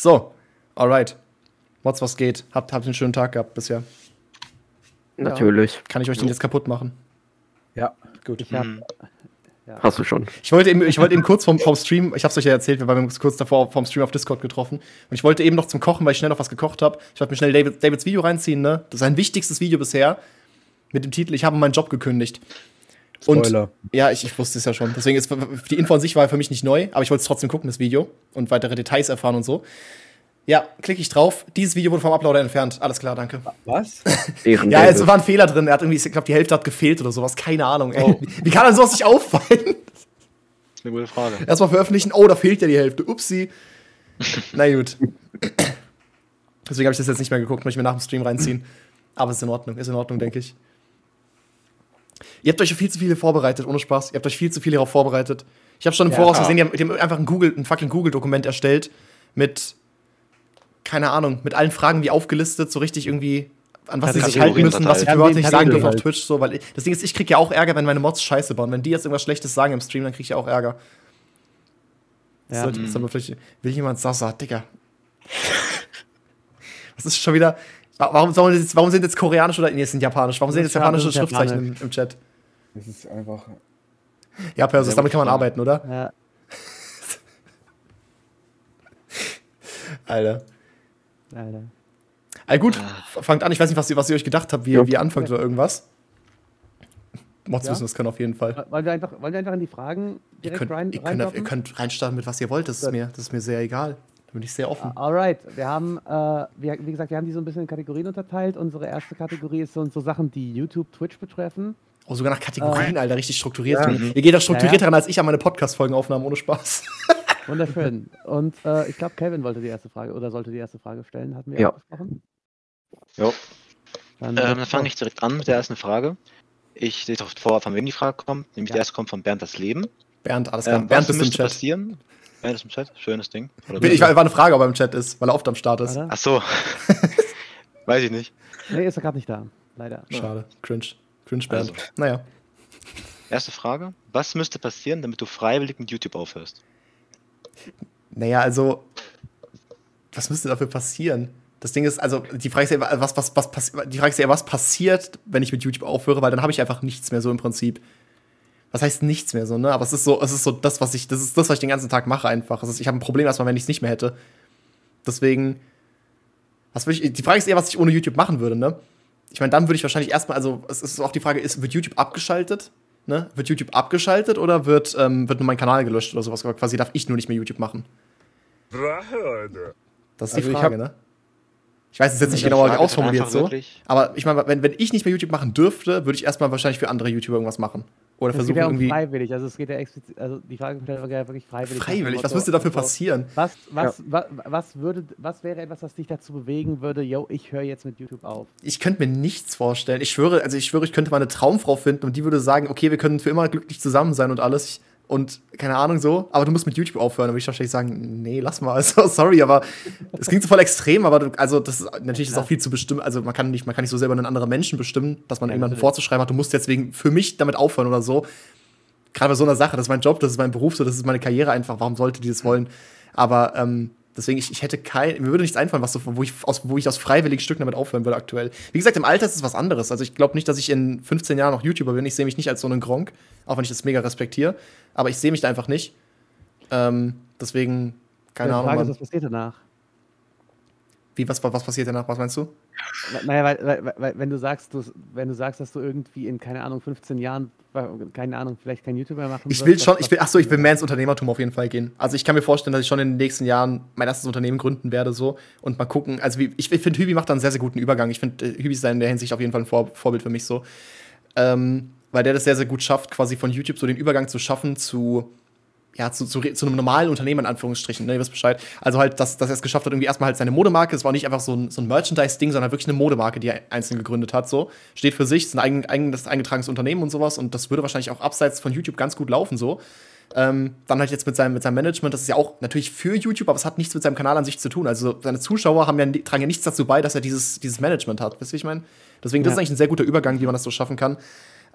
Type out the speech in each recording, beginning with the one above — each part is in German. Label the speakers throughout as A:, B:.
A: So, alright. Mods, was geht? Habt, habt einen schönen Tag gehabt bisher.
B: Natürlich.
A: Kann ich euch den jetzt kaputt machen?
C: Ja.
A: Gut.
D: Ich hab,
C: Mhm.
B: Hast du schon.
A: Ich wollte eben, ich wollte eben kurz vom, vom Stream, ich hab's euch ja erzählt, wir waren uns kurz davor vom Stream auf Discord getroffen. Und ich wollte eben noch zum Kochen, weil ich schnell noch was gekocht habe. Ich wollte mir schnell David, Davids Video reinziehen, ne? Das ist sein wichtigstes Video bisher. Mit dem Titel Ich habe meinen Job gekündigt.
C: Spoiler.
A: Und ja, ich, ich wusste es ja schon. Deswegen ist die Info an sich war für mich nicht neu, aber ich wollte es trotzdem gucken, das Video, und weitere Details erfahren und so. Ja, klicke ich drauf. Dieses Video wurde vom Uploader entfernt. Alles klar, danke.
C: Was?
A: Ja, es war ein Fehler drin. Er hat irgendwie, ich glaube, die Hälfte hat gefehlt oder sowas. Keine Ahnung. Ey.
C: Oh.
A: Wie kann denn sowas nicht auffallen?
E: Das ist eine gute Frage.
A: Erstmal veröffentlichen. Oh, da fehlt ja die Hälfte. Upsi. Na gut. Deswegen habe ich das jetzt nicht mehr geguckt, möchte ich mir nach dem Stream reinziehen. Aber ist in Ordnung, ist in Ordnung, denke ich. Ihr habt euch viel zu viele vorbereitet, ohne Spaß. Ihr habt euch viel zu viel darauf vorbereitet. Ich habe schon im
C: Ja.
A: Voraus gesehen, die haben, die haben einfach ein, Google, ein fucking Google-Dokument erstellt mit, keine Ahnung, mit allen Fragen wie aufgelistet, so richtig irgendwie, an was sie sich halten müssen, was sie
E: verteilt.
A: für Wörter nicht sagen dürfen auf
C: halt.
A: Twitch. So, weil ich, das Ding ist, ich krieg ja auch Ärger, wenn meine Mods Scheiße bauen. Wenn die jetzt irgendwas Schlechtes sagen im Stream, dann krieg ich ja auch Ärger. Das
D: Ja.
A: sollte, das soll man vielleicht, will jemand Sasa, Digga. Was ist schon wieder. Wa- Warum, jetzt, warum sind jetzt koreanisch oder nee, es sind japanisch? Warum sind jetzt
D: Ja,
A: japanische Schriftzeichen im,
D: japanisch.
A: im Chat?
C: Das ist einfach.
A: Ja, Persus, damit kann man arbeiten, oder?
D: ja,
A: Alter.
D: Alter.
A: All gut, f- fangt an. Ich weiß nicht, was ihr, was ihr euch gedacht habt, wie,
B: Ja.
A: wie ihr anfangt oder irgendwas. Mods
D: Ja?
A: wissen das können auf jeden Fall.
D: Wollen wir einfach, wollen wir einfach in die Fragen
A: Ihr
D: direkt
A: könnt,
D: rein,
A: ihr, könnt, ihr könnt reinstarten mit was ihr wollt. Das ist, mir, das ist mir sehr egal. Da bin ich sehr offen.
D: Alright, wir haben, äh, wir, wie gesagt, wir haben die so ein bisschen in Kategorien unterteilt. Unsere erste Kategorie ist so, so Sachen, die YouTube, Twitch betreffen.
A: Oh, sogar nach Kategorien, Alter, richtig strukturiert.
C: Ja.
A: Ihr geht doch strukturierter
D: Ja, ja.
A: ran, als ich an meine Podcast-Folgen aufnahmen, ohne Spaß.
D: Wunderschön. Und äh, ich glaube, Kevin wollte die erste Frage oder sollte die erste Frage stellen. Hatten wir
B: Ja.
D: abgesprochen?
E: Jo.
D: Dann,
E: Ähm, dann fange ich direkt an mit der ersten Frage. Ich sehe doch vor, von wem die Frage kommt. Nämlich
D: Ja.
E: die erste kommt von Bernd das Leben.
A: Bernd, alles klar.
E: Ähm,
A: Bernd
E: was müsste passieren? Bernd ist im Chat. Schönes Ding. Oder
A: Ich, war war eine Frage, ob er im Chat ist, weil er oft am Start ist.
D: Oder?
E: Ach so. Weiß ich nicht.
D: Nee, ist er gerade nicht da. Leider.
A: Schade. Cringe. Cringe Bernd.
E: Also.
A: Naja.
E: Erste Frage. Was müsste passieren, damit du freiwillig mit YouTube aufhörst?
A: Naja, also, was müsste dafür passieren? Das Ding ist, also, die Frage ist ja, was, was, was, die Frage ist ja, was passiert, wenn ich mit YouTube aufhöre, weil dann habe ich einfach nichts mehr so im Prinzip. Was heißt nichts mehr so, ne? Aber es ist so, es ist so das, was ich, das ist das, was ich den ganzen Tag mache einfach. Ist, ich habe ein Problem erstmal, wenn ich es nicht mehr hätte. Deswegen, was würde ich, die Frage ist eher, was ich ohne YouTube machen würde, ne? Ich meine, dann würde ich wahrscheinlich erstmal, also, es ist auch die Frage, ist, wird YouTube abgeschaltet? Ne? Wird YouTube abgeschaltet oder wird, ähm, wird nur mein Kanal gelöscht oder sowas? Quasi darf ich nur nicht mehr YouTube machen. Das ist die
C: Also ich
A: Frage,
C: hab-
A: ne? Ich weiß es jetzt nicht
E: ist
A: ausformuliert so.
E: wirklich-
A: Aber ich meine, wenn, wenn ich nicht mehr YouTube machen dürfte, würde ich erstmal wahrscheinlich für andere YouTuber irgendwas machen. Oder
D: geht
A: versuchen
D: ja um
A: irgendwie.
D: freiwillig, also es geht ja explizit, also die Frage stellt ja wirklich freiwillig.
A: Freiwillig, was müsste dafür passieren?
D: Was, was, wa, was, würde, was wäre etwas, was dich dazu bewegen würde, yo, ich höre jetzt mit YouTube auf?
A: Ich könnte mir nichts vorstellen. Ich schwöre, also ich schwöre, ich könnte mal eine Traumfrau finden und die würde sagen, okay, wir können für immer glücklich zusammen sein und alles. Ich, und keine Ahnung so, aber du musst mit YouTube aufhören. Dann würde ich wahrscheinlich sagen, nee, lass mal. Also, sorry, aber es klingt so voll extrem, aber du, also das ist, natürlich ist
D: Ja.
A: auch viel zu bestimmen. Also man kann nicht, man kann nicht so selber einen anderen Menschen bestimmen, dass man
D: Ja, natürlich.
A: vorzuschreiben hat, du musst deswegen für mich damit aufhören oder so. Gerade bei so einer Sache, das ist mein Job, das ist mein Beruf, so, das ist meine Karriere einfach. Warum sollte die das wollen? Aber ähm, deswegen, ich, ich hätte kein, mir würde nichts einfallen, was so, wo ich aus, wo ich aus freiwilligen Stücken damit aufhören würde aktuell. Wie gesagt, im Alter ist es was anderes. Also ich glaube nicht, dass ich in 15 Jahren noch YouTuber bin. Ich sehe mich nicht als so einen Gronk, auch wenn ich das mega respektiere. Aber ich sehe mich da einfach nicht. Ähm, deswegen, keine
D: Die
A: Ahnung,
D: Frage ist,
A: Mann.
D: was passiert danach?
A: Wie, was, was passiert danach? Was meinst du?
D: Na- Naja, weil, weil, weil wenn du sagst, du, wenn du sagst, dass du irgendwie in, keine Ahnung, 15 Jahren, keine Ahnung, vielleicht kein YouTuber machen
A: Ich
D: wirst,
A: will
D: was-
A: schon, ich will, ach so, ich will mehr ins Unternehmertum auf jeden Fall gehen. Also ich kann mir vorstellen, dass ich schon in den nächsten Jahren mein erstes Unternehmen gründen werde so und mal gucken. Also wie, ich, ich finde, Hübi macht da einen sehr, sehr guten Übergang. Ich finde, äh, Hübi ist in der Hinsicht auf jeden Fall ein Vor Vorbild für mich so. Ähm, weil der das sehr, sehr gut schafft, quasi von YouTube so den Übergang zu schaffen zu, ja, zu, zu, zu einem normalen Unternehmen in Anführungsstrichen, ne, ihr wisst Bescheid. Also halt, dass, dass er es geschafft hat, irgendwie erstmal halt seine Modemarke, es war nicht einfach so ein, so ein Merchandise-Ding, sondern wirklich eine Modemarke, die er einzeln gegründet hat, so. Steht für sich, ist ein eigen, eigenes eingetragenes Unternehmen und sowas und das würde wahrscheinlich auch abseits von YouTube ganz gut laufen, so. Ähm, dann halt jetzt mit seinem, mit seinem Management, das ist ja auch natürlich für YouTube, aber es hat nichts mit seinem Kanal an sich zu tun. Also seine Zuschauer haben ja, tragen ja nichts dazu bei, dass er dieses, dieses Management hat. Wisst ihr, wie ich meine? Deswegen, das
D: Ja.
A: ist eigentlich ein sehr guter Übergang, wie man das so schaffen kann.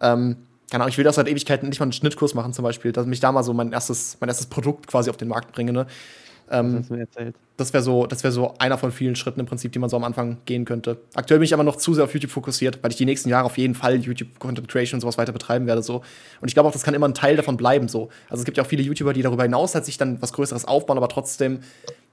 A: Ähm, keine Ahnung, ich will das seit Ewigkeiten nicht mal einen Schnittkurs machen, zum Beispiel, dass ich da mal so mein erstes, mein erstes Produkt quasi auf den Markt bringe, ne? Ähm, das wäre so, das wäre so einer von vielen Schritten im Prinzip, die man so am Anfang gehen könnte. Aktuell bin ich aber noch zu sehr auf YouTube fokussiert, weil ich die nächsten Jahre auf jeden Fall YouTube Content Creation und sowas weiter betreiben werde so. Und ich glaube auch, das kann immer ein Teil davon bleiben so. Also es gibt ja auch viele YouTuber, die darüber hinaus halt sich dann was Größeres aufbauen, aber trotzdem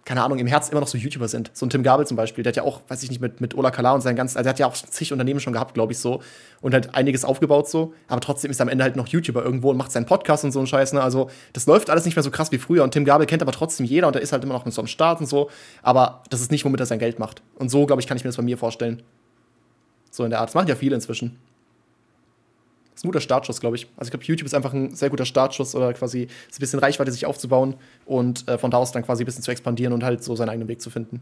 A: keine Ahnung, im Herz immer noch so YouTuber sind. So ein Tim Gabel zum Beispiel, der hat ja auch, weiß ich nicht, mit, mit Ola Kala und sein ganz, also der hat ja auch zig Unternehmen schon gehabt, glaube ich, so. Und halt einiges aufgebaut so. Aber trotzdem ist er am Ende halt noch YouTuber irgendwo und macht seinen Podcast und so einen Scheiß, ne? Also, das läuft alles nicht mehr so krass wie früher. Und Tim Gabel kennt aber trotzdem jeder und der ist halt immer noch mit so am Start und so. Aber das ist nicht, womit er sein Geld macht. Und so, glaube ich, kann ich mir das bei mir vorstellen. So in der Art. Das machen ja viele inzwischen. Das ist ein guter Startschuss, glaube ich. Also ich glaube, YouTube ist einfach ein sehr guter Startschuss oder quasi ein bisschen Reichweite sich aufzubauen und äh, von da aus dann quasi ein bisschen zu expandieren und halt so seinen eigenen Weg zu finden.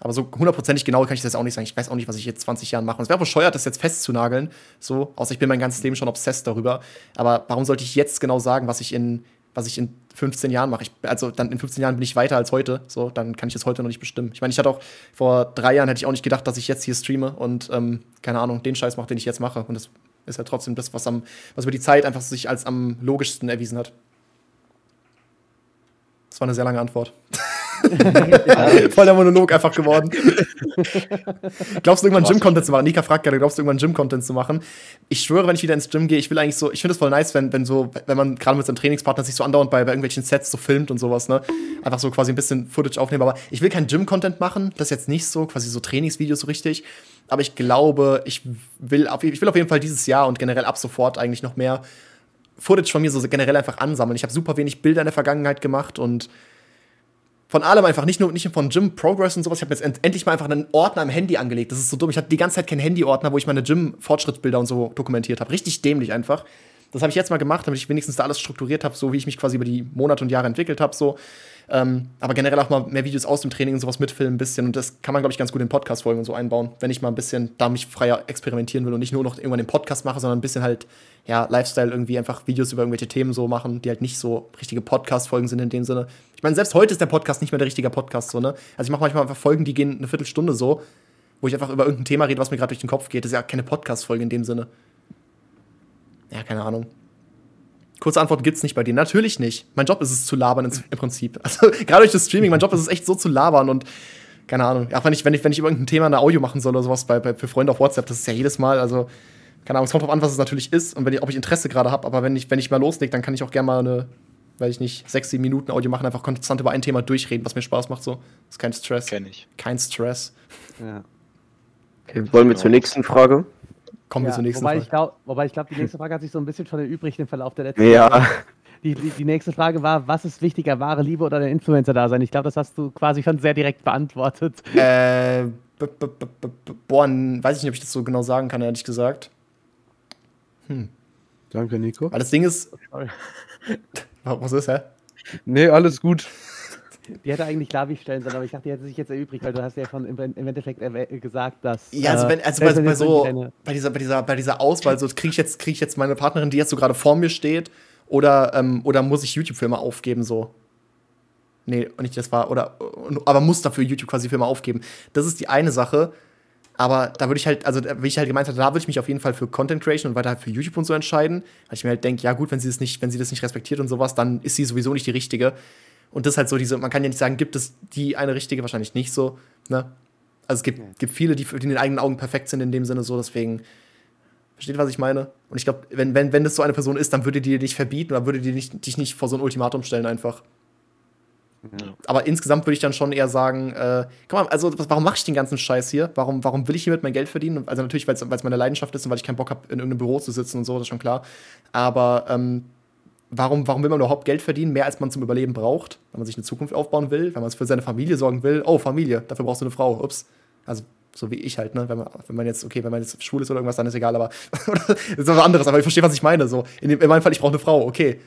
A: Aber so hundertprozentig genau kann ich das auch nicht sagen. Ich weiß auch nicht, was ich jetzt 20 Jahren mache. Es wäre bescheuert, das jetzt festzunageln. So, außer ich bin mein ganzes Leben schon obsessed darüber. Aber warum sollte ich jetzt genau sagen, was ich in, was ich in 15 Jahren mache? Ich, also dann in 15 Jahren bin ich weiter als heute. So, dann kann ich das heute noch nicht bestimmen. Ich meine, ich hatte auch vor drei Jahren hätte ich auch nicht gedacht, dass ich jetzt hier streame und ähm, keine Ahnung, den Scheiß mache, den ich jetzt mache. Und das ist ja trotzdem das, was am, was über die Zeit einfach sich als am logischsten erwiesen hat. Das war eine sehr lange Antwort. Voll der Monolog einfach geworden. glaubst du irgendwann Gym-Content zu machen? Nika fragt gerade, glaubst du irgendwann Gym-Content zu machen? Ich schwöre, wenn ich wieder ins Gym gehe, ich will eigentlich so, ich finde es voll nice, wenn, wenn so, wenn man gerade mit seinem Trainingspartner sich so andauernd bei, bei irgendwelchen Sets so filmt und sowas, ne? Einfach so quasi ein bisschen Footage aufnehmen. Aber ich will kein Gym-Content machen, das ist jetzt nicht so, quasi so Trainingsvideos so richtig. Aber ich glaube, ich will auf, ich will auf jeden Fall dieses Jahr und generell ab sofort eigentlich noch mehr Footage von mir so generell einfach ansammeln. Ich habe super wenig Bilder in der Vergangenheit gemacht und von allem einfach, nicht nur, nicht von Gym Progress und sowas. Ich habe jetzt end endlich mal einfach einen Ordner im Handy angelegt. Das ist so dumm. Ich hatte die ganze Zeit keinen Handy-Ordner, wo ich meine Gym-Fortschrittsbilder und so dokumentiert habe. Richtig dämlich einfach. Das habe ich jetzt mal gemacht, damit ich wenigstens da alles strukturiert habe, so wie ich mich quasi über die Monate und Jahre entwickelt habe. So. Ähm, aber generell auch mal mehr Videos aus dem Training und sowas mitfilmen ein bisschen. Und das kann man, glaube ich, ganz gut in Podcast-Folgen und so einbauen, wenn ich mal ein bisschen da mich freier experimentieren will und nicht nur noch irgendwann den Podcast mache, sondern ein bisschen halt, ja, Lifestyle irgendwie einfach Videos über irgendwelche Themen so machen, die halt nicht so richtige Podcast-Folgen sind in dem Sinne. Ich meine, selbst heute ist der Podcast nicht mehr der richtige Podcast, so, ne? Also ich mache manchmal einfach Folgen, die gehen eine Viertelstunde so, wo ich einfach über irgendein Thema rede, was mir gerade durch den Kopf geht. Das ist ja keine Podcast-Folge in dem Sinne. Ja, keine Ahnung. Kurze Antwort gibt's nicht bei dir. Natürlich nicht. Mein Job ist es zu labern im Prinzip. Also gerade durch das Streaming, mein Job ist es echt so zu labern und keine Ahnung. Auch wenn ich, wenn ich, wenn ich über irgendein Thema eine Audio machen soll oder sowas bei, bei, für Freunde auf WhatsApp, das ist ja jedes Mal, also keine Ahnung, es kommt drauf an, was es natürlich ist und wenn ich, ob ich Interesse gerade habe, aber wenn ich, wenn ich mal loslege, dann kann ich auch gerne mal eine, weiß ich nicht, sechs, sieben Minuten Audio machen, einfach konstant über ein Thema durchreden, was mir Spaß macht. So. Das ist kein Stress.
E: Kenn ich.
A: Kein Stress.
D: Ja.
B: Okay, wollen wir zur nächsten Frage?
A: Kommen wir
D: Ja,
A: zur nächsten
D: wobei,
A: Frage.
D: ich glaub, wobei ich glaube, die nächste Frage hat sich so ein bisschen schon erübrigt im Verlauf der letzten
B: Ja,
D: Die, die, die nächste Frage war, was ist wichtiger, wahre Liebe oder der Influencer-Dasein? Ich glaube, das hast du quasi schon sehr direkt beantwortet.
A: Äh, b- b- b- b- b- boah, n- weiß ich nicht, ob ich das so genau sagen kann, ehrlich gesagt.
C: Danke, Nico.
A: Weil das Ding ist.
D: Sorry.
A: Was ist, hä?
C: Nee, alles gut.
D: Die hätte eigentlich Lavi stellen sollen, aber ich dachte, die hätte sich jetzt erübrigt, weil du hast ja schon im, im Endeffekt gesagt, dass.
A: Ja, also,
D: äh,
A: wenn, also bei,
D: wenn
A: bei
D: jetzt
A: so, bei dieser, bei dieser, bei dieser Auswahl, so kriege ich jetzt, ich jetzt meine Partnerin, die jetzt so gerade vor mir steht, oder, ähm, oder muss ich YouTube-Filme aufgeben, so? Nee, und nicht das war, oder, aber muss dafür YouTube quasi Filme aufgeben. Das ist die eine Sache. Aber da würde ich halt, also wie ich halt gemeint hatte, da würde ich mich auf jeden Fall für Content Creation und weiter halt für YouTube und so entscheiden. Weil ich mir halt denke, ja gut, wenn sie das nicht, wenn sie das nicht respektiert und sowas, dann ist sie sowieso nicht die richtige. Und das ist halt so diese, man kann ja nicht sagen, gibt es die eine richtige, wahrscheinlich nicht so, ne? Also es gibt, gibt viele, die, die in den eigenen Augen perfekt sind in dem Sinne so, deswegen, versteht, was ich meine? Und ich glaube, wenn, wenn, wenn das so eine Person ist, dann würde die dir nicht verbieten oder würde die nicht, dich nicht vor so ein Ultimatum stellen einfach. Aber insgesamt würde ich dann schon eher sagen, äh, guck mal, also warum mache ich den ganzen Scheiß hier? Warum, warum will ich hiermit mein Geld verdienen? Also natürlich, weil es meine Leidenschaft ist und weil ich keinen Bock habe, in irgendeinem Büro zu sitzen und so, das ist schon klar. Aber ähm, warum, warum will man überhaupt Geld verdienen? Mehr als man zum Überleben braucht, wenn man sich eine Zukunft aufbauen will, wenn man es für seine Familie sorgen will. Oh, Familie, dafür brauchst du eine Frau. Ups. Also so wie ich halt, ne? Wenn man, wenn man jetzt, okay, wenn man jetzt schwul ist oder irgendwas, dann ist egal, aber das ist was anderes, aber ich verstehe, was ich meine. So, in, dem, in meinem Fall, ich brauche eine Frau, okay.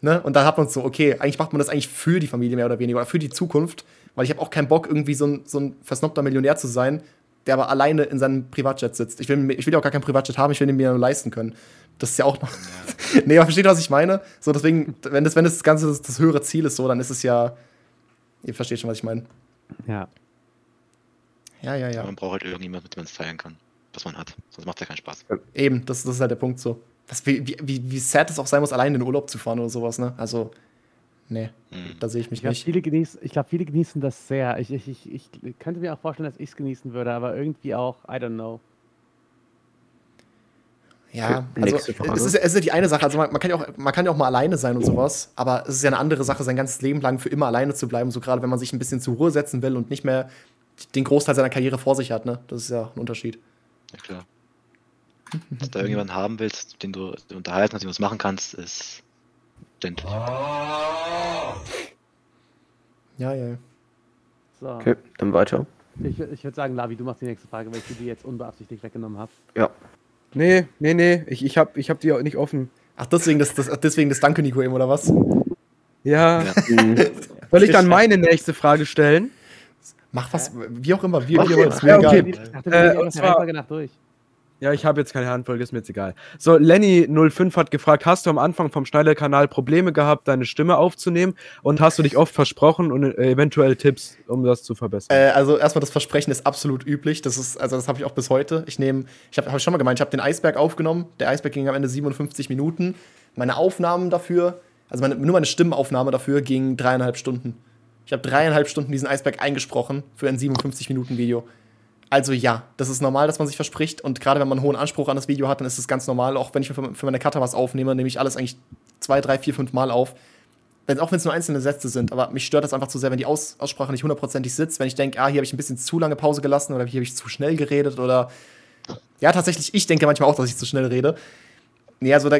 A: Ne? Und da hat man es so, okay, eigentlich macht man das eigentlich für die Familie mehr oder weniger oder für die Zukunft, weil ich habe auch keinen Bock, irgendwie so ein, so ein versnobter Millionär zu sein, der aber alleine in seinem Privatjet sitzt. Ich will, ich will ja auch gar kein Privatjet haben, ich will ihn mir nur leisten können. Das ist ja auch noch. nee, aber versteht, ihr, was ich meine? So, deswegen, wenn das, wenn das Ganze das, das höhere Ziel ist, so, dann ist es ja. Ihr versteht schon, was ich meine.
D: Ja.
A: Ja, ja, ja.
E: Man braucht halt irgendjemand, mit dem man es teilen kann, was man hat. Sonst macht es ja keinen Spaß.
A: Eben, das, das ist halt der Punkt so. Was, wie, wie, wie sad es auch sein muss, allein in den Urlaub zu fahren oder sowas, ne? Also, Nee,
E: Hm.
A: da sehe ich mich
D: Ich glaube,
A: nicht.
D: viele, genieß, ich glaub, viele genießen das sehr. Ich, ich, ich, ich könnte mir auch vorstellen, dass ich es genießen würde, aber irgendwie auch, I don't know.
A: Ja, also es ist, es ist ja die eine Sache, also man, man, kann ja auch, man kann ja auch mal alleine sein und sowas, aber es ist ja eine andere Sache, sein ganzes Leben lang für immer alleine zu bleiben, so gerade wenn man sich ein bisschen zur Ruhe setzen will und nicht mehr den Großteil seiner Karriere vor sich hat, ne? Das ist ja ein Unterschied.
E: Ja, klar. Dass du da irgendjemanden haben willst, den du unterhalten, mit dem du was machen kannst, ist verständlich.
A: Ja, ja. ja.
D: So,
B: Okay, dann weiter.
D: ich, ich würde sagen, Lavi, du machst die nächste Frage, weil ich die jetzt unbeabsichtigt weggenommen habe.
B: Ja.
C: Nee, nee, nee. Ich, ich hab, ich hab die auch nicht offen.
A: Ach, deswegen das, das, deswegen das Danke, Nico, eben, oder was?
C: Ja.
E: Ja.
C: Soll ich dann meine nächste Frage stellen?
A: Mach was, wie auch immer, wie, wie immer, ist mir
C: Ja,
A: egal.
C: okay.
D: Ich dachte,
C: Äh, und zwar-
D: nach durch.
C: Ja, ich habe jetzt keine Handfolge, ist mir jetzt egal. So, Lenny05 hat gefragt, hast du am Anfang vom Schneider-Kanal Probleme gehabt, deine Stimme aufzunehmen? Und hast du dich oft versprochen und äh, eventuell Tipps, um das zu verbessern?
A: Äh, also erstmal das Versprechen ist absolut üblich. Das ist, also das habe ich auch bis heute. Ich nehme, ich habe hab schon mal gemeint, ich habe den Eisberg aufgenommen. Der Eisberg ging am Ende 57 Minuten. Meine Aufnahmen dafür, also meine, nur meine Stimmaufnahme dafür ging dreieinhalb Stunden. Ich habe dreieinhalb Stunden diesen Eisberg eingesprochen für ein 57 Minuten Video. Also ja, das ist normal, dass man sich verspricht und gerade wenn man einen hohen Anspruch an das Video hat, dann ist es ganz normal. Auch wenn ich für, meine Cutter was aufnehme, nehme ich alles eigentlich zwei, drei, vier, fünf Mal auf. Wenn, auch wenn es nur einzelne Sätze sind, aber mich stört das einfach zu sehr, wenn die Aus Aussprache nicht hundertprozentig sitzt, wenn ich denke, ah, hier habe ich ein bisschen zu lange Pause gelassen oder hier habe ich zu schnell geredet oder ja, tatsächlich, ich denke manchmal auch, dass ich zu schnell rede. Nee, also da,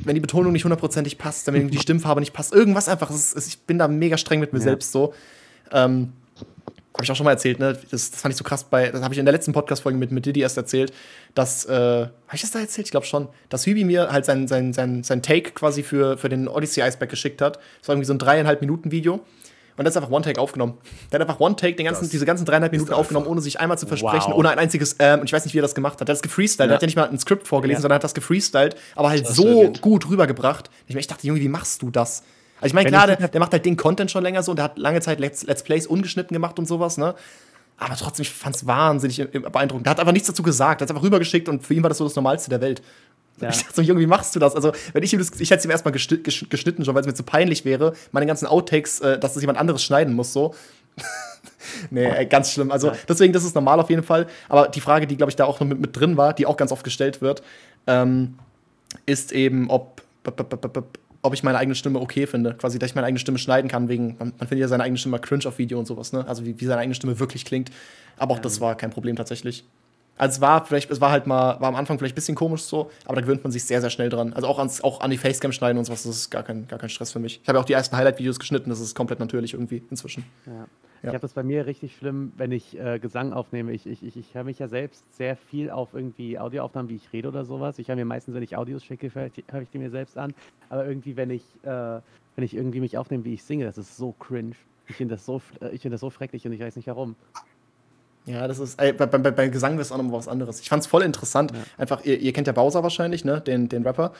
A: wenn die Betonung nicht hundertprozentig passt, wenn die Stimmfarbe nicht passt, irgendwas einfach, es ist, ich bin da mega streng mit mir
D: Ja.
A: selbst so. Ähm, habe ich auch schon mal erzählt, ne? Das, das fand ich so krass bei, das habe ich in der letzten Podcast-Folge mit, mit Diddy erst erzählt, dass, äh, habe ich das da erzählt? Ich glaube schon, dass Hübi mir halt sein, sein, sein, sein Take quasi für, für den Odyssey Iceberg geschickt hat. Das war irgendwie so ein dreieinhalb Minuten Video. Und das ist einfach One-Take aufgenommen. Der hat einfach One-Take den ganzen, diese ganzen dreieinhalb Minuten aufgenommen, ohne sich einmal zu versprechen,
D: Wow.
A: ohne ein einziges, ähm, und ich weiß nicht, wie er das gemacht hat. Der hat das gefreestylt, der
E: Ja.
A: hat ja nicht mal ein Skript vorgelesen,
D: Ja.
A: sondern hat das gefreestylt, aber halt
E: Das
A: so gut rübergebracht. Ich, ich dachte, Junge, wie machst du das? Also ich meine, klar, der, der macht halt den Content schon länger so und der hat lange Zeit Let's, Let's Plays ungeschnitten gemacht und sowas, ne? Aber trotzdem, ich fand's wahnsinnig äh, beeindruckend. Der hat einfach nichts dazu gesagt, der hat einfach rübergeschickt und für ihn war das so das Normalste der Welt.
D: Ja.
A: Ich dachte so, Junge, wie machst du das? Also, wenn ich ihm das, ich hätte es ihm erstmal geschnitten, geschnitten schon, weil es mir zu peinlich wäre, meine ganzen Outtakes, äh, dass das jemand anderes schneiden muss, so. nee, ey, ganz schlimm. Also, deswegen, das ist normal auf jeden Fall. Aber die Frage, die, glaube ich, da auch noch mit, mit drin war, die auch ganz oft gestellt wird, ähm, ist eben, ob, ob ich meine eigene Stimme okay finde. Quasi, dass ich meine eigene Stimme schneiden kann, wegen, man, man findet ja seine eigene Stimme cringe auf Video und sowas, ne? Also, wie, wie seine eigene Stimme wirklich klingt. Aber auch das war kein Problem tatsächlich. Also es war vielleicht, es war halt mal, war am Anfang vielleicht ein bisschen komisch so, aber da gewöhnt man sich sehr, sehr schnell dran. Also auch, ans, auch an die Facecam schneiden und sowas, das ist gar kein, gar kein Stress für mich. Ich habe ja auch die ersten Highlight-Videos geschnitten, das ist komplett natürlich irgendwie inzwischen.
D: Ja.
A: Ja.
D: Ich habe das bei mir richtig schlimm, wenn ich äh, Gesang aufnehme. Ich, ich, ich, ich höre mich ja selbst sehr viel auf irgendwie Audioaufnahmen, wie ich rede oder sowas. Ich höre mir meistens, wenn ich Audios schicke, höre ich, hör ich die mir selbst an. Aber irgendwie, wenn ich, äh, wenn ich irgendwie mich aufnehme, wie ich singe, das ist so cringe. Ich finde das so, äh, ich finde das so schrecklich und ich weiß nicht warum.
A: Ja, das ist, ey, bei, bei, bei Gesang ist auch noch mal was anderes. Ich fand's voll interessant.
D: Ja.
A: Einfach, ihr, ihr kennt ja Bowser wahrscheinlich, ne, den, den Rapper.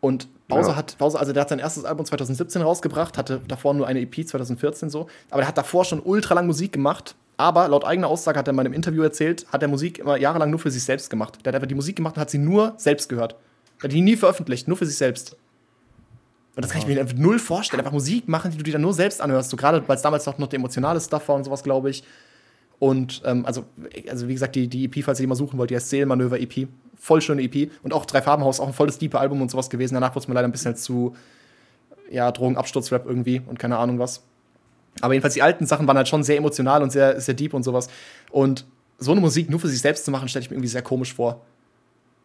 A: Und Bowser
B: Ja.
A: hat, Bowser, also der hat sein erstes Album 2017 rausgebracht, hatte davor nur eine EP 2014 so, aber der hat davor schon ultra lang Musik gemacht. Aber laut eigener Aussage hat er in meinem Interview erzählt, hat er Musik immer jahrelang nur für sich selbst gemacht. Der hat einfach die Musik gemacht und hat sie nur selbst gehört. Der hat die nie veröffentlicht, nur für sich selbst. Und das kann ich mir einfach null vorstellen. Einfach Musik machen, die du dir dann nur selbst anhörst. So gerade, weil es damals auch noch der emotionale Stuff war und sowas, glaube ich. Und ähm, also, also wie gesagt, die, die EP, falls ihr die mal suchen wollt, die heißt Seelenmanöver EP. Voll schöne EP. Und auch Drei Farbenhaus, auch ein volles diepe Album und sowas gewesen. Danach wurde es mir leider ein bisschen zu, ja, Drogenabsturzrap irgendwie und keine Ahnung was. Aber jedenfalls die alten Sachen waren halt schon sehr emotional und sehr, sehr deep und sowas. Und so eine Musik nur für sich selbst zu machen, stelle ich mir irgendwie sehr komisch vor.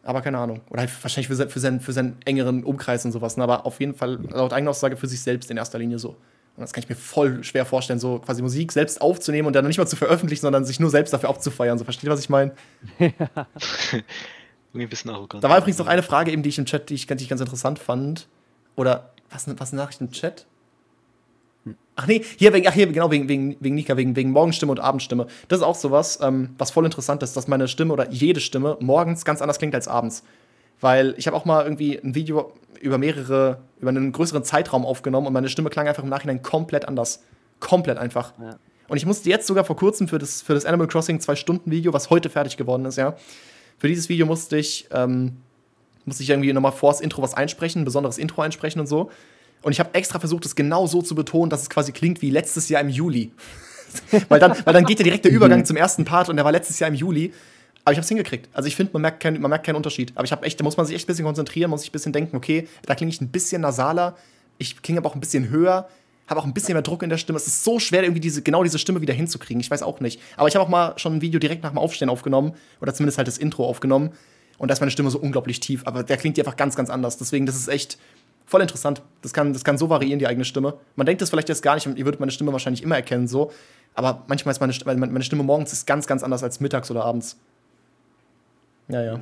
A: Aber keine Ahnung. Oder halt wahrscheinlich für, für, seinen, für seinen engeren Umkreis und sowas. Ne? Aber auf jeden Fall laut eigener Aussage für sich selbst in erster Linie so. Das kann ich mir voll schwer vorstellen, so quasi Musik selbst aufzunehmen und dann nicht mal zu veröffentlichen, sondern sich nur selbst dafür abzufeiern. So, versteht ihr, was ich meine?
E: Irgendwie ein bisschen arrogant.
A: Da war übrigens noch eine Frage, eben, die ich im Chat, die ich, die ich ganz interessant fand. Oder was, was eine Nachricht im Chat? Ach nee, hier wegen, ach hier, genau, wegen, wegen, wegen Nika, wegen, wegen Morgenstimme und Abendstimme. Das ist auch sowas, ähm, was voll interessant ist, dass meine Stimme oder jede Stimme morgens ganz anders klingt als abends. Weil ich habe auch mal irgendwie ein Video über mehrere, über einen größeren Zeitraum aufgenommen und meine Stimme klang einfach im Nachhinein komplett anders. Komplett einfach.
D: Ja.
A: Und ich musste jetzt sogar vor kurzem für das, für das Animal Crossing 2-Stunden-Video, was heute fertig geworden ist, ja, für dieses Video musste ich, ähm, musste ich irgendwie nochmal vor das Intro was einsprechen, ein besonderes Intro einsprechen und so. Und ich habe extra versucht, es genau so zu betonen, dass es quasi klingt wie letztes Jahr im Juli. weil, dann, weil dann geht ja direkt der Übergang zum ersten Part und der war letztes Jahr im Juli. Aber ich habe es hingekriegt. Also ich finde, man, merkt man merkt keinen Unterschied. Aber ich habe echt, da muss man sich echt ein bisschen konzentrieren, muss sich ein bisschen denken, okay, da klinge ich ein bisschen nasaler, ich klinge aber auch ein bisschen höher, habe auch ein bisschen mehr Druck in der Stimme. Es ist so schwer, irgendwie diese, genau diese Stimme wieder hinzukriegen. Ich weiß auch nicht. Aber ich habe auch mal schon ein Video direkt nach dem Aufstehen aufgenommen. Oder zumindest halt das Intro aufgenommen. Und da ist meine Stimme so unglaublich tief. Aber der klingt einfach ganz, ganz anders. Deswegen, das ist echt voll interessant. Das kann, das kann so variieren, die eigene Stimme. Man denkt das vielleicht jetzt gar nicht. Ihr würdet meine Stimme wahrscheinlich immer erkennen, so. Aber manchmal ist meine, Stimme, meine Stimme morgens ist ganz, ganz anders als mittags oder abends. Ja, ja.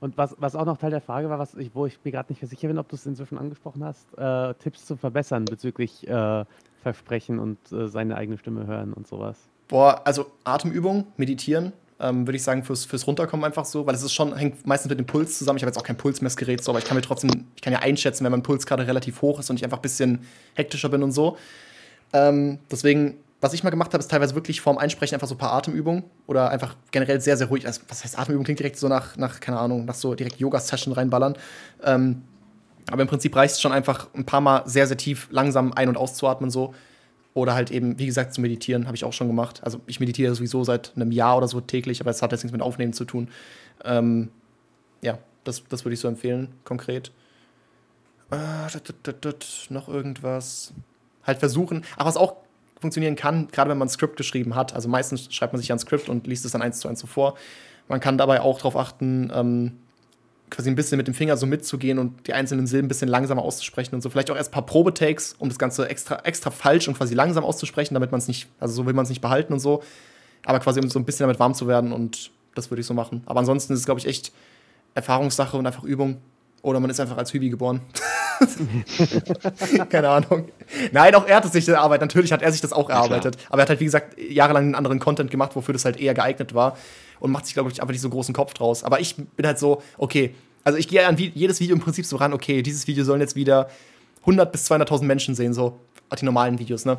D: Und was, was auch noch Teil der Frage war, was ich, wo ich mir gerade nicht sicher bin, ob du es inzwischen angesprochen hast, äh, Tipps zu verbessern bezüglich äh, Versprechen und äh, seine eigene Stimme hören und sowas.
A: Boah, also Atemübung, meditieren, ähm, würde ich sagen, fürs, fürs Runterkommen einfach so, weil es ist schon, hängt meistens mit dem Puls zusammen. Ich habe jetzt auch kein Pulsmessgerät, so, aber ich kann mir trotzdem, ich kann ja einschätzen, wenn mein Puls gerade relativ hoch ist und ich einfach ein bisschen hektischer bin und so. Ähm, deswegen was ich mal gemacht habe, ist teilweise wirklich vorm Einsprechen einfach so ein paar Atemübungen oder einfach generell sehr, sehr ruhig. Also, was heißt Atemübung? Klingt direkt so nach, nach keine Ahnung, nach so direkt Yoga-Session reinballern. Ähm, aber im Prinzip reicht es schon einfach ein paar Mal sehr, sehr tief langsam ein- und auszuatmen so. Oder halt eben, wie gesagt, zu meditieren, habe ich auch schon gemacht. Also ich meditiere sowieso seit einem Jahr oder so täglich, aber es hat jetzt nichts mit Aufnehmen zu tun. Ähm, ja, das, das würde ich so empfehlen, konkret. Äh, dat, dat, dat, noch irgendwas. Halt versuchen. Ach, was auch funktionieren kann, gerade wenn man ein Skript geschrieben hat. Also meistens schreibt man sich ja ein Skript und liest es dann eins zu eins so vor. Man kann dabei auch darauf achten, ähm, quasi ein bisschen mit dem Finger so mitzugehen und die einzelnen Silben ein bisschen langsamer auszusprechen und so. Vielleicht auch erst ein paar Probetakes, um das Ganze extra, extra falsch und quasi langsam auszusprechen, damit man es nicht, also so will man es nicht behalten und so. Aber quasi, um so ein bisschen damit warm zu werden und das würde ich so machen. Aber ansonsten ist es, glaube ich, echt Erfahrungssache und einfach Übung. Oder man ist einfach als Hübi geboren. Keine Ahnung. Nein, auch er hat es sich erarbeitet. Natürlich hat er sich das auch erarbeitet. Ja, aber er hat halt, wie gesagt, jahrelang einen anderen Content gemacht, wofür das halt eher geeignet war. Und macht sich, glaube ich, einfach nicht so großen Kopf draus. Aber ich bin halt so, okay, also ich gehe an jedes Video im Prinzip so ran, okay, dieses Video sollen jetzt wieder 100 bis 200.000 Menschen sehen, so die normalen Videos, ne?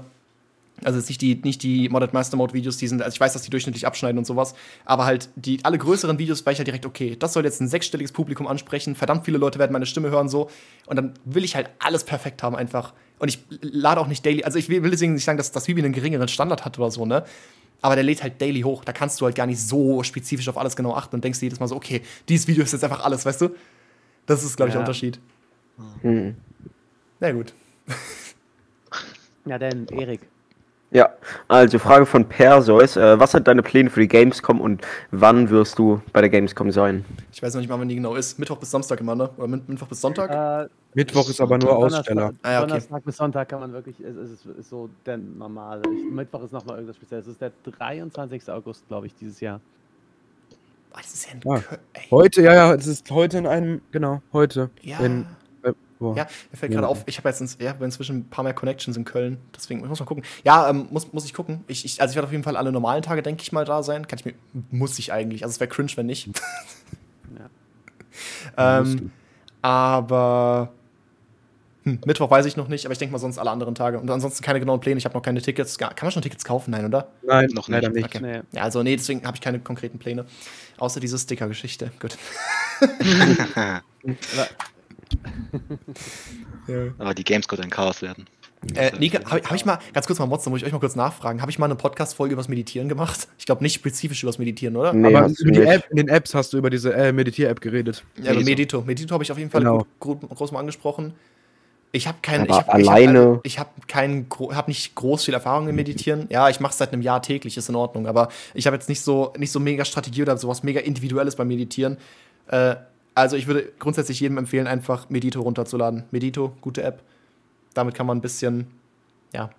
A: Also nicht die, nicht die Modded Master Mode Videos, die sind, also ich weiß, dass die durchschnittlich abschneiden und sowas, aber halt die alle größeren Videos war ich halt direkt, okay, das soll jetzt ein sechsstelliges Publikum ansprechen, verdammt viele Leute werden meine Stimme hören so und dann will ich halt alles perfekt haben einfach. Und ich lade auch nicht daily, also ich will deswegen nicht sagen, dass das Hübi einen geringeren Standard hat oder so, ne? Aber der lädt halt daily hoch. Da kannst du halt gar nicht so spezifisch auf alles genau achten und denkst dir jedes Mal so, okay, dieses Video ist jetzt einfach alles, weißt du? Das ist, glaube ich, ja. der Unterschied. Mhm. Na gut.
D: Ja, dann Erik.
B: Ja, also Frage von Perseus. Äh, was sind deine Pläne für die Gamescom und wann wirst du bei der Gamescom sein?
A: Ich weiß noch nicht mal, wann die genau ist. Mittwoch bis Samstag immer, ne? Oder Mittwoch bis Sonntag? Äh,
C: Mittwoch ist aber nur Aussteller.
D: Ah, ja, okay. Donnerstag bis Sonntag kann man wirklich, es ist, ist, ist, so der normale. Ich, Mittwoch ist nochmal irgendwas Spezielles. Es ist der 23. August, glaube ich, dieses Jahr.
C: Oh, das ist ja ein ah, Heute, ja, ja, es ist heute in einem, genau, heute. Ja. In
A: Boah. Ja, mir fällt gerade auf, ich habe jetzt ins, ja, inzwischen ein paar mehr Connections in Köln, deswegen muss man gucken. Ja, ähm, muss, muss ich gucken. Ich, ich, also ich werde auf jeden Fall alle normalen Tage, denke ich mal, da sein. Kann ich mir, muss ich eigentlich. Also es wäre cringe, wenn nicht. ja. ähm, aber hm, Mittwoch weiß ich noch nicht, aber ich denke mal sonst alle anderen Tage. Und ansonsten keine genauen Pläne. Ich habe noch keine Tickets. Kann man schon Tickets kaufen? Nein, oder?
C: Nein, noch leider nicht.
A: Okay. Nee. Ja, also nee, deswegen habe ich keine konkreten Pläne. Außer diese Sticker-Geschichte. Gut.
E: ja. Aber die Games könnten ein Chaos werden.
A: Äh, Nika, habe hab ich mal, ganz kurz mal Motzen, muss ich euch mal kurz nachfragen. Habe ich mal eine Podcast-Folge über das Meditieren gemacht? Ich glaube nicht spezifisch über das Meditieren, oder?
C: Nee, Aber über die App, in den Apps hast du über diese äh, Meditier-App geredet.
A: Ja, Medito. Medito, Medito habe ich auf jeden Fall genau. gut, gut, groß mal angesprochen. Ich habe keinen,
B: ich hab, alleine.
A: Ich habe hab keinen, habe nicht groß viel Erfahrung im Meditieren. Ja, ich mache es seit einem Jahr täglich, ist in Ordnung. Aber ich habe jetzt nicht so, nicht so mega Strategie oder sowas mega Individuelles beim Meditieren. Äh, also ich würde grundsätzlich jedem empfehlen, einfach Medito runterzuladen. Medito, gute App. Damit kann man ein bisschen, ja,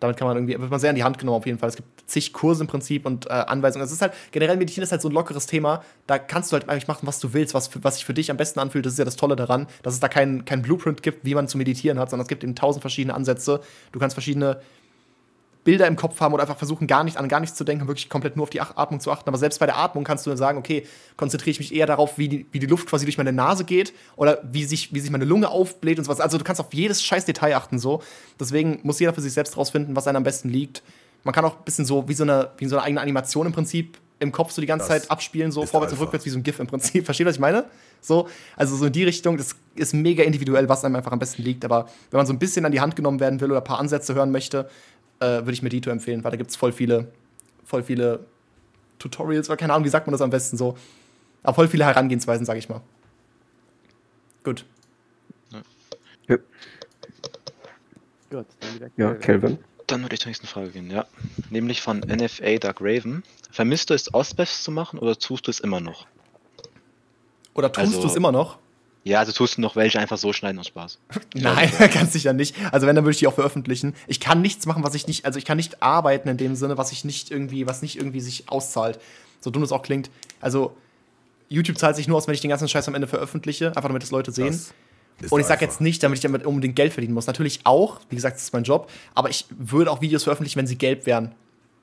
A: damit kann man irgendwie, wird man sehr in die Hand genommen auf jeden Fall. Es gibt zig Kurse im Prinzip und äh, Anweisungen. Es ist halt, generell Meditieren ist halt so ein lockeres Thema. Da kannst du halt eigentlich machen, was du willst, was, was sich für dich am besten anfühlt. Das ist ja das Tolle daran, dass es da keinen kein Blueprint gibt, wie man zu meditieren hat, sondern es gibt eben tausend verschiedene Ansätze. Du kannst verschiedene Bilder im Kopf haben oder einfach versuchen, gar nicht an gar nichts zu denken, wirklich komplett nur auf die Atmung zu achten. Aber selbst bei der Atmung kannst du dann sagen, okay, konzentriere ich mich eher darauf, wie die, wie die Luft quasi durch meine Nase geht oder wie sich, wie sich meine Lunge aufbläht und sowas. Also du kannst auf jedes scheiß Detail achten so. Deswegen muss jeder für sich selbst rausfinden, was einem am besten liegt. Man kann auch ein bisschen so wie so eine, wie so eine eigene Animation im Prinzip im Kopf so die ganze
F: Das
A: Zeit abspielen, so vorwärts und
F: einfach.
A: rückwärts wie so ein GIF im Prinzip. Versteht, was ich meine? So, also so in die Richtung, das ist mega individuell, was einem einfach am besten liegt. Aber wenn man so ein bisschen an die Hand genommen werden will oder ein paar Ansätze hören möchte, äh, würde ich mir Dito empfehlen, weil da gibt es voll viele, voll viele Tutorials oder keine Ahnung, wie sagt man das am besten so. Aber voll viele Herangehensweisen, sag ich mal. Gut.
D: Gut, dann wieder
B: Ja,
D: Kelvin.
E: Dann würde ich zur nächsten Frage gehen, ja. Nämlich von NFA Dark Raven. Vermisst du es, Ostbest zu machen oder tust du es immer noch?
A: Oder tust
E: Also-
A: du es immer noch?
E: Ja, also tust du noch welche einfach so schneiden aus Spaß.
A: Nein, ganz sicher nicht. Also wenn, dann würde ich die auch veröffentlichen. Ich kann nichts machen, was ich nicht, also ich kann nicht arbeiten in dem Sinne, was ich nicht irgendwie, was nicht irgendwie sich auszahlt. So dumm es auch klingt. Also YouTube zahlt sich nur aus, wenn ich den ganzen Scheiß am Ende veröffentliche, einfach damit es Leute sehen.
F: Das
A: Und ich sage jetzt nicht, damit ich damit unbedingt Geld verdienen muss. Natürlich auch, wie gesagt, das ist mein Job, aber ich würde auch Videos veröffentlichen, wenn sie gelb wären.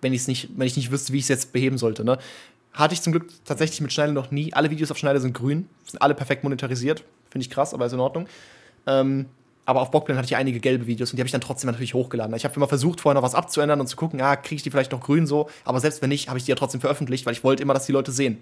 A: Wenn, ich's nicht, wenn ich nicht wüsste, wie ich es jetzt beheben sollte. Ne? Hatte ich zum Glück tatsächlich mit Schneider noch nie. Alle Videos auf Schneider sind grün, sind alle perfekt monetarisiert. Finde ich krass, aber ist in Ordnung. Ähm, aber auf Bockplan hatte ich einige gelbe Videos und die habe ich dann trotzdem natürlich hochgeladen. Ich habe immer versucht, vorher noch was abzuändern und zu gucken, ah, kriege ich die vielleicht noch grün so. Aber selbst wenn nicht, habe ich die ja trotzdem veröffentlicht, weil ich wollte immer, dass die Leute sehen.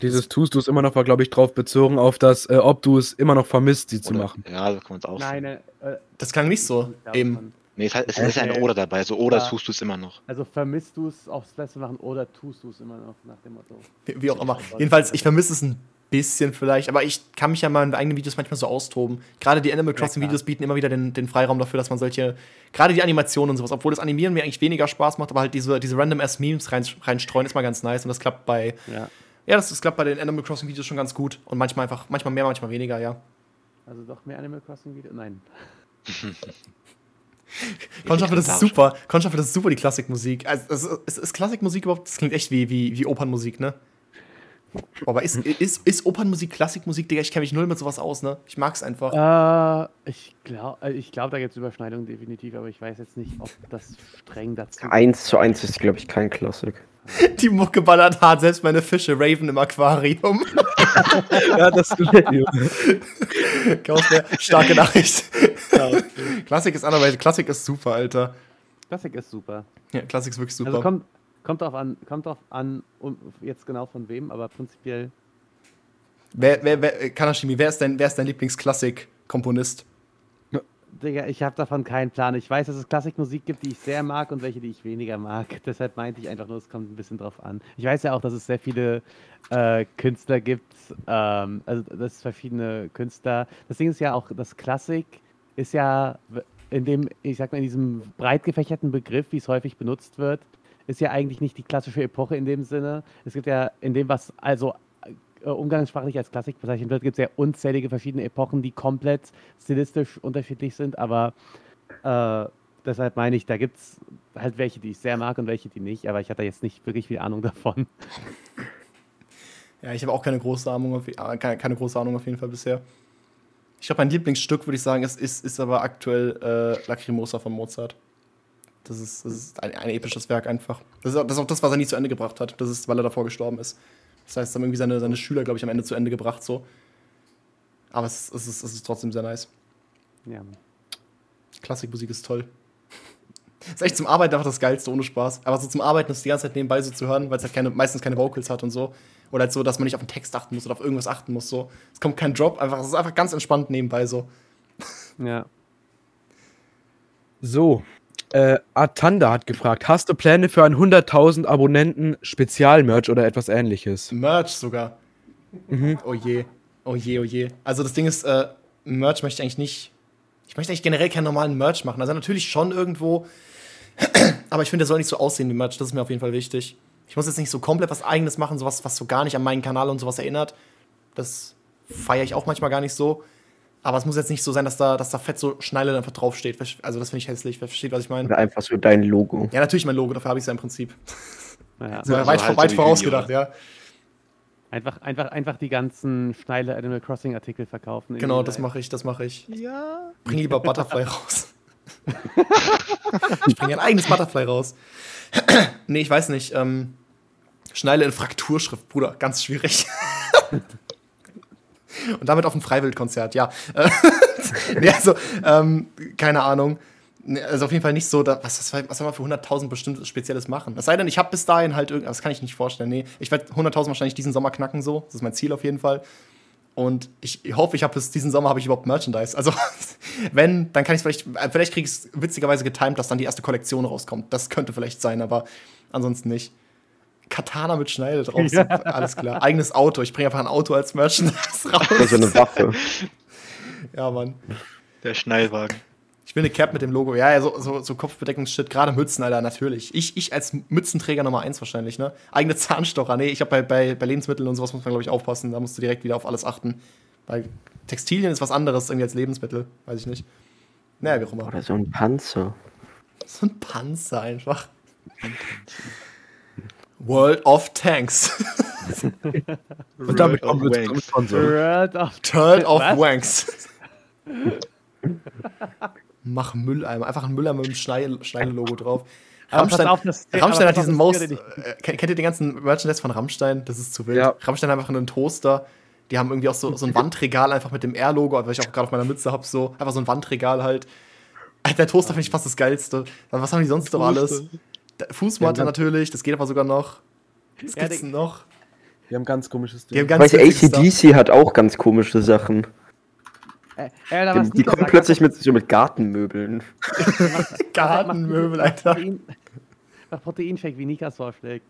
C: Dieses tust du es immer noch war, glaube ich, drauf bezogen auf das, äh, ob du es immer noch vermisst, sie zu machen.
E: Ja, da kann man es auch.
D: Nein, äh, äh,
A: Das klang nicht so. Eben.
E: Nee, es, es ist ja ein
D: Okay.
E: Oder dabei. So, oder
D: Ja.
E: tust du es immer noch.
D: Also vermisst du es aufs Letzte machen oder tust du es immer noch nach dem Motto?
A: Wie, wie auch immer. Jedenfalls, ich vermisse es ein bisschen vielleicht, aber ich kann mich ja mal in eigenen Videos manchmal so austoben. Gerade die Animal. Crossing Videos bieten immer wieder den, den Freiraum dafür, dass man solche, gerade die Animationen und sowas, obwohl das Animieren mir eigentlich weniger Spaß macht, aber halt diese, diese random ass Memes rein, reinstreuen ist mal ganz nice und das klappt bei,
D: Ja.
A: ja, das, das klappt bei den Animal Crossing Videos schon ganz gut und manchmal einfach, manchmal mehr, manchmal weniger, ja.
D: Also doch mehr Animal Crossing Video? Nein.
A: Konschaffe, das ist super. Konschaffe, das ist super, die Klassikmusik. Also, es ist, ist, ist Klassikmusik überhaupt? Das klingt echt wie, wie, wie Opernmusik, ne? Boah, Aber ist, ist, ist Opernmusik Klassikmusik, Digga? Ich kenne mich null mit sowas aus, ne? Ich mag's einfach.
D: Äh, ich glaube, ich glaub, da gibt es Überschneidungen definitiv, aber ich weiß jetzt nicht, ob das streng dazu
B: Eins zu eins ist, glaube ich, kein Klassik.
A: Die Mucke ballert hart, selbst meine Fische Raven im Aquarium.
C: ja, das
A: Chaos Bär, starke Nachricht. Klassik ist anderweitig. Klassik ist super, Alter.
D: Klassik ist super.
A: Ja, Klassik ist wirklich super.
D: Also kommt, kommt drauf an, kommt drauf an, um, jetzt genau von wem, aber prinzipiell
A: wer, wer, wer, Kanashimi, wer ist dein, wer ist dein Lieblings-Klassik-Komponist?
D: Digga, ich habe davon keinen Plan. Ich weiß, dass es Klassikmusik gibt, die ich sehr mag und welche, die ich weniger mag. Deshalb meinte ich einfach nur, es kommt ein bisschen drauf an. Ich weiß ja auch, dass es sehr viele äh, Künstler gibt, ähm, also dass es verschiedene Künstler. Das Ding ist ja auch, das Klassik ist ja in dem, ich sag mal, in diesem breit gefächerten Begriff, wie es häufig benutzt wird, ist ja eigentlich nicht die klassische Epoche in dem Sinne. Es gibt ja in dem, was also äh, umgangssprachlich als Klassik bezeichnet wird, gibt es ja unzählige verschiedene Epochen, die komplett stilistisch unterschiedlich sind, aber äh, deshalb meine ich, da gibt es halt welche, die ich sehr mag und welche, die nicht, aber ich hatte jetzt nicht wirklich viel Ahnung davon.
A: Ja, ich habe auch keine große Ahnung, auf, äh, keine, keine große Ahnung auf jeden Fall bisher. Ich glaube, mein Lieblingsstück, würde ich sagen, ist, ist, ist aber aktuell äh, Lacrimosa von Mozart. Das ist, das ist ein, ein episches Werk einfach. Das ist, auch, das ist auch das, was er nie zu Ende gebracht hat. Das ist, weil er davor gestorben ist. Das heißt, haben irgendwie seine, seine Schüler, glaube ich, am Ende zu Ende gebracht. So. Aber es, es, ist, es ist trotzdem sehr nice.
D: Ja.
A: Klassikmusik ist toll. ist echt zum Arbeiten einfach das Geilste, ohne Spaß. Aber so zum Arbeiten ist die ganze Zeit nebenbei so zu hören, weil es halt keine, meistens keine Vocals hat und so. Oder halt so, dass man nicht auf den Text achten muss oder auf irgendwas achten muss. So. Es kommt kein Drop, einfach, es ist einfach ganz entspannt nebenbei so.
D: ja.
C: So, äh, Atanda hat gefragt, hast du Pläne für ein 100.000 Abonnenten Spezialmerch oder etwas ähnliches?
A: Merch sogar. Oh je. Oh je, oh je. Also das Ding ist, äh, Merch möchte ich eigentlich nicht. Ich möchte eigentlich generell keinen normalen Merch machen. Also natürlich schon irgendwo. aber ich finde, der soll nicht so aussehen wie Merch. Das ist mir auf jeden Fall wichtig. Ich muss jetzt nicht so komplett was Eigenes machen, sowas, was so gar nicht an meinen Kanal und sowas erinnert. Das feiere ich auch manchmal gar nicht so. Aber es muss jetzt nicht so sein, dass da, dass da fett so Schneile einfach draufsteht. Also das finde ich hässlich. Wer versteht, was ich meine?
B: Oder einfach so dein Logo.
A: Ja, natürlich mein Logo, dafür habe ich es ja im Prinzip.
D: ja.
A: So,
E: also
A: weit,
E: halt
A: weit
E: so
A: vorausgedacht,
E: Video,
A: ja.
D: Einfach, einfach, einfach die ganzen Schneile Animal Crossing Artikel verkaufen.
A: Genau, das
D: Live.
A: mache ich, das mache ich.
D: Ja.
A: Bring lieber Butterfly raus. ich bringe ein eigenes Butterfly raus. nee, ich weiß nicht. Ähm, Schneile in Frakturschrift, Bruder, ganz schwierig. Und damit auf ein Freiwildkonzert, ja. Nee, also, ähm, keine Ahnung. Also auf jeden Fall nicht so, da, was, was, was soll man für 100.000 bestimmt Spezielles machen? Es sei denn, ich habe bis dahin halt irgendwas, das kann ich nicht vorstellen. Nee, ich werde 100.000 wahrscheinlich diesen Sommer knacken so. Das ist mein Ziel auf jeden Fall. Und ich hoffe, ich habe bis diesen Sommer ich überhaupt Merchandise. Also wenn, dann kann ich vielleicht, vielleicht kriege ich es witzigerweise getimed, dass dann die erste Kollektion rauskommt. Das könnte vielleicht sein, aber ansonsten nicht. Katana mit Schneide drauf,
D: Ja.
A: alles klar. Eigenes Auto, ich bringe einfach ein Auto als Merchandise raus.
B: Also eine Waffe.
A: Ja, Mann.
E: Der Schnellwagen.
A: Ich will eine Cap mit dem Logo. Ja, ja, so, so, so Kopfbedeckungsshit, gerade Mützen, Alter, natürlich. Ich, ich als Mützenträger Nummer eins wahrscheinlich, ne? Eigene Zahnstocher. Nee, ich habe bei, bei, bei Lebensmitteln und sowas muss man, glaube ich, aufpassen. Da musst du direkt wieder auf alles achten. Weil Textilien ist was anderes irgendwie als Lebensmittel. Weiß ich nicht. Naja, wie auch immer.
B: Oder so ein Panzer.
A: So ein Panzer einfach. World of Tanks.
C: Und damit
E: World
C: kommen wir zum
E: Wanks.
C: Sponsor.
D: Word of
A: Turd of? Wanks. Mach Mülleimer. Einfach ein Mülleimer mit dem Schneide- Schneide-Logo drauf. Rammstein,
D: auf, das-
A: Rammstein hat diesen Most. Äh, kennt, ihr den ganzen Merchandise von Rammstein? Das ist zu wild.
C: Ja.
A: Rammstein hat einfach einen Toaster. Die haben irgendwie auch so, so ein Wandregal einfach mit dem R-Logo, weil ich auch gerade auf meiner Mütze habe, so. Einfach so ein Wandregal halt. Der Toaster finde ich fast das Geilste. Was haben die sonst noch alles? Fußmatte
C: Ja,
A: natürlich, das geht aber sogar noch. Was
D: Ja,
A: gibt's denn noch?
C: Die haben ganz komisches
A: Die haben
C: Ding.
A: ganz Stuff.
B: ACDC hat auch ganz komische Sachen.
D: Äh, was
B: Die, die kommen plötzlich mit, so mit Gartenmöbeln.
A: Gartenmöbel, Alter.
D: Protein, Proteinshake, wie Nikas vorschlägt.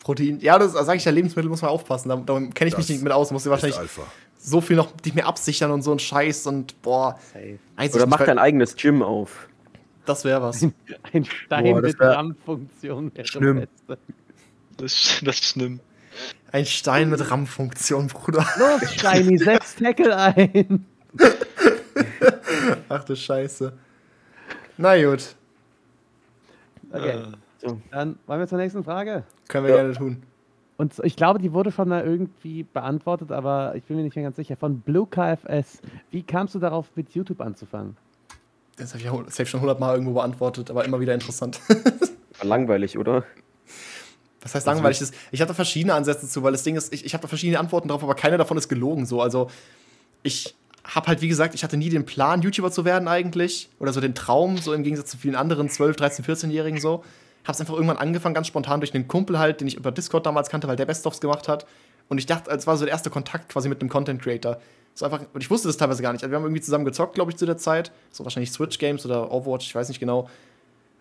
A: Protein. Ja, das sage ich ja, Lebensmittel muss man aufpassen. Da, da kenne ich mich
F: Das
A: nicht mit aus. Muss ich wahrscheinlich
F: Alpha.
A: so viel noch nicht mehr absichern und so ein Scheiß und boah.
B: Oder mach
A: weil-
B: dein eigenes Gym auf.
A: Das wäre was.
D: Ein Stein
C: Boah,
D: mit RAM-Funktion wäre
C: Schlimm.
D: das Beste.
E: Das, ist- das ist schlimm.
A: Ein Stein mit RAM-Funktion, Bruder.
D: Los, Steini, setz Tackle ein.
A: Ach du Scheiße. Na gut,
D: Okay,
B: So.
D: dann wollen wir zur nächsten Frage.
A: können wir
B: Ja.
A: gerne tun.
D: Und ich glaube, die wurde schon mal irgendwie beantwortet, aber ich bin mir nicht mehr ganz sicher. Von Blue KFS. Wie kamst du darauf, mit YouTube anzufangen?
A: Das habe ich ja safe schon hundertmal irgendwo beantwortet, aber immer wieder interessant.
B: War langweilig, oder?
A: Was heißt langweilig? Das- Ich hatte verschiedene Ansätze zu, weil das Ding ist, ich, ich habe da verschiedene Antworten drauf, aber keine davon ist gelogen. So. Also ich habe halt, wie gesagt, ich hatte nie den Plan, YouTuber zu werden eigentlich. Oder so den Traum, so im Gegensatz zu vielen anderen 12, 13, 14-Jährigen so. Hab's einfach irgendwann angefangen, ganz spontan durch einen Kumpel halt, den ich über Discord damals kannte, weil der Best-ofs gemacht hat. Und ich dachte, es war so der erste Kontakt quasi mit einem Content-Creator. So einfach, und ich wusste das teilweise gar nicht. Also wir haben irgendwie zusammen gezockt, glaube ich, zu der Zeit. So wahrscheinlich Switch-Games oder Overwatch, ich weiß nicht genau.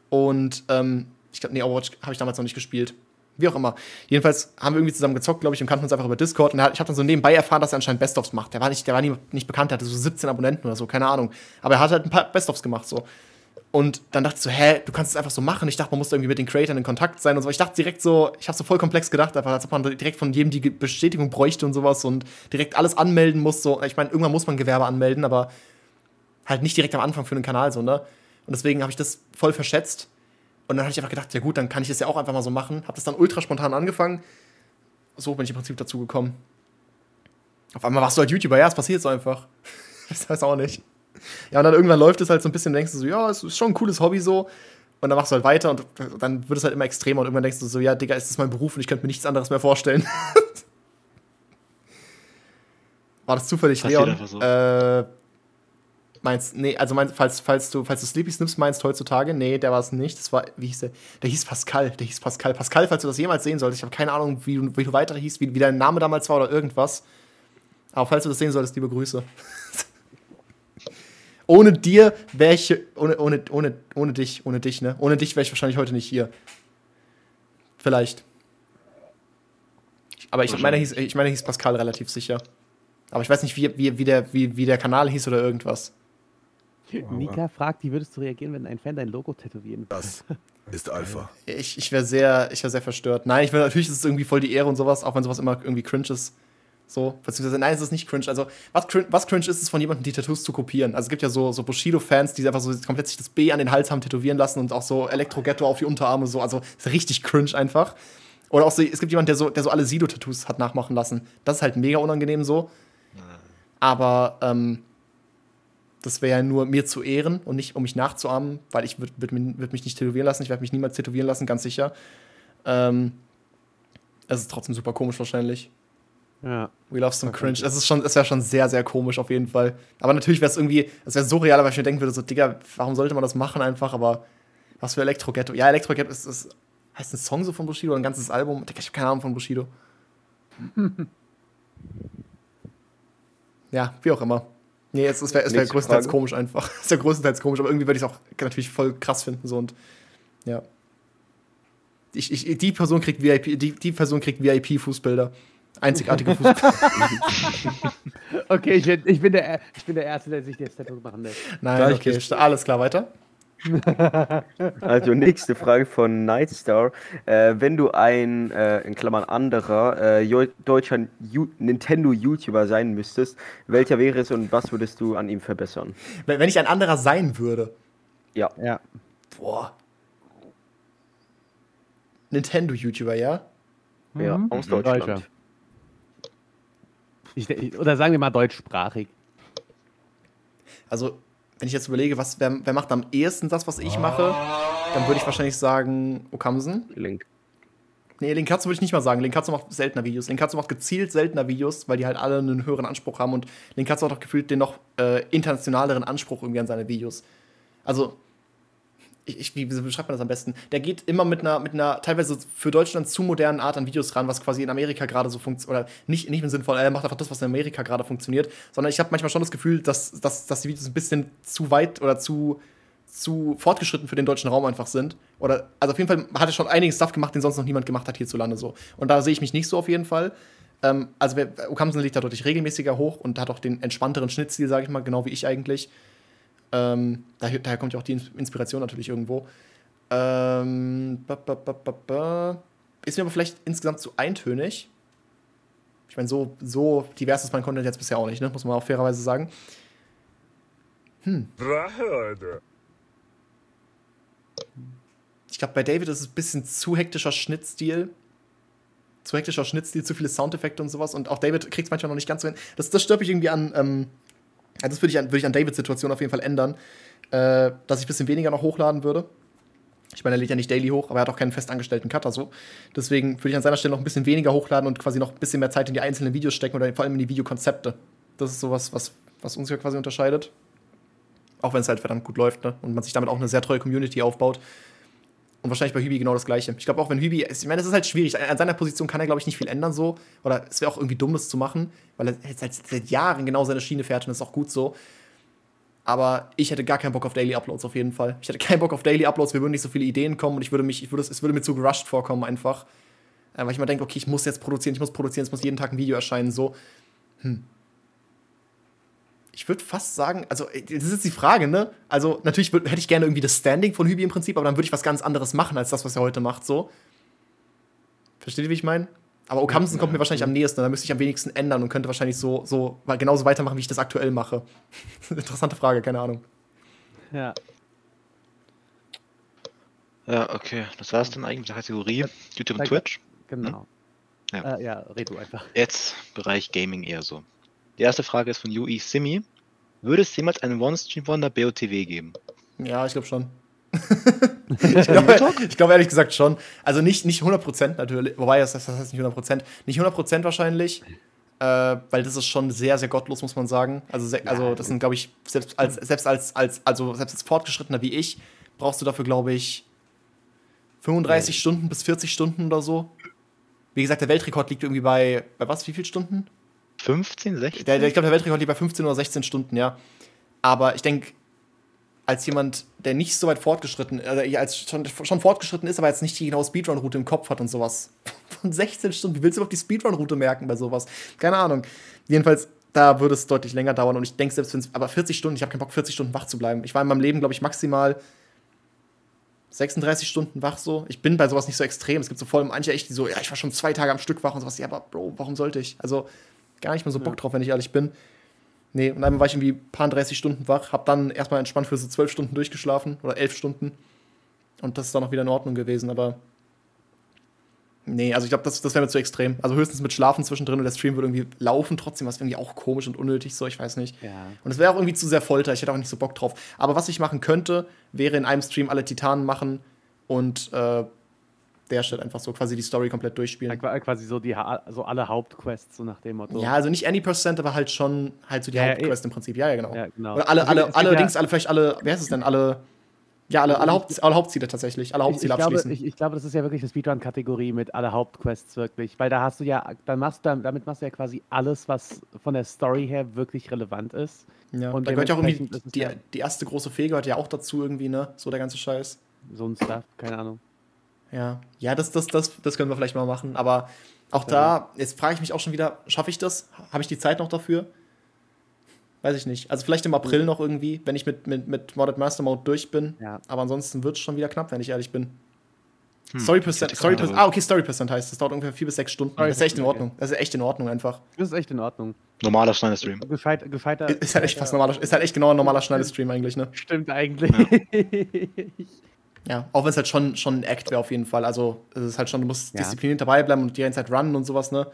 A: Und ähm, ich glaube, nee, Overwatch habe ich damals noch nicht gespielt. Wie auch immer. Jedenfalls haben wir irgendwie zusammen gezockt, glaube ich, und kannten uns einfach über Discord. Und ich habe dann so nebenbei erfahren, dass er anscheinend Best-ofs macht. Der war nicht, der war nie, nicht bekannt, der hatte so 17 Abonnenten oder so, keine Ahnung. Aber er hat halt ein paar Best-ofs gemacht, so. Und dann dachte ich so, hä, du kannst es einfach so machen. Ich dachte, man muss irgendwie mit den Creatoren in Kontakt sein und so. Ich dachte direkt so, ich habe so voll komplex gedacht, einfach, als ob man direkt von jedem die Bestätigung bräuchte und sowas und direkt alles anmelden muss. So. Ich meine, irgendwann muss man Gewerbe anmelden, aber halt nicht direkt am Anfang für einen Kanal, so, ne? Und deswegen habe ich das voll verschätzt. Und dann habe ich einfach gedacht, ja gut, dann kann ich das ja auch einfach mal so machen. Habe das dann ultra spontan angefangen. So bin ich im Prinzip dazu gekommen. Auf einmal warst du halt YouTuber, ja, es passiert so einfach. Das weiß auch nicht. Ja, und dann irgendwann läuft es halt so ein bisschen, denkst du so, ja, es ist schon ein cooles Hobby so. Und dann machst du halt weiter und dann wird es halt immer extremer und irgendwann denkst du so, ja, Digga, ist das mein Beruf und ich könnte mir nichts anderes mehr vorstellen. War das zufällig,
E: Passiert
A: Leon?
E: so.
A: Äh, meinst, nee, also meinst, falls, falls du, falls du Sleepy Snips meinst heutzutage, nee, der war es nicht. Das war, wie hieß der? Der hieß Pascal, der hieß Pascal. Pascal, falls du das jemals sehen solltest, ich habe keine Ahnung, wie, du- wie du weiter hieß, wie, wie dein Name damals war oder irgendwas. Aber falls du das sehen solltest, liebe Grüße. Ohne dir wäre ich, ohne, ohne, ohne, ohne dich, ohne dich, ne? Ohne dich wäre ich wahrscheinlich heute nicht hier. Vielleicht. Aber ich meine, hieß, ich meine, hieß Pascal relativ sicher. Aber ich weiß nicht, wie, wie, wie, der, wie, wie der Kanal hieß oder irgendwas.
D: Nika fragt, wie würdest du reagieren, wenn ein Fan dein Logo tätowieren würde?
F: Das ist Alpha.
A: Ich, ich wäre sehr, ich wär sehr verstört. Nein, ich will natürlich ist es irgendwie voll die Ehre und sowas, auch wenn sowas immer irgendwie cringe ist. So, beziehungsweise nein, es ist nicht cringe. Also, was cringe, was cringe ist, ist von jemandem die Tattoos zu kopieren. Also es gibt ja so, so Bushido-Fans, die einfach so komplett sich das B an den Hals haben tätowieren lassen und auch so Elektro-Ghetto auf die Unterarme so. Also ist richtig cringe einfach. Oder auch so, es gibt jemanden, der so, der so alle Sido-Tattoos hat nachmachen lassen. Das ist halt mega unangenehm so. Aber ähm, das wäre ja nur mir zu ehren und nicht, um mich nachzuahmen, weil ich würde würd, würd mich nicht tätowieren lassen. Ich werde mich niemals tätowieren lassen, ganz sicher. Ähm, es ist trotzdem super komisch wahrscheinlich.
D: Ja.
A: We love some cringe. Das ist schon, das wäre schon sehr, sehr komisch auf jeden Fall. Aber natürlich wäre es irgendwie, es wäre so real, weil ich mir denken würde, so, Digga, warum sollte man das machen einfach? Aber was für Elektro-Ghetto? Ja, Elektro-Ghetto ist, ist, heißt ein Song so von Bushido oder ein ganzes Album? Digga, ich habe keine Ahnung von Bushido. ja, wie auch immer. Nee, es, es wäre wär größtenteils
B: Frage.
A: komisch einfach. Es wäre größtenteils komisch, aber irgendwie würde ich es auch natürlich voll krass finden. So und ja. Ich, ich, die Person kriegt VIP, die, die Person kriegt VIP-Fußbilder. Einzigartige Fußbilder.
D: Okay, ich bin, ich, bin der, ich bin der Erste, der sich jetzt Tattoo machen lässt.
A: Nein, okay, alles klar, weiter.
B: Also nächste Frage von Nightstar. Äh, wenn du ein, äh, in Klammern anderer, äh, deutscher Ju Nintendo-YouTuber sein müsstest, welcher wäre es und was würdest du an ihm verbessern?
A: Wenn wenn ich ein anderer sein würde,
B: Ja,
D: Ja.
A: boah. Nintendo-YouTuber, ja?
B: ja
D: Mhm.
B: aus
D: Deutscher.
B: Deutschland.
D: Ich, ich, oder sagen wir mal deutschsprachig.
A: Also, wenn ich jetzt überlege, was, wer, wer macht am ehesten das, was ich mache, dann würde ich wahrscheinlich sagen Okamsen.
B: Link.
A: Nee, Linkatsu würde ich nicht mal sagen. Linkatsu macht seltener Videos. Linkatsu macht gezielt seltener Videos, weil die halt alle einen höheren Anspruch haben und Linkatsu hat auch gefühlt den noch äh, internationaleren Anspruch irgendwie an seine Videos. Also, ich, ich, wie beschreibt man das am besten? Der geht immer mit einer, mit einer teilweise für Deutschland zu modernen Art an Videos ran, was quasi in Amerika gerade so funktioniert. Oder nicht, nicht im Sinne von, er macht einfach das, was in Amerika gerade funktioniert, sondern ich habe manchmal schon das Gefühl, dass, dass, dass die Videos ein bisschen zu weit oder zu, zu fortgeschritten für den deutschen Raum einfach sind. Oder, also auf jeden Fall hat er schon einiges Stuff gemacht, den sonst noch niemand gemacht hat hierzulande so. Und da sehe ich mich nicht so auf jeden Fall. Ähm, also Okamsen liegt da deutlich regelmäßiger hoch und hat auch den entspannteren Schnittstil, sage ich mal, genau wie ich eigentlich. Ähm, daher, daher kommt ja auch die Ins- Inspiration natürlich irgendwo. Ähm, ba, ba, ba. Ist mir aber vielleicht insgesamt zu eintönig. Ich meine, so, so divers ist mein Content jetzt bisher auch nicht, ne? muss man auch fairerweise sagen. Ich glaube, bei David ist es ein bisschen zu hektischer Schnittstil. Zu hektischer Schnittstil, zu viele Soundeffekte und sowas. Und auch David kriegt es manchmal noch nicht ganz so hin. Das, das stört mich irgendwie an. Ähm, ja, das würde ich an, würde ich an Davids Situation auf jeden Fall ändern. Äh, dass ich ein bisschen weniger noch hochladen würde. Ich meine, er lädt ja nicht daily hoch, aber er hat auch keinen festangestellten Cutter so. Deswegen würde ich an seiner Stelle noch ein bisschen weniger hochladen und quasi noch ein bisschen mehr Zeit in die einzelnen Videos stecken oder vor allem in die Videokonzepte. Das ist sowas, was, was uns ja quasi unterscheidet. Auch wenn es halt verdammt gut läuft, ne? Und man sich damit auch eine sehr treue Community aufbaut. Und wahrscheinlich bei Hübi genau das Gleiche. Ich glaube auch, wenn Hübi, ich meine, das ist halt schwierig. An seiner Position kann er, glaube ich, nicht viel ändern so. Oder es wäre auch irgendwie dumm, das zu machen, weil er jetzt halt seit Jahren genau seine Schiene fährt und das ist auch gut so. Aber ich hätte gar keinen Bock auf Daily Uploads auf jeden Fall. Ich hätte keinen Bock auf Daily Uploads, mir würden nicht so viele Ideen kommen und ich würde mich, ich würde, es würde mir zu gerusht vorkommen einfach. Äh, weil ich mir denke, okay, ich muss jetzt produzieren, ich muss produzieren, es muss jeden Tag ein Video erscheinen, so. Hm. Ich würde fast sagen, also äh, das ist jetzt die Frage, ne? Also natürlich würd, hätte ich gerne irgendwie das Standing von Hübi im Prinzip, aber dann würde ich was ganz anderes machen als das, was er heute macht, so. Versteht ihr, wie ich meine? Aber Okamsen kommt mir wahrscheinlich am nächsten, da müsste ich am wenigsten ändern und könnte wahrscheinlich so, so genauso weitermachen, wie ich das aktuell mache. Interessante Frage, keine Ahnung.
D: Ja.
E: Ja, okay. Das war's dann eigentlich mit der Kategorie YouTube und. Twitch.
D: Genau.
E: Ja.
D: Äh, ja, red du einfach.
E: Jetzt Bereich Gaming eher so. Die erste Frage ist von Yui Simi. Würde es jemals einen One-Stream-Wonder BOTW geben?
A: Ja, ich glaube schon. ich glaube glaub ehrlich gesagt schon. Also nicht, nicht 100% natürlich, wobei das, das heißt nicht 100%. Nicht 100% wahrscheinlich, äh, weil das ist schon sehr, sehr gottlos, muss man sagen. Also, also das sind, glaube ich, selbst als, selbst als, als, also selbst als Fortgeschrittener wie ich, brauchst du dafür, glaube ich, 35 Stunden bis 40 Stunden oder so. Wie gesagt, der Weltrekord liegt irgendwie bei, bei was, wie viel Stunden?
E: 15, 16?
A: Der, der, ich glaube, der Weltrekord liegt bei 15 oder 16 Stunden, ja. Aber ich denke, als jemand, der nicht so weit fortgeschritten, also als schon, schon fortgeschritten ist, aber jetzt nicht die genaue Speedrun-Route im Kopf hat und sowas. Von 16 Stunden, wie willst du überhaupt die Speedrun-Route merken bei sowas? Keine Ahnung. Jedenfalls, da würde es deutlich länger dauern und ich denke, selbst wenn es, aber 40 Stunden, ich habe keinen Bock, 40 Stunden wach zu bleiben. Ich war in meinem Leben, glaube ich, maximal 36 Stunden wach so. Ich bin bei sowas nicht so extrem. Es gibt so voll manche echt, die so, ja, ich war schon zwei Tage am Stück wach und sowas. Ja, aber Bro, warum sollte ich? Also gar nicht mehr so Bock drauf, wenn ich ehrlich bin. Nee, und einmal war ich irgendwie ein paar 30 Stunden wach, hab dann erstmal entspannt für so 12 Stunden durchgeschlafen oder 11 Stunden. Und das ist dann auch wieder in Ordnung gewesen, aber. Nee, also ich glaube, das, das wäre mir zu extrem. Also höchstens mit Schlafen zwischendrin und der Stream würde irgendwie laufen trotzdem, was irgendwie auch komisch und unnötig so, ich weiß nicht.
D: Ja.
A: Und es wäre auch irgendwie zu sehr Folter, ich hätte auch nicht so Bock drauf. Aber was ich machen könnte, wäre in einem Stream alle Titanen machen und äh, der Shit einfach so, quasi die Story komplett
D: Ja,
A: durchspielen.
D: qua- quasi so die so alle Hauptquests, so nach dem Motto.
A: Ja, also nicht any percent, aber halt schon halt so die
D: Ja, ja,
A: Hauptquest im Prinzip. Ja, ja, genau.
D: Ja, genau.
A: Oder alle,
D: Es
A: alle,
D: gibt
A: alle
D: ja-
A: Dings, alle, vielleicht alle, wer ist es denn? Alle, ja, alle, alle, Haupt, alle Hauptziele tatsächlich. Alle
D: Ich, ich,
A: Hauptziele
D: glaube,
A: abschließen.
D: ich, ich glaube, das ist ja wirklich eine Speedrun-Kategorie mit alle Hauptquests wirklich, weil da hast du ja, dann machst du, damit machst du ja quasi alles, was von der Story her wirklich relevant ist.
A: ja,
D: und
A: da gehört ja auch irgendwie, die,
D: ja-
A: die erste große Fee gehört ja auch dazu irgendwie, ne? So der ganze Scheiß.
D: So ein Stuff, keine Ahnung.
A: Ja, ja, das, das, das, das können wir vielleicht mal machen. Aber auch da, jetzt frage ich mich auch schon wieder, schaffe ich das? Habe ich die Zeit noch dafür? Weiß ich nicht. Also vielleicht im April noch irgendwie, wenn ich mit, mit, mit Modded Master Mode durch bin.
D: Ja.
A: Aber ansonsten wird es schon wieder knapp, wenn ich ehrlich bin.
E: Hm,
A: Story Percent, Story Percent, ah, okay, Story Percent heißt, das dauert ungefähr vier bis sechs Stunden.
D: Story
A: das ist echt in Ordnung. Das ist echt in Ordnung einfach.
D: Das ist echt in Ordnung.
E: Normaler schneller Stream.
D: Gescheit, gescheiter.
A: Ist halt echt fast normaler, ist halt echt genau ein normaler schnelles Stream eigentlich, ne?
D: Stimmt eigentlich.
A: Ja, auch wenn es halt schon, schon ein Act wäre auf jeden Fall. Also es ist halt schon, du musst
D: Ja.
A: diszipliniert dabei bleiben und die ganze Zeit runnen und sowas, ne?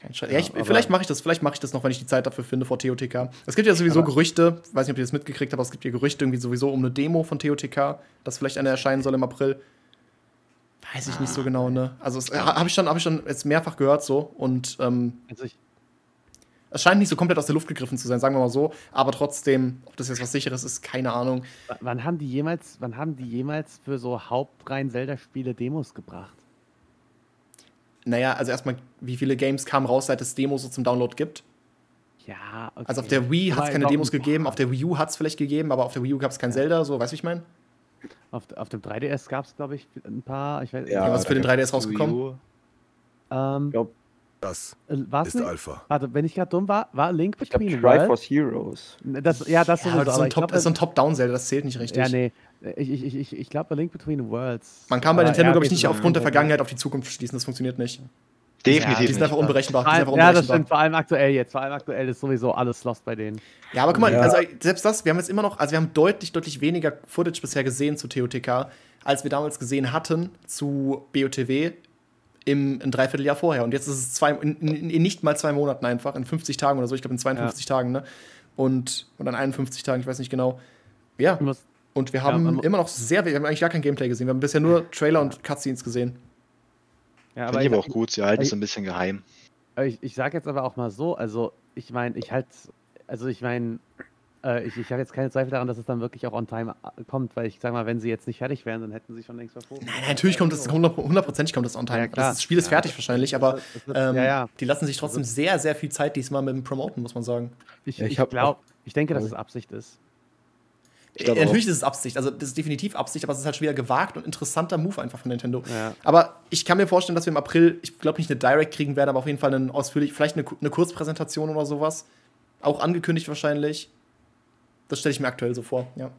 A: Kein Scheiß. Ja, ich, vielleicht mache ich das, vielleicht mache ich das noch, wenn ich die Zeit dafür finde vor TOTK. Es gibt ja sowieso Gerüchte, weiß nicht, ob ihr das mitgekriegt habt, aber es gibt ja Gerüchte irgendwie sowieso um eine Demo von TOTK, dass vielleicht eine erscheinen soll im April. Weiß ich nicht so genau, ne? Also habe ich schon, habe ich schon jetzt mehrfach gehört so und ähm,
D: also ich,
A: es scheint nicht so komplett aus der Luft gegriffen zu sein, sagen wir mal so. Aber trotzdem, ob das jetzt was sicheres ist, keine Ahnung.
D: w- wann haben die jemals, wann haben die jemals für so hauptrein Zelda-Spiele Demos gebracht?
A: Naja, also erstmal, wie viele Games kamen raus, seit es Demos so zum Download gibt?
D: Ja, okay.
A: Also auf der Wii hat es keine Demos gegeben, auf der Wii U hat es vielleicht gegeben, aber auf der Wii U gab es kein Zelda, so, weißt du, wie ich meine?
D: Auf, auf dem 3DS gab es, glaube ich, ein paar. Ich weiß,
B: Ja,
A: was
C: da
A: für den
C: gab's
A: 3DS rausgekommen?
D: Ähm,
B: glaub,
C: Das
D: äh, war's
C: ist
D: nicht?
C: Alpha.
D: Warte, wenn ich gerade dumm war, war Link
B: ich glaube,
D: Between
B: Triforce
D: Worlds?
B: Heroes.
D: Das, ja, das
A: Ja,
D: sowieso.
A: das ist ein
D: ich
A: Top-
D: glaub,
A: das ist so ein Top-Down-Zelda, das zählt nicht richtig.
D: Ja, nee. Ich, ich, ich, ich, ich glaube, Link Between Worlds.
A: Man kann bei
D: Aber
A: Nintendo,
D: ja,
A: glaube ich, nicht aufgrund der Vergangenheit auf die Zukunft schließen, das funktioniert nicht.
E: Definitiv
A: Die sind einfach unberechenbar. Sind
D: allem,
A: einfach
D: ja, das
A: unberechenbar.
D: stimmt. Vor allem aktuell jetzt. Vor allem aktuell ist sowieso alles lost bei denen.
A: Ja, aber guck mal,
C: Ja.
A: also selbst das, wir haben jetzt immer noch, also wir haben deutlich, deutlich weniger Footage bisher gesehen zu TOTK, als wir damals gesehen hatten zu BOTW im ein Dreivierteljahr vorher. Und jetzt ist es zwei, in, in, in nicht mal zwei Monaten einfach, in 50 Tagen oder so, ich glaube in 52 Tagen, ne? Und, und an 51 Tagen, ich weiß nicht genau. Ja, und wir
D: Ja,
A: haben
D: mu-
A: immer noch sehr, wir haben eigentlich gar kein Gameplay gesehen. Wir haben bisher nur Trailer und Cutscenes gesehen.
D: ja,
E: Finde
D: aber
E: ich aber auch gut, sie halten es ein bisschen geheim.
D: ich, ich sage jetzt aber auch mal so, also ich meine, ich halt, also ich meine, äh, ich, ich habe jetzt keine Zweifel daran, dass es dann wirklich auch on time äh, kommt, weil ich sag mal, wenn sie jetzt nicht fertig wären, dann hätten sie schon längst verfolgt.
A: Nein, natürlich kommt das, 100 hundertprozentig kommt das on time.
D: Ja, klar.
A: das Spiel ist
D: Ja.
A: fertig wahrscheinlich, aber ähm,
D: ja, ja.
A: die lassen sich trotzdem sehr, sehr viel Zeit diesmal mit dem Promoten, muss man sagen.
D: Ich,
C: Ja, ich
D: ich, glaube, ich denke, dass es Absicht ist.
A: Äh, Natürlich
E: auch.
A: ist es Absicht, also das ist definitiv Absicht, aber es ist halt schon wieder gewagt und interessanter Move einfach von Nintendo.
D: Ja.
A: Aber ich kann mir vorstellen, dass wir im April, ich glaube nicht eine Direct kriegen werden, aber auf jeden Fall einen ausführlich, vielleicht eine, eine Kurzpräsentation oder sowas. Auch angekündigt wahrscheinlich. Das stelle ich mir aktuell so vor, ja.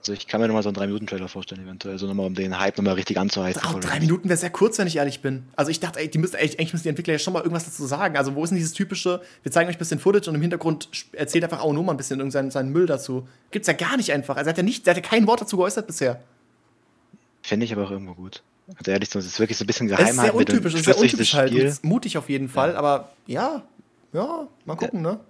E: Also ich kann mir nochmal so einen 3-Minuten-Trailer vorstellen, eventuell. So nochmal, um den Hype nochmal richtig anzuheizen.
A: Auch drei. Minuten wäre sehr kurz, wenn ich ehrlich bin. Also ich dachte, ey, die müssen, eigentlich müssen die Entwickler ja schon mal irgendwas dazu sagen. Also wo ist denn dieses typische, wir zeigen euch ein bisschen Footage und im Hintergrund erzählt einfach auch nur mal ein bisschen irgendeinen seinen Müll dazu. Gibt's ja gar nicht einfach. Also er hat ja nicht, er hat ja kein Wort dazu geäußert bisher.
E: Finde ich aber auch irgendwo gut. Also ehrlich, das ist wirklich so ein bisschen
A: Es
E: geheim
A: ist sehr untypisch, es ist sehr untypisch halt. Es mutig auf jeden Fall, aber ja, ja, mal gucken, ne?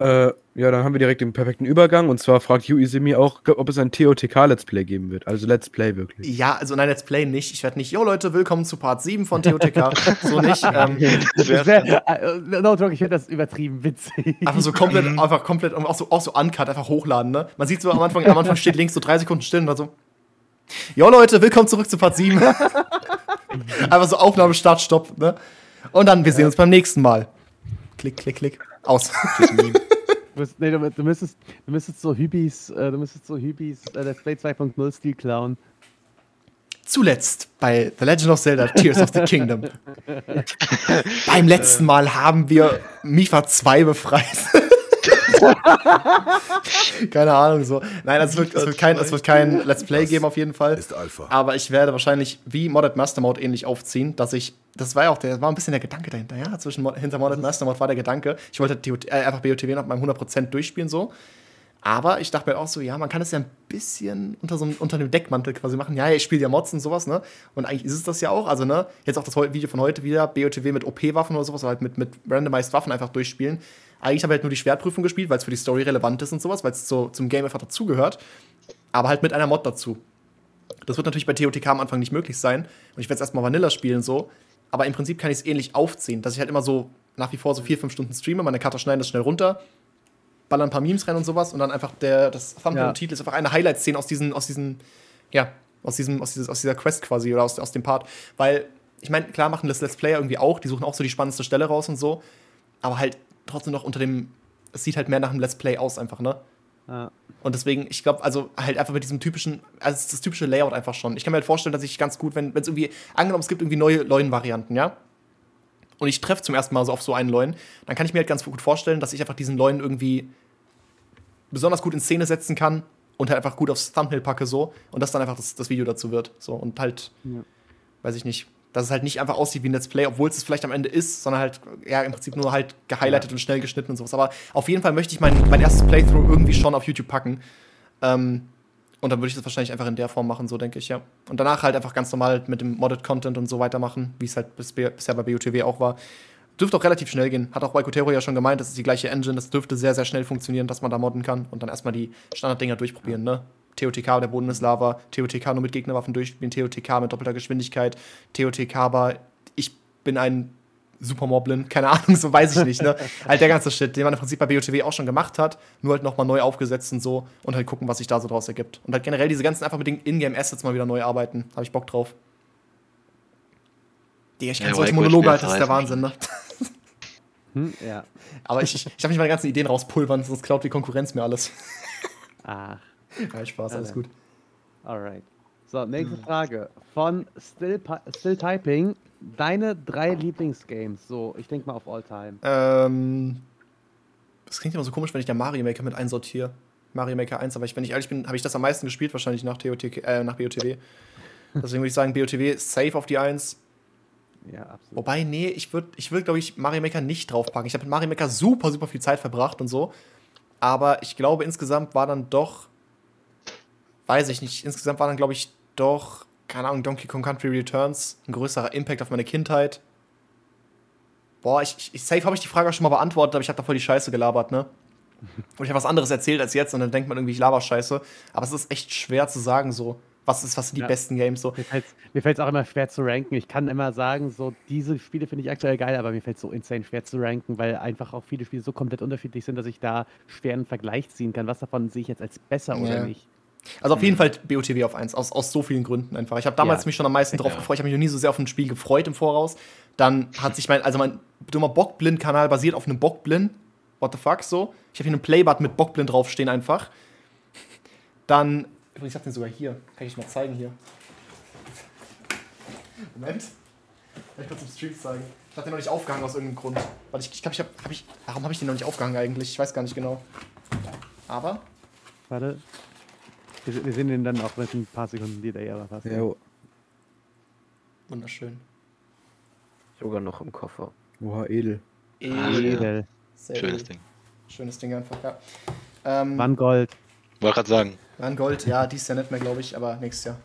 C: Äh, ja, dann haben wir direkt den perfekten Übergang. Und zwar fragt Yu Izumi auch, ob es ein TOTK-Let's Play geben wird. Also Let's Play wirklich.
A: Ja, also nein, Let's Play nicht. Ich werde nicht, yo Leute, willkommen zu Part 7 von TOTK. so nicht. Ähm,
E: Das wär,
D: äh, no joke, ich finde das übertrieben witzig.
A: einfach so komplett, einfach komplett, und auch so, auch so uncut, einfach hochladen, ne? Man sieht so am Anfang, am Anfang steht links so drei Sekunden still und dann so, yo Leute, willkommen zurück zu Part 7. einfach so Aufnahme, Start, Stopp, ne? Und dann, wir sehen uns beim nächsten Mal. Klick, klick, klick. Aus.
D: Müsst, nee, du, du, müsstest, du müsstest so Hübis, äh, du müsstest so Hübis äh, Let's Play 2.0 Stil klauen.
A: Zuletzt bei The Legend of Zelda Tears of the Kingdom. Beim letzten Mal haben wir Mifa 2 befreit. Keine Ahnung, so. Nein, es wird, es, wird kein, es wird kein Let's Play geben auf jeden Fall.
F: Ist Alpha.
A: Aber ich werde wahrscheinlich wie Modded Master Mode ähnlich aufziehen, dass ich, das war ja auch der, war ein bisschen der Gedanke dahinter, ja, zwischen hinter Modded Master Mode war der Gedanke, ich wollte TOT, äh, einfach BOTW noch beim 100% durchspielen so. Aber ich dachte mir auch so, ja, man kann es ja ein bisschen unter so einem, unter dem Deckmantel quasi machen. Ja, ich spiele ja Mods und sowas, ne? Und eigentlich ist es das ja auch. Also, ne, jetzt auch das Video von heute wieder, BOTW mit OP-Waffen oder sowas, oder halt mit, mit randomized Waffen einfach durchspielen. Eigentlich habe ich halt nur die Schwertprüfung gespielt, weil es für die Story relevant ist und sowas, weil es so, zum Game einfach dazugehört. Aber halt mit einer Mod dazu. Das wird natürlich bei TOTK am Anfang nicht möglich sein. Und ich werde es erstmal Vanilla spielen so. Aber im Prinzip kann ich es ähnlich aufziehen, dass ich halt immer so nach wie vor so vier, fünf Stunden streame, meine Karte schneiden das schnell runter, ballern ein paar Memes rein und sowas und dann einfach der, das Thumbnail
D: Ja.
A: ist einfach eine Highlight-Szene aus diesen, aus diesen, ja, aus diesem, aus, dieses, aus dieser Quest quasi oder aus, aus dem Part. Weil, ich meine, klar machen das Let's Player irgendwie auch, die suchen auch so die spannendste Stelle raus und so, aber halt trotzdem noch unter dem, es sieht halt mehr nach einem Let's Play aus einfach, ne?
D: Ja.
A: Und deswegen, ich glaube, also halt einfach mit diesem typischen, also es ist das typische Layout einfach schon. Ich kann mir halt vorstellen, dass ich ganz gut, wenn es irgendwie, angenommen, es gibt irgendwie neue Leuen-Varianten, ja? Und ich treffe zum ersten Mal so auf so einen Leuen, dann kann ich mir halt ganz gut vorstellen, dass ich einfach diesen Leuen irgendwie besonders gut in Szene setzen kann und halt einfach gut aufs Thumbnail packe so und das dann einfach das, das Video dazu wird. So und halt,
D: Ja.
A: weiß ich nicht, dass es halt nicht einfach aussieht wie ein Let's Play, obwohl es es vielleicht am Ende ist, sondern halt, ja, im Prinzip nur halt gehighlightet und schnell geschnitten und sowas. Aber auf jeden Fall möchte ich mein, mein erstes Playthrough irgendwie schon auf YouTube packen. Ähm, und dann würde ich das wahrscheinlich einfach in der Form machen, so denke ich, ja. Und danach halt einfach ganz normal mit dem Modded Content und so weitermachen, wie es halt bis, bisher bei BOTW auch war. Dürfte auch relativ schnell gehen. Hat auch Waikotero ja schon gemeint, das ist die gleiche Engine, das dürfte sehr, sehr schnell funktionieren, dass man da modden kann und dann erstmal die Standarddinger durchprobieren, ne? TOTK, der Boden ist Lava, TOTK nur mit Gegnerwaffen durchspielen, TOTK mit doppelter Geschwindigkeit, TOTK war, ich bin ein Supermoblin, keine Ahnung, so weiß ich nicht, ne? halt der ganze Shit, den man im Prinzip bei BOTW auch schon gemacht hat, nur halt nochmal neu aufgesetzt und so und halt gucken, was sich da so draus ergibt. Und halt generell diese ganzen einfach mit den Ingame-Assets mal wieder neu arbeiten. Habe ich Bock drauf. Digga, ich kann
E: Ja,
A: solche Monologe halt, das ist der Wahnsinn, ne?
D: Hm, ja.
A: Aber ich, ich, ich darf nicht meine ganzen Ideen rauspulvern, sonst klaut die Konkurrenz mir alles.
D: Ach,
A: Ja, Spaß, alles gut.
D: alright. So, nächste Frage. Von Still, Still Typing. Deine drei Lieblingsgames. So, ich denke mal auf All Time.
A: Ähm, das klingt immer so komisch, wenn ich der Mario Maker mit einsortiere. Mario Maker 1, aber ich, wenn ich ehrlich bin, habe ich das am meisten gespielt, wahrscheinlich nach, TOTK, äh, nach BOTW. Deswegen würde ich sagen, BOTW safe auf die 1.
D: Ja, absolut.
A: Wobei, nee, ich würde, ich würd, glaube ich, Mario Maker nicht draufpacken. Ich habe mit Mario Maker super, super viel Zeit verbracht und so. Aber ich glaube, insgesamt war dann doch, weiß ich nicht, insgesamt war dann, glaube ich, doch, keine Ahnung, Donkey Kong Country Returns ein größerer Impact auf meine Kindheit. Boah, ich, ich safe habe ich die Frage auch schon mal beantwortet, aber ich habe da voll die Scheiße gelabert, ne? Und ich habe was anderes erzählt als jetzt und dann denkt man irgendwie, ich laber Scheiße. Aber es ist echt schwer zu sagen, so, was, ist, was sind die
D: Ja.
A: besten Games so.
D: Mir fällt es auch immer schwer zu ranken. Ich kann immer sagen, so diese Spiele finde ich aktuell geil, aber mir fällt es so insane schwer zu ranken, weil einfach auch viele Spiele so komplett unterschiedlich sind, dass ich da schwer einen Vergleich ziehen kann. Was davon sehe ich jetzt als besser
A: Ja.
D: oder nicht?
A: Also auf jeden Fall BOTW auf 1, aus, aus so vielen Gründen einfach. Ich habe damals
D: Ja.
A: mich schon am meisten drauf
E: Ja.
A: gefreut. Ich habe mich noch nie so sehr auf ein Spiel gefreut im Voraus. Dann hat sich mein, also mein dummer Bockblind-Kanal basiert auf einem Bockblind. What the fuck, so. Ich habe hier einen Playbutton mit Bockblind draufstehen einfach. Dann, übrigens, ich habe den sogar hier. Kann ich mal zeigen hier. Moment. Kann ich kurz im Stream zeigen. Ich habe den noch nicht aufgehangen aus irgendeinem Grund. Weil ich, ich glaube, ich habe, hab ich, warum habe ich den noch nicht aufgehangen eigentlich? Ich weiß gar nicht genau. Aber
D: Warte. Wir, wir sehen den dann auch mit ein paar Sekunden Delay, aber fast.
C: Jo.
A: wunderschön.
B: Sogar noch im Koffer.
C: Oha, edel.
E: Ach, ja.
D: Edel.
A: Sehr
E: Schönes. Ding.
A: Schönes Ding einfach, ja. Ähm,
D: Wann Gold.
E: Wollte gerade sagen.
A: Wann Gold? Ja, dies Jahr nicht mehr, glaube ich, aber nächstes Jahr.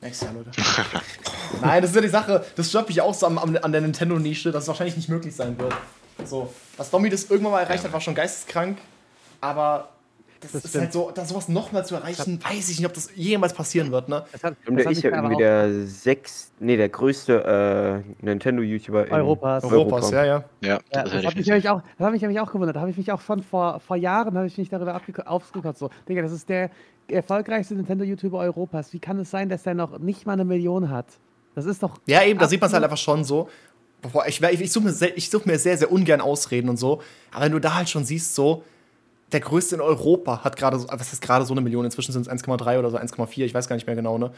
A: Nächstes Jahr, Leute. Nein, das ist ja die Sache. Das stört mich auch so am, am, an der Nintendo-Nische, dass es wahrscheinlich nicht möglich sein wird. So, dass Domi das irgendwann mal erreicht hat, war schon geisteskrank. Aber das,
D: Das
A: ist
D: stimmt.
A: halt so, da sowas nochmal zu erreichen, weiß ich nicht, ob das jemals passieren wird, ne?
D: Das hat,
B: Und
D: das
B: der
D: hat
B: ist ja irgendwie der sechs, nee, der größte äh, Nintendo-YouTuber in
D: Europas.
A: Europas, ja, ja.
E: Ja,
D: Ja,
E: das
D: das, hat
E: ich
D: mich nämlich auch, das hat mich nämlich auch gewundert. Da habe ich mich auch schon vor, vor Jahren habe ich mich darüber aufgekotzt. So, Digga, das ist der erfolgreichste Nintendo-YouTuber Europas. Wie kann es sein, dass der noch nicht mal eine Million hat? Das ist doch.
A: Ja, eben, da sieht man es halt einfach schon so. Ich ich, ich suche mir, such mir sehr, sehr ungern Ausreden und so. Aber wenn du da halt schon siehst, so, der größte in Europa hat gerade, so- was ist gerade so eine Million? Inzwischen sind es 1,3 oder so 1,4, ich weiß gar nicht mehr genau, ne?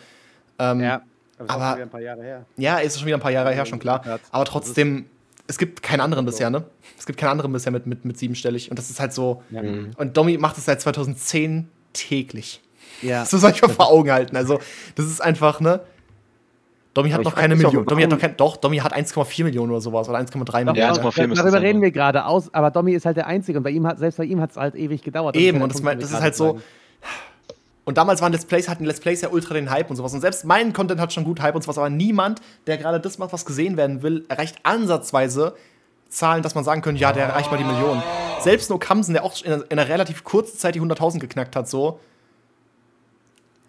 A: Ähm,
D: Ja, aber,
A: aber-
D: wieder ein paar Jahre her.
A: Ja, ist schon wieder ein paar Jahre her, schon klar. Aber trotzdem, es gibt keinen anderen bisher, ne? Es gibt keinen anderen bisher mit, mit, mit siebenstellig. Und das ist halt so.
D: Ja.
B: Mhm.
A: Und Domi macht es seit 2010 täglich.
D: ja.
A: Das soll ich mal vor Augen halten. Also, das ist einfach, ne? Domi hat
B: ich
A: noch keine Million. Domi hat noch kein, doch, Domi hat 1,4 Millionen oder sowas. Oder 1,3
D: Doch,
A: Millionen.
E: Ja,
D: doch,
E: 1,4 müsste es
D: darüber
E: sein,
D: reden wir gerade aus, aber Domi ist halt der Einzige und bei ihm hat, selbst bei ihm hat es halt ewig gedauert.
A: Eben, und
D: der
A: das,
D: Punkt,
A: das ist halt so. Und damals waren Let's Plays, hatten Let's Plays ja ultra den Hype und sowas. Und selbst mein Content hat schon gut Hype und sowas, aber niemand, der gerade das macht, was gesehen werden will, erreicht ansatzweise Zahlen, dass man sagen könnte, ja, der erreicht mal die Million. Selbst No Kamsen, der auch in einer, in einer relativ kurzen Zeit die 100.000 geknackt hat, so.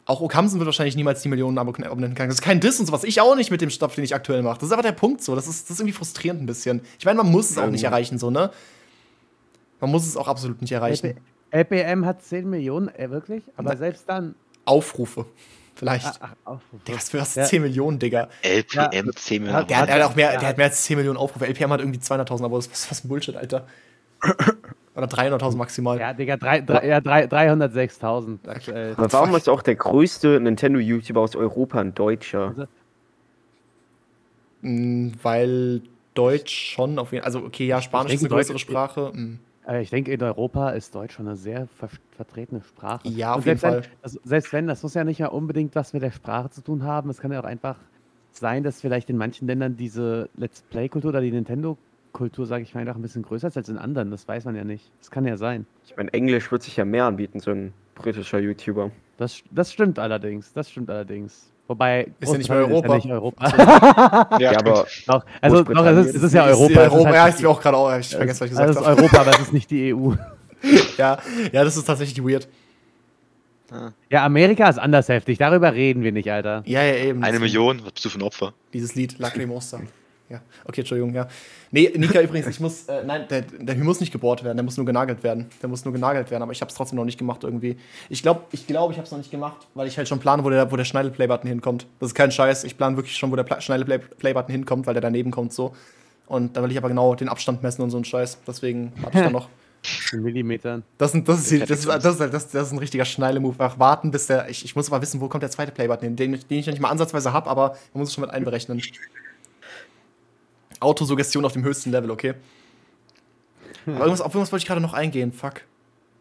A: Auch Okamsen wird wahrscheinlich niemals die Millionen abonnenten können. Das ist kein Diss und sowas. Ich auch nicht mit dem Stuff, den ich aktuell mache. Das ist aber der Punkt so. Das ist, das ist irgendwie frustrierend ein bisschen. Ich meine, man muss es auch nicht erreichen, so, ne? Man muss es auch absolut nicht erreichen.
D: LP LPM hat 10 Millionen, äh, wirklich? Aber
A: Na-
D: selbst dann.
A: Aufrufe. Vielleicht.
D: Ach, ach, Aufrufe.
A: Digga, was für was?
D: Ja.
A: 10 Millionen, Digga.
E: LPM 10 Millionen.
A: Der, hat- der, hat auch mehr,
D: Ja.
A: der hat mehr als 10 Millionen Aufrufe. LPM hat irgendwie 200.000, aber das ist was ein Bullshit, Alter. Oder 300.000 maximal.
D: Ja, Digga, drei, drei, ja, drei, 306.000 aktuell.
B: Aber warum ist auch der größte Nintendo-YouTuber aus Europa ein Deutscher?
A: Mm, Weil Deutsch schon auf jeden Fall. Also, okay, ja, Spanisch ist eine größere
D: Deutsch-
A: Sprache.
D: Aber ich denke, in Europa ist Deutsch schon eine sehr ver vertretene Sprache.
A: Ja, auf jeden
D: wenn,
A: Fall.
D: Also, selbst wenn, das muss ja nicht mal unbedingt was mit der Sprache zu tun haben. Es kann ja auch einfach sein, dass vielleicht in manchen Ländern diese Let's Play-Kultur oder die Nintendo-Kultur, sage ich mal, einfach ein bisschen größer ist als in anderen. Das weiß man ja nicht. Das kann ja sein.
B: Ich meine, Englisch wird sich ja mehr anbieten, so ein britischer YouTuber.
D: Das, das stimmt allerdings. Das stimmt allerdings. Wobei.
A: Ist ja nicht mehr Europa.
D: Ist ja nicht Europa.
B: Ja, aber
D: doch, also, doch, es ist, es ist ja Europa. es ist
A: Europa
D: halt
A: ja, ist mir auch gerade auch. Ich vergesse, was ich
D: also
A: gesagt
D: es ist
A: habe.
D: Europa, aber es ist nicht die EU.
A: Ja, ja, das ist tatsächlich weird.
D: Ja, Amerika ist anders heftig. Darüber reden wir nicht, Alter.
A: Ja, ja, eben.
E: Eine. Million, was bist du für ein Opfer?
A: Dieses Lied, Lacrimosa. Ja, okay, Entschuldigung, ja. Nee, Nika übrigens, ich muss, äh, nein, der, der muss nicht gebohrt werden, der muss nur genagelt werden. Der muss nur genagelt werden, aber ich habe es trotzdem noch nicht gemacht irgendwie. Ich glaube, ich, glaub, ich habe es noch nicht gemacht, weil ich halt schon plane, wo der, wo der Schneidel-Play-Button hinkommt. Das ist kein Scheiß, ich plane wirklich schon, wo der Pla- Schneidel-Play-Button hinkommt, weil der daneben kommt so. Und da will ich aber genau den Abstand messen und so ein Scheiß. Deswegen warte ich da noch.
D: In Millimetern.
A: Das, sind, das, ist, das, ist, das, ist, das, das ist ein richtiger Schneide-Move. Einfach warten, bis der. Ich, ich muss aber wissen, wo kommt der zweite Playbutton hin, den, den ich noch nicht mal ansatzweise habe, aber man muss es schon mit einberechnen. Autosuggestion auf dem höchsten Level, okay? Aber irgendwas, auf irgendwas wollte ich gerade noch eingehen, fuck.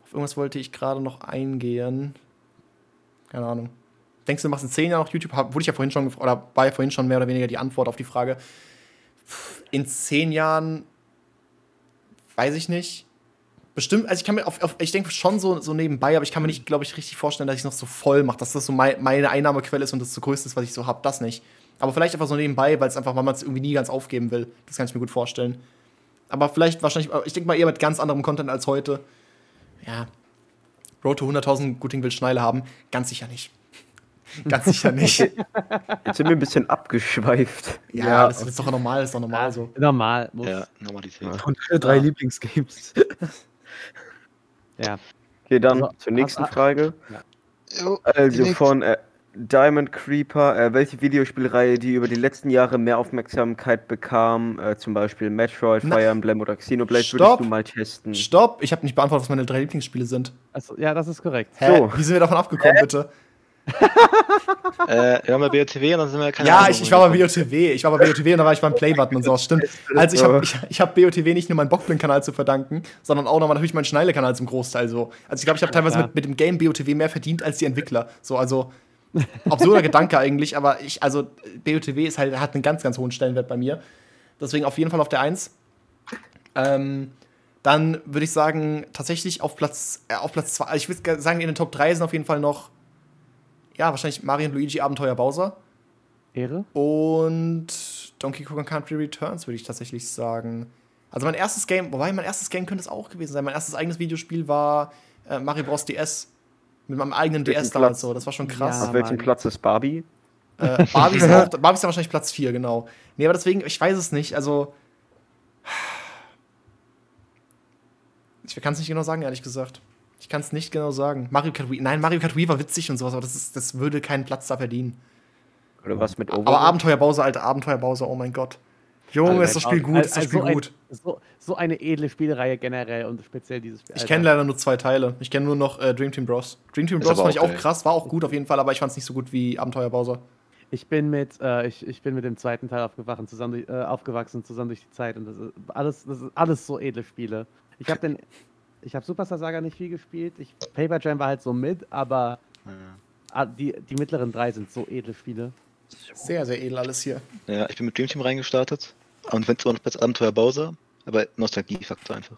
A: Auf irgendwas wollte ich gerade noch eingehen. Keine Ahnung. Denkst du, du machst in zehn Jahren noch YouTube? Hab- Wurde ich ja vorhin schon, oder war ja vorhin schon mehr oder weniger die Antwort auf die Frage. In zehn Jahren weiß ich nicht. Bestimmt, also ich kann mir auf, auf ich denke schon so, so nebenbei, aber ich kann mir nicht, glaube ich, richtig vorstellen, dass ich es noch so voll mache, dass das so mei meine Einnahmequelle ist und das so größte ist, was ich so habe, das nicht. Aber vielleicht einfach so nebenbei, weil es einfach, weil man es irgendwie nie ganz aufgeben will. Das kann ich mir gut vorstellen. Aber vielleicht wahrscheinlich, ich denke mal eher mit ganz anderem Content als heute. Ja. Road to 100.000 Guting will Schneile haben. Ganz sicher nicht. ganz sicher nicht.
B: Jetzt sind wir ein bisschen abgeschweift.
A: Ja, das ist doch normal, das ist doch normal so.
D: Normal. Muss,
E: Ja, Normalität.
C: Von drei
A: Ja.
C: Lieblingsgames.
D: ja.
B: Okay, dann
D: Also,
B: zur nächsten
D: ab-
B: Frage.
E: Jo,
B: Also von äh, Diamond Creeper, äh, welche Videospielreihe, die über die letzten Jahre mehr Aufmerksamkeit bekam, äh, zum Beispiel Metroid,
A: Na-
B: Fire Emblem oder Xenoblade,
A: Stopp.
B: würdest du mal testen?
A: Stopp, ich habe nicht beantwortet, was meine drei Lieblingsspiele sind.
D: Also, ja, das ist korrekt.
A: Hä?
B: So.
A: Wie sind wir davon abgekommen, bitte?
E: Äh, wir waren bei BOTW und dann sind wir keine
A: ja,
E: Ahnung,
A: ich, ich war bei BOTW. Ich war bei BOTW und da war ich beim Playbutton und sowas. Stimmt. Also ich habe ich, ich hab BOTW nicht nur meinen Bockblin-Kanal zu verdanken, sondern auch nochmal natürlich meinen Schneile-Kanal zum Großteil so. Also ich glaube, ich habe teilweise
D: klar.
A: mit, mit dem Game BOTW mehr verdient als die Entwickler. So, also absurder Gedanke eigentlich, aber ich, also BOTW ist halt, hat einen ganz, ganz hohen Stellenwert bei mir. Deswegen auf jeden Fall auf der 1. Ähm, dann würde ich sagen, tatsächlich auf Platz, äh, auf Platz 2, also ich würde sagen, in den Top 3 sind auf jeden Fall noch, ja, wahrscheinlich Mario und Luigi Abenteuer Bowser.
D: Ehre?
A: Und Donkey Kong Country Returns, würde ich tatsächlich sagen. Also mein erstes Game, wobei mein erstes Game könnte es auch gewesen sein. Mein erstes eigenes Videospiel war äh, Mario Bros. DS. Mit meinem eigenen DS damals so. Das war schon krass.
B: Auf welchem
D: Mann.
B: Platz ist Barbie?
A: Äh, Barbie, ist auch, Barbie ist ja wahrscheinlich Platz 4, genau. Nee, aber deswegen, ich weiß es nicht. Also. Ich kann es nicht genau sagen, ehrlich gesagt. Ich kann es nicht genau sagen. Mario Kart Wii. Nein, Mario Kart Wii war witzig und sowas, aber das, ist, das würde keinen Platz da verdienen.
B: Oder was mit
A: Aber Abenteuer Bowser, alter Abenteuer Bowser, oh mein Gott. Junge, ist das Spiel gut, ist das Spiel
D: Also ein,
A: gut.
D: So, so eine edle Spielreihe generell und speziell dieses Spiel.
A: Ich kenne leider nur zwei Teile. Ich kenne nur noch äh, Dream Team Bros. Dream Team Bros fand ich
E: auch
A: krass, war auch gut auf jeden Fall, aber ich fand es nicht so gut wie Abenteuer Bowser.
D: Ich bin mit, äh, ich, ich bin mit dem zweiten Teil aufgewachen, zusammen durch, äh, aufgewachsen, zusammen durch die Zeit und das ist alles, das ist alles so edle Spiele. Ich habe den, ich habe Superstar Saga nicht viel gespielt. Ich, Paper Jam war halt so mit, aber
E: Ja.
D: ah, die, die mittleren drei sind so edle Spiele.
A: Sehr, sehr edel alles hier.
E: Ja, ich bin mit Dream Team reingestartet. Und wenn es noch als Abenteuer Bowser, aber Nostalgiefaktor einfach.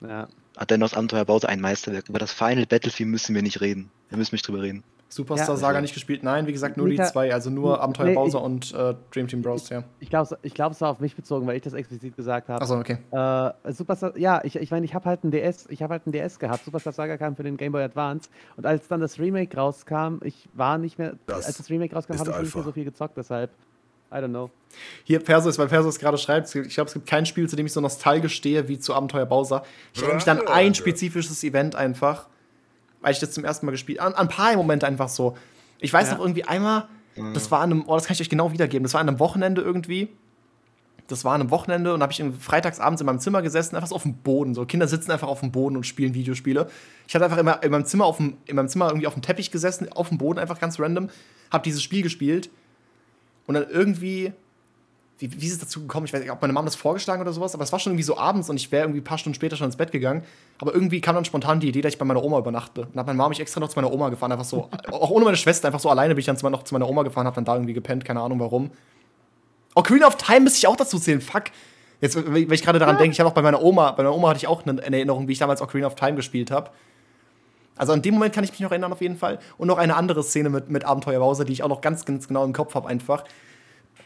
D: Ja.
E: Hat dennoch das Abenteuer Bowser ein Meisterwerk. Über das Final Battlefield müssen wir nicht reden. Wir müssen nicht drüber reden.
A: Superstar
D: Ja,
A: Saga nicht gespielt. Nein, wie gesagt, nur die
D: Mika-
A: zwei. Also nur
D: Nee,
A: Abenteuer
D: ich-
A: Bowser und äh, Dream Team Bros, ja.
D: Ich glaube, ich glaub, es war auf mich bezogen, weil ich das explizit gesagt habe.
A: Achso, okay.
D: Äh, Superstar, ja, ich ich, mein, ich habe halt einen DS, ich habe halt einen DS gehabt. Superstar Saga kam für den Game Boy Advance und als dann das Remake rauskam, ich war nicht mehr,
F: Das
D: als das Remake rauskam, habe ich nicht mehr so viel gezockt, deshalb, I don't know.
A: Hier, Persus, weil Persus gerade schreibt, ich glaube, es gibt kein Spiel, zu dem ich so nostalgisch stehe wie zu Abenteuer Bowser. Ich erinnere mich an ein spezifisches Event einfach, weil ich das zum ersten Mal gespielt habe. An, ein paar Momente einfach so. Ich weiß
D: Ja.
A: noch irgendwie einmal, das war an einem, oh, das kann ich euch genau wiedergeben, das war an einem Wochenende irgendwie. Das war an einem Wochenende und da habe ich freitagsabends in meinem Zimmer gesessen, einfach so auf dem Boden. So Kinder sitzen einfach auf dem Boden und spielen Videospiele. Ich hatte einfach immer in meinem Zimmer, auf dem, in meinem Zimmer irgendwie auf dem Teppich gesessen, auf dem Boden einfach ganz random, habe dieses Spiel gespielt und dann irgendwie wie, wie ist es dazu gekommen? Ich weiß nicht, ob meine Mom das vorgeschlagen oder sowas, aber es war schon irgendwie so abends und ich wäre irgendwie ein paar Stunden später schon ins Bett gegangen. Aber irgendwie kam dann spontan die Idee, dass ich bei meiner Oma übernachte. Und hat meine Mom mich extra noch zu meiner Oma gefahren, einfach so, auch ohne meine Schwester, einfach so alleine bin ich dann noch zu meiner Oma gefahren, hab dann da irgendwie gepennt, keine Ahnung warum. Ocarina of Time müsste ich auch dazu zählen, fuck. Jetzt, wenn ich gerade daran denke, ich habe auch bei meiner Oma, bei meiner Oma hatte ich auch eine, eine Erinnerung, wie ich damals Ocarina of Time gespielt habe. Also an dem Moment kann ich mich noch erinnern, auf jeden Fall. Und noch eine andere Szene mit, mit Abenteuer Bowser, die ich auch noch ganz, ganz genau im Kopf habe, einfach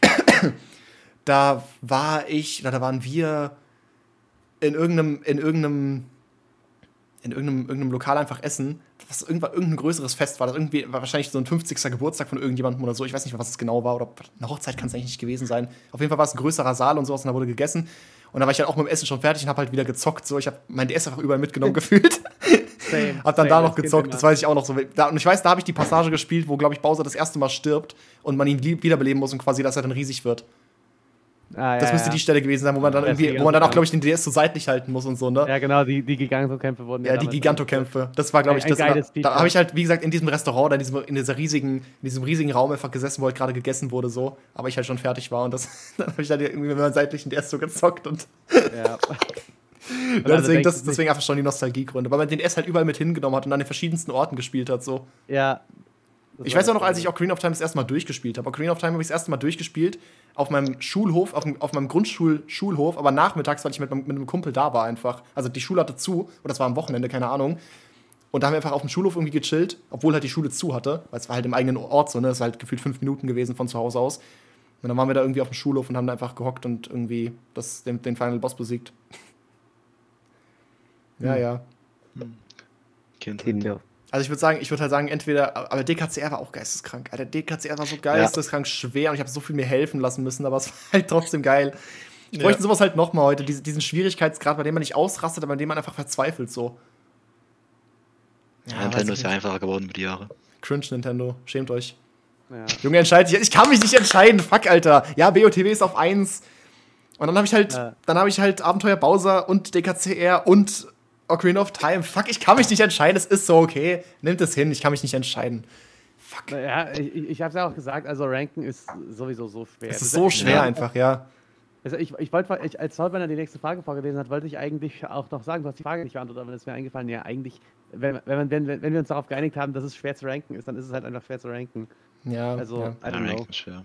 A: da war ich, oder da waren wir in irgendeinem, in irgendeinem, in irgendeinem, irgendeinem Lokal einfach essen, was irgendwann irgendein größeres Fest war. Das irgendwie war wahrscheinlich so ein 50. Geburtstag von irgendjemandem oder so. Ich weiß nicht mehr, was es genau war. Oder eine Hochzeit kann es eigentlich nicht gewesen sein. Auf jeden Fall war es ein größerer Saal und sowas und da wurde gegessen. Und da war ich halt auch mit dem Essen schon fertig und habe halt wieder gezockt. So, ich habe mein DS einfach überall mitgenommen gefühlt.
D: Same,
A: Hab dann
D: same,
A: da noch
D: das
A: gezockt, das weiß ich auch noch so. Da, und ich weiß, da habe ich die Passage gespielt, wo, glaube ich, Bowser das erste Mal stirbt und man ihn wiederbeleben muss und quasi, dass er dann riesig wird.
D: Ah,
A: Das
D: ja,
A: müsste
D: ja.
A: die Stelle gewesen sein, wo man dann
D: Ja, das
A: irgendwie, wo man dann auch, glaube ich, den DS so seitlich halten muss und so, ne?
D: Ja, genau, die, die Gigantokämpfe wurden
A: Ja, die
D: damals
A: Gigantokämpfe. Das war, glaube ich, das. Da, da habe ich halt, wie gesagt, in diesem Restaurant, in diesem, in dieser riesigen, in diesem riesigen Raum einfach gesessen, wo halt gerade gegessen wurde, so. Aber ich halt schon fertig war und das, dann habe ich halt irgendwie mit meinem seitlichen DS so gezockt und
D: Ja.
A: ja, deswegen, das, deswegen einfach schon die Nostalgiegründe, weil man den DS halt überall mit hingenommen hat und an den verschiedensten Orten gespielt hat, so.
D: ja.
A: Ich weiß auch noch, als ich
D: Geile.
A: Ocarina of Time das erste Mal durchgespielt habe. Ocarina of Time habe ich das erste Mal durchgespielt auf meinem Schulhof, auf, auf meinem Grundschulschulhof, aber nachmittags, weil ich mit, mit einem Kumpel da war einfach. Also die Schule hatte zu, und das war am Wochenende, keine Ahnung. Und da haben wir einfach auf dem Schulhof irgendwie gechillt, obwohl halt die Schule zu hatte, weil es war halt im eigenen Ort so, ne? Es war halt gefühlt fünf Minuten gewesen von zu Hause aus. Und dann waren wir da irgendwie auf dem Schulhof und haben da einfach gehockt und irgendwie das, den, den Final Boss besiegt. Ja, ja.
E: Kind.
B: Kinder.
A: Also ich würde sagen, ich würde halt sagen, entweder, aber DKCR war auch geisteskrank. Alter, DKCR war so geisteskrank schwer und ich habe so viel mir helfen lassen müssen, aber es war halt trotzdem geil. Ich bräuchte sowas halt nochmal heute, diese, diesen Schwierigkeitsgrad, bei dem man nicht ausrastet, aber bei dem man einfach verzweifelt so.
E: Ja, Nintendo ist ja einfacher geworden über die Jahre.
A: Cringe Nintendo, schämt euch.
D: Ja.
A: Junge, entscheidet sich. Ich kann mich nicht entscheiden, fuck, Alter. Ja, BOTW ist auf 1. Und dann habe ich halt,
D: Ja.
A: dann habe ich halt Abenteuer Bowser und DKCR und Ocarina of Time. Fuck, ich kann mich nicht entscheiden, es ist so okay. Nimmt es hin, ich kann mich nicht entscheiden. Fuck.
D: Ja, ich, ich habe es ja auch gesagt, also Ranken ist sowieso so schwer.
A: Es ist so schwer
E: Ja.
A: einfach, ja.
D: Also ich, ich wollte, ich, als Holbeiner die nächste Frage vorgelesen hat, wollte ich eigentlich auch noch sagen, du hast die Frage nicht beantwortet, aber es ist mir eingefallen, ja, eigentlich, wenn, wenn, wenn, wenn wir uns darauf geeinigt haben, dass es schwer zu ranken ist, dann ist es halt einfach schwer zu ranken.
A: Ja,
D: Also,
A: ja.
D: I
E: Ja,
D: don't know.
E: schwer.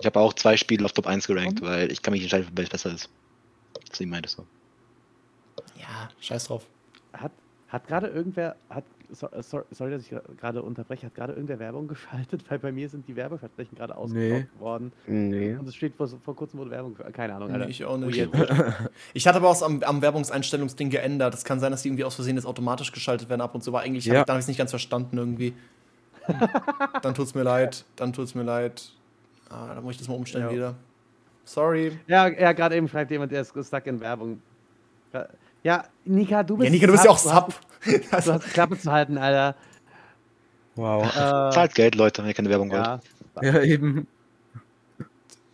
E: Ich habe auch zwei Spiele auf Top 1 gerankt, weil ich kann mich nicht entscheiden, welches besser ist. Deswegen meinte ich so.
A: ja, scheiß drauf.
D: Hat, hat gerade irgendwer, hat, so, sorry, dass ich gerade unterbreche, hat gerade irgendwer Werbung geschaltet, weil bei mir sind die Werbeversprechen gerade ausgeblockt worden.
B: Nee.
D: Und es steht vor, vor kurzem wurde Werbung, keine Ahnung, Alter.
A: Nee, ich auch nicht. Ich hatte aber auch am, am Werbungseinstellungsding geändert. Das kann sein, dass die irgendwie aus Versehen jetzt automatisch geschaltet werden ab und so, aber eigentlich
C: Ja.
A: hab ich, dann hab ich es nicht ganz verstanden irgendwie. dann tut's mir leid, dann tut's mir leid. Ah, dann muss ich das mal umstellen
D: Ja.
A: wieder. Sorry.
D: Ja, ja gerade eben schreibt jemand, der ist stuck in Werbung. Ja, Nika, du bist
A: Ja, Nika, du bist ja auch
D: Sub. Du hast, du hast Klappe zu halten, Alter.
C: Wow.
D: Äh,
E: Zahlt Geld, Leute, wenn ihr keine Werbung wollt.
D: ja,
C: Ja, eben.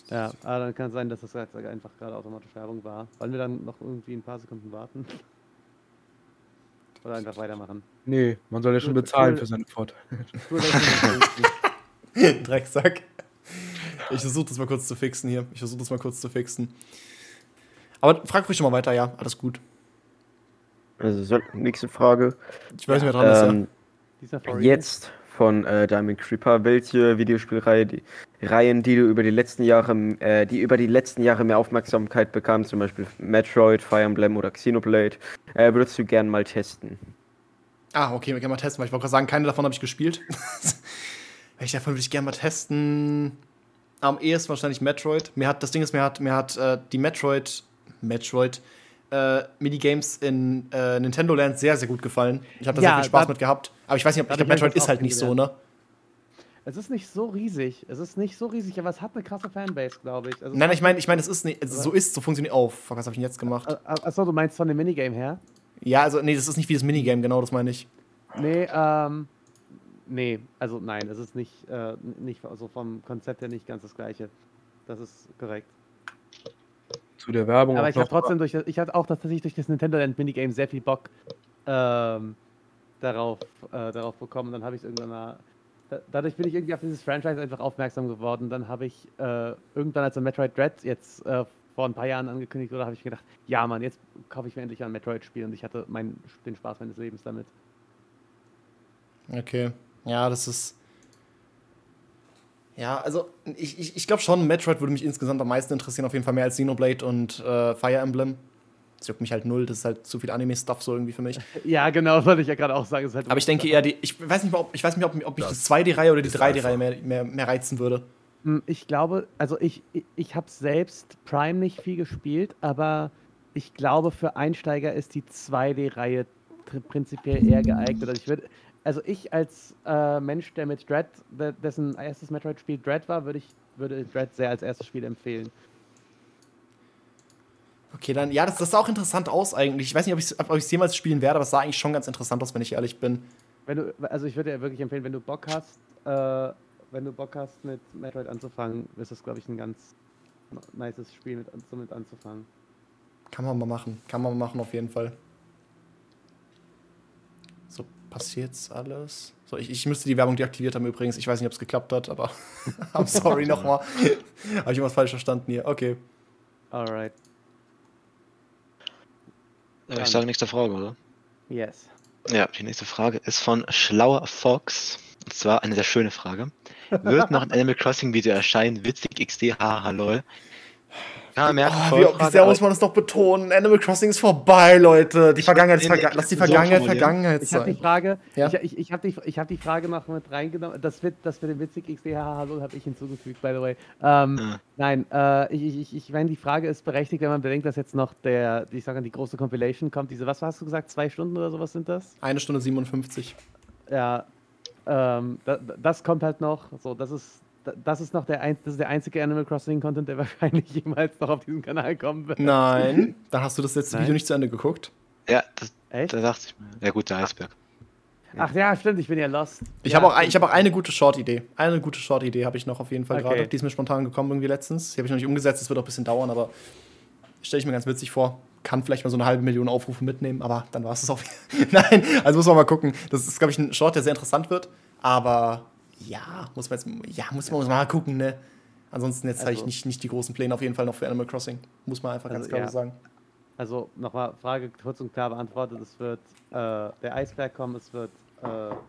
D: ja, aber dann kann es sein, dass das jetzt einfach gerade automatisch Werbung war. Wollen wir dann noch irgendwie ein paar Sekunden warten? Oder einfach weitermachen?
C: Nee, man soll ja schon bezahlen für seine Vorteile.
A: Drecksack. Ich versuche das mal kurz zu fixen hier. Ich versuche das mal kurz zu fixen. Aber frag ruhig schon mal weiter, ja. Alles gut.
B: Also so, nächste Frage.
A: Ich weiß nicht, wer dran ist.
B: Ähm,
D: Dieser For Real?
B: jetzt von äh, Diamond Creeper. Welche Videospielreihe, die, Reihen, die du über die letzten Jahre, äh, die über die letzten Jahre mehr Aufmerksamkeit bekamen, zum Beispiel Metroid, Fire Emblem oder Xenoblade, äh, würdest du gern mal testen?
A: Ah, okay, wir können mal testen, weil ich wollte gerade sagen, keine davon habe ich gespielt. Welche davon würde ich gerne mal testen? Am ehesten wahrscheinlich Metroid. Mir hat, das Ding ist, mir hat, mir hat äh, die Metroid, Metroid, äh, Minigames in äh, Nintendo Land sehr, sehr gut gefallen. Ich habe da
D: Ja,
A: sehr viel Spaß mit gehabt. Aber ich weiß nicht, ob ich glaube, Metroid ist halt nicht so, ne?
D: Es ist nicht so riesig. Es ist nicht so riesig, aber es hat eine krasse Fanbase, glaube ich. Also,
A: Nein, ich meine, ich meine, es ist nicht, also so ist, so funktioniert. Oh, fuck, was habe ich denn jetzt gemacht?
D: Achso, du meinst von dem Minigame her?
A: Ja, also, nee, das ist nicht wie das Minigame, genau, das meine ich.
D: Nee, ähm. Nee, also nein, es ist nicht, äh, nicht, also vom Konzept her nicht ganz das gleiche. Das ist korrekt.
C: Zu der Werbung.
D: Aber ich habe
C: noch-
D: trotzdem durch, das- ich hatte auch tatsächlich durch das Nintendo Land Minigame sehr viel Bock ähm, darauf, äh, darauf bekommen. Dann habe ich irgendwann mal, da, dadurch bin ich irgendwie auf dieses Franchise einfach aufmerksam geworden. Dann habe ich äh, irgendwann, als ein Metroid Dread jetzt äh, vor ein paar Jahren angekündigt wurde, habe ich gedacht, ja Mann, jetzt kaufe ich mir endlich ein Metroid-Spiel und ich hatte mein, den Spaß meines Lebens damit.
A: Okay. Ja, das ist. Ja, also ich, ich, ich glaube schon, Metroid würde mich insgesamt am meisten interessieren, auf jeden Fall mehr als Xenoblade und äh, Fire Emblem. Das juckt mich halt null, das ist halt zu viel Anime-Stuff so irgendwie für mich.
D: Ja, genau, wollte ich ja gerade auch sagen. halt
A: Aber ich denke eher, die, ich weiß nicht, mal, ob, ich weiß nicht, ob, ob mich die 2D-Reihe oder die 3D-Reihe mehr, mehr, mehr reizen würde.
D: Hm, Ich glaube, also ich, ich, ich habe selbst Prime nicht viel gespielt, aber ich glaube, für Einsteiger ist die 2D-Reihe tr- prinzipiell eher geeignet. Also ich würde, also ich als äh, Mensch, der mit Dread, de- dessen erstes Metroid-Spiel Dread war, würde ich würde Dread sehr als erstes Spiel empfehlen.
A: Okay, dann, ja, das, das sah auch interessant aus eigentlich. Ich weiß nicht, ob ich es ob ich's jemals spielen werde, aber es sah eigentlich schon ganz interessant aus, wenn ich ehrlich bin.
D: Wenn du, also ich würde dir wirklich empfehlen, wenn du Bock hast, äh, wenn du Bock hast, mit Metroid anzufangen, ist das, glaube ich, ein ganz nices Spiel, mit, so mit anzufangen.
A: Kann man mal machen. Kann man mal machen, auf jeden Fall. Passiert's alles? So, ich, ich müsste die Werbung deaktiviert haben übrigens. Ich weiß nicht, ob es geklappt hat, aber I'm sorry nochmal. Habe ich irgendwas falsch verstanden hier? Okay.
D: Alright.
E: Ich sage nächste Frage, oder?
D: Yes.
E: Ja, die nächste Frage ist von Schlauer Fox. Und zwar eine sehr schöne Frage. Wird noch ein Animal Crossing Video erscheinen? Witzig XD, haha, lol. Ja, merkt,
A: Oh, wie, wie sehr muss man das noch betonen? Animal Crossing ist vorbei, Leute. Die Vergangenheit ist
E: Nee, nee,
A: verga Lass die
E: so
A: Vergangenheit. Vergangenheit
D: Ich habe die
A: sein.
D: Frage,
A: Ja?
D: ich, ich, ich habe die, ich hab die Frage noch mit reingenommen. Das wird, das dem witzig XDH Hallo habe ich hinzugefügt, by the way. Ähm,
E: Ah.
D: Nein, äh, ich, ich, ich meine, die Frage ist berechtigt, wenn man bedenkt, dass jetzt noch der, ich sage die große Compilation kommt. Diese, was hast du gesagt, zwei Stunden oder sowas sind das?
A: Eine Stunde 57.
D: Ja, ähm, da, da- das kommt halt noch. So, das ist, das ist noch der, ein, das ist der einzige Animal Crossing Content, der wahrscheinlich jemals noch auf diesem Kanal kommen wird.
A: Nein. Dann hast du das letzte
D: Nein.
A: Video nicht zu Ende geguckt.
E: Ja, das,
D: Echt?
E: da dachte ich mir. Ja, gut, der Eisberg.
D: Ach ja, stimmt, ich bin ja lost.
A: Ich
D: ja,
A: habe auch, ein- ich hab auch eine gute Short-Idee. Eine gute Short-Idee habe ich noch auf jeden Fall
D: Okay.
A: gerade. Die ist mir spontan gekommen irgendwie letztens. Die habe ich noch nicht umgesetzt. Das wird auch ein bisschen dauern, aber stelle ich mir ganz witzig vor. Kann vielleicht mal so eine halbe Million Aufrufe mitnehmen, aber dann war es das auch. Nein, also muss man mal gucken. Das ist, glaube ich, ein Short, der sehr interessant wird. Aber ja, muss man jetzt ja, muss man muss man mal gucken, ne? Ansonsten jetzt habe ich
D: Also-
A: nicht, nicht die großen Pläne auf jeden Fall noch für Animal Crossing. Muss man einfach ganz
D: Also,
A: klar
D: ja.
A: so sagen.
D: Also nochmal Frage kurz und klar beantwortet. Es wird äh, der Eisberg kommen, es wird äh,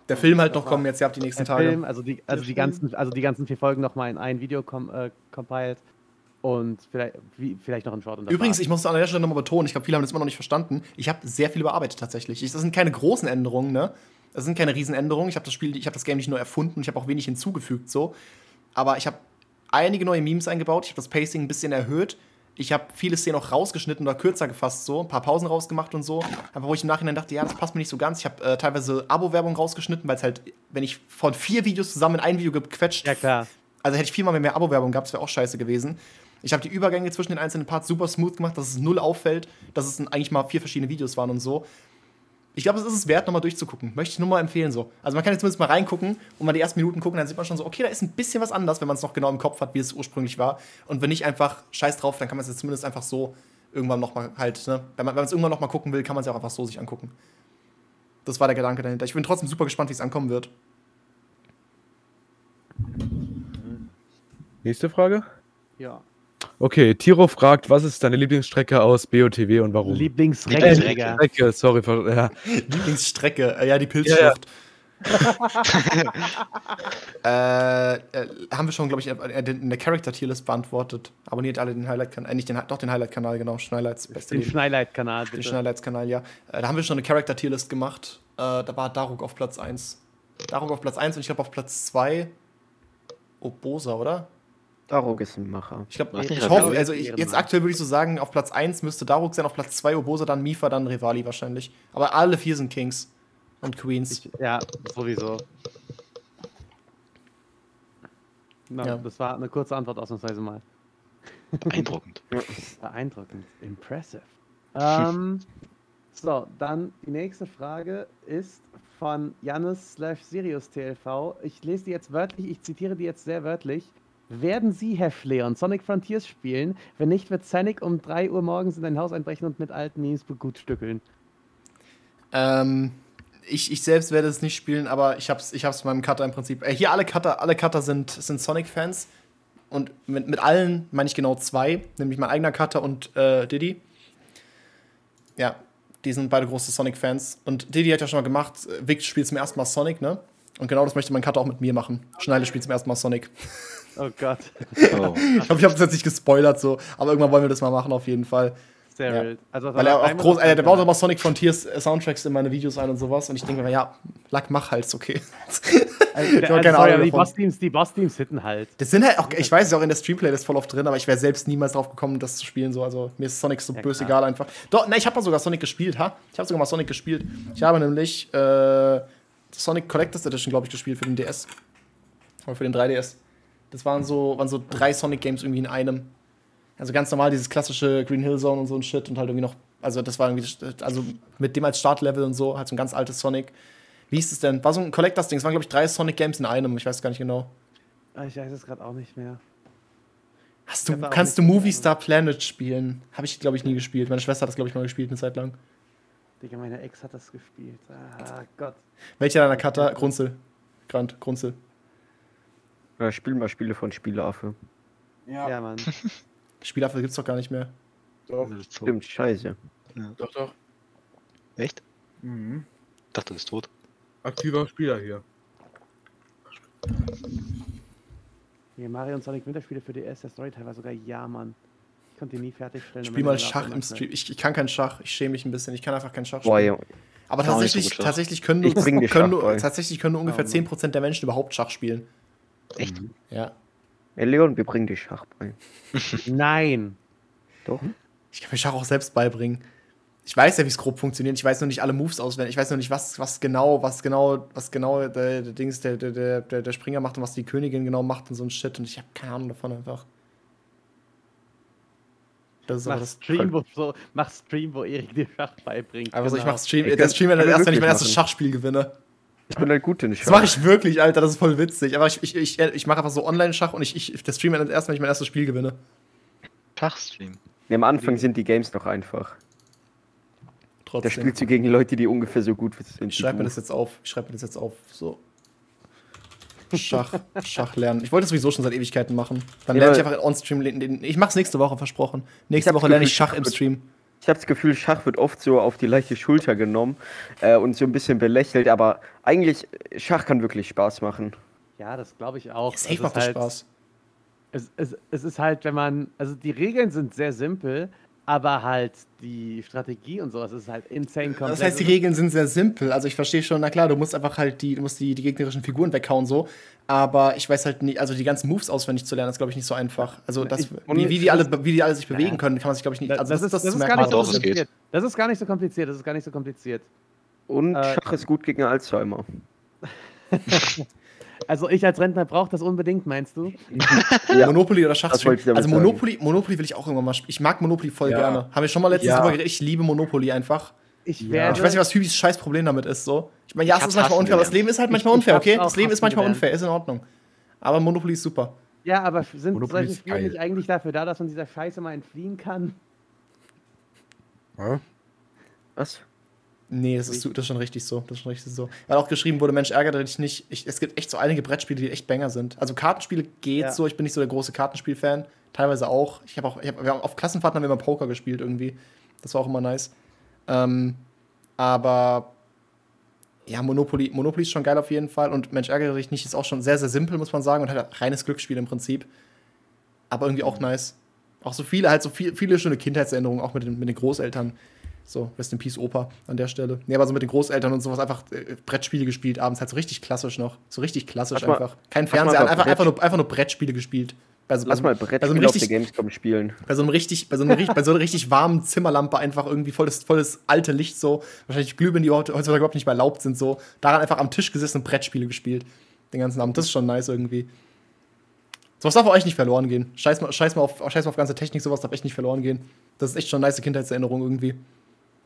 A: Der Film halt noch kommen jetzt ja ab die nächsten Tage.
D: Film, also die, also die ganzen, also die ganzen vier Folgen nochmal in ein Video kom äh, compiled und vielleicht, wie, vielleicht noch ein Short
A: Übrigens, ich muss an der Stelle nochmal betonen, ich glaube, viele haben das immer noch nicht verstanden. Ich habe sehr viel überarbeitet tatsächlich. Ich, das sind keine großen Änderungen, ne? Das sind keine Riesenänderungen. Ich habe das Spiel, ich habe das Game nicht nur erfunden, ich habe auch wenig hinzugefügt so. Aber ich habe einige neue Memes eingebaut, ich habe das Pacing ein bisschen erhöht. Ich habe viele Szenen auch rausgeschnitten oder kürzer gefasst, so ein paar Pausen rausgemacht und so. Aber wo ich im Nachhinein dachte, ja, das passt mir nicht so ganz. Ich habe äh, teilweise Abo-Werbung rausgeschnitten, weil es halt, wenn ich von vier Videos zusammen in ein Video gequetscht
D: ja klar.
A: also hätte ich viermal mehr Abo-Werbung gehabt, das wäre auch scheiße gewesen. Ich habe die Übergänge zwischen den einzelnen Parts super smooth gemacht, dass es null auffällt, dass es eigentlich mal vier verschiedene Videos waren und so. Ich glaube, es ist es wert, nochmal durchzugucken. Möchte ich nur mal empfehlen so. Also man kann jetzt zumindest mal reingucken und mal die ersten Minuten gucken, dann sieht man schon so, okay, da ist ein bisschen was anders, wenn man es noch genau im Kopf hat, wie es ursprünglich war. Und wenn nicht einfach scheiß drauf, dann kann man es jetzt zumindest einfach so irgendwann nochmal halt, ne? Wenn man es irgendwann nochmal gucken will, kann man es ja auch einfach so sich angucken. Das war der Gedanke dahinter. Ich bin trotzdem super gespannt, wie es ankommen wird.
C: Nächste Frage.
D: Ja.
C: Okay, Tiro fragt, was ist deine Lieblingsstrecke aus BOTW und warum?
D: Lieblingsregelträger.
C: Strecke, sorry, ja.
A: Lieblingsstrecke, äh, ja, die Pilzschrift. äh, äh, haben wir schon, glaube ich, äh, in der Character-Tierlist beantwortet. Abonniert alle den Highlight-Kanal, äh, nicht den, doch den Highlight-Kanal, genau, Schneilights, beste
D: Den. Schneilight-Kanal,
A: Den. Schneilights-Kanal, ja. Äh, da haben wir schon eine Character-Tierlist gemacht. Äh, da war Daruk auf Platz 1. Daruk auf Platz 1 und ich glaube auf Platz 2 Obosa, oder?
B: Daruk ist ein Macher.
A: Ich glaube, ich
E: Rivali?
A: hoffe, also ich, jetzt aktuell würde ich so sagen, auf Platz 1 müsste Daruk sein, auf Platz 2 Obosa, dann Mifa, dann Rivali wahrscheinlich. Aber alle vier sind Kings und Queens.
D: Ich, ja, sowieso. Na,
A: Ja.
D: Das war eine kurze Antwort ausnahmsweise mal.
E: Beeindruckend.
D: Beeindruckend. Impressive. Ähm, so, dann die nächste Frage ist von Jannis slash Sirius TLV. Ich lese die jetzt wörtlich, ich zitiere die jetzt sehr wörtlich. Werden Sie, Herr Fleon, Sonic Frontiers spielen? Wenn nicht, wird Sonic um 3 Uhr morgens in dein Haus einbrechen und mit alten Memes begutstückeln.
A: Ähm, ich, ich selbst werde es nicht spielen, aber ich hab's, ich hab's meinem Cutter im Prinzip. Äh, hier alle Cutter, alle Cutter sind, sind Sonic-Fans. Und mit, mit allen meine ich genau zwei, nämlich mein eigener Cutter und äh, Diddy. Ja, die sind beide große Sonic-Fans. Und Diddy hat ja schon mal gemacht, Vic spielt zum ersten Mal Sonic, ne? Und genau das möchte mein Cutter auch mit mir machen. Schneide spielt zum ersten Mal Sonic.
D: Oh Gott.
E: Oh.
A: Ich glaube, ich habe es jetzt nicht gespoilert, so. Aber irgendwann wollen wir das mal machen, auf jeden Fall.
D: Sehr
A: Ja.
D: wild. Also,
A: Weil er auch groß,
D: das
A: äh, der baut
D: Ganze-
A: aber Sonic Frontiers äh, Soundtracks in meine Videos ein und sowas. Und ich denke mir, ja, Lack, mach halt, ist okay.
D: Also,
A: Ich
D: der, also,
A: keine
D: sorry,
A: Ahnung
D: die. Boss-Teams, die Boss-Teams hitten halt.
A: Das sind halt auch, ich weiß, ist auch in der Stream-Playlist voll oft drin, aber ich wäre selbst niemals drauf gekommen, das zu spielen. So. Also mir ist Sonic so
D: Ja,
A: böse
D: klar.
A: egal einfach. Doch, nein, ich habe mal sogar Sonic gespielt, ha? Ich habe sogar mal Sonic gespielt. Ich habe nämlich äh, Sonic Collectors Edition, glaube ich, gespielt für den DS. Oder für den 3DS. Das waren so, waren so drei Sonic-Games irgendwie in einem. Also ganz normal dieses klassische Green Hill Zone und so ein Shit und halt irgendwie noch, also das war irgendwie, also mit dem als Startlevel und so, halt so ein ganz altes Sonic. Wie hieß es denn? War so ein Collectors-Ding. Es waren, glaube ich, drei Sonic-Games in einem. Ich weiß gar nicht genau.
D: Ah, Ich weiß es gerade auch nicht mehr.
A: Hast du, kannst du Movie Star Planet spielen? Habe ich, glaube ich, nie gespielt. Meine Schwester hat das, glaube ich, mal gespielt eine Zeit lang.
D: Digga, meine Ex hat das gespielt. Ah, Gott.
A: Welcher deiner Cutter? Grunzel. Grant, Grunzel.
B: Ja, spiel mal Spiele von Spielaffe.
D: Ja, Mann.
A: Spielaffe gibt's doch gar nicht mehr.
C: Doch,
B: Stimmt, scheiße.
C: doch, doch.
E: Echt?
C: Mhm.
E: Ich dachte, du bist tot.
C: Aktiver Spieler hier.
D: Hier, Mario und Sonic Winterspiele für DS, der Storyteil war sogar ja, Mann. Ich konnte die nie fertigstellen.
A: Spiel mal Schach im Stream. Ich, ich kann kein Schach. Ich schäme mich ein bisschen. Ich kann einfach kein Schach
B: Boah,
A: spielen.
B: Junge.
A: Aber
E: nicht so
A: tatsächlich, tatsächlich können, nur, können,
B: Schach
A: tatsächlich können nur ungefähr
D: Oh, Mann.
A: 10% der Menschen überhaupt Schach spielen.
E: Echt?
A: Ja.
B: Ey, Leon, wir bringen dich Schach bei.
D: Nein.
B: Doch?
A: Ich kann mir Schach auch selbst beibringen. Ich weiß ja, wie es grob funktioniert. Ich weiß noch nicht alle Moves auswendig. Ich weiß noch nicht, was, was genau, was genau, was genau der, der Dings, der, der, der, der Springer macht und was die Königin genau macht und so ein Shit. Und ich habe keine Ahnung davon einfach. Das ist
D: Mach
A: das.
D: Stream, wo, so, mach Stream, wo Erik dir Schach beibringt.
A: Aber so, ich
D: Genau.
A: mach Stream,
B: Ich
A: der
B: kann-
A: Stream erst, wenn ich mein erstes. Schachspiel gewinne.
B: Ich bin halt gut in Schach.
A: Das mache ich wirklich, Alter. Das ist voll witzig. Aber ich, ich, ich, ich mache einfach so Online-Schach und ich, ich der Stream erst, wenn ich mein erstes Spiel gewinne.
E: Schachstream.
B: Nee, am Anfang sind die Games noch einfach. Da
A: Trotzdem.
B: spielst du gegen Leute, die ungefähr so gut sind.
A: Ich schreibe mir das jetzt auf. Ich schreibe mir das jetzt auf. So. Schach, Schach lernen. Ich wollte das sowieso schon seit Ewigkeiten machen. Dann
B: Ja,
A: lerne ich
B: aber-
A: einfach on-stream. Ich mach's nächste Woche, versprochen. Nächste Woche
B: das
A: lerne ich Schach im Stream.
B: Ich habe das Gefühl, Schach wird oft so auf die leichte Schulter genommen äh, und so ein bisschen belächelt, aber eigentlich, Schach kann wirklich Spaß machen.
D: Ja, das glaube ich auch.
A: Safe
D: Es
A: macht
D: halt,
A: Spaß.
D: Es, es, es ist halt, wenn man, also die Regeln sind sehr simpel, aber halt die Strategie und sowas ist halt insane komplex.
A: Das heißt, die Regeln sind sehr simpel. Also ich verstehe schon, na klar, du musst einfach halt die, du musst die, die gegnerischen Figuren weghauen so. Aber ich weiß halt nicht, also die ganzen Moves auswendig zu lernen, ist glaube ich nicht so einfach. Also das,
D: Ich-
A: wie, wie die alle, wie die alle sich bewegen
D: Ja.
A: können, kann man sich glaube ich nicht.
D: Das,
A: Also
D: das, ist, das, ist
A: zu
D: gar
A: merken.
D: nicht so
E: Doch, geht.
D: kompliziert. Das ist gar nicht so kompliziert. Das ist gar nicht so kompliziert.
B: Und
D: Äh,
B: Schach ist gut gegen Alzheimer.
D: Also ich als Rentner brauche das unbedingt, meinst du?
B: Ja.
A: Monopoly oder
B: damit
A: Also
B: sagen.
A: Monopoly, Monopoly will ich auch irgendwann mal spielen. Ich mag Monopoly voll
C: Ja.
A: gerne. Haben wir schon mal letztens
C: Ja.
A: drüber geredet. Ich liebe Monopoly einfach.
D: Ich
C: Ja.
D: werde.
A: Ich weiß nicht, was Hübis scheiß Problem damit ist. So. Ich meine, ja,
E: Ich
A: es ist manchmal unfair, aber das. Leben ist halt manchmal unfair, okay? Das Leben ist manchmal unfair, ist in Ordnung. Aber Monopoly ist super.
D: Ja, aber sind
C: Monopoly
D: solche Spiele nicht eigentlich dafür da, dass man dieser Scheiße mal entfliehen kann?
B: Was?
A: Nee, das ist, das ist schon richtig so. Das ist schon richtig so. Weil auch geschrieben wurde, Mensch, ärgere dich nicht. Ich, es gibt echt so einige Brettspiele, die echt Banger sind. Also Kartenspiele geht
D: Ja.
A: so. Ich bin nicht so der große Kartenspiel-Fan. Teilweise auch. Ich habe auch, ich hab, wir haben auf Klassenfahrten haben wir immer Poker gespielt irgendwie. Das war auch immer nice. Ähm, aber ja, Monopoly, Monopoly ist schon geil auf jeden Fall. Und Mensch, ärgere dich nicht ist auch schon sehr, sehr simpel, muss man sagen. Und halt reines Glücksspiel im Prinzip. Aber irgendwie auch nice. Auch so viele, halt so viel, viele schöne Kindheitserinnerungen, auch mit den, mit den Großeltern. So, Rest in Peace Opa an der Stelle. Nee, aber so mit den Großeltern und sowas einfach äh, Brettspiele gespielt abends, halt so richtig klassisch noch. So richtig klassisch
B: mal-
A: einfach. Kein Fernseher, einfach, einfach, nur, einfach nur Brettspiele gespielt. Bei so, bei
B: Lass
A: so,
B: mal
A: bei so, einem
B: Brettspiele auf der
A: richtig,
B: Gamescom spielen.
A: bei so einem richtig, bei so, einem, richtig- bei so einer richtig warmen Zimmerlampe einfach irgendwie volles, volles alte Licht so. Wahrscheinlich Glühbirnen, die heutzutage überhaupt nicht mehr erlaubt sind, so. Daran einfach am Tisch gesessen und Brettspiele gespielt. Den ganzen Abend. Das ist schon nice irgendwie. Sowas darf auch echt nicht verloren gehen. Scheiß mal, scheiß mal, auf, scheiß mal auf ganze Technik, sowas darf echt nicht verloren gehen. Das ist echt schon eine nice Kindheitserinnerung irgendwie.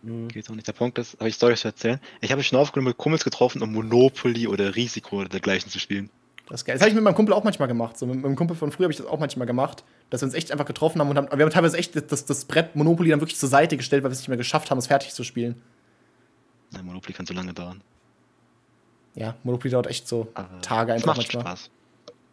E: Geht auch nicht. Der Punkt ist, habe ich Storys zu erzählen. Ich habe mich schon aufgenommen mit Kumpels getroffen, um Monopoly oder Risiko oder dergleichen zu spielen.
A: Das ist geil. Das habe ich mit meinem Kumpel auch manchmal gemacht. So, mit meinem Kumpel von früher habe ich das auch manchmal gemacht, dass wir uns echt einfach getroffen haben und haben, wir haben teilweise echt das, das Brett Monopoly dann wirklich zur Seite gestellt, weil wir es nicht mehr geschafft haben, es fertig zu spielen.
E: Nein, Monopoly kann so lange dauern.
A: Ja, Monopoly dauert echt so
E: Aber
A: Tage einfach
E: macht
A: manchmal.
E: Spaß.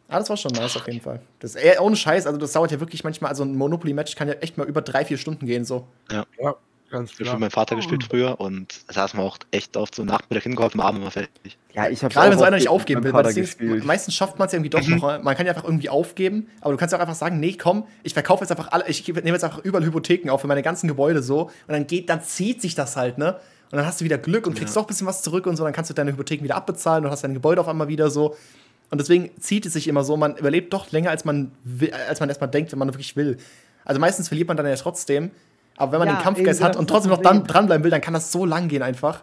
A: Ah, das war schon nice auf jeden Fall. Das ist eher ohne Scheiß, also das dauert ja wirklich manchmal, also ein Monopoly-Match kann ja echt mal über drei, vier Stunden gehen, so.
C: Ganz
E: Ich habe
C: klar.
E: mit meinem Vater gespielt früher und da saßen wir auch echt oft so Nachmittag hingehockt, am Abend immer fertig.
B: Ja, ich habe
A: Gerade wenn so einer nicht aufgeben will, weil das Ding meistens schafft man es ja irgendwie doch noch. Man kann ja einfach irgendwie aufgeben, aber du kannst ja auch einfach sagen, nee, komm, ich verkaufe jetzt einfach alle, ich nehme jetzt einfach überall Hypotheken auf für meine ganzen Gebäude so und dann geht, dann zieht sich das halt, ne? Und dann hast du wieder Glück und kriegst
E: Ja.
A: doch ein bisschen was zurück und so, dann kannst du deine Hypotheken wieder abbezahlen und hast dein Gebäude auf einmal wieder so. Und deswegen zieht es sich immer so, man überlebt doch länger, als man, will, als man erstmal denkt, wenn man wirklich will. Also meistens verliert man dann ja trotzdem, aber wenn man
D: Ja,
A: den Kampfgeist hat und trotzdem noch dann dranbleiben will, dann kann das so lang gehen einfach.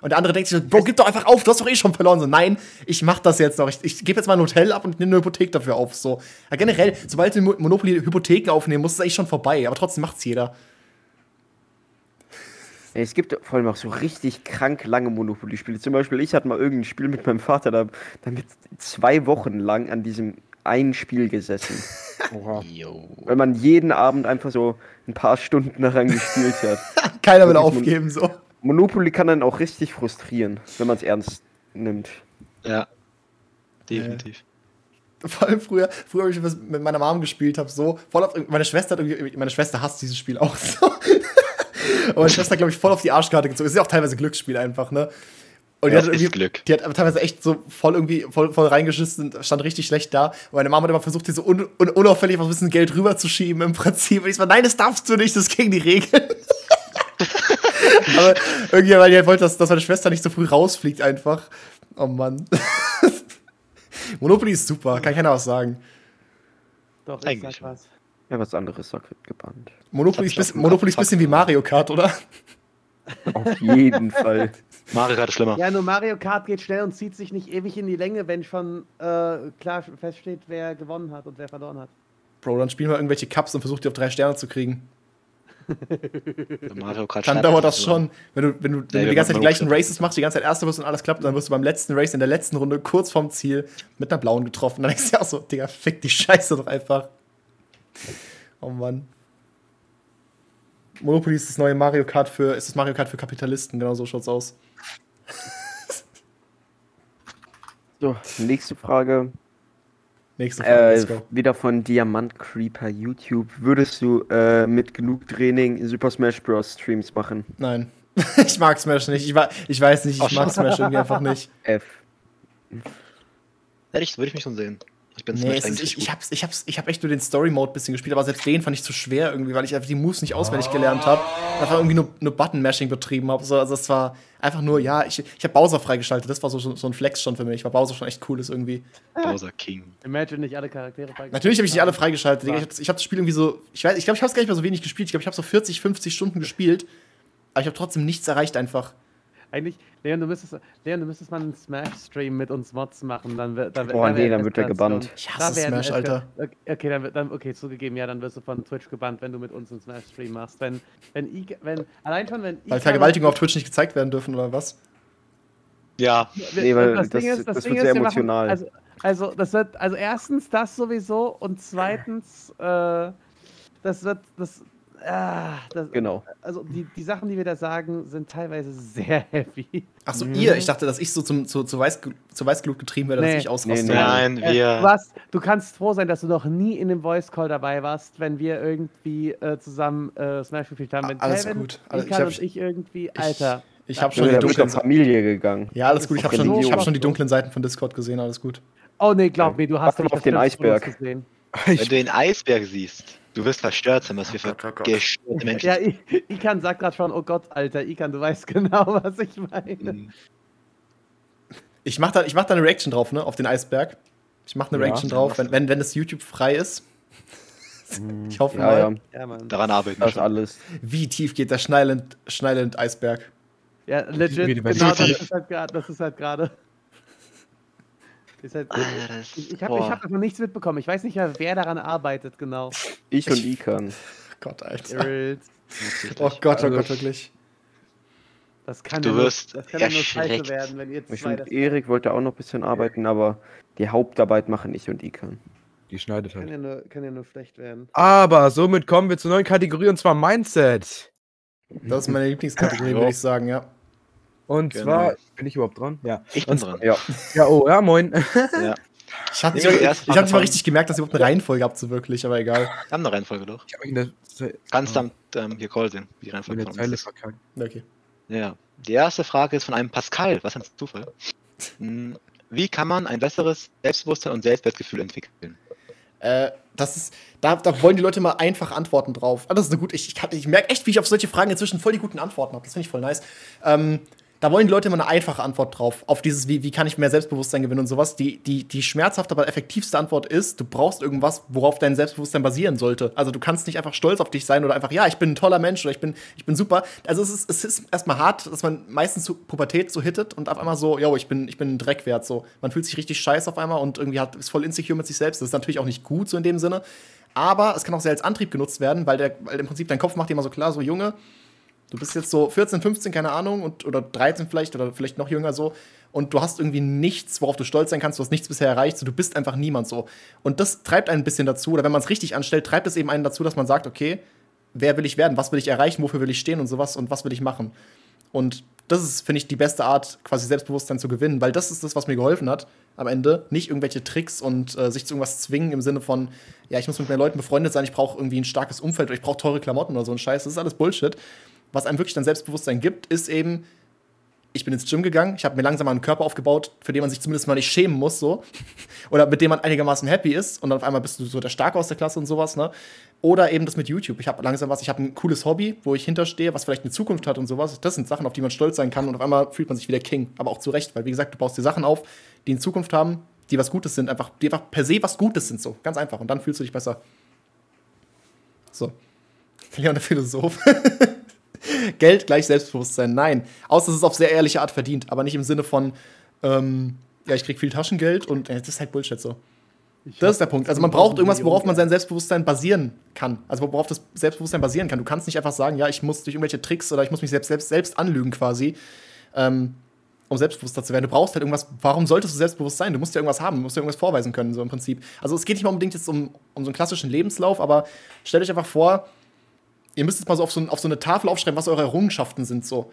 A: Und der andere denkt sich so, Bro, gib doch einfach auf, du hast doch eh schon verloren. So, nein, ich mach das jetzt noch. Ich, ich gebe jetzt mal ein Hotel ab und nehme eine Hypothek dafür auf. So. Ja, generell, sobald du Monopoly Hypotheken aufnehmen musst, ist es eigentlich schon vorbei. Aber trotzdem macht's jeder.
B: Es gibt vor allem auch so richtig krank lange Monopoly-Spiele. Zum Beispiel, ich hatte mal irgendein Spiel mit meinem Vater, da damit zwei Wochen lang an diesem einen Spiel gesessen.
C: Oha.
B: Weil man jeden Abend einfach so ein paar Stunden daran gespielt hat.
A: Keiner will
B: ist Mon-
A: aufgeben, so.
B: Monopoly kann dann auch richtig frustrieren, wenn man es ernst nimmt.
E: Ja. Definitiv.
A: Vor allem früher, früher, als ich was mit meiner Mom gespielt habe, so, voll auf, meine Schwester hat irgendwie, meine Schwester hasst dieses Spiel auch so. Und meine Schwester, glaube ich, voll auf die Arschkarte gezogen. Es ist ja auch teilweise Glücksspiel einfach, ne? Und die
E: Ja,
A: hat irgendwie,
E: Glück.
A: die hat aber teilweise echt so voll irgendwie voll, voll reingeschissen und stand richtig schlecht da. Und meine Mama hat immer versucht, die so un, un, unauffällig was ein bisschen Geld rüberzuschieben im Prinzip. Und ich so, nein, das darfst du nicht, das ist gegen die Regeln. aber irgendwie, weil die halt wollte, dass, dass meine Schwester nicht so früh rausfliegt einfach. Oh Mann. Monopoly ist super, kann keiner was sagen.
D: Doch, ich
E: Eigentlich
D: sag was.
B: Ja, was anderes sagt wird gebannt.
A: Monopoly ist, ein bisschen wie Mario Kart, oder?
B: Auf jeden Fall.
E: Mario Kart ist schlimmer.
D: Ja, nur Mario Kart geht schnell und zieht sich nicht ewig in die Länge, wenn schon äh, klar feststeht, wer gewonnen hat und wer verloren hat.
A: Bro, dann spielen wir irgendwelche Cups und versuch die auf drei Sterne zu kriegen.
E: Mario Kart
A: Dann dauert
E: das
A: schon. Wenn du, wenn du, wenn du
E: wir
A: die ganze Zeit die gleichen. Races machst, die ganze Zeit Erster wirst und alles klappt, dann wirst du beim letzten Race in der letzten Runde kurz vorm Ziel mit einer blauen getroffen. Dann denkst du dir auch so, Digga, fick die Scheiße doch einfach. Oh Mann. Monopoly ist das neue Mario Kart für, ist das Mario Kart für Kapitalisten, genau so schaut's aus.
B: So, nächste Frage.
A: Nächste Frage,
B: Äh,
A: let's go.
B: wieder von Diamant Creeper YouTube. Würdest du äh, mit genug Training Super Smash Bros. Streams machen?
A: Nein. ich mag Smash nicht. Ich, ich weiß nicht, ich
E: Ach,
A: mag Smash irgendwie einfach nicht.
B: F.
E: Ehrlich, würde ich mich schon sehen. Ich bin
A: Nee, ist, ich, ich, hab's, ich, hab's, ich hab echt nur den Story-Mode ein bisschen gespielt, aber selbst den fand ich zu schwer irgendwie, weil ich einfach die Moves nicht auswendig gelernt habe. Einfach irgendwie nur, nur Button-Mashing betrieben habe. So, also es war einfach nur, ja, ich, ich habe Bowser freigeschaltet. Das war so, so so ein Flex schon für mich, weil Bowser schon echt cool ist irgendwie.
E: Bowser King.
D: Imagine nicht alle Charaktere freigeschaltet
A: Natürlich habe ich nicht alle freigeschaltet. Ich habe ich hab das Spiel irgendwie so, ich weiß, ich glaube, ich habe es gar nicht mehr so wenig gespielt. Ich glaube, ich habe so 40, 50 Stunden gespielt. Aber ich habe trotzdem nichts erreicht einfach.
D: Eigentlich, Leon, du müsstest, Leon, du müsstest mal einen Smash-Stream mit uns Mods machen, dann wird dann,
B: Boah,
D: da
B: nee, dann wird er gebannt.
A: Ich hasse Smash, Alter.
D: Okay, dann, wird- dann, okay, zugegeben, ja, dann wirst du von Twitch gebannt, wenn du mit uns einen Smash-Stream machst. Wenn, wenn, I, wenn, allein schon, wenn
A: Weil Vergewaltigungen auf Twitch nicht gezeigt werden dürfen oder was?
E: Ja,
B: Nee, weil das-
D: Ding
B: das wird sehr
D: wir machen-
B: emotional.
D: also, also, das wird, also erstens das sowieso und zweitens, äh, das wird, das, ah, das,
B: Genau.
D: also die, die Sachen, die wir da sagen, sind teilweise sehr heavy.
A: Achso,
B: Mhm.
A: ihr, ich dachte, dass ich so zum, zu, zu, Weiß, zu Weißglut getrieben werde, dass
D: Nee.
A: ich ausraste.
B: Nee, nee.
E: nein,
D: Äh,
E: wir.
D: Du, hast, du kannst froh sein, dass du noch nie in dem Voice Call dabei warst, wenn wir irgendwie äh, zusammen äh, Smash gespielt haben. Wenn
A: alles
D: Kevin,
A: gut. Alles-
D: Ika
A: ich hab-
D: und ich irgendwie, Alter.
A: Ich habe
B: Schon
A: die
B: wieder mit der
A: dunklen
B: Familie gegangen.
A: Ja, alles gut. Ich habe schon, ich hab schon die dunklen Seiten von Discord gesehen. Alles gut.
D: Oh nee, glaub mir, du hast nicht
B: auf den Eisberg.
D: gesehen.
E: Wenn du den Eisberg siehst, Du wirst verstört sein, was wir für
B: oh Gott.
E: gestörte Menschen
D: Ja, I- Ikan sagt gerade schon, oh Gott, Alter, Ikan, du weißt genau, was ich meine.
E: sind.
A: Ich mach da, ich mach da eine Reaction drauf, ne? Auf den Eisberg. Ich mach eine
C: Ja.
A: Reaction drauf, wenn, wenn, wenn das YouTube frei ist. Ich hoffe
B: Ja,
A: mal.
B: ja.
E: Daran arbeiten wir
B: das
E: schon.
B: alles.
A: Wie tief geht der Schneilend, Schneilend Eisberg?
D: Ja, legit, genau, das
C: Welt-
D: ist halt gerade. Halt
E: Alter, das-
D: ich ich habe ich hab davon nichts mitbekommen. Ich weiß nicht mehr, wer daran arbeitet, genau.
B: Ich und Ikan.
A: Gott, Alter. Oh Gott, oh
C: Also-
A: Gott, wirklich.
D: Das kann
E: Du
D: ja nur,
E: wirst
D: das kann ja nur scheiße werden, wenn ihr
B: Ich
D: zwei
B: und
D: das
B: Erik wollte auch noch ein bisschen arbeiten, aber die Hauptarbeit machen ich und Ikan.
C: Die schneidet
D: kann
C: halt.
D: ja, nur, kann ja nur schlecht werden.
C: Aber somit kommen wir zur neuen Kategorie und zwar Mindset.
A: Das ist meine Lieblingskategorie, würde ich sagen, ja.
C: Und
E: Genau.
C: zwar, bin ich überhaupt dran? Ja.
E: Ich bin
C: Und-
E: dran.
B: Ja,
C: Ja, oh, ja, moin.
E: Ja.
A: Ich habe nicht, hab nicht mal richtig gemerkt, dass ihr überhaupt eine Reihenfolge habt, so wirklich, aber egal.
E: Wir haben eine Reihenfolge doch.
C: Ich habe mich in der, Ze-
E: Kannst
C: Ah.
E: dann ähm, hier Call sehen, wie die Reihenfolge von
C: Zeile verkackt.
A: Okay.
E: Ja. Die erste Frage ist von einem Pascal. Was ein Zufall. Hm, Wie kann man ein besseres Selbstbewusstsein und Selbstwertgefühl entwickeln?
A: Äh, das ist, da, da wollen die Leute mal einfach Antworten drauf. Ah, das ist eine gute, ich, ich, ich merke echt, wie ich auf solche Fragen inzwischen voll die guten Antworten habe. Das finde ich voll nice. Ähm, da wollen die Leute immer eine einfache Antwort drauf. Auf dieses, wie, wie kann ich mehr Selbstbewusstsein gewinnen und sowas. Die, die, die schmerzhafte, aber effektivste Antwort ist, du brauchst irgendwas, worauf dein Selbstbewusstsein basieren sollte. Also du kannst nicht einfach stolz auf dich sein oder einfach, ja, ich bin ein toller Mensch oder ich bin, ich bin super. Also es ist, es ist erstmal hart, dass man meistens zu Pubertät so hittet und auf einmal so, yo, ich bin, ich bin ein Dreckwert. So. Man fühlt sich richtig scheiße auf einmal und irgendwie hat, ist voll insecure mit sich selbst. Das ist natürlich auch nicht gut so in dem Sinne. Aber es kann auch sehr als Antrieb genutzt werden, weil, der, weil im Prinzip dein Kopf macht dir immer so klar, so Junge, du bist jetzt so 14, 15, keine Ahnung, und, oder 13 vielleicht oder vielleicht noch jünger so. Und du hast irgendwie nichts, worauf du stolz sein kannst, du hast nichts bisher erreicht, so, du bist einfach niemand so. Und das treibt einen ein bisschen dazu, oder wenn man es richtig anstellt, treibt es eben einen dazu, dass man sagt, okay, wer will ich werden, was will ich erreichen, wofür will ich stehen und sowas und was will ich machen. Und das ist, finde ich, die beste Art, quasi Selbstbewusstsein zu gewinnen, weil das ist das, was mir geholfen hat am Ende. Nicht irgendwelche Tricks und äh, sich zu irgendwas zwingen im Sinne von, ja, ich muss mit mehr Leuten befreundet sein, ich brauche irgendwie ein starkes Umfeld oder ich brauche teure Klamotten oder so ein Scheiß. Das ist alles Bullshit. Was einem wirklich dann Selbstbewusstsein gibt, ist eben, ich bin ins Gym gegangen, ich habe mir langsam mal einen Körper aufgebaut, für den man sich zumindest mal nicht schämen muss, so. Oder mit dem man einigermaßen happy ist und dann auf einmal bist du so der Starke aus der Klasse und sowas, ne? Oder eben das mit YouTube. Ich habe langsam was, ich habe ein cooles Hobby, wo ich hinterstehe, was vielleicht eine Zukunft hat und sowas. Das sind Sachen, auf die man stolz sein kann und auf einmal fühlt man sich wie der King. Aber auch zu Recht, weil wie gesagt, du baust dir Sachen auf, die in Zukunft haben, die was Gutes sind, einfach, die einfach per se was Gutes sind, so. Ganz einfach. Und dann fühlst du dich besser. So. Leon der Philosoph. Geld gleich Selbstbewusstsein. Nein. Außer es ist auf sehr ehrliche Art verdient, aber nicht im Sinne von, ähm, ja, ich krieg viel Taschengeld und äh, das ist halt Bullshit so. Das ist der Punkt. Also man braucht irgendwas, worauf man sein Selbstbewusstsein basieren kann. Also worauf das Selbstbewusstsein basieren kann. Du kannst nicht einfach sagen, ja, ich muss durch irgendwelche Tricks oder ich muss mich selbst, selbst, selbst anlügen quasi, ähm, um selbstbewusster zu werden. Du brauchst halt irgendwas, warum solltest du selbstbewusst sein? Du musst ja irgendwas haben, du musst ja irgendwas vorweisen können, so im Prinzip. Also es geht nicht mal unbedingt jetzt um, um so einen klassischen Lebenslauf, aber stellt euch einfach vor, ihr müsst jetzt mal so auf so, auf so eine Tafel aufschreiben, was eure Errungenschaften sind, so.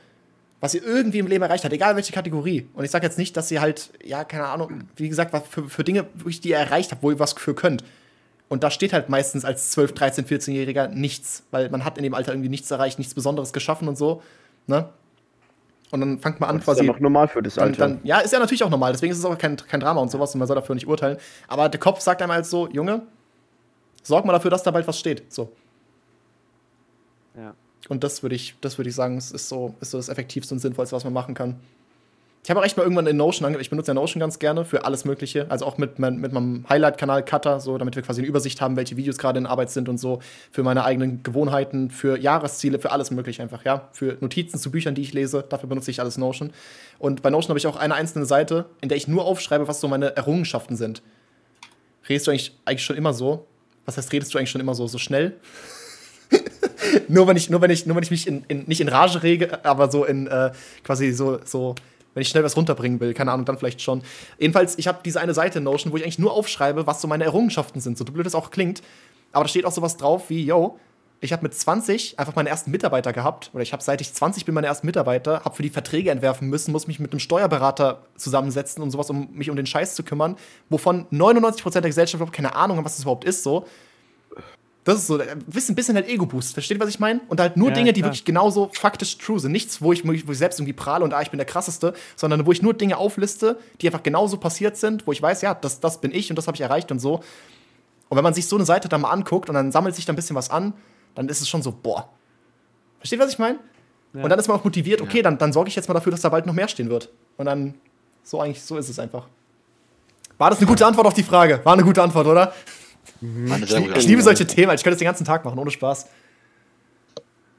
A: Was ihr irgendwie im Leben erreicht habt, egal welche Kategorie. Und ich sage jetzt nicht, dass ihr halt, ja, keine Ahnung, wie gesagt, was für, für Dinge, die ihr erreicht habt, wo ihr was für könnt. Und da steht halt meistens als 12, 13, 14-Jähriger nichts, weil man hat in dem Alter irgendwie nichts erreicht, nichts Besonderes geschaffen und so. Ne? Und dann fangt man an,
B: Das ist ja
A: quasi.
B: noch normal für das Alter.
A: dann, ja, ist ja natürlich auch normal, deswegen ist es auch kein, kein Drama und sowas und man soll dafür nicht urteilen. Aber der Kopf sagt einem halt so, Junge, sorg mal dafür, dass da bald was steht. So.
D: Ja.
A: Und das würde ich, das würde ich sagen, ist so, ist so das effektivste und sinnvollste, was man machen kann. Ich habe auch echt mal irgendwann in Notion ange Ich benutze ja Notion ganz gerne für alles Mögliche. Also auch mit, mein, mit meinem Highlight-Kanal Cutter, so, damit wir quasi eine Übersicht haben, welche Videos gerade in Arbeit sind und so. Für meine eigenen Gewohnheiten, für Jahresziele, für alles Mögliche einfach, ja. Für Notizen zu Büchern, die ich lese. Dafür benutze ich alles Notion. Und bei Notion habe ich auch eine einzelne Seite, in der ich nur aufschreibe, was so meine Errungenschaften sind. Redest du eigentlich, eigentlich schon immer so? Was heißt, redest du eigentlich schon immer so, so schnell? nur wenn ich, nur wenn ich, nur wenn ich mich in, in, nicht in Rage rege, aber so in äh, quasi so, so, wenn ich schnell was runterbringen will, keine Ahnung, dann vielleicht schon. Jedenfalls, ich habe diese eine Seite in Notion, wo ich eigentlich nur aufschreibe, was so meine Errungenschaften sind, so blöd es auch klingt. Aber da steht auch sowas drauf wie, yo, ich habe mit 20 einfach meine ersten Mitarbeiter gehabt, oder ich habe seit ich 20 bin meine ersten Mitarbeiter, habe für die Verträge entwerfen müssen, muss mich mit einem Steuerberater zusammensetzen und sowas, um mich um den Scheiß zu kümmern, wovon 99% der Gesellschaft überhaupt keine Ahnung haben, was das überhaupt ist, so. Das ist so, ein bisschen halt Ego-Boost. Versteht ihr, was ich meine? Und halt nur
D: Ja,
A: Dinge, die
D: klar.
A: wirklich genauso faktisch true sind. Nichts, wo ich, wo ich wo ich selbst irgendwie prahle und ah, ich bin der krasseste, sondern wo ich nur Dinge aufliste, die einfach genauso passiert sind, wo ich weiß, ja, das, das bin ich und das habe ich erreicht und so. Und wenn man sich so eine Seite dann mal anguckt und dann sammelt sich da ein bisschen was an, dann ist es schon so, boah. Versteht, was ich meine?
D: Ja.
A: Und dann ist man auch motiviert, okay,
E: Ja.
A: dann, dann sorge ich jetzt mal dafür, dass da bald noch mehr stehen wird. Und dann, so eigentlich, so ist es einfach. War das eine gute Antwort auf die Frage? War eine gute Antwort, oder?
E: Sehr
A: Ich, ich liebe solche Themen, ich könnte das den ganzen Tag machen, ohne Spaß.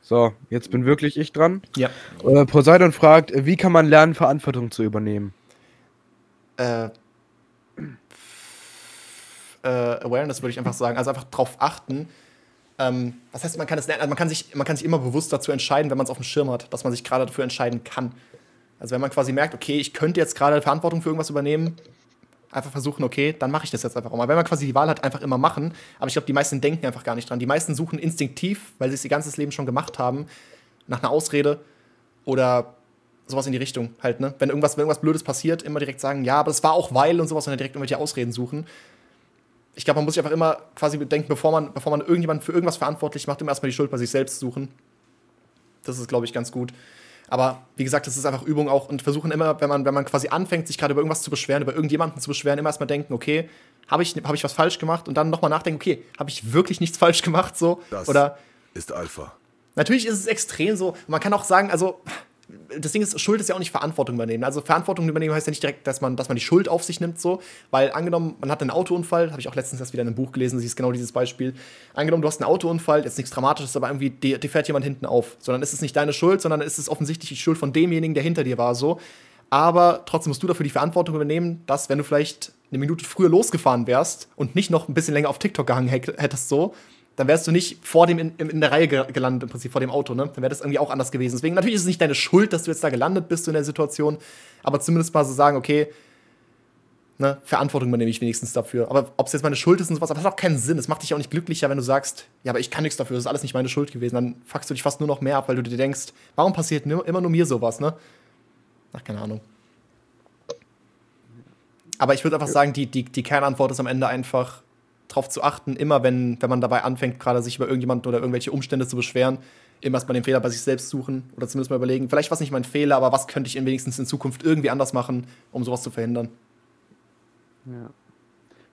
C: So, jetzt bin wirklich ich dran.
A: Ja.
C: Äh, Poseidon fragt, wie kann man lernen, Verantwortung zu übernehmen?
A: Äh, äh, Awareness würde ich einfach sagen. Also einfach drauf achten. Ähm, was heißt, man kann es lernen? Also man kann, sich, man kann sich immer bewusst dazu entscheiden, wenn man es auf dem Schirm hat, dass man sich gerade dafür entscheiden kann. Also wenn man quasi merkt, okay, ich könnte jetzt gerade Verantwortung für irgendwas übernehmen, einfach versuchen, okay, dann mache ich das jetzt einfach auch mal. Wenn man quasi die Wahl hat, einfach immer machen. Aber ich glaube, die meisten denken einfach gar nicht dran. Die meisten suchen instinktiv, weil sie es ihr ganzes Leben schon gemacht haben, nach einer Ausrede oder sowas in die Richtung halt, ne? Wenn irgendwas, wenn irgendwas Blödes passiert, immer direkt sagen, ja, aber es war auch weil und sowas und dann direkt irgendwelche Ausreden suchen. Ich glaube, man muss sich einfach immer quasi bedenken, bevor man, bevor man irgendjemanden für irgendwas verantwortlich macht, immer erstmal die Schuld bei sich selbst suchen. Das ist, glaube ich, ganz gut. Aber wie gesagt, das ist einfach Übung auch und versuchen immer, wenn man, wenn man quasi anfängt, sich gerade über irgendwas zu beschweren, über irgendjemanden zu beschweren, immer erstmal denken, okay, habe ich, hab ich was falsch gemacht und dann nochmal nachdenken, okay, habe ich wirklich nichts falsch gemacht so?
F: Das
A: Oder
F: ist Alpha.
A: Natürlich ist es extrem so. Man kann auch sagen, also das Ding ist, Schuld ist ja auch nicht Verantwortung übernehmen. Also Verantwortung übernehmen heißt ja nicht direkt, dass man, dass man die Schuld auf sich nimmt, so. Weil angenommen, man hat einen Autounfall, habe ich auch letztens erst wieder in einem Buch gelesen, ist genau dieses Beispiel. Angenommen, du hast einen Autounfall, jetzt nichts Dramatisches, aber irgendwie dir, fährt jemand hinten auf. Sondern ist es nicht deine Schuld, sondern ist es offensichtlich die Schuld von demjenigen, der hinter dir war, so. Aber trotzdem musst du dafür die Verantwortung übernehmen, dass, wenn du vielleicht eine Minute früher losgefahren wärst und nicht noch ein bisschen länger auf TikTok gehangen hätt- hättest, so, dann wärst du nicht vor dem in, in der Reihe ge- gelandet, im Prinzip vor dem Auto, ne? Dann wäre das irgendwie auch anders gewesen. Deswegen, natürlich ist es nicht deine Schuld, dass du jetzt da gelandet bist in der Situation, aber zumindest mal so sagen, okay, ne, Verantwortung übernehme ich wenigstens dafür. Aber ob es jetzt meine Schuld ist und sowas, aber das hat auch keinen Sinn. Es macht dich auch nicht glücklicher, wenn du sagst, ja, aber ich kann nichts dafür, das ist alles nicht meine Schuld gewesen. Dann fuckst du dich fast nur noch mehr ab, weil du dir denkst, warum passiert nur, immer nur mir sowas, ne? Ach, keine Ahnung. Aber ich würde einfach sagen, die, die, die Kernantwort ist am Ende einfach darauf zu achten, immer wenn, wenn man dabei anfängt, gerade sich über irgendjemanden oder irgendwelche Umstände zu beschweren, immer erstmal den Fehler bei sich selbst suchen oder zumindest mal überlegen, vielleicht war es nicht mein Fehler, aber was könnte ich in wenigstens in Zukunft irgendwie anders machen, um sowas zu verhindern.
D: Ja.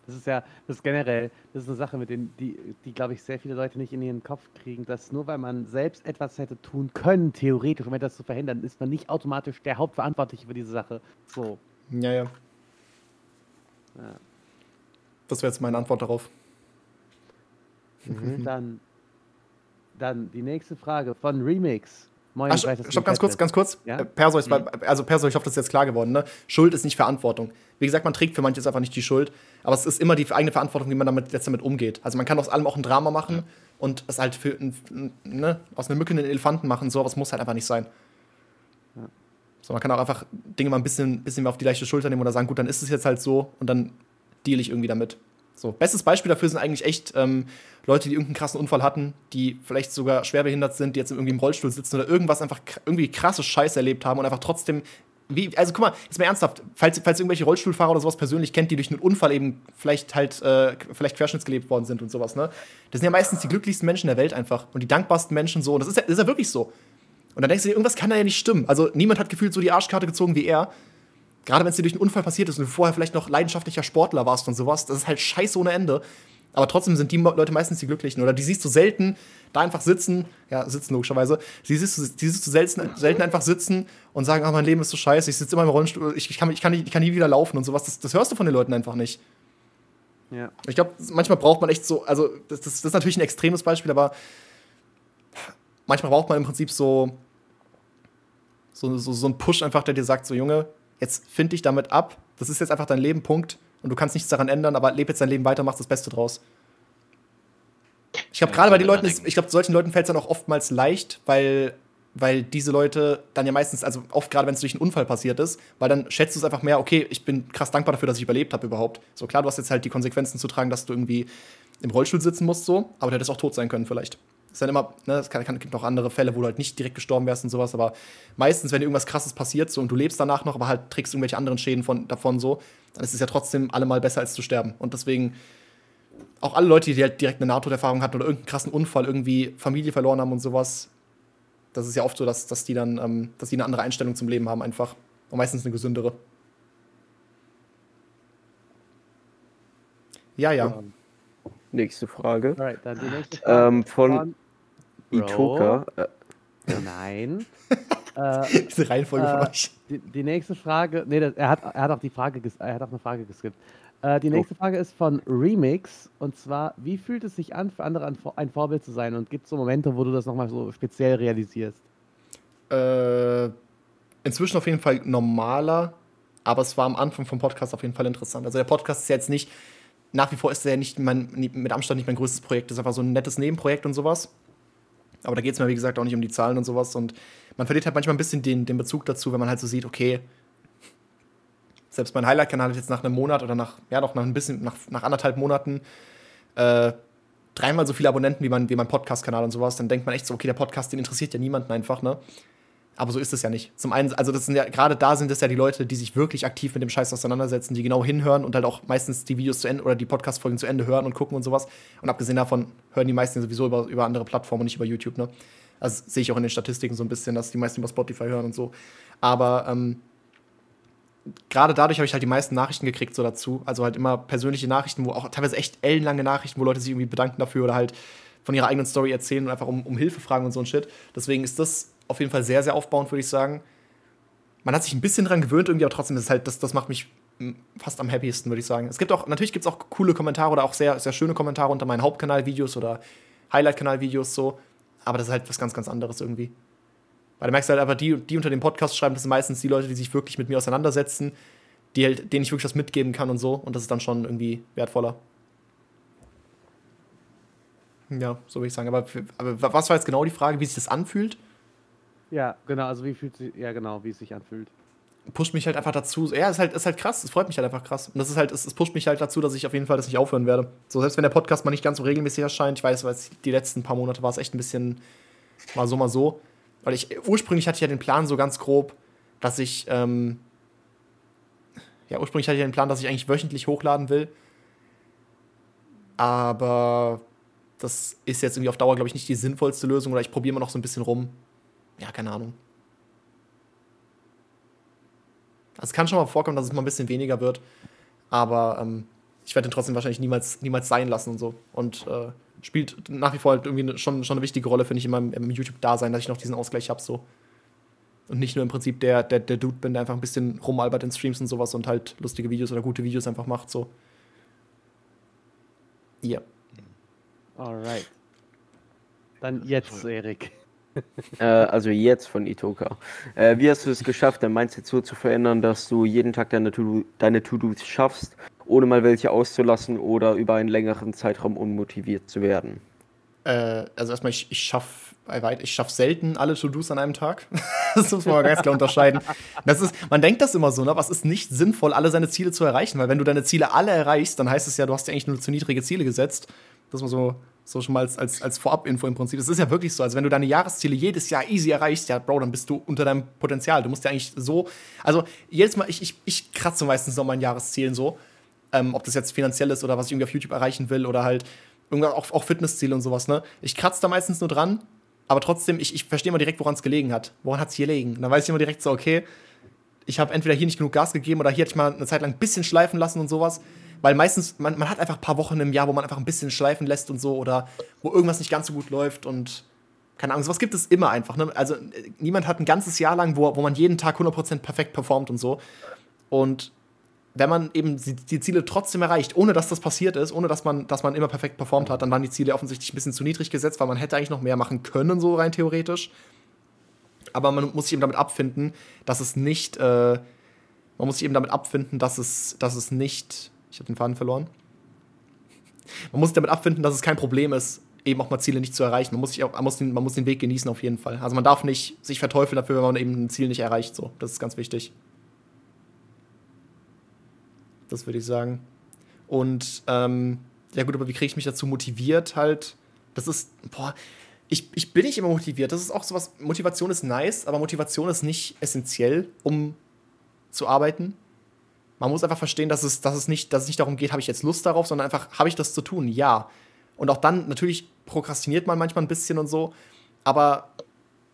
D: Das ist ja, das ist generell, das ist eine Sache, mit denen, die, die glaube ich, sehr viele Leute nicht in ihren Kopf kriegen, dass nur weil man selbst etwas hätte tun können, theoretisch, um etwas zu verhindern, ist man nicht automatisch der Hauptverantwortliche für diese Sache. So.
A: Ja, ja.
D: Ja.
A: Das wäre jetzt meine Antwort darauf.
D: Dann, dann die nächste Frage von Remix. Moin,
A: Ach,
D: ich weiß,
A: stopp, ganz kurz, ganz kurz.
D: Ja?
A: Äh, Perso, ich, also Perso, ich hoffe, das ist jetzt klar geworden. Ne? Schuld ist nicht Verantwortung. Wie gesagt, man trägt für manches einfach nicht die Schuld, aber es ist immer die eigene Verantwortung, wie man damit jetzt damit umgeht. Also man kann aus allem auch ein Drama machen und es halt für ne, aus einer Mücke einen Elefanten machen, so, aber es muss halt einfach nicht sein. So, man kann auch einfach Dinge mal ein bisschen, bisschen mehr auf die leichte Schulter nehmen oder sagen, gut, dann ist es jetzt halt so und dann deal ich irgendwie damit. So, bestes Beispiel dafür sind eigentlich echt ähm, Leute, die irgendeinen krassen Unfall hatten, die vielleicht sogar schwerbehindert sind, die jetzt irgendwie im Rollstuhl sitzen oder irgendwas einfach irgendwie krasse Scheiße erlebt haben und einfach trotzdem. Wie, also guck mal, jetzt mal ernsthaft, falls, falls ihr irgendwelche Rollstuhlfahrer oder sowas persönlich kennt, die durch einen Unfall eben vielleicht halt, äh, vielleicht querschnittsgelebt worden sind und sowas, ne? Das sind ja meistens die glücklichsten Menschen der Welt einfach und die dankbarsten Menschen so. Und das ist ja, das ist ja wirklich so. Und dann denkst du dir, irgendwas kann da ja nicht stimmen. Also niemand hat gefühlt so die Arschkarte gezogen wie er. Gerade wenn es dir durch einen Unfall passiert ist und du vorher vielleicht noch leidenschaftlicher Sportler warst und sowas, das ist halt scheiße ohne Ende. Aber trotzdem sind die Leute meistens die Glücklichen. Oder die siehst du selten da einfach sitzen, ja, sitzen logischerweise, die siehst du, die siehst du selten, selten einfach sitzen und sagen, ah, mein Leben ist so scheiße, ich sitze immer im Rollstuhl, ich, ich, kann, ich, kann nicht, ich kann nie wieder laufen und sowas. Das, das hörst du von den Leuten einfach nicht.
D: Ja.
A: Ich glaube, manchmal braucht man echt so, also das, das, das ist natürlich ein extremes Beispiel, aber manchmal braucht man im Prinzip so, so, so, so einen Push einfach, der dir sagt, so Junge, jetzt find dich damit ab, das ist jetzt einfach dein Leben, Punkt. Und du kannst nichts daran ändern, aber leb jetzt dein Leben weiter, mach das Beste draus. Ich glaube, gerade bei den Leuten, ist, ich glaube, solchen Leuten fällt es dann auch oftmals leicht, weil, weil diese Leute dann ja meistens, also oft gerade wenn es durch einen Unfall passiert ist, weil dann schätzt du es einfach mehr, okay, ich bin krass dankbar dafür, dass ich überlebt habe überhaupt. So klar, du hast jetzt halt die Konsequenzen zu tragen, dass du irgendwie im Rollstuhl sitzen musst, so, aber du hättest auch tot sein können vielleicht. Ist dann immer, ne, es kann, kann, gibt noch andere Fälle, wo du halt nicht direkt gestorben wärst und sowas, aber meistens, wenn dir irgendwas krasses passiert so, und du lebst danach noch, aber halt trägst irgendwelche anderen Schäden von, davon so, dann ist es ja trotzdem allemal besser, als zu sterben. Und deswegen, auch alle Leute, die halt direkt eine Nahtoderfahrung hatten oder irgendeinen krassen Unfall, irgendwie Familie verloren haben und sowas, das ist ja oft so, dass, dass die dann, ähm, dass die eine andere Einstellung zum Leben haben einfach. Und meistens eine gesündere. Ja, ja.
B: Nächste Frage.
D: Alright, dann die nächste Frage
B: Ähm, von. Itoka. Äh,
D: Nein. äh,
A: Diese Reihenfolge von
D: Äh,
A: euch.
D: die, die nächste Frage, nee, das, er, hat, er hat auch die Frage, er hat auch eine Frage geskippt. Äh, die nächste Frage ist von Remix und zwar, wie fühlt es sich an, für andere ein, ein Vorbild zu sein und gibt es so Momente, wo du das nochmal so speziell realisierst?
A: Äh, inzwischen auf jeden Fall normaler, aber es war am Anfang vom Podcast auf jeden Fall interessant. Also der Podcast ist ja jetzt nicht, nach wie vor ist er ja nicht mein, mit Abstand nicht mein größtes Projekt. Das ist einfach so ein nettes Nebenprojekt und sowas. Aber da geht es mir, wie gesagt, auch nicht um die Zahlen und sowas. Und man verliert halt manchmal ein bisschen den, den Bezug dazu, wenn man halt so sieht, okay, selbst mein Highlight-Kanal hat jetzt nach einem Monat oder nach, ja doch, nach ein bisschen, nach, nach anderthalb Monaten äh, dreimal so viele Abonnenten wie mein, wie mein Podcast-Kanal und sowas, dann denkt man echt so, okay, der Podcast, den interessiert ja niemanden einfach, ne? Aber so ist es ja nicht. Zum einen, also das sind ja, gerade da sind es ja die Leute, die sich wirklich aktiv mit dem Scheiß auseinandersetzen, die genau hinhören und halt auch meistens die Videos zu Ende oder die Podcast-Folgen zu Ende hören und gucken und sowas. Und abgesehen davon hören die meisten sowieso über, über andere Plattformen und nicht über YouTube, ne? Also sehe ich auch in den Statistiken so ein bisschen, dass die meisten über Spotify hören und so. Aber ähm, gerade dadurch habe ich halt die meisten Nachrichten gekriegt so dazu. Also halt immer persönliche Nachrichten, wo auch teilweise echt ellenlange Nachrichten, wo Leute sich irgendwie bedanken dafür oder halt von ihrer eigenen Story erzählen und einfach um, um Hilfe fragen und so ein Shit. Deswegen ist das auf jeden Fall sehr, sehr aufbauend, würde ich sagen. Man hat sich ein bisschen dran gewöhnt irgendwie, aber trotzdem ist halt, das, das macht mich mm, fast am happiesten, würde ich sagen. Es gibt auch, natürlich gibt es auch coole Kommentare oder auch sehr, sehr schöne Kommentare unter meinen Hauptkanal-Videos oder Highlight-Kanal-Videos so. Aber das ist halt was ganz, ganz anderes irgendwie. Weil du merkst halt einfach, die, die unter dem Podcast schreiben, das sind meistens die Leute, die sich wirklich mit mir auseinandersetzen, die halt, denen ich wirklich was mitgeben kann und so. Und das ist dann schon irgendwie wertvoller. Ja, so würde ich sagen. Aber, aber was war jetzt genau die Frage, wie sich das anfühlt?
D: Ja, genau, also wie fühlt sich, ja genau, wie es sich anfühlt.
A: Pusht mich halt einfach dazu. Ja, ist halt, ist halt krass. Es freut mich halt einfach krass. Und das ist halt, es, es pusht mich halt dazu, dass ich auf jeden Fall das nicht aufhören werde. So, selbst wenn der Podcast mal nicht ganz so regelmäßig erscheint, ich weiß, weil die letzten paar Monate war es echt ein bisschen mal so, mal so. Weil ich, ursprünglich hatte ich ja den Plan so ganz grob, dass ich, ähm, ja, ursprünglich hatte ich den Plan, dass ich eigentlich wöchentlich hochladen will. Aber das ist jetzt irgendwie auf Dauer, glaube ich, nicht die sinnvollste Lösung oder ich probiere immer noch so ein bisschen rum. Ja, keine Ahnung. Also es kann schon mal vorkommen, dass es mal ein bisschen weniger wird. Aber ähm, ich werde den trotzdem wahrscheinlich niemals, niemals sein lassen und so. Und äh, spielt nach wie vor halt irgendwie schon, schon eine wichtige Rolle, finde ich, in meinem, im YouTube-Dasein, dass ich noch diesen Ausgleich habe. So. Und nicht nur im Prinzip der, der, der Dude bin, der einfach ein bisschen rumalbert in Streams und sowas und halt lustige Videos oder gute Videos einfach macht. So. Ja.
D: Alright. Dann jetzt, Erik.
B: Äh, also jetzt von Itoka. Äh, wie hast du es geschafft, dein Mindset so zu verändern, dass du jeden Tag deine To- To-Dos schaffst, ohne mal welche auszulassen oder über einen längeren Zeitraum unmotiviert zu werden?
A: Äh, also erstmal, ich, ich schaffe ich schaff selten alle To-Dos an einem Tag. das muss man mal ganz klar unterscheiden. Das ist, man denkt das immer so, ne? aber ist nicht sinnvoll, alle seine Ziele zu erreichen, weil wenn du deine Ziele alle erreichst, dann heißt es ja, du hast ja eigentlich nur zu niedrige Ziele gesetzt. Das war so, so schon mal als, als, als Vorab-Info im Prinzip. Das ist ja wirklich so. Also, wenn du deine Jahresziele jedes Jahr easy erreichst, ja, Bro, dann bist du unter deinem Potenzial. Du musst ja eigentlich so. Also, jedes Mal, ich, ich, ich kratze meistens noch meinen Jahreszielen so. Ähm, ob das jetzt finanziell ist oder was ich irgendwie auf YouTube erreichen will oder halt irgendwann auch, auch Fitnessziele und sowas, ne? Ich kratze da meistens nur dran, aber trotzdem, ich, ich verstehe immer direkt, woran es gelegen hat. Woran hat es hier gelegen? Und dann weiß ich immer direkt so, okay, ich habe entweder hier nicht genug Gas gegeben oder hier hatte ich mal eine Zeit lang ein bisschen schleifen lassen und sowas. Weil meistens, man, man hat einfach ein paar Wochen im Jahr, wo man einfach ein bisschen schleifen lässt und so oder wo irgendwas nicht ganz so gut läuft und keine Ahnung, sowas gibt es immer einfach. Ne? Also äh, niemand hat ein ganzes Jahr lang, wo, wo man jeden Tag 100% perfekt performt und so. Und wenn man eben die, die Ziele trotzdem erreicht, ohne dass das passiert ist, ohne dass man, dass man immer perfekt performt hat, dann waren die Ziele offensichtlich ein bisschen zu niedrig gesetzt, weil man hätte eigentlich noch mehr machen können, so rein theoretisch. Aber man muss sich eben damit abfinden, dass es nicht, äh, man muss sich eben damit abfinden, dass es, dass es nicht, ich habe den Faden verloren. Man muss sich damit abfinden, dass es kein Problem ist, eben auch mal Ziele nicht zu erreichen. Man muss, sich auch, man muss, den, man muss den Weg genießen auf jeden Fall. Also man darf nicht sich verteufeln dafür, wenn man eben ein Ziel nicht erreicht. So, das ist ganz wichtig. Das würde ich sagen. Und ähm, ja gut, aber wie kriege ich mich dazu motiviert halt? Das ist, boah, ich, ich bin nicht immer motiviert. Das ist auch sowas, Motivation ist nice, aber Motivation ist nicht essentiell, um zu arbeiten. Man muss einfach verstehen, dass es, dass es, nicht, dass es nicht darum geht, habe ich jetzt Lust darauf, sondern einfach, habe ich das zu tun? Ja. Und auch dann, natürlich prokrastiniert man manchmal ein bisschen und so, aber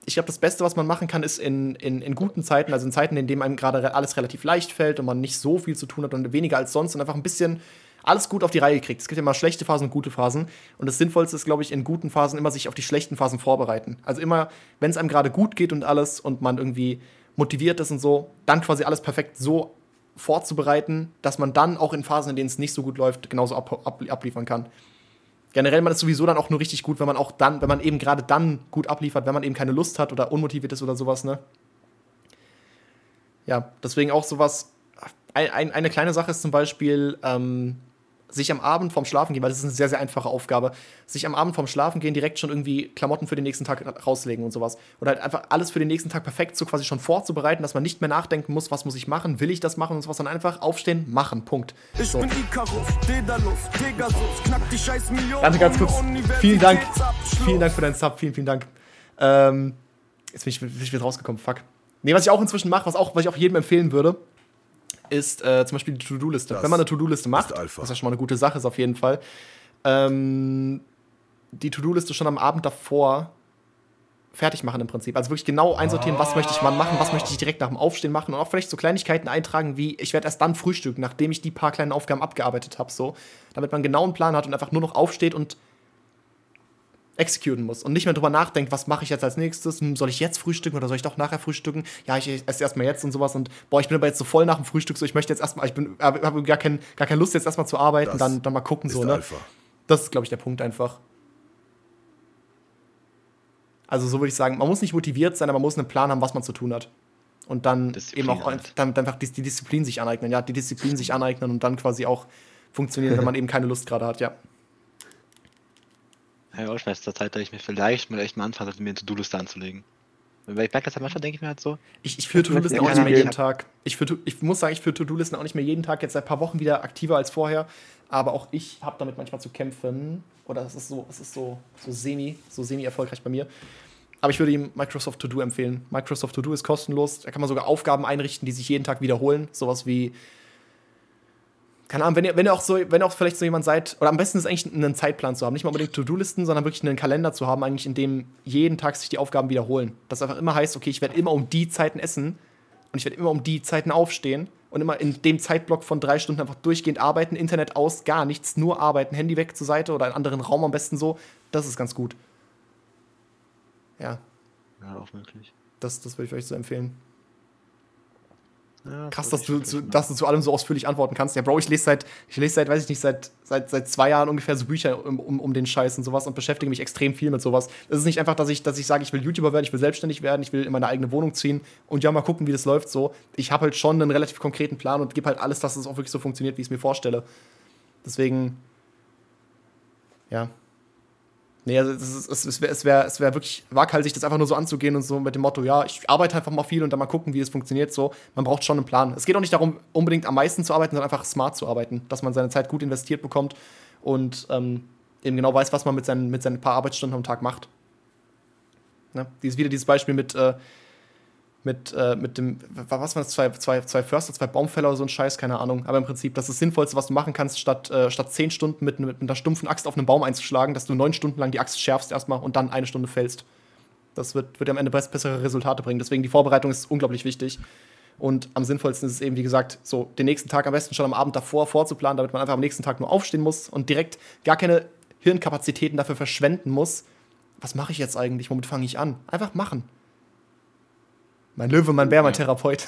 A: ich glaube, das Beste, was man machen kann, ist in, in, in guten Zeiten, also in Zeiten, in denen einem gerade alles relativ leicht fällt und man nicht so viel zu tun hat und weniger als sonst und einfach ein bisschen, alles gut auf die Reihe kriegt. Es gibt ja immer schlechte Phasen und gute Phasen. Und das Sinnvollste ist, glaube ich, in guten Phasen immer sich auf die schlechten Phasen vorbereiten. Also immer, wenn es einem gerade gut geht und alles und man irgendwie motiviert ist und so, dann quasi alles perfekt so vorzubereiten, dass man dann auch in Phasen, in denen es nicht so gut läuft, genauso ab, ab, abliefern kann. Generell, man ist sowieso dann auch nur richtig gut, wenn man auch dann, wenn man eben gerade dann gut abliefert, wenn man eben keine Lust hat oder unmotiviert ist oder sowas, ne? Ja, deswegen auch sowas. Ein, ein, eine kleine Sache ist zum Beispiel, ähm, sich am Abend vorm Schlafen gehen, weil das ist eine sehr, sehr einfache Aufgabe, sich am Abend vorm Schlafen gehen direkt schon irgendwie Klamotten für den nächsten Tag rauslegen und sowas. Oder halt einfach alles für den nächsten Tag perfekt so quasi schon vorzubereiten, dass man nicht mehr nachdenken muss, was muss ich machen, will ich das machen und sowas, sondern einfach aufstehen, machen, Punkt.
F: Ich
A: So.
F: bin Icarus, Daedalus, Pegasus, knack die scheiß Millionen.
A: Ganz, ganz kurz. Vielen Dank. Vielen Dank für deinen Sub, vielen, vielen Dank. Ähm, jetzt bin ich, bin ich wieder rausgekommen, fuck. Nee, was ich auch inzwischen mache, was, auch, was ich auch jedem empfehlen würde, ist äh, zum Beispiel die To-Do-Liste.
G: Das
A: Wenn man eine To-Do-Liste macht,
G: ist
A: was ja schon mal eine gute Sache ist auf jeden Fall, ähm, die To-Do-Liste schon am Abend davor fertig machen im Prinzip. Also wirklich genau einsortieren, was möchte ich wann machen, was möchte ich direkt nach dem Aufstehen machen und auch vielleicht so Kleinigkeiten eintragen, wie ich werde erst dann frühstücken, nachdem ich die paar kleinen Aufgaben abgearbeitet habe, so, damit man genau einen Plan hat und einfach nur noch aufsteht und exekutieren muss und nicht mehr drüber nachdenkt, was mache ich jetzt als nächstes, Hm, soll ich jetzt frühstücken oder soll ich doch nachher frühstücken? Ja, ich esse erstmal jetzt und sowas und boah, ich bin aber jetzt so voll nach dem Frühstück, so ich möchte jetzt erstmal, ich bin habe hab gar, kein, gar keine Lust jetzt erstmal zu arbeiten,
G: Das
A: dann, dann mal gucken so, ne?
G: Alpha.
A: Das ist glaube ich der Punkt einfach. Also so würde ich sagen, man muss nicht motiviert sein, aber man muss einen Plan haben, was man zu tun hat. Und dann
E: Disziplin
A: eben auch
E: halt.
A: dann, dann einfach die, die Disziplin sich aneignen, ja, die Disziplin sich aneignen und dann quasi auch funktionieren, wenn man eben keine Lust gerade hat, ja.
E: Ja, ich weiß, zur Zeit, da ich mir vielleicht mal echt mal anfangen sollte, mir eine To-Do-Liste anzulegen. Weil ich merke das halt manchmal, denke ich mir halt so,
A: Ich, ich führe To-Do-Listen
B: Ja,
A: auch nicht mehr
B: ja.
A: jeden Tag. Ich, To- ich muss sagen, ich führe To-Do-Listen auch nicht mehr jeden Tag, jetzt seit ein paar Wochen wieder aktiver als vorher. Aber auch ich habe damit manchmal zu kämpfen. Oder es ist so, es ist so, so semi, so semi-erfolgreich bei mir. Aber ich würde ihm Microsoft To-Do empfehlen. Microsoft To-Do ist kostenlos. Da kann man sogar Aufgaben einrichten, die sich jeden Tag wiederholen. Sowas wie, keine Ahnung, wenn ihr, wenn ihr auch so, wenn ihr auch vielleicht so jemand seid, oder am besten ist eigentlich einen Zeitplan zu haben. Nicht mal unbedingt To-Do-Listen, sondern wirklich einen Kalender zu haben, eigentlich in dem jeden Tag sich die Aufgaben wiederholen. Das einfach immer heißt, okay, ich werde immer um die Zeiten essen und ich werde immer um die Zeiten aufstehen und immer in dem Zeitblock von drei Stunden einfach durchgehend arbeiten, Internet aus, gar nichts, nur arbeiten, Handy weg zur Seite oder in einen anderen Raum am besten so. Das ist ganz gut. Ja,
E: ja, auch möglich.
A: das, das würde ich euch so empfehlen.
E: Ja,
A: Krass, dass du, zu, dass du zu allem so ausführlich antworten kannst. Ja, Bro, ich lese seit, ich lese seit, weiß ich nicht, seit, seit, seit zwei Jahren ungefähr so Bücher um, um, um den Scheiß und sowas und beschäftige mich extrem viel mit sowas. Es ist nicht einfach, dass ich, dass ich sage, ich will YouTuber werden, ich will selbstständig werden, ich will in meine eigene Wohnung ziehen und ja, mal gucken, wie das läuft so. Ich habe halt schon einen relativ konkreten Plan und gebe halt alles, dass es auch wirklich so funktioniert, wie ich es mir vorstelle. Deswegen, ja. Nee, also es, es, es wäre es wär, es wär wirklich waghalsig, das einfach nur so anzugehen und so mit dem Motto, ja, ich arbeite einfach mal viel und dann mal gucken, wie es funktioniert. So, man braucht schon einen Plan. Es geht auch nicht darum, unbedingt am meisten zu arbeiten, sondern einfach smart zu arbeiten, dass man seine Zeit gut investiert bekommt und ähm, eben genau weiß, was man mit seinen, mit seinen paar Arbeitsstunden am Tag macht. Ne? Dieses, wieder dieses Beispiel mit, äh, mit, äh, mit dem, was waren das, zwei, zwei, zwei Förster, zwei Baumfäller oder so ein Scheiß, keine Ahnung. Aber im Prinzip, das ist das Sinnvollste, was du machen kannst, statt, äh, statt zehn Stunden mit, mit einer stumpfen Axt auf einen Baum einzuschlagen, dass du neun Stunden lang die Axt schärfst erstmal und dann eine Stunde fällst. Das wird, wird am Ende bessere Resultate bringen. Deswegen die Vorbereitung ist unglaublich wichtig. Und am sinnvollsten ist es eben, wie gesagt, so den nächsten Tag am besten schon am Abend davor vorzuplanen, damit man einfach am nächsten Tag nur aufstehen muss und direkt gar keine Hirnkapazitäten dafür verschwenden muss. Was mache ich jetzt eigentlich? Womit fange ich an? Einfach machen. Mein Löwe, mein Bär, mein
E: Ja.
A: Therapeut.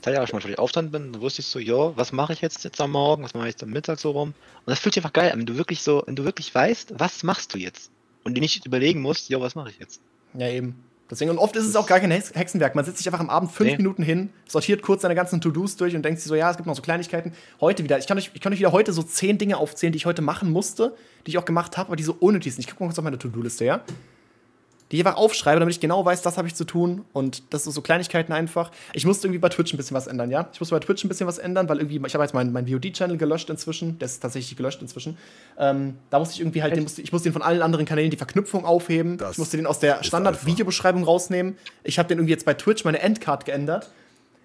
E: Das hatte ich auch schon mal, wenn ich aufstand bin, dann wusste ich so, jo, was mache ich jetzt, jetzt am Morgen, was mache ich jetzt am Mittag so rum. Und das fühlt sich einfach geil an, wenn du wirklich so, wenn du wirklich weißt, was machst du jetzt? Und dir nicht überlegen musst, jo, was mache ich jetzt?
A: Ja, eben. Deswegen, und oft ist es auch gar kein Hex- Hexenwerk. Man setzt sich einfach am Abend fünf
E: Nee.
A: Minuten hin, sortiert kurz seine ganzen To-Dos durch und denkt sich so, ja, es gibt noch so Kleinigkeiten. Heute wieder, ich kann, euch, ich kann euch wieder heute so zehn Dinge aufzählen, die ich heute machen musste, die ich auch gemacht habe, aber die so unnötig sind. Ich gucke mal kurz auf meine To-Do-Liste, ja? Die einfach aufschreibe, damit ich genau weiß, das habe ich zu tun. Und das ist so Kleinigkeiten einfach. Ich musste irgendwie bei Twitch ein bisschen was ändern, ja? Ich musste bei Twitch ein bisschen was ändern, weil irgendwie, ich habe jetzt meinen mein VOD-Channel gelöscht inzwischen. Der ist tatsächlich gelöscht inzwischen. Ähm, da musste ich irgendwie halt, den musste, ich musste den von allen anderen Kanälen die Verknüpfung aufheben.
G: Das
A: ich musste den aus der Standard-Videobeschreibung rausnehmen. Ich habe den irgendwie jetzt bei Twitch meine Endcard geändert.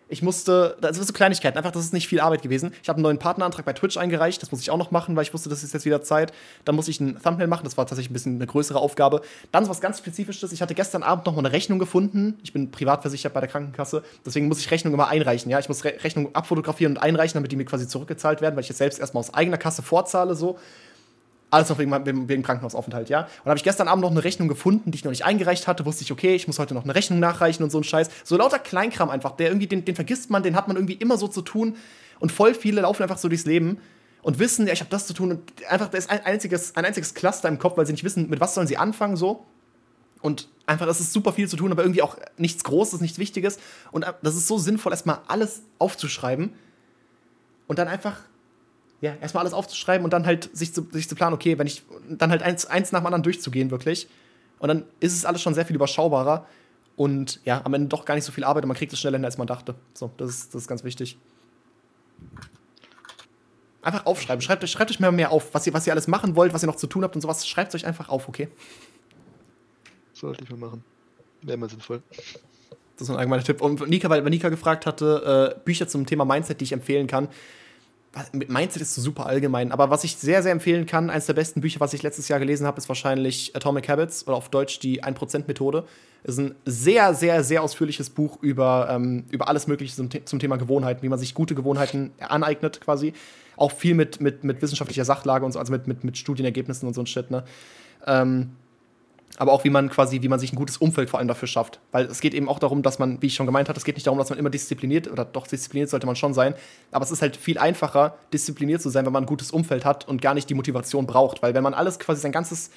A: Ich musste, das sind so Kleinigkeiten, einfach, das ist nicht viel Arbeit gewesen. Ich habe einen neuen Partnerantrag bei Twitch eingereicht, das muss ich auch noch machen, weil ich wusste, das ist jetzt wieder Zeit. Dann muss ich ein Thumbnail machen, das war tatsächlich ein bisschen eine größere Aufgabe. Dann so was ganz Spezifisches, ich hatte gestern Abend noch mal eine Rechnung gefunden. Ich bin privat versichert bei der Krankenkasse, deswegen muss ich Rechnung immer einreichen, ja. Ich muss Re Rechnung abfotografieren und einreichen, damit die mir quasi zurückgezahlt werden, weil ich jetzt selbst erstmal aus eigener Kasse vorzahle, so. Alles noch wegen, wegen, Krankenhausaufenthalt, ja. Und habe ich gestern Abend noch eine Rechnung gefunden, die ich noch nicht eingereicht hatte. Wusste ich, okay, ich muss heute noch eine Rechnung nachreichen und so ein Scheiß. So lauter Kleinkram einfach, der irgendwie, den, den vergisst man, den hat man irgendwie immer so zu tun. Und voll viele laufen einfach so durchs Leben und wissen, ja, ich habe das zu tun. Und einfach, da ist ein einziges, ein einziges Cluster im Kopf, weil sie nicht wissen, mit was sollen sie anfangen, so. Und einfach, es ist super viel zu tun, aber irgendwie auch nichts Großes, nichts Wichtiges. Und das ist so sinnvoll, erstmal alles aufzuschreiben und dann einfach ja, erstmal alles aufzuschreiben und dann halt sich zu, sich zu planen, okay, wenn ich dann halt eins, eins nach dem anderen durchzugehen, wirklich. Und dann ist es alles schon sehr viel überschaubarer und ja, am Ende doch gar nicht so viel Arbeit und man kriegt es schneller hin, als man dachte. So, das ist, das ist ganz wichtig. Einfach aufschreiben. Schreibt euch, schreibt euch mehr mehr auf, was ihr, was ihr alles machen wollt, was ihr noch zu tun habt und sowas. Schreibt es euch einfach auf, okay?
E: Sollte ich mal machen. Wäre mal sinnvoll.
A: Das ist ein allgemeiner Tipp. Und Nika, weil Nika gefragt hatte, äh, Bücher zum Thema Mindset, die ich empfehlen kann. Mindset ist so super allgemein, aber was ich sehr, sehr empfehlen kann, eines der besten Bücher, was ich letztes Jahr gelesen habe, ist wahrscheinlich Atomic Habits oder auf Deutsch die 1%-Methode. Ist ein sehr, sehr, sehr ausführliches Buch über, ähm, über alles Mögliche zum, zum, Thema Gewohnheiten, wie man sich gute Gewohnheiten aneignet quasi. Auch viel mit, mit, mit wissenschaftlicher Sachlage und so, also mit, mit, mit Studienergebnissen und so ein Shit, ne? Ähm, aber auch wie man quasi, wie man sich ein gutes Umfeld vor allem dafür schafft. Weil es geht eben auch darum, dass man, wie ich schon gemeint habe, es geht nicht darum, dass man immer diszipliniert, oder doch diszipliniert sollte man schon sein, aber es ist halt viel einfacher, diszipliniert zu sein, wenn man ein gutes Umfeld hat und gar nicht die Motivation braucht. Weil wenn man alles quasi sein ganzes,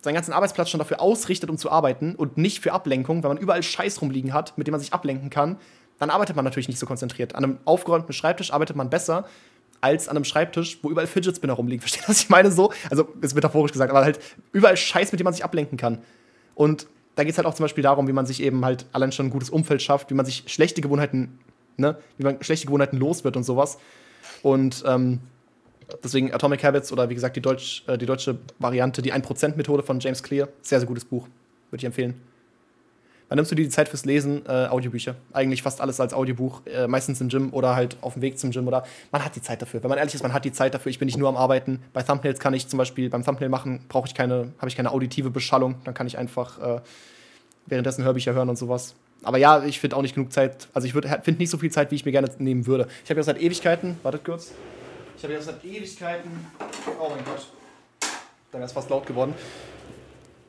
A: seinen ganzen Arbeitsplatz schon dafür ausrichtet, um zu arbeiten und nicht für Ablenkung, wenn man überall Scheiß rumliegen hat, mit dem man sich ablenken kann, dann arbeitet man natürlich nicht so konzentriert. An einem aufgeräumten Schreibtisch arbeitet man besser, als an einem Schreibtisch, wo überall Fidget Spinner rumliegen. Versteht ihr, was ich meine? So, also ist metaphorisch gesagt, aber halt überall Scheiß, mit dem man sich ablenken kann. Und da geht es halt auch zum Beispiel darum, wie man sich eben halt allein schon ein gutes Umfeld schafft, wie man sich schlechte Gewohnheiten, ne, wie man schlechte Gewohnheiten los wird und sowas. Und ähm, deswegen Atomic Habits oder wie gesagt die, Deutsch, äh, die deutsche Variante, die 1%-Methode von James Clear, sehr, sehr gutes Buch. Würde ich empfehlen. Wann nimmst du dir die Zeit fürs Lesen? Äh, Audiobücher. Eigentlich fast alles als Audiobuch, äh, meistens im Gym oder halt auf dem Weg zum Gym oder man hat die Zeit dafür. Wenn man ehrlich ist, man hat die Zeit dafür. Ich bin nicht nur am Arbeiten. Bei Thumbnails kann ich zum Beispiel beim Thumbnail machen, brauche ich keine, habe ich keine auditive Beschallung. Dann kann ich einfach äh, währenddessen Hörbücher hören und sowas. Aber ja, ich finde auch nicht genug Zeit. Also ich finde nicht so viel Zeit, wie ich mir gerne nehmen würde. Ich habe ja seit Ewigkeiten, wartet kurz. Ich habe ja seit Ewigkeiten. Oh mein Gott. Da wäre es fast laut geworden.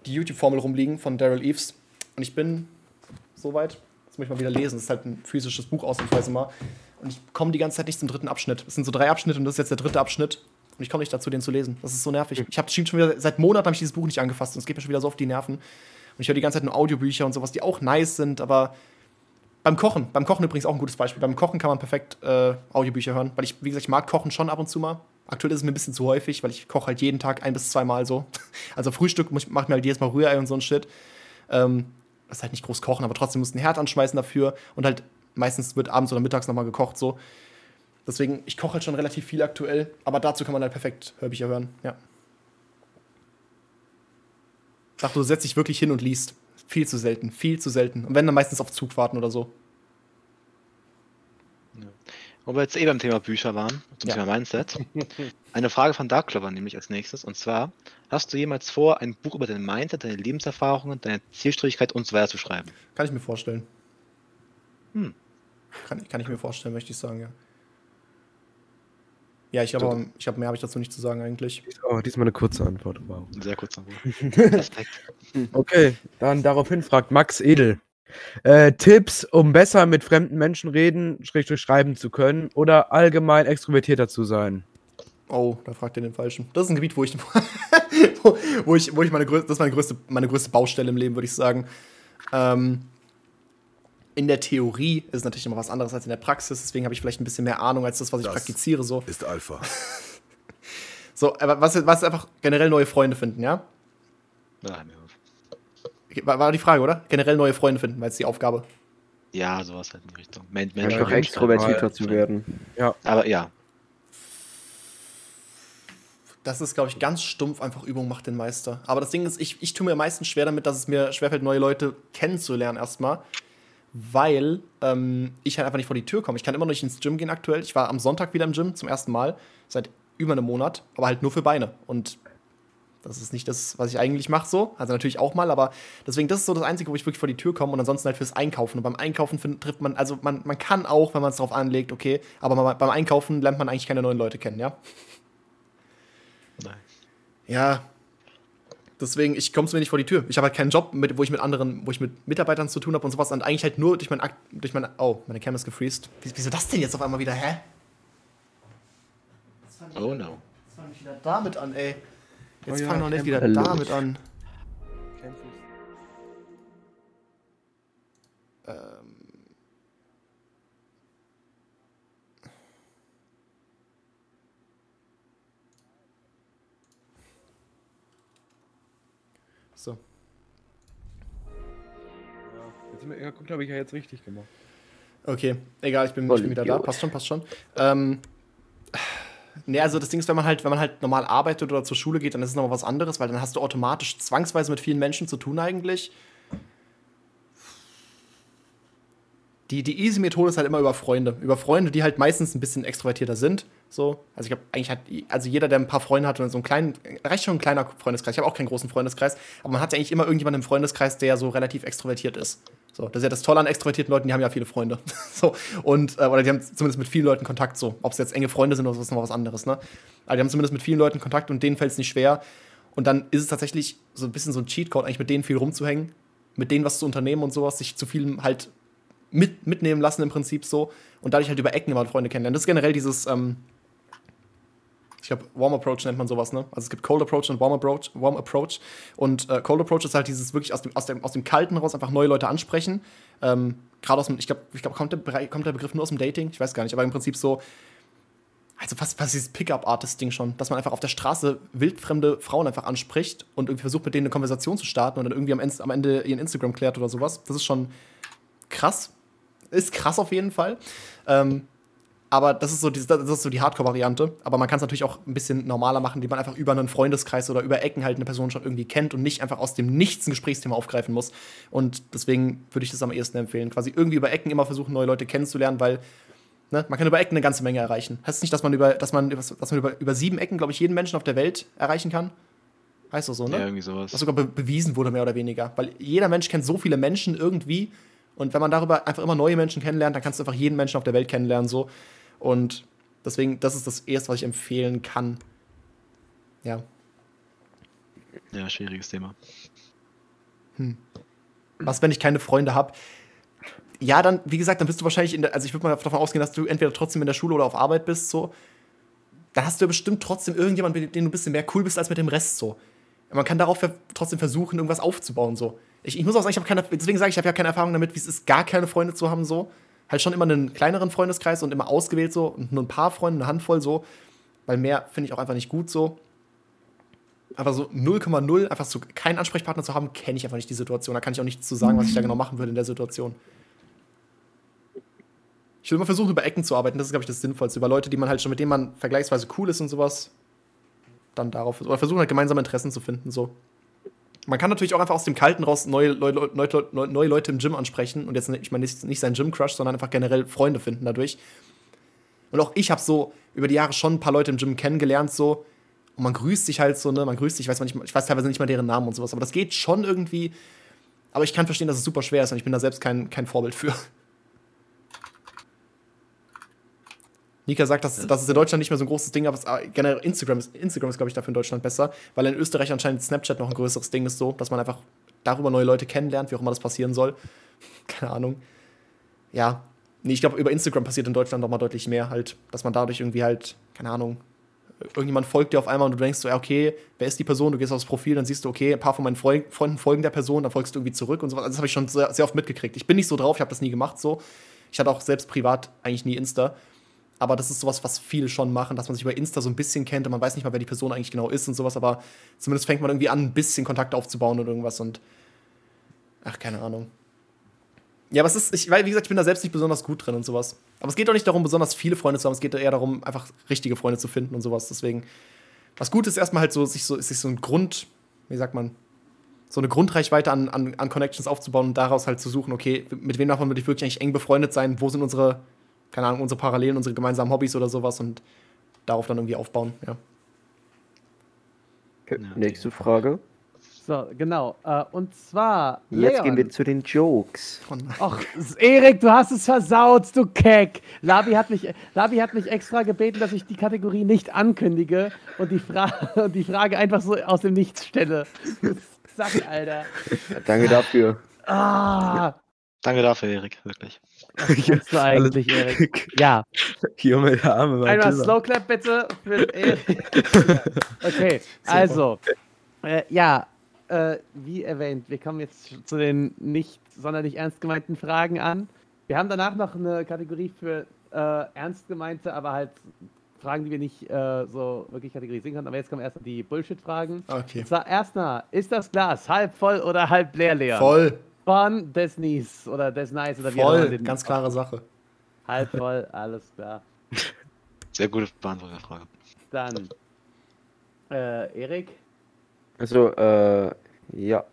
A: Die YouTube-Formel rumliegen von Daryl Eves. Und ich bin soweit. Das muss ich mal wieder lesen. Das ist halt ein physisches Buch ausnahmsweise mal. Und ich komme die ganze Zeit nicht zum dritten Abschnitt. Es sind so drei Abschnitte und das ist jetzt der dritte Abschnitt. Und ich komme nicht dazu, den zu lesen. Das ist so nervig. Ich habe schon wieder, seit Monaten habe ich dieses Buch nicht angefasst und es geht mir schon wieder so auf die Nerven. Und ich höre die ganze Zeit nur Audiobücher und sowas, die auch nice sind, aber beim Kochen, beim Kochen übrigens auch ein gutes Beispiel. Beim Kochen kann man perfekt äh, Audiobücher hören, weil ich, wie gesagt, ich mag Kochen schon ab und zu mal. Aktuell ist es mir ein bisschen zu häufig, weil ich koche halt jeden Tag ein bis zweimal so. Also Frühstück mache ich mir halt jedes Mal Rührei und so ein Shit. Ähm, das ist halt nicht groß kochen, aber trotzdem musst du Herd anschmeißen dafür und halt meistens wird abends oder mittags nochmal gekocht so. Deswegen, ich koche halt schon relativ viel aktuell, aber dazu kann man halt perfekt Hörbücher hören, ja. Ich dachte, du setzt dich wirklich hin und liest. Viel zu selten, viel zu selten. Und wenn, dann meistens auf Zug warten oder so.
E: Wo wir jetzt eh beim Thema Bücher waren, zum
A: Ja.
E: Thema Mindset. Eine Frage von Dark Clover nämlich als nächstes. Und zwar, hast du jemals vor, ein Buch über dein Mindset, deine Lebenserfahrungen, deine Zielstrebigkeit und so weiter zu schreiben?
A: Kann ich mir vorstellen.
E: Hm.
A: Kann, kann ich mir vorstellen, möchte ich sagen, ja. Ja, ich glaube, ich habe mehr habe ich dazu nicht zu sagen eigentlich.
C: Oh, diesmal eine kurze Antwort. Wow.
E: Ein sehr Buch. Respekt.
C: Okay, dann daraufhin fragt Max Edel. Äh, Tipps, um besser mit fremden Menschen reden, schrägstrich schreiben zu können oder allgemein extrovertierter zu sein.
A: Oh, da fragt ihr den Falschen. Das ist ein Gebiet, wo ich, wo, wo ich, wo ich meine größte, das ist meine größte, meine größte Baustelle im Leben, würde ich sagen. Ähm, in der Theorie ist es natürlich immer was anderes als in der Praxis, deswegen habe ich vielleicht ein bisschen mehr Ahnung als das, was ich
G: Das-
A: praktiziere. So,
G: Ist Alpha.
A: so aber was, was einfach generell neue Freunde finden, ja?
E: Ja, hör mir auf.
A: Okay, War, die Frage, oder? Generell neue Freunde finden, weil es die Aufgabe.
E: ja, sowas halt in die Richtung. Men
B: Einfach
E: Menschen-
B: extrovertierter zu werden.
E: Aber ja,
A: Das ist, glaube ich, ganz stumpf einfach Übung macht den Meister. Aber das Ding ist, ich, ich tue mir meistens schwer damit, dass es mir schwerfällt, neue Leute kennenzulernen erstmal. weil ähm, ich halt einfach nicht vor die Tür komme. Ich kann immer noch nicht ins Gym gehen aktuell. Ich war am Sonntag wieder im Gym zum ersten Mal seit über einem Monat, aber halt nur für Beine. Und das ist nicht das, was ich eigentlich mache so. Also natürlich auch mal, aber deswegen, das ist so das Einzige, wo ich wirklich vor die Tür komme und ansonsten halt fürs Einkaufen. Und beim Einkaufen find, trifft man, also man, man kann auch, wenn man es drauf anlegt, okay, aber man, beim Einkaufen lernt man eigentlich keine neuen Leute kennen, ja?
E: Nein.
A: Ja. Deswegen, ich komme zu mir nicht vor die Tür. Ich habe halt keinen Job, mit, wo ich mit anderen, wo ich mit Mitarbeitern zu tun habe und sowas. Und eigentlich halt nur durch mein Akt, durch mein. Oh, meine Cam ist gefreezed. Wie- Wieso das denn jetzt auf einmal wieder, hä?
E: Oh no.
A: Jetzt fange ich wieder damit an, ey. Jetzt
C: Oh ja,
A: fang doch nicht wieder
B: erlöst.
A: damit an. Ähm. So.
C: Jetzt sind wir, ja, guck, habe ich ja jetzt richtig gemacht.
A: Okay, egal, ich bin, ich bin wieder da. Passt schon, passt schon. Ähm, nee, also das Ding ist, wenn man halt, wenn man halt normal arbeitet oder zur Schule geht, dann ist es nochmal was anderes, weil dann hast du automatisch zwangsweise mit vielen Menschen zu tun eigentlich. Die, die easy Methode ist halt immer über Freunde. Über Freunde, die halt meistens ein bisschen extrovertierter sind. So. Also ich glaube, eigentlich hat, also jeder, der ein paar Freunde hat und so einen kleinen, reicht schon ein kleiner Freundeskreis. Ich habe auch keinen großen Freundeskreis, aber man hat ja eigentlich immer irgendjemanden im Freundeskreis, der so relativ extrovertiert ist. So, das ist ja das Tolle an extrovertierten Leuten, die haben ja viele Freunde. so, und, äh, oder die haben zumindest mit vielen Leuten Kontakt, so. Ob es jetzt enge Freunde sind oder so, ist noch was anderes, ne? Aber die haben zumindest mit vielen Leuten Kontakt und denen fällt es nicht schwer. Und dann ist es tatsächlich so ein bisschen so ein Cheatcode, eigentlich mit denen viel rumzuhängen, mit denen was zu unternehmen und sowas, sich zu viel halt mit, mitnehmen lassen im Prinzip so. Und dadurch halt über Ecken immer Freunde kennenlernen. Das ist generell dieses, ähm, ich glaube, Warm Approach nennt man sowas, ne? Also es gibt Cold Approach und Warm Approach. Warm Approach. Und äh, Cold Approach ist halt dieses wirklich aus dem, aus, dem, aus dem Kalten raus einfach neue Leute ansprechen. Ähm, Gerade aus dem, ich glaube, ich glaub, kommt, der kommt der Begriff nur aus dem Dating? Ich weiß gar nicht, aber im Prinzip so, also fast, fast dieses Pickup-Artist-Ding schon, dass man einfach auf der Straße wildfremde Frauen einfach anspricht und irgendwie versucht, mit denen eine Konversation zu starten und dann irgendwie am Ende, am Ende ihren Instagram klärt oder sowas. Das ist schon krass. Ist krass auf jeden Fall. Ähm, aber das ist so, das ist so die Hardcore-Variante. Aber man kann es natürlich auch ein bisschen normaler machen, indem man einfach über einen Freundeskreis oder über Ecken halt eine Person schon irgendwie kennt und nicht einfach aus dem Nichts ein Gesprächsthema aufgreifen muss. Und deswegen würde ich das am ehesten empfehlen. Quasi irgendwie über Ecken immer versuchen, neue Leute kennenzulernen, weil ne, man kann über Ecken eine ganze Menge erreichen. Heißt nicht, dass man über, dass man, dass man über, über sieben Ecken, glaube ich, jeden Menschen auf der Welt erreichen kann? Heißt das so, ne?
E: Ja, irgendwie sowas.
A: was sogar be bewiesen wurde, mehr oder weniger. Weil jeder Mensch kennt so viele Menschen irgendwie. Und wenn man darüber einfach immer neue Menschen kennenlernt, dann kannst du einfach jeden Menschen auf der Welt kennenlernen. So. Und deswegen, das ist das Erste, was ich empfehlen kann. Ja.
E: Ja, schwieriges Thema.
A: Was, wenn ich keine Freunde habe? Ja, dann, wie gesagt, dann bist du wahrscheinlich in der, also ich würde mal davon ausgehen, dass du entweder trotzdem in der Schule oder auf Arbeit bist, so. Dann hast du ja bestimmt trotzdem irgendjemanden, mit dem du ein bisschen mehr cool bist als mit dem Rest, so. Man kann darauf trotzdem versuchen, irgendwas aufzubauen, so. Ich, ich muss auch sagen, ich habe keine, deswegen sage ich, ich habe ja keine Erfahrung damit, wie es ist, gar keine Freunde zu haben, so. Halt schon immer einen kleineren Freundeskreis und immer ausgewählt, so. Und nur ein paar Freunde, eine Handvoll, so. Weil mehr finde ich auch einfach nicht gut, so. Aber so 0,0, einfach so keinen Ansprechpartner zu haben, kenne ich einfach nicht die Situation. Da kann ich auch nichts zu sagen, was ich da genau machen würde in der Situation. Ich würde mal versuchen, über Ecken zu arbeiten. Das ist, glaube ich, das Sinnvollste. Über Leute, die man halt schon, mit denen man vergleichsweise cool ist und sowas. Dann darauf. Oder versuchen halt gemeinsame Interessen zu finden. So. Man kann natürlich auch einfach aus dem Kalten raus neue, Leu Leu Leu Leu neue Leute im Gym ansprechen. Und jetzt, ich meine, nicht, nicht seinen Gym-Crush, sondern einfach generell Freunde finden dadurch. Und auch ich habe so über die Jahre schon ein paar Leute im Gym kennengelernt, so. Und man grüßt sich halt so, ne? Man grüßt sich, ich weiß, manchmal, ich weiß teilweise nicht mal deren Namen und sowas. Aber das geht schon irgendwie. Aber ich kann verstehen, dass es super schwer ist und ich bin da selbst kein, kein Vorbild für. Nika sagt, dass, dass es in Deutschland nicht mehr so ein großes Ding ist, aber generell Instagram ist, Instagram ist glaube ich, dafür in Deutschland besser, weil in Österreich anscheinend Snapchat noch ein größeres Ding ist, so, dass man einfach darüber neue Leute kennenlernt, wie auch immer das passieren soll. Keine Ahnung. Ja, nee, ich glaube, über Instagram passiert in Deutschland noch mal deutlich mehr, halt, dass man dadurch irgendwie halt, keine Ahnung, irgendjemand folgt dir auf einmal und du denkst so, ja, okay, wer ist die Person? Du gehst aufs Profil, dann siehst du, okay, ein paar von meinen Freu Freunden folgen der Person, dann folgst du irgendwie zurück und so. Also das habe ich schon sehr, sehr oft mitgekriegt. Ich bin nicht so drauf, ich habe das nie gemacht so. Ich hatte auch selbst privat eigentlich nie Insta. Aber das ist sowas, was viele schon machen, dass man sich über Insta so ein bisschen kennt und man weiß nicht mal, wer die Person eigentlich genau ist und sowas, aber zumindest fängt man irgendwie an, ein bisschen Kontakt aufzubauen oder irgendwas und ach, keine Ahnung. Ja, es ist, ich, weil, wie gesagt, ich bin da selbst nicht besonders gut drin und sowas. Aber es geht doch nicht darum, besonders viele Freunde zu haben, es geht eher darum, einfach richtige Freunde zu finden und sowas. Deswegen, was gut ist, erstmal halt so, sich so, sich so ein Grund, wie sagt man, so eine Grundreichweite an, an, an Connections aufzubauen und daraus halt zu suchen, okay, mit wem davon würde ich wirklich eigentlich eng befreundet sein, wo sind unsere, keine Ahnung, unsere Parallelen, unsere gemeinsamen Hobbys oder sowas und darauf dann irgendwie aufbauen, ja.
B: Okay, nächste Frage.
D: So, genau. Äh, und zwar.
B: Jetzt
D: Leon.
B: gehen wir zu den Jokes.
A: Oh.
D: Ach, Erik, du hast es versaut, du Keck. Labi hat, mich, Labi hat mich extra gebeten, dass ich die Kategorie nicht ankündige und die, Fra und die Frage einfach so aus dem Nichts stelle. Sack, Alter.
B: Danke dafür.
D: Ah,
E: Danke dafür, Erik, wirklich.
D: was willst du eigentlich, Erik? Ja,
C: Junge, der Arme. mein
D: einmal. Slow Clap bitte für Erik. Okay, also, äh, ja, äh, wie erwähnt, wir kommen jetzt zu den nicht sonderlich ernst gemeinten Fragen an. Wir haben danach noch eine Kategorie für äh, ernst gemeinte, aber halt Fragen, die wir nicht äh, so wirklich kategorisieren können. Aber jetzt kommen erst die Bullshit-Fragen.
A: Okay.
D: Und zwar erstmal, ist das Glas halb voll oder halb leer, Leon?
A: Voll,
D: Von Desnies oder Desnice oder wie auch immer
A: ganz klare Sache.
D: Halb voll, alles klar.
E: Sehr gute Beantwortungsfrage.
D: Dann, äh, Erik,
B: Also, äh, ja.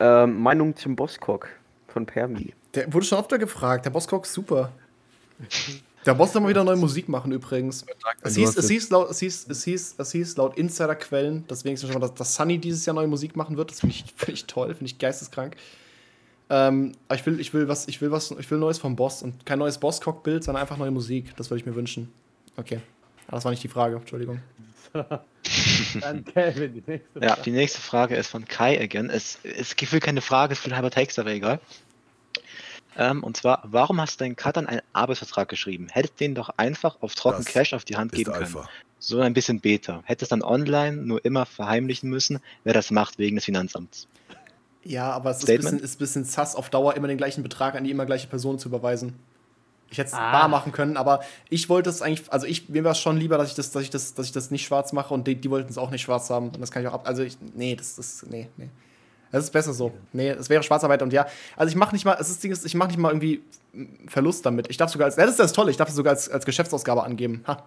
B: Ähm, Meinung zum Bosscock von Permi.
A: Der wurde schon öfter gefragt, der Bosscock ist super. Der Boss soll mal wieder neue Musik machen übrigens. Es hieß, es, hieß laut, es, hieß, es, hieß, es hieß laut Insider-Quellen, deswegen ist schon mal, dass, dass Sunny dieses Jahr neue Musik machen wird. Das finde ich, find ich toll, finde ich geisteskrank. Ähm, ich will, ich will was, ich will was, ich will Neues vom Boss und kein neues Bosscock-Bild, sondern einfach neue Musik. Das würde ich mir wünschen. Okay. Aber das war nicht die Frage, Entschuldigung.
D: dann Kevin, die nächste
E: Ja,
D: Frage.
E: die nächste Frage ist von Kai again. Es ist gefühlt keine Frage, es ist ein halber Text, aber egal. Ähm, und zwar, warum hast du deinen Cuttern einen Arbeitsvertrag geschrieben? Hättest den doch einfach auf trocken
G: Das
E: Cash auf die Hand geben können.
G: Alpha.
E: So ein bisschen Beta. Hättest dann online nur immer verheimlichen müssen, wer das macht wegen des Finanzamts.
A: Ja, aber es ist ein bisschen, ist ein bisschen sass, auf Dauer immer den gleichen Betrag an die immer gleiche Person zu überweisen. Ich hätte es
D: Ah.
A: bar machen können, aber ich wollte es eigentlich, also ich, mir war es schon lieber, dass ich das, dass ich das, dass ich das nicht schwarz mache und die, die wollten es auch nicht schwarz haben. Und das kann ich auch ab. Also ich, nee, das ist, nee, nee. Das ist besser so. Nee, es wäre Schwarzarbeit und ja. Also ich mache nicht mal, es ist das Ding ist, ich mache nicht mal irgendwie Verlust damit. Ich darf sogar als, das ist das Tolle, ich darf es sogar als, als Geschäftsausgabe angeben. Ha.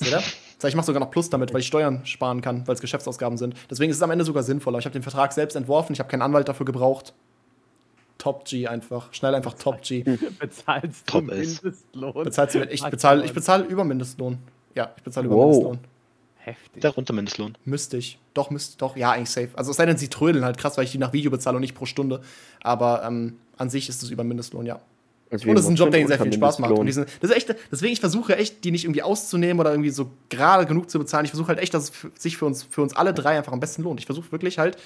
A: Seht ihr? Ich mache sogar noch Plus damit, weil ich Steuern sparen kann, weil es Geschäftsausgaben sind. Deswegen ist es am Ende sogar sinnvoller. Ich habe den Vertrag selbst entworfen, ich habe keinen Anwalt dafür gebraucht. Top G einfach. Schnell einfach Top G.
D: Bezahlst du
E: Top.
D: Mindestlohn?
A: Bezahlst du ich bezahle ich bezahl über Mindestlohn. Ja, ich bezahle über
B: Wow.
A: Mindestlohn.
D: Heftig.
E: Der Runtermindestlohn.
A: Müsste ich. Doch, müsste, doch, ja, eigentlich safe. Also es sei denn, sie trödeln halt krass, weil ich die nach Video bezahle und nicht pro Stunde. Aber ähm, an sich ist es über Mindestlohn, ja.
B: Also
A: Und es ist ein Job, der ihnen sehr viel Spaß macht. Und diesen, das ist echt, deswegen, ich versuche echt, die nicht irgendwie auszunehmen oder irgendwie so gerade genug zu bezahlen. Ich versuche halt echt, dass es für, sich für uns, für uns alle drei einfach am besten lohnt. Ich versuche wirklich halt,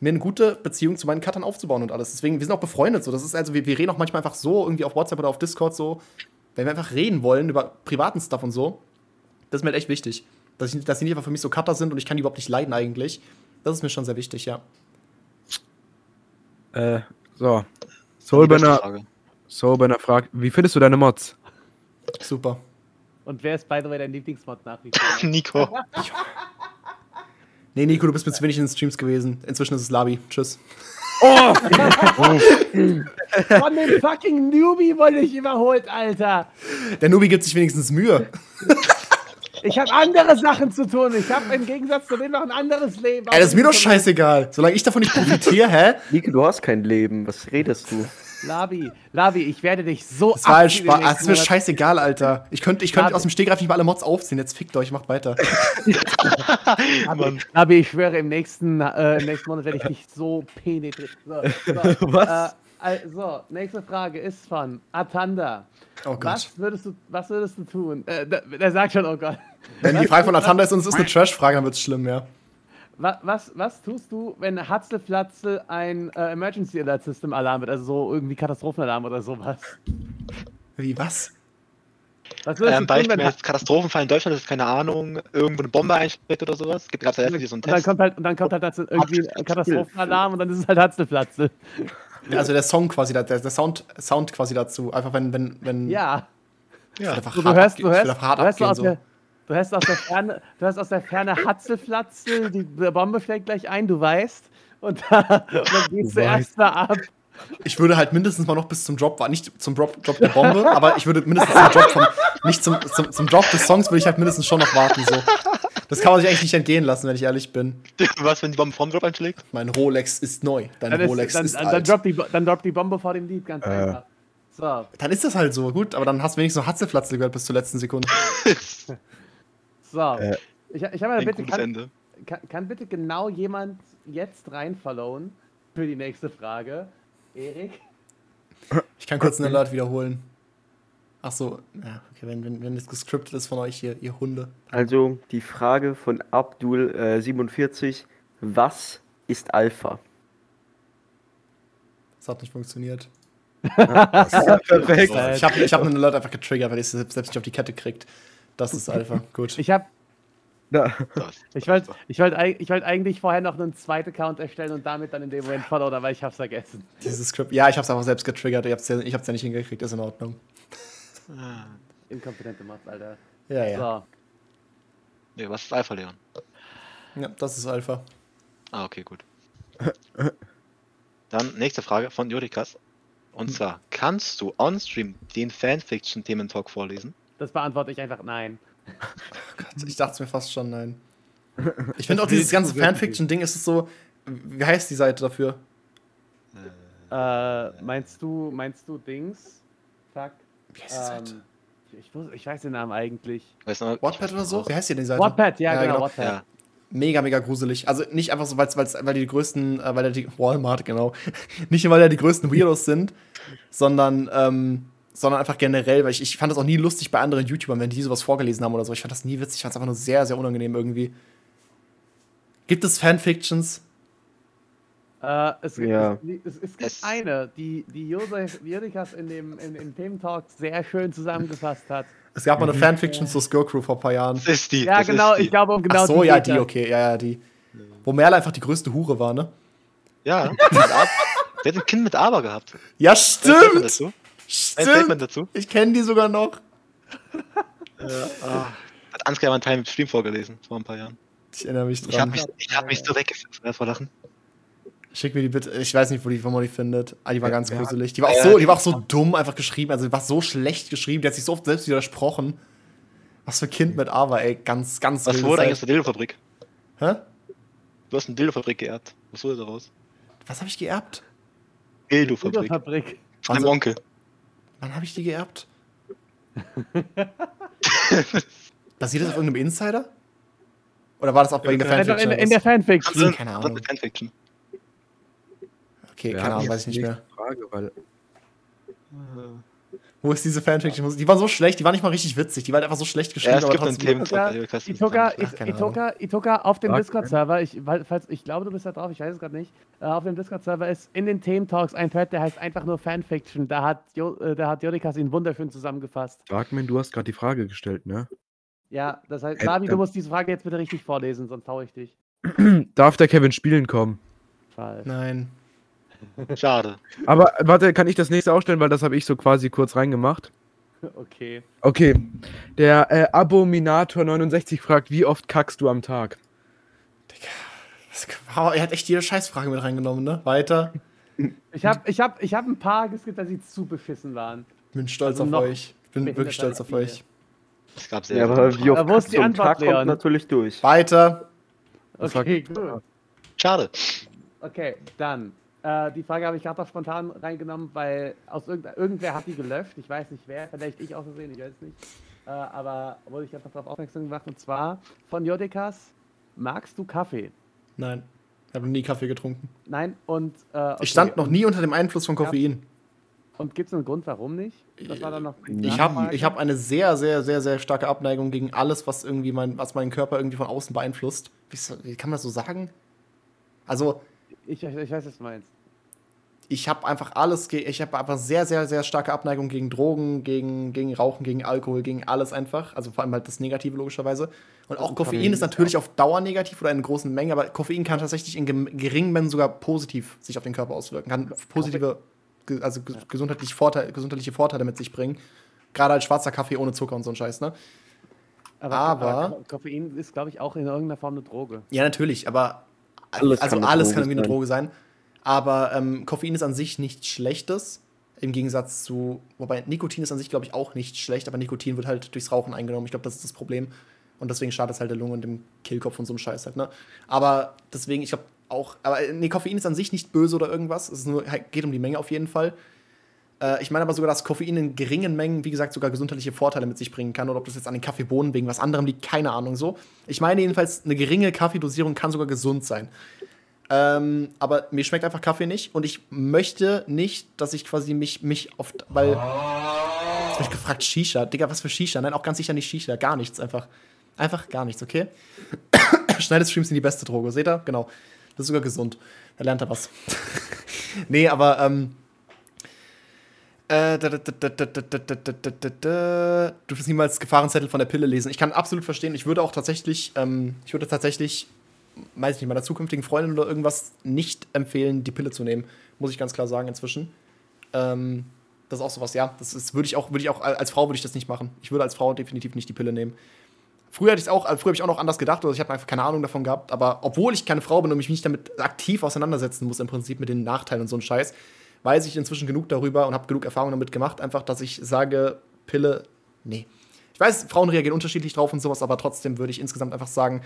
A: mir eine gute Beziehung zu meinen Cuttern aufzubauen und alles. Deswegen, wir sind auch befreundet. So. Das ist also, wir, wir reden auch manchmal einfach so, irgendwie auf WhatsApp oder auf Discord so, wenn wir einfach reden wollen über privaten Stuff und so. Das ist mir halt echt wichtig. Dass, ich, dass sie nicht einfach für mich so Cutter sind und ich kann die überhaupt nicht leiden eigentlich. Das ist mir schon sehr wichtig, ja.
C: Äh, so.
E: Die beste
C: Soulbanner,
E: Frage.
C: Wie findest du deine Mods?
A: Super.
D: Und wer ist, by the way, dein Lieblingsmod nach wie vor?
E: Nico.
A: Nee, Nico, du bist mir zu wenig in den Streams gewesen. Inzwischen ist es Labi. Tschüss.
D: Von dem fucking Newbie wurde ich überholt, Alter.
A: Der Nubi gibt sich wenigstens Mühe.
D: Ich habe andere Sachen zu tun. Ich habe im Gegensatz zu dem noch ein anderes Leben.
A: Ey, das ist mir doch scheißegal. Solange ich davon nicht profitiere, hä?
B: Nico, du hast kein Leben. Was redest du?
D: Labi, Labi, ich werde dich so
A: Das war
D: im
A: Spaß. Das ist mir scheißegal, Alter. Ich könnte ich könnte
D: Labi.
A: aus dem Stegreif nicht mal alle Mods aufziehen. Jetzt fickt euch, macht weiter.
D: Labi, Labi, ich schwöre, im nächsten, äh, im nächsten Monat werde ich dich so penetrieren. So, so,
C: Was?
D: Äh, also, nächste Frage ist von Atanda.
A: Oh Gott.
D: Was würdest du, was würdest du tun? Äh, der, der sagt schon, oh Gott.
A: Wenn die Frage von Atanda ist und es ist eine Trash-Frage, dann wird's schlimm, ja.
D: Was, was, was tust du, wenn Hatzelflatzel ein äh, Emergency Alert System Alarm wird? Also so irgendwie Katastrophenalarm oder sowas.
A: Wie, was?
D: Was
E: Ähm,
D: du tun,
E: Beispiel
D: wenn
E: jetzt Katastrophenfall in Deutschland, das ist keine Ahnung, irgendwo eine Bombe einschlägt oder sowas. Es gibt gerade letztens so einen
D: und dann
E: Test.
D: kommt halt, und dann kommt halt dazu irgendwie ein Katastrophenalarm und dann ist es halt Hatzelflatzel.
A: Also der Song quasi, der, der Sound, Sound quasi dazu. Einfach wenn, wenn, wenn.
D: Ja.
E: Ja.
D: Du hörst, du hörst,
A: einfach hart
D: du hörst, so du hörst aus der Ferne, du hörst aus der Ferne Hatzelflatzel, die Bombe schlägt gleich ein, du weißt. Und, da, und dann gehst du
C: Du
D: erst mal ab.
A: Ich würde halt mindestens mal noch bis zum Drop, war nicht zum Drop, Drop der Bombe, aber ich würde mindestens zum Drop vom, nicht zum, zum, zum Drop des Songs würde ich halt mindestens schon noch warten, so. Das kann man sich eigentlich nicht entgehen lassen, wenn ich ehrlich bin.
E: Was, wenn die Bombe vorm Drop einschlägt?
A: Mein Rolex ist neu. Dein
D: Dann, ist,
A: Rolex
D: dann,
A: ist
D: dann,
A: alt.
D: dann, droppt die, dann droppt die Bombe vor dem Lied, ganz
C: Äh.
D: einfach. So,
A: Dann ist das halt so, gut, aber dann hast du wenigstens noch Hatzelflatze gehört bis zur letzten Sekunde.
D: so.
C: Äh.
D: Ich, ich habe ja
E: Ein
D: bitte, kann,
E: Ende.
D: kann, kann bitte genau jemand jetzt reinfollowen für die nächste Frage? Erik?
A: Ich kann kurz einen Alert wiederholen. Ach so, ja, okay, wenn, wenn, wenn das gescriptet ist von euch hier, ihr Hunde.
B: Also die Frage von Abdul47, was ist Alpha?
A: Das hat nicht funktioniert.
C: Perfekt.
D: Äh,
A: Ich habe ich hab einen Alert einfach getriggert, weil ich es selbst nicht auf die Kette kriegt. Das ist Alpha. Gut.
D: Ich habe.
E: Das.
D: Ich wollte ich wollt, ich wollt eigentlich vorher noch einen zweiten Account erstellen und damit dann in dem Moment followen, aber ich hab's vergessen.
A: Dieses Skript. Ja, ich habe es einfach selbst getriggert. Ich habe es ja, ich hab's ja nicht hingekriegt. Ist in Ordnung.
E: Ah.
D: Inkompetente Mods, Alter.
A: Ja, ja.
D: So.
E: Nee, was ist Alpha, Leon?
A: Ja, das ist Alpha.
E: Ah, okay, gut. Dann nächste Frage von Jurikas. Und zwar, kannst du on-stream den Fanfiction-Thementalk vorlesen?
D: Das beantworte ich einfach nein.
A: Gott, ich dachte mir fast schon, nein. Ich finde auch dieses ganze Fanfiction-Ding ist es so. Wie heißt die Seite dafür?
D: Äh, meinst du, meinst du Dings? Fuck.
A: Wie heißt die Seite?
D: Ähm, ich, wus- ich weiß den Namen eigentlich.
E: Weißt du,
A: Wattpad oder so? Wie heißt die denn die Seite?
D: Wattpad, ja,
A: Ja,
D: genau,
A: genau.
D: Wattpad.
E: Ja,
A: Mega, mega gruselig. Also nicht einfach so, weil's, weil's, weil die größten, äh, weil er die Walmart, genau. nicht nur, weil er die größten Weirdos sind, sondern, ähm, sondern einfach generell, weil ich, ich fand das auch nie lustig bei anderen YouTubern, wenn die sowas vorgelesen haben oder so. Ich fand das nie witzig, ich fand es einfach nur sehr, sehr unangenehm irgendwie. Gibt es Fanfictions?
D: Äh, es, gibt-
B: Ja.
D: es, es, es gibt eine, die, die Josef Jurikas in dem in, im Thementalk sehr schön zusammengefasst hat.
A: Es gab mal eine Fanfiction zur Skirl Crew vor ein paar Jahren.
E: das ist die.
D: Ja,
E: das
D: genau,
E: ist die.
D: ich glaube, um genau
A: Ach so,
D: die
A: ja, die,
D: das.
A: okay, ja, ja, die. Wo Merle einfach die größte Hure war, ne?
E: Ja, der hat ein Kind mit Aber gehabt.
A: Ja,
E: Ein Statement
A: stimmt!
E: Ein Statement dazu.
A: Ich kenne die sogar noch.
E: Ah, hat Ansgar mal einen Teil im Stream vorgelesen, vor ein paar Jahren.
A: Ich erinnere mich
E: Ich habe
A: dran.
E: mich, ich hab mich so weggepfiffen vor Lachen.
A: Schick mir die bitte. Ich weiß nicht, wo, die, wo man die findet. Ah, die war
C: Ja,
A: ganz
C: ja.
A: gruselig. Die war auch
E: Ja,
A: so, die war auch so dumm einfach geschrieben. Also die war so schlecht geschrieben. Die hat sich so oft selbst widersprochen. Was für ein Kind mit A war, ey. Ganz, ganz
E: Was wurde eigentlich aus der Dildo-Fabrik?
A: Hä?
E: Du hast eine Dildo-Fabrik geerbt. Was wurde daraus?
A: Was habe ich geerbt?
E: Dildo-Fabrik.
D: Fabrik.
E: Von deinem
A: Also-
E: Onkel.
A: Wann habe ich die geerbt? Basiert das auf irgendeinem Insider? Oder war das auch wegen der Fanfiction?
D: in, in der Fanfiction.
E: Du-
A: keine Ahnung.
E: Fanfiction?
A: okay,
C: Wir
A: keine Ahnung, weiß ich nicht mehr.
C: Frage, weil
A: Wo ist diese Fanfiction? Die war so schlecht, die war nicht mal richtig witzig. Die war halt einfach so schlecht geschrieben,
E: Ja, es
A: aber
E: gibt einen. Thementalk.
D: Itoka. Itoka, Itoka, Itoka auf dem Discord-Server, ich, falls, ich glaube, du bist da drauf, ich weiß es gerade nicht. Äh, auf dem Discord-Server ist in den Thementalks ein Thread, der heißt einfach nur Fanfiction. Da hat, jo, äh, da hat Jodikas ihn wunderschön zusammengefasst.
C: Darkman, du hast gerade die Frage gestellt, ne?
D: Ja, das heißt,
C: Äh,
D: Fabi, du
C: äh.
D: musst diese Frage jetzt bitte richtig vorlesen, sonst hau ich dich.
C: Darf der Kevin spielen kommen?
D: Falsch.
A: Nein.
E: Schade.
C: Aber warte, kann ich das nächste auch stellen, weil das habe ich so quasi kurz reingemacht.
D: Okay.
C: Okay. Der äh, Abominator69 fragt, wie oft kackst du am Tag?
A: Das, wow, er hat echt jede Scheißfrage mit reingenommen, ne? Weiter.
D: Ich habe ich hab, ich hab ein paar geskippt, weil sie zu beschissen waren.
A: Ich bin stolz
D: Also
A: auf euch. Ich bin wirklich stolz auf euch.
E: Es gab sehr
B: Ja,
E: viele
B: aber wie oft
D: wo ist
B: kannst
D: die
B: du am
D: Antwort,
B: Tag kommt
D: Leon?
B: natürlich durch.
A: Weiter.
C: Das
D: Okay, gut.
E: Schade.
D: Okay, dann. Äh, die Frage habe ich gerade noch spontan reingenommen, weil aus irgend irgendwer hat die gelöscht. Ich weiß nicht wer, vielleicht ich aus Versehen, ich weiß nicht. Äh, aber wurde ich einfach darauf aufmerksam gemacht und zwar von Jodekas. Magst du Kaffee?
A: Nein. Ich habe nie Kaffee getrunken.
D: Nein, und. Äh, okay.
A: Ich stand noch nie unter dem Einfluss von Koffein.
D: Und gibt es einen Grund, warum nicht? Das war dann noch.
A: Ich habe ich hab eine sehr, sehr, sehr, sehr starke Abneigung gegen alles, was irgendwie mein, was meinen Körper irgendwie von außen beeinflusst. Wie kann man das so sagen? Also,
D: Ich, ich, weiß, was du meinst.
A: ich habe einfach alles, ich habe einfach sehr, sehr, sehr starke Abneigung gegen Drogen, gegen, gegen Rauchen, gegen Alkohol, gegen alles einfach. Also vor allem halt das Negative logischerweise. Und auch
D: Und
A: Koffein
D: Koffein
A: ist natürlich auf Dauer negativ oder in großen Mengen, aber Koffein kann tatsächlich in geringen Mengen sogar positiv sich auf den Körper auswirken. Kann positive, also ge- gesundheitliche, Vorteile, gesundheitliche Vorteile mit sich bringen. Gerade als schwarzer Kaffee ohne Zucker und so ein Scheiß, ne? Aber-
D: Ko- Koffein ist, glaube ich, auch in irgendeiner Form eine Droge.
A: Ja, natürlich, aber
B: Alles
A: also
B: kann
A: alles kann irgendwie eine. Droge sein. Aber ähm, Koffein ist an sich nichts Schlechtes. Im Gegensatz zu, wobei Nikotin ist an sich, glaube ich, auch nicht schlecht, aber Nikotin wird halt durchs Rauchen eingenommen. Ich glaube, das ist das Problem. Und deswegen schadet es halt der Lunge und dem Kehlkopf und so einem Scheiß halt, ne? Aber deswegen, ich glaube auch, aber äh, nee, Koffein ist an sich nicht böse oder irgendwas. Es nur, halt, geht um die Menge auf jeden Fall. Äh, ich meine aber sogar, dass Koffein in geringen Mengen, wie gesagt, sogar gesundheitliche Vorteile mit sich bringen kann. Oder ob das jetzt an den Kaffeebohnen wegen was anderem liegt, keine Ahnung so. Ich meine jedenfalls, eine geringe Kaffeedosierung kann sogar gesund sein. Ähm, aber mir schmeckt einfach Kaffee nicht und ich möchte nicht, dass ich quasi mich, mich oft, weil. Jetzt hab ich gefragt, Shisha. Digga, was für Shisha? Nein, auch ganz sicher nicht Shisha. Gar nichts einfach. Einfach gar nichts, okay? Schneidestreams sind die beste Droge. Seht ihr? Genau. Das ist sogar gesund. Da lernt er was. nee, aber, ähm. Du wirst niemals Gefahrenzettel von der Pille lesen. Ich kann absolut verstehen. Ich würde auch tatsächlich, ähm, ich würde tatsächlich, weiß ich nicht, meiner zukünftigen Freundin oder irgendwas nicht empfehlen, die Pille zu nehmen. Muss ich ganz klar sagen inzwischen. Ähm, das ist auch sowas, ja. Das ist, würde ich auch, würde ich auch, als Frau würde ich das nicht machen. Ich würde als Frau definitiv nicht die Pille nehmen. Früher hatte ich auch, also früher habe ich auch noch anders gedacht, oder ich habe einfach keine Ahnung davon gehabt, aber obwohl ich keine Frau bin und mich nicht damit aktiv auseinandersetzen muss, im Prinzip mit den Nachteilen und so ein Scheiß, weiß ich inzwischen genug darüber und habe genug Erfahrung damit gemacht, einfach, dass ich sage, Pille, nee. Ich weiß, Frauen reagieren unterschiedlich drauf und sowas, aber trotzdem würde ich insgesamt einfach sagen,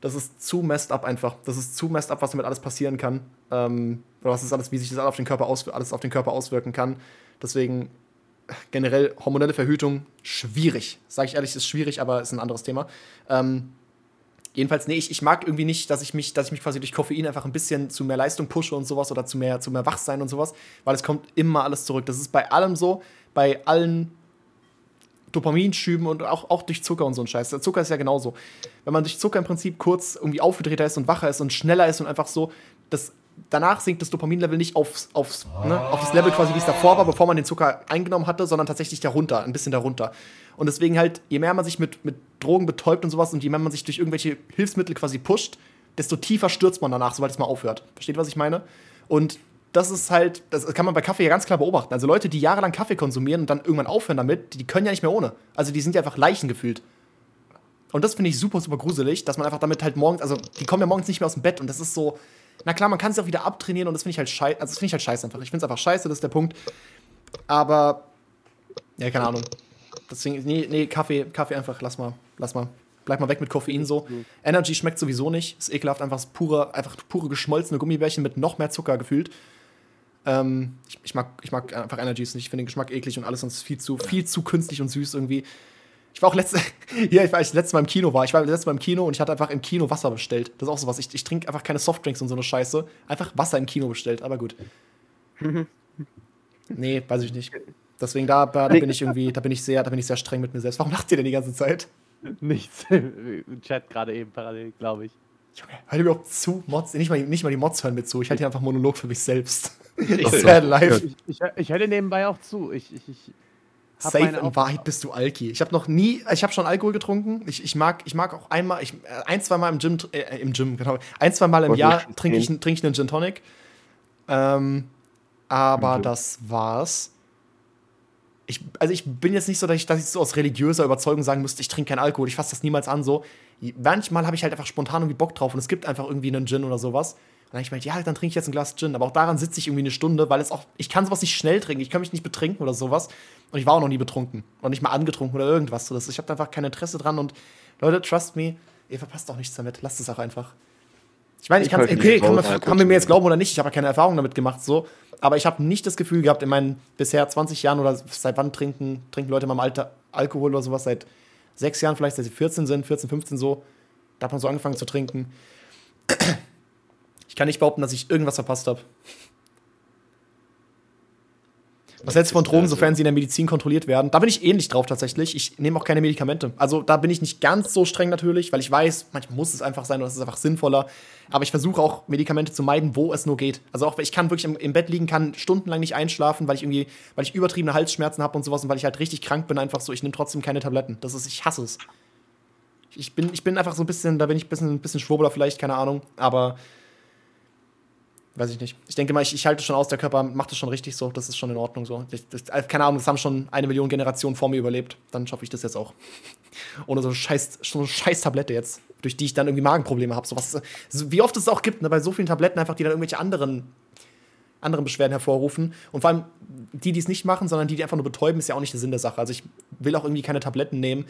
A: das ist zu messed up einfach. Das ist zu messed up, was damit alles passieren kann. Ähm, oder was ist alles, wie sich das alles auf den Körper, aus, alles auf den Körper auswirken kann. Deswegen generell hormonelle Verhütung schwierig. Sage ich ehrlich, ist schwierig, aber ist ein anderes Thema. Ähm, jedenfalls, nee, ich, ich mag irgendwie nicht, dass ich mich, dass ich mich quasi durch Koffein einfach ein bisschen zu mehr Leistung pushe und sowas oder zu mehr, zu mehr Wachsein und sowas, weil es kommt immer alles zurück. Das ist bei allem so, bei allen Dopaminschüben und auch, auch durch Zucker und so ein Scheiß. Der Zucker ist ja genauso. Wenn man durch Zucker im Prinzip kurz irgendwie aufgedrehter ist und wacher ist und schneller ist und einfach so, das, danach sinkt das Dopaminlevel nicht aufs, aufs, ne, auf das Level quasi, wie es davor war, bevor man den Zucker eingenommen hatte, sondern tatsächlich darunter, ein bisschen darunter. Und deswegen halt, je mehr man sich mit, mit Drogen betäubt und sowas und je mehr man sich durch irgendwelche Hilfsmittel quasi pusht, desto tiefer stürzt man danach, sobald es mal aufhört. Versteht, was ich meine? Und das ist halt, das kann man bei Kaffee ja ganz klar beobachten. Also Leute, die jahrelang Kaffee konsumieren und dann irgendwann aufhören damit, die können ja nicht mehr ohne. Also die sind ja einfach Leichen gefühlt. Und das finde ich super, super gruselig, dass man einfach damit halt morgens, also die kommen ja morgens nicht mehr aus dem Bett und das ist so, na klar, man kann es auch wieder abtrainieren und das finde ich halt scheiße, also das finde ich halt scheiße einfach. Ich finde es einfach scheiße, das ist der Punkt. Aber, ja, keine Ahnung. Deswegen, nee, nee, Kaffee, Kaffee einfach, lass mal, lass mal. Bleib mal weg mit Koffein so. Energy schmeckt sowieso nicht. Ist ekelhaft, einfach pure, einfach pure geschmolzene Gummibärchen mit noch mehr Zucker gefühlt. Ähm, ich, ich, mag, ich mag einfach Energies nicht. Ich finde den Geschmack eklig und alles sonst viel zu, viel zu künstlich und süß irgendwie. Ich war auch letzte, ja, ich war ich letztes Mal im Kino war. Ich war letztes Mal im Kino und ich hatte einfach im Kino Wasser bestellt. Das ist auch sowas. Ich, ich trinke einfach keine Softdrinks und so eine Scheiße. Einfach Wasser im Kino bestellt, aber gut. nee, weiß ich nicht. Deswegen da, da bin ich irgendwie, da bin ich sehr, da bin ich sehr streng mit mir selbst. Warum lacht ihr denn die ganze Zeit?
D: Nichts. Im Chat gerade eben parallel, glaube ich.
A: Junge, hört ihr überhaupt zu? Mods, nicht mal, nicht mal die Mods hören mit zu. Ich halte hier einfach Monolog für mich selbst.
E: Ich.
D: Ich, ich, ich höre nebenbei auch zu. Ich, ich, ich
A: Safe
D: meine
A: in Wahrheit bist du Alki. Ich habe noch nie, ich habe schon Alkohol getrunken. Ich, ich, mag, ich mag auch einmal, ich, äh, ein, zwei Mal im Gym, tr- äh, im Gym, genau. Ein, zwei Mal im Jahr trinke ich, trink ich einen Gin Tonic. Ähm, aber das war's. Ich, also ich bin jetzt nicht so, dass ich, dass ich so aus religiöser Überzeugung sagen müsste, ich trinke keinen Alkohol. Ich fasse das niemals an so. Manchmal habe ich halt einfach spontan irgendwie Bock drauf und es gibt einfach irgendwie einen Gin oder sowas. Und dann hab ich mir, ja, dann trinke ich jetzt ein Glas Gin. Aber auch daran sitze ich irgendwie eine Stunde, weil es auch, ich kann sowas nicht schnell trinken. Ich kann mich nicht betrinken oder sowas. Und ich war auch noch nie betrunken. Und nicht mal angetrunken oder irgendwas. So, das, ich habe einfach kein Interesse dran. Und Leute, trust me, ihr verpasst auch nichts damit. Lasst es auch einfach. Ich meine, ich
B: Ich
A: kann okay, kann man, kann man mir jetzt glauben oder nicht, ich habe ja keine Erfahrung damit gemacht, so. Aber ich habe nicht das Gefühl gehabt, in meinen bisher 20 Jahren oder seit wann trinken, trinken Leute in meinem Alter Alkohol oder sowas, seit sechs Jahren vielleicht, seit sie 14 sind, 14, 15 so. Da hat man so angefangen zu trinken. Ich kann nicht behaupten, dass ich irgendwas verpasst habe. Was hältst du von Drogen, sofern sie in der Medizin kontrolliert werden? Da bin ich ähnlich drauf tatsächlich. Ich nehme auch keine Medikamente. Also da bin ich nicht ganz so streng natürlich, weil ich weiß, manchmal muss es einfach sein oder es ist einfach sinnvoller. Aber ich versuche auch Medikamente zu meiden, wo es nur geht. Also auch ich kann wirklich im, im Bett liegen, kann stundenlang nicht einschlafen, weil ich irgendwie, weil ich übertriebene Halsschmerzen habe und sowas und weil ich halt richtig krank bin, einfach so. Ich nehme trotzdem keine Tabletten. Das ist, ich hasse es. Ich bin, ich bin einfach so ein bisschen, da bin ich ein bisschen, ein bisschen Schwurbler vielleicht, keine Ahnung. Aber weiß ich nicht. Ich denke mal, ich, ich halte schon aus, der Körper macht es schon richtig so, das ist schon in Ordnung so. Ich, das, äh, keine Ahnung, das haben schon eine Million Generationen vor mir überlebt. Dann schaffe ich das jetzt auch. Ohne so eine scheiß, Tablette jetzt, durch die ich dann irgendwie Magenprobleme habe. So, wie oft es auch gibt, ne, bei so vielen Tabletten einfach, die dann irgendwelche anderen, anderen Beschwerden hervorrufen. Und vor allem die, die es nicht machen, sondern die, die einfach nur betäuben, ist ja auch nicht der Sinn der Sache. Also ich will auch irgendwie keine Tabletten nehmen,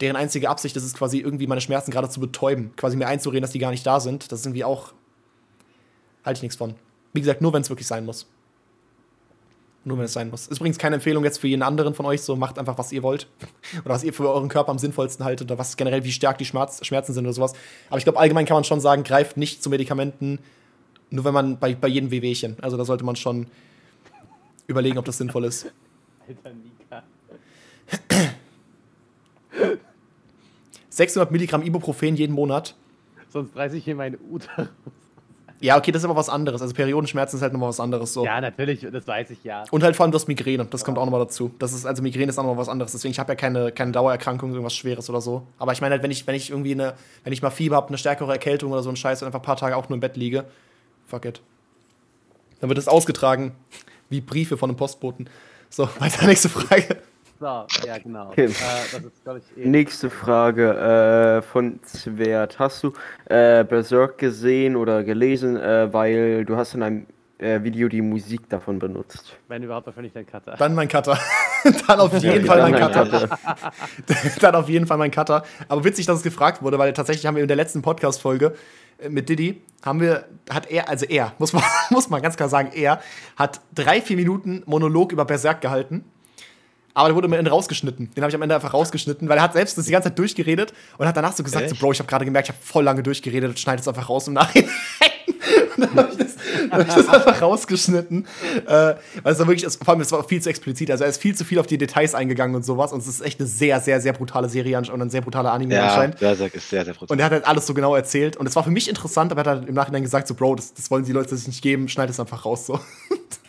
A: deren einzige Absicht ist es quasi irgendwie meine Schmerzen gerade zu betäuben, quasi mir einzureden, dass die gar nicht da sind. Das ist irgendwie auch halte ich nichts von. Wie gesagt, nur wenn es wirklich sein muss. Nur wenn es sein muss. Ist übrigens keine Empfehlung jetzt für jeden anderen von euch, so macht einfach, was ihr wollt. oder was ihr für euren Körper am sinnvollsten haltet oder was generell, wie stark die Schmerz, Schmerzen sind oder sowas. Aber ich glaube, allgemein kann man schon sagen, greift nicht zu Medikamenten, nur wenn man bei, bei jedem Wehwehchen. Also da sollte man schon überlegen, ob das sinnvoll ist.
D: Alter Nika.
A: 600 Milligramm Ibuprofen jeden Monat.
D: Sonst reiß ich hier meine Uterus.
A: Ja, okay, das ist aber was anderes. Also Periodenschmerzen ist halt nochmal was anderes so.
D: Ja, natürlich, das weiß ich ja.
A: Und halt vor allem das Migräne, das kommt auch nochmal dazu. Das ist, also Migräne ist auch nochmal was anderes. Deswegen, ich habe ja keine, keine Dauererkrankung, irgendwas Schweres oder so. Aber ich meine halt, wenn ich, wenn ich irgendwie eine, wenn ich mal Fieber habe, eine stärkere Erkältung oder so ein Scheiß und einfach ein paar Tage auch nur im Bett liege, fuck it. Dann wird es ausgetragen, wie Briefe von einem Postboten. So, weiter, nächste Frage.
D: So, ja, genau.
B: Okay.
D: Äh, das ist, glaube ich, eh.
B: Nächste Frage äh, von Zwert. Hast du äh, Berserk gesehen oder gelesen, äh, weil du hast in einem äh, Video die Musik davon benutzt?
D: Wenn überhaupt, wahrscheinlich dein Cutter.
A: Dann mein Cutter. dann auf jeden Fall mein Cutter. dann auf jeden Fall mein Cutter. Aber witzig, dass es gefragt wurde, weil tatsächlich haben wir in der letzten Podcast-Folge äh, mit Diddy, haben wir, hat er, also er, muss man, muss man ganz klar sagen, er hat drei, vier Minuten Monolog über Berserk gehalten. Aber der wurde am Ende rausgeschnitten. Den habe ich am Ende einfach rausgeschnitten, weil er hat selbst das die ganze Zeit durchgeredet und hat danach so gesagt: so? Bro, ich habe gerade gemerkt, ich habe voll lange durchgeredet, schneid es einfach raus im Nachhinein. und dann habe ich, das- dann hab ich das einfach rausgeschnitten. Äh, weil es war wirklich, es, vor allem, es war viel zu explizit. Also er ist viel zu viel auf die Details eingegangen und sowas. Und es ist echt eine sehr, sehr, sehr brutale Serie und ein sehr brutaler Anime
E: Ja,
A: anscheinend.
E: Berserk ist sehr, sehr brutal.
A: Und er hat halt alles so genau erzählt. Und es war für mich interessant, aber er hat halt im Nachhinein gesagt: so, Bro, das, das wollen die Leute sich nicht geben, schneid es einfach raus. So.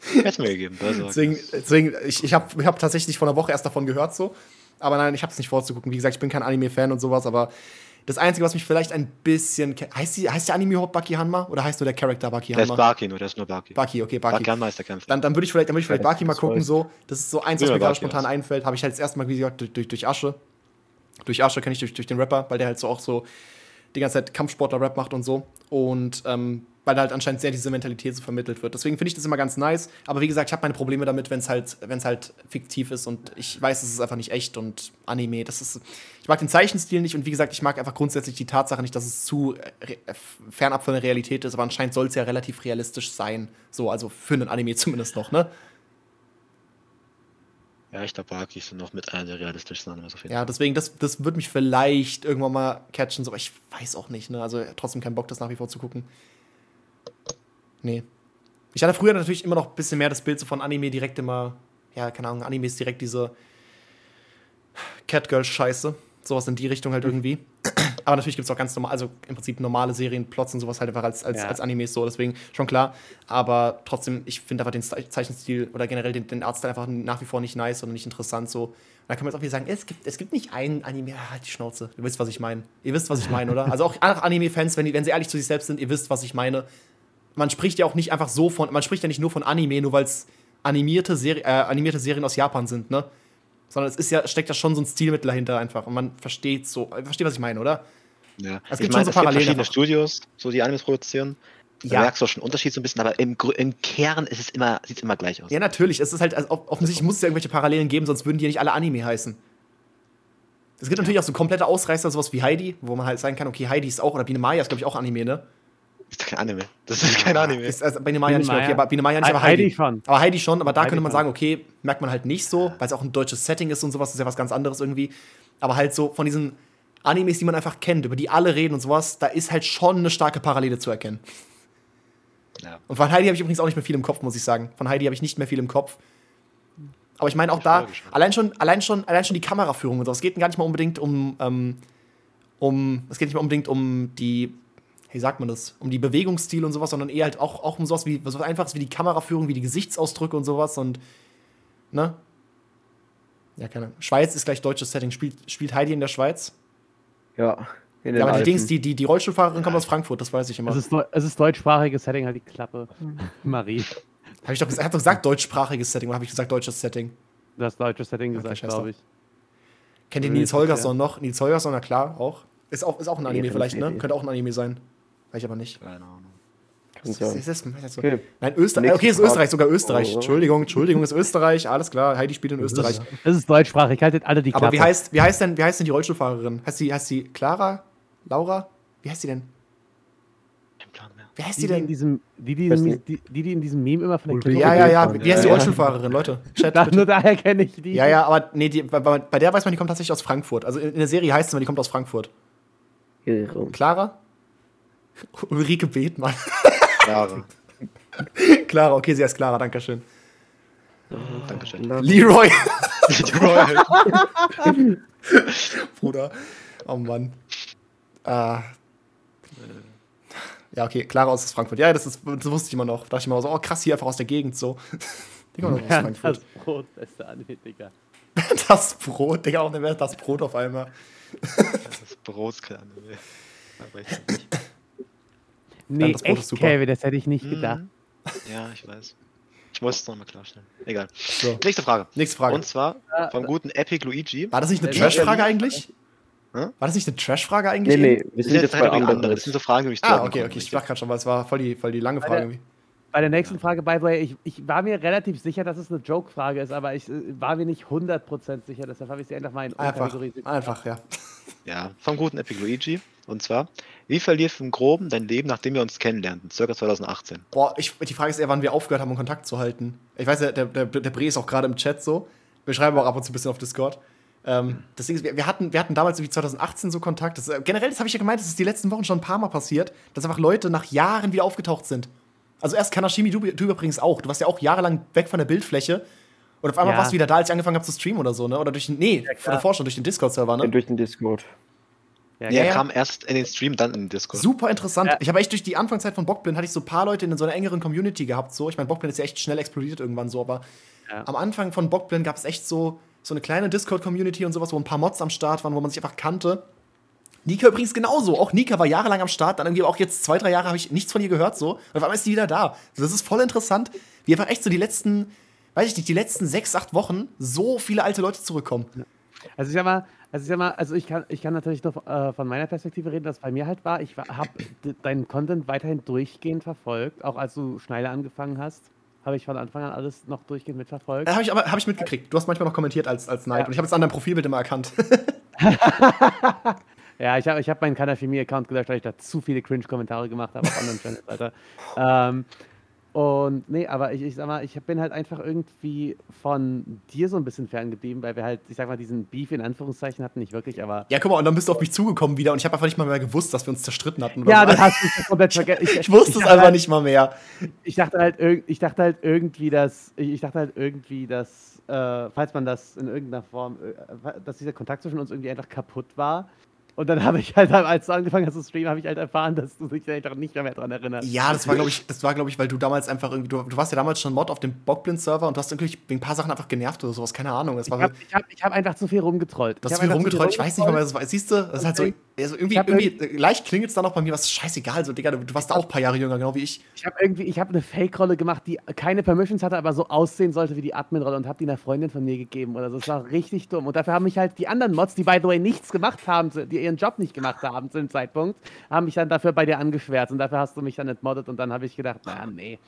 E: Hätt's mir gegeben.
A: Deswegen, deswegen ich, ich habe ich hab tatsächlich vor einer Woche erst davon gehört so. Aber nein, ich habe es nicht vorzugucken. Wie gesagt, ich bin kein Anime-Fan und sowas, aber das Einzige, was mich vielleicht ein bisschen. Heißt, die, heißt der Anime überhaupt Baki Hanma? Oder heißt nur der Charakter Baki
E: Der ist
A: Hanma?
E: Baki nur, der ist nur Baki.
A: Baki, okay, Baki.
E: Baki Hanma ist der Kämpfer.
A: Dann, dann würde ich vielleicht, dann würd ich vielleicht
B: Ja,
A: Baki mal gucken, so. Das ist so eins, was mir gerade spontan
E: was.
A: einfällt. Habe ich halt das erste Mal, wie gesagt, durch, durch, durch Asche. Durch Asche kenne ich durch, durch den Rapper, weil der halt so auch so die ganze Zeit Kampfsportler-Rap macht und so. Und ähm, weil halt anscheinend sehr diese Mentalität so vermittelt wird. Deswegen finde ich das immer ganz nice. Aber wie gesagt, ich habe meine Probleme damit, wenn es halt, wenn's halt fiktiv ist und ich weiß, es ist einfach nicht echt und Anime, das ist. Ich mag den Zeichenstil nicht und wie gesagt, ich mag einfach grundsätzlich die Tatsache nicht, dass es zu äh, fernab von der Realität ist, aber anscheinend soll es ja relativ realistisch sein. So, also für einen Anime zumindest noch, ne?
E: Ja, ich glaube, Baki ist noch mit einer der realistischsten Animes auf jeden
A: Ja, deswegen, das, das wird mich vielleicht irgendwann mal catchen, so, aber ich weiß auch nicht, ne? Also trotzdem keinen Bock, das nach wie vor zu gucken. Nee. Ich hatte früher natürlich immer noch ein bisschen mehr das Bild so von Anime direkt immer, ja, keine Ahnung, Anime ist direkt diese Catgirl-Scheiße. Sowas in die Richtung halt irgendwie. Aber natürlich gibt es auch ganz normal, also im Prinzip normale Serien, Plots und sowas halt einfach als, als,
D: Ja.
A: als Animes so, deswegen schon klar. Aber trotzdem, ich finde einfach den Ze- Zeichenstil oder generell den, den Artstyle einfach nach wie vor nicht nice und nicht interessant so. Und da kann man jetzt auch wieder sagen, es gibt, es gibt nicht einen Anime, ah, halt die Schnauze. Ihr wisst, was ich meine. Ihr wisst, was ich meine, oder? Also auch Anime-Fans, wenn, die- wenn sie ehrlich zu sich selbst sind, ihr wisst, was ich meine. Man spricht ja auch nicht einfach so von, man spricht ja nicht nur von Anime, nur weil es animierte, Seri äh, animierte Serien aus Japan sind, ne? Sondern es ist ja, steckt ja schon so ein Stilmittel dahinter einfach. Und man versteht so, versteht, was ich meine, oder?
E: Ja.
A: Es
E: ich
A: gibt
E: meine,
A: schon so
E: es gibt
A: Parallelen
E: verschiedene
A: einfach.
E: Studios, so die Animes produzieren. Da
A: Ja.
E: merkst du auch schon einen Unterschied so ein bisschen, aber im, im Kern ist es immer, sieht es immer gleich aus.
A: Ja, natürlich. Es ist halt, also off- offensichtlich muss es ja irgendwelche Parallelen geben, sonst würden die ja nicht alle Anime heißen. Es gibt natürlich auch so komplette Ausreißer, sowas wie Heidi, wo man halt sagen kann, okay, Heidi ist auch, oder Biene Maya ist, glaube ich, auch Anime, ne?
E: Ist doch kein Anime. Das ist kein Anime.
A: Ist, also Biene Maya
D: Biene
A: nicht mehr, okay, aber Biene Maya nicht, aber
D: Heidi
A: Heidi.
D: schon.
A: Aber Heidi schon, aber da
D: Heidi
A: könnte man sagen, okay, merkt man halt nicht so, weil es auch ein deutsches Setting ist und sowas, das ist ja was ganz anderes irgendwie. Aber halt so von diesen Animes, die man einfach kennt, über die alle reden und sowas, da ist halt schon eine starke Parallele zu erkennen.
E: Ja.
A: Und von Heidi habe ich übrigens auch nicht mehr viel im Kopf, muss ich sagen. Von Heidi habe ich nicht mehr viel im Kopf. Aber ich meine auch
E: Ich
A: da, allein schon, allein schon, allein schon die Kameraführung und so. Es geht gar nicht mal unbedingt um, ähm, um, es geht nicht mal unbedingt um die, wie sagt man das, um die Bewegungsstil und sowas, sondern eher halt auch, auch um sowas wie, so einfaches wie die Kameraführung, wie die Gesichtsausdrücke und sowas und, ne? Ja, keine Ahnung. Schweiz ist gleich deutsches Setting. Spielt, spielt Heidi in der Schweiz?
B: Ja. In
A: Ja, aber die. Dings, die, die, die Rollstuhlfahrerin kommt aus Frankfurt, das weiß ich immer.
D: Es ist, es ist deutschsprachiges Setting, halt die Klappe. Marie.
A: Hab ich doch gesagt, er hat doch gesagt deutschsprachiges Setting oder habe ich gesagt deutsches Setting?
D: Du hast deutsches Setting
A: Okay,
D: gesagt,
A: scheiß
D: glaube ich.
A: Kennt ihr Nils
D: okay.
A: Holgersson noch? Nils Holgersson, na klar, auch. Ist auch, ist auch ein Anime
B: Nee,
A: vielleicht, ne? Könnte auch ein Anime sein. Weiß ich aber nicht.
E: Keine Ahnung.
B: Kann
A: Ist das, ist das,
B: Okay.
A: Nein, Österreich. Okay, ist
B: Frage.
A: Österreich, sogar Österreich.
B: Oh.
A: Entschuldigung, Entschuldigung, ist Österreich. Alles klar, Heidi spielt in Österreich.
D: Das ist deutschsprachig, haltet alle die Klappe.
A: Aber wie heißt, wie heißt denn, wie heißt denn die Rollstuhlfahrerin? Heißt sie, heißt sie Clara? Laura? Wie heißt sie denn?
E: Kein Plan mehr.
A: Wie heißt
D: die,
A: die
D: die, in
A: denn?
D: diesem, die, die,
B: Weiß
D: die, die, in diesem Meme immer von der. Clique-
A: Ja, ja, ja. Wie heißt die. Rollstuhlfahrerin, Leute? Chat.
D: Da, nur daher kenne ich die.
A: Ja, ja, aber nee, die, bei, bei der weiß man, die kommt tatsächlich aus Frankfurt. Also in, in der Serie heißt es immer, die kommt aus Frankfurt. Clara? Ulrike Bethmann.
E: Klare.
A: Clara, okay, sie heißt Clara, danke schön.
E: Dankeschön.
A: Leroy.
E: Royal.
A: Bruder. Oh Mann. Ah. Ja, okay, Clara aus Frankfurt. Ja, das, ist, das wusste ich immer noch. Da dachte ich immer so, oh krass, hier einfach aus der Gegend so. Doch aus Frankfurt.
D: das Brot, beste Anime, Digga.
A: Das Brot, Digga, auch nicht das Brot auf einmal.
E: Das ist Brotsklan. Aber ich nicht.
D: Nee,
A: das Brot ist
D: echt,
A: super.
D: Kevin, das hätte ich nicht gedacht.
E: Mhm. Ja, ich weiß. Ich muss es nochmal klarstellen. Egal.
A: So,
E: Nächste Frage.
A: nächste Frage.
E: Und zwar vom guten Epic Luigi.
A: War das nicht eine
D: Äh,
A: Trash-Frage
E: ja,
A: eigentlich? War das nicht eine Trash-Frage eigentlich?
B: Nee, nee, wir sind
E: sind
B: jetzt bei
E: halt andere.
B: anderen.
E: Das sind so Fragen, die ich
A: Ah, okay, okay. Ich dachte gerade schon, weil es war voll die, voll die lange Frage irgendwie.
D: Bei der nächsten Frage, by the way, ich, ich war mir relativ sicher, dass es eine Joke-Frage ist, aber ich äh, war mir nicht 100% sicher, deshalb habe ich sie einfach mal in
A: Einfach, einfach, ja.
E: Ja, vom guten Epic Luigi. Und zwar, wie verlief im Groben dein Leben, nachdem wir uns kennenlernten? Circa 2018.
A: Boah, ich, die Frage ist eher, wann wir aufgehört haben, um Kontakt zu halten. Ich weiß ja, der, der, der Bre ist auch gerade im Chat so. Wir schreiben auch ab und zu ein bisschen auf Discord. Ähm, das Ding ist, wir, wir, hatten, wir hatten damals irgendwie 2018 so Kontakt. Das, äh, generell, das habe ich ja gemeint, das ist die letzten Wochen schon ein paar Mal passiert, dass einfach Leute nach Jahren wieder aufgetaucht sind. Also erst Kanashimi, du, du übrigens auch. Du warst ja auch jahrelang weg von der Bildfläche. Und auf einmal
D: Ja.
A: warst du wieder da, als ich angefangen habe zu streamen oder so, ne? Oder durch den, nee,
D: klar.
A: davor schon, durch den Discord-Server, ne?
B: Durch den Discord.
D: Ja,
E: Ja,
A: ja.
E: er kam erst in den Stream, dann in den Discord.
A: Super interessant.
D: Ja.
A: Ich habe echt durch die Anfangszeit von Bockblind hatte ich so ein paar Leute in so einer engeren Community gehabt. So, ich meine, Bockblind ist ja echt schnell explodiert irgendwann so, aber
D: Ja.
A: am Anfang von Bockblind gab es echt so so eine kleine Discord-Community und sowas, wo ein paar Mods am Start waren, wo man sich einfach kannte. Nika übrigens genauso. Auch Nika war jahrelang am Start, dann irgendwie auch jetzt zwei, drei Jahre habe ich nichts von ihr gehört so. Und auf einmal ist sie wieder da. Das ist voll interessant, wie einfach echt so die letzten, weiß ich nicht, die letzten sechs, acht Wochen so viele alte Leute zurückkommen.
D: Also ich sag mal, also ich sag mal, also ich kann, ich kann natürlich nur äh, von meiner Perspektive reden, dass bei mir halt war, ich habe deinen Content weiterhin durchgehend verfolgt, auch als du Schneider angefangen hast, habe ich von Anfang an alles noch durchgehend mitverfolgt.
A: Äh, habe ich aber hab ich mitgekriegt. Du hast manchmal noch kommentiert als, als Knight
D: Ja.
A: und ich habe es an deinem Profilbild immer erkannt.
D: Ja, ich habe ich hab meinen Kanafimi-Account gelöscht, weil ich da zu viele Cringe-Kommentare gemacht habe auf anderen Channels, Alter. Ähm, und nee, aber ich, ich sag mal, ich bin halt einfach irgendwie von dir so ein bisschen ferngeblieben, weil wir halt, ich sag mal, diesen Beef in Anführungszeichen hatten, nicht wirklich, aber.
A: ja, guck mal, und dann bist du auf mich zugekommen wieder und ich habe einfach nicht mal mehr gewusst, dass wir uns zerstritten hatten. oder
D: Ja, dann hast du es komplett vergessen.
A: ich wusste es
D: dachte
A: einfach
D: halt,
A: nicht mal mehr.
D: Ich dachte halt, ich dachte halt irgendwie, dass, ich, ich dachte halt irgendwie, dass, äh, falls man das in irgendeiner Form, äh, dass dieser Kontakt zwischen uns irgendwie einfach kaputt war. Und dann habe ich halt, als du angefangen hast zu streamen, habe ich halt erfahren, dass du dich einfach nicht mehr, mehr dran erinnerst.
A: Ja, das war, glaube ich, das war, glaube ich, weil du damals einfach irgendwie, du, du warst ja damals schon Mod auf dem Bockblind-Server und du hast irgendwie wegen ein paar Sachen einfach genervt oder sowas, keine Ahnung. Das
D: Ich
A: war
D: habe ich hab, ich hab einfach zu viel rumgetrollt.
A: das
D: Ich
A: ist
D: hab
A: viel
D: zu
A: rumgetrollt, ich weiß nicht mehr, das war, siehst du, das ist halt so, also irgendwie,
D: hab
A: irgendwie leicht klingelt es dann auch bei mir, was scheißegal, so, Digga, du, du warst da auch ein paar Jahre jünger, genau wie ich.
D: Ich habe irgendwie, ich habe eine Fake-Rolle gemacht, die keine Permissions hatte, aber so aussehen sollte wie die Admin-Rolle und habe die einer Freundin von mir gegeben oder so. Das war richtig dumm. Und dafür haben mich halt die anderen Mods, die by the way nichts gemacht haben, die ihren Job nicht gemacht haben zu dem Zeitpunkt, haben mich dann dafür bei dir angeschwärzt und dafür hast du mich dann entmoddet und dann habe ich gedacht, naja, nee,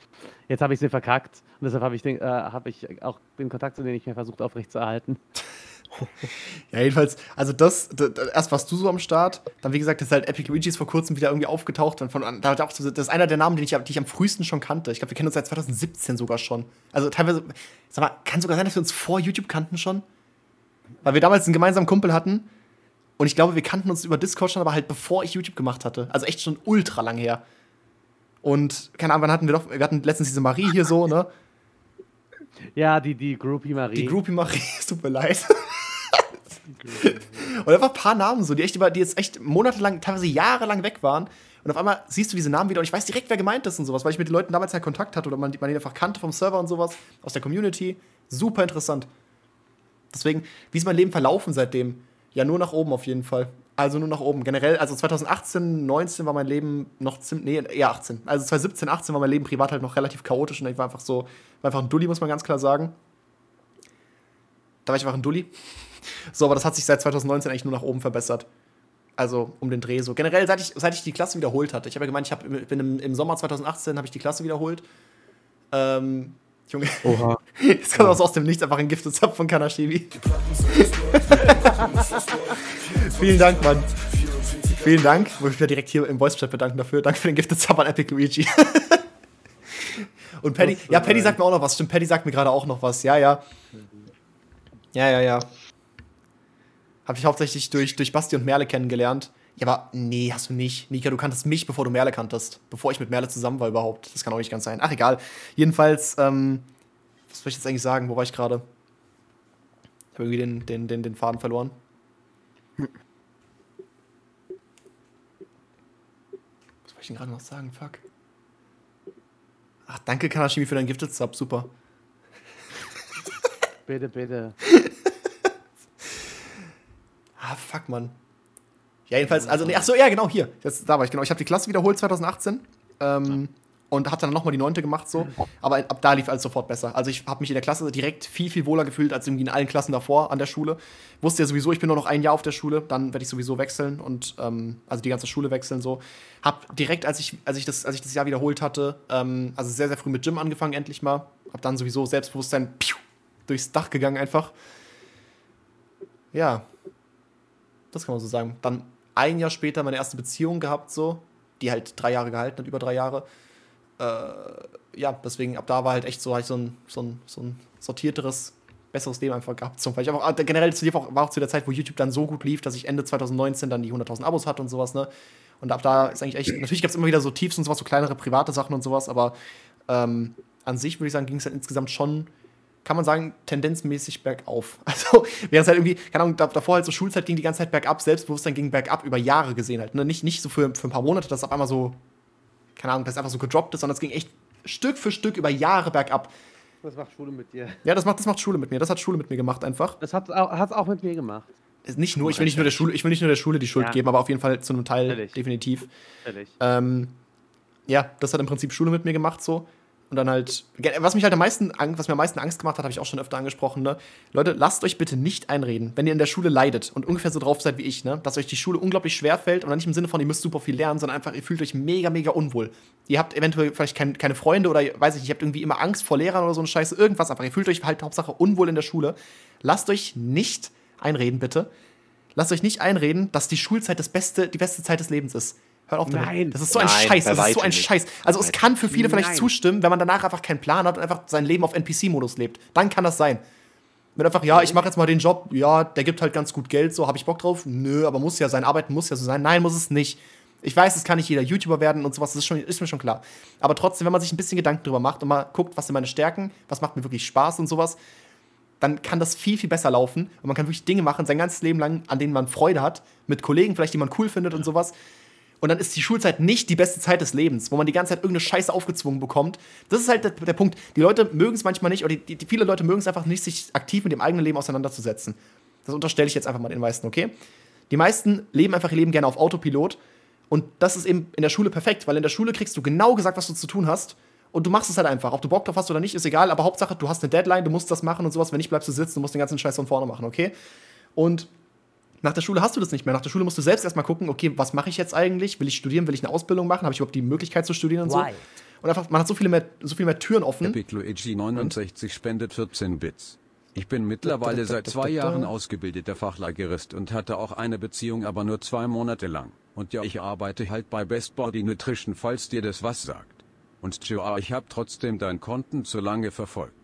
D: jetzt habe ich sie verkackt und deshalb habe ich, äh, hab ich auch den Kontakt zu denen nicht mehr versucht aufrechtzuerhalten.
A: Ja, jedenfalls, also das, d- d- erst warst du so am Start, dann wie gesagt, das ist halt Epic Luigi ist vor kurzem wieder irgendwie aufgetaucht und von, da das ist einer der Namen, den ich, die ich am frühesten schon kannte. Ich glaube, wir kennen uns seit 2017 sogar schon. Also teilweise, sag mal, kann sogar sein, dass wir uns vor YouTube kannten schon, weil wir damals einen gemeinsamen Kumpel hatten und ich glaube, wir kannten uns über Discord schon, aber halt bevor ich YouTube gemacht hatte. Also echt schon ultra lang her. Und keine Ahnung, wann hatten wir doch, wir hatten letztens diese Marie hier so, ne?
D: Ja, die, die Groupie Marie.
A: Die Groupie Marie, es tut mir leid. Und einfach ein paar Namen so, die echt über, die jetzt echt monatelang, teilweise jahrelang weg waren. Und auf einmal siehst du diese Namen wieder und ich weiß direkt, wer gemeint ist und sowas, weil ich mit den Leuten damals ja Kontakt hatte oder man, man die einfach kannte vom Server und sowas, aus der Community. Super interessant. Deswegen, wie ist mein Leben verlaufen seitdem? Ja, nur nach oben auf jeden Fall. Also nur nach oben. Generell, also 2018, 19 war mein Leben noch ziemlich, nee, eher 18. Also 2017, 18 war mein Leben privat halt noch relativ chaotisch und ich war einfach so, war einfach ein Dulli, muss man ganz klar sagen. Da war ich einfach ein Dulli. So, aber das hat sich seit 2019 eigentlich nur nach oben verbessert. Also um den Dreh so. Generell, seit ich, seit ich die Klasse wiederholt hatte. Ich habe ja gemeint, ich hab, bin im, im Sommer 2018 habe ich die Klasse wiederholt. Ähm, Junge,
C: Oha.
A: jetzt kommt aus dem Nichts einfach ein Gifted Sub von Kanashibi. Vielen Dank, Mann. Vielen Dank. Ich mich direkt hier im Voice-Chat bedanken dafür. Danke für den Gifted Sub an Epic Luigi. Und Paddy, ja, Paddy sagt mir auch noch was. Stimmt, Paddy sagt mir gerade auch noch was. Ja, ja. Ja, ja, ja. Habe ich hauptsächlich durch, durch Basti und Merle kennengelernt. Ja, aber nee, hast du nicht. Nika, du kanntest mich, bevor du Merle kanntest. Bevor ich mit Merle zusammen war überhaupt. Das kann auch nicht ganz sein. Ach, egal. Jedenfalls, ähm, was soll ich jetzt eigentlich sagen? Wo war ich gerade? Ich habe irgendwie den, den, den, den Faden verloren. Was wollte ich denn gerade noch sagen? Fuck. Ach, danke, Kanashimi, für deinen Gifted Sub. Super.
D: Bitte, bitte.
A: Ah, fuck, Mann. Ja, jedenfalls, also, nee, ach so, ja, genau, hier. Jetzt, da war ich, genau. Ich habe die Klasse wiederholt 2018. Ähm, und hatte dann nochmal die neunte gemacht, so. Aber ab da lief alles sofort besser. Also, ich habe mich in der Klasse direkt viel, viel wohler gefühlt als irgendwie in allen Klassen davor an der Schule. Wusste ja sowieso, ich bin nur noch ein Jahr auf der Schule, dann werde ich sowieso wechseln und, ähm, also die ganze Schule wechseln, so. Hab direkt, als ich, als ich, das, als ich das Jahr wiederholt hatte, ähm, also sehr, sehr früh mit Gym angefangen, endlich mal. Hab dann sowieso Selbstbewusstsein piu, durchs Dach gegangen, einfach. Ja, das kann man so sagen. Dann ein Jahr später meine erste Beziehung gehabt, so, die halt drei Jahre gehalten hat, über drei Jahre. Äh, ja, deswegen ab da war halt echt so, halt so, ein, so, ein, so ein sortierteres, besseres Leben einfach gehabt. So, weil ich einfach, äh, generell zu auch, war auch zu der Zeit, wo YouTube dann so gut lief, dass ich Ende 2019 dann die 100.000 Abos hatte und sowas, ne? Und ab da ist eigentlich echt, natürlich gab es immer wieder so Tiefs und sowas, so kleinere private Sachen und sowas, aber ähm, an sich würde ich sagen, ging es halt insgesamt schon kann man sagen, tendenzmäßig bergauf. Also, während es halt irgendwie, keine Ahnung, da- davor halt so Schulzeit ging die ganze Zeit bergab, Selbstbewusstsein ging bergab über Jahre gesehen halt. Ne? Nicht, nicht so für, für ein paar Monate, dass auf einmal so, keine Ahnung, das einfach so gedroppt ist, sondern es ging echt Stück für Stück über Jahre bergab.
D: Was macht Schule mit dir?
A: Ja, das macht, das macht Schule mit mir. Das hat Schule mit mir gemacht einfach.
D: Das hat auch, hat's auch mit mir gemacht.
A: Nicht nur, ich will nicht nur der Schule, ich will nicht nur der Schule die Schuld
D: Ja.
A: geben, aber auf jeden Fall zu einem Teil
D: Natürlich.
A: definitiv.
D: Ehrlich.
A: Ähm, ja, das hat im Prinzip Schule mit mir gemacht so. Und dann halt, was mich halt am meisten, was mir am meisten Angst gemacht hat, habe ich auch schon öfter angesprochen, ne? Leute, lasst euch bitte nicht einreden, wenn ihr in der Schule leidet und ungefähr so drauf seid wie ich, ne? Dass euch die Schule unglaublich schwer fällt und nicht im Sinne von, ihr müsst super viel lernen, sondern einfach, ihr fühlt euch mega, mega unwohl. Ihr habt eventuell vielleicht kein, keine Freunde oder weiß ich nicht, ihr habt irgendwie immer Angst vor Lehrern oder so eine Scheiße, irgendwas einfach. Ihr fühlt euch halt Hauptsache unwohl in der Schule. Lasst euch nicht einreden, bitte. Lasst euch nicht einreden, dass die Schulzeit das beste, die beste Zeit des Lebens ist. Hört auf damit.
D: Nein.
A: Das ist so ein
E: Nein,
A: Scheiß. Das ist so ein
E: nicht.
A: Scheiß. Also es kann für viele vielleicht
D: Nein.
A: zustimmen, wenn man danach einfach keinen Plan hat und einfach sein Leben auf NPC-Modus lebt. Dann kann das sein. Wenn einfach, ja, ich mache jetzt mal den Job, ja, der gibt halt ganz gut Geld, so habe ich Bock drauf. Nö, aber muss ja sein, arbeiten muss ja so sein. Nein, muss es nicht. Ich weiß, es kann nicht jeder YouTuber werden und sowas, das ist, schon, ist mir schon klar. Aber trotzdem, wenn man sich ein bisschen Gedanken drüber macht und mal guckt, was sind meine Stärken, was macht mir wirklich Spaß und sowas, dann kann das viel, viel besser laufen. Und man kann wirklich Dinge machen, sein ganzes Leben lang, an denen man Freude hat, mit Kollegen vielleicht, die man cool findet und sowas. Und dann ist die Schulzeit nicht die beste Zeit des Lebens, wo man die ganze Zeit irgendeine Scheiße aufgezwungen bekommt. Das ist halt der, der Punkt. Die Leute mögen es manchmal nicht, oder die, die, viele Leute mögen es einfach nicht, sich aktiv mit dem eigenen Leben auseinanderzusetzen. Das unterstelle ich jetzt einfach mal den meisten, okay? Die meisten leben einfach ihr Leben gerne auf Autopilot. Und das ist eben in der Schule perfekt, weil in der Schule kriegst du genau gesagt, was du zu tun hast. Und du machst es halt einfach. Ob du Bock drauf hast oder nicht, ist egal. Aber Hauptsache, du hast eine Deadline, du musst das machen und sowas. Wenn nicht, bleibst du sitzen, du musst den ganzen Scheiß von vorne machen, okay? Und nach der Schule hast du das nicht mehr. Nach der Schule musst du selbst erstmal gucken, okay, was mache ich jetzt eigentlich? Will ich studieren? Will ich eine Ausbildung machen? Habe ich überhaupt die Möglichkeit zu studieren und so?
F: Right.
A: Und einfach, man hat so viele mehr, so viel mehr Türen offen.
G: Epic Luigi 69 spendet 14 Bits. Ich bin mittlerweile seit zwei Jahren ausgebildeter Fachlagerist und hatte auch eine Beziehung, aber nur zwei Monate lang. Und ja, ich arbeite halt bei Best Body Nutrition, falls dir das was sagt. Und Joa, ich hab trotzdem dein Konten zu lange verfolgt.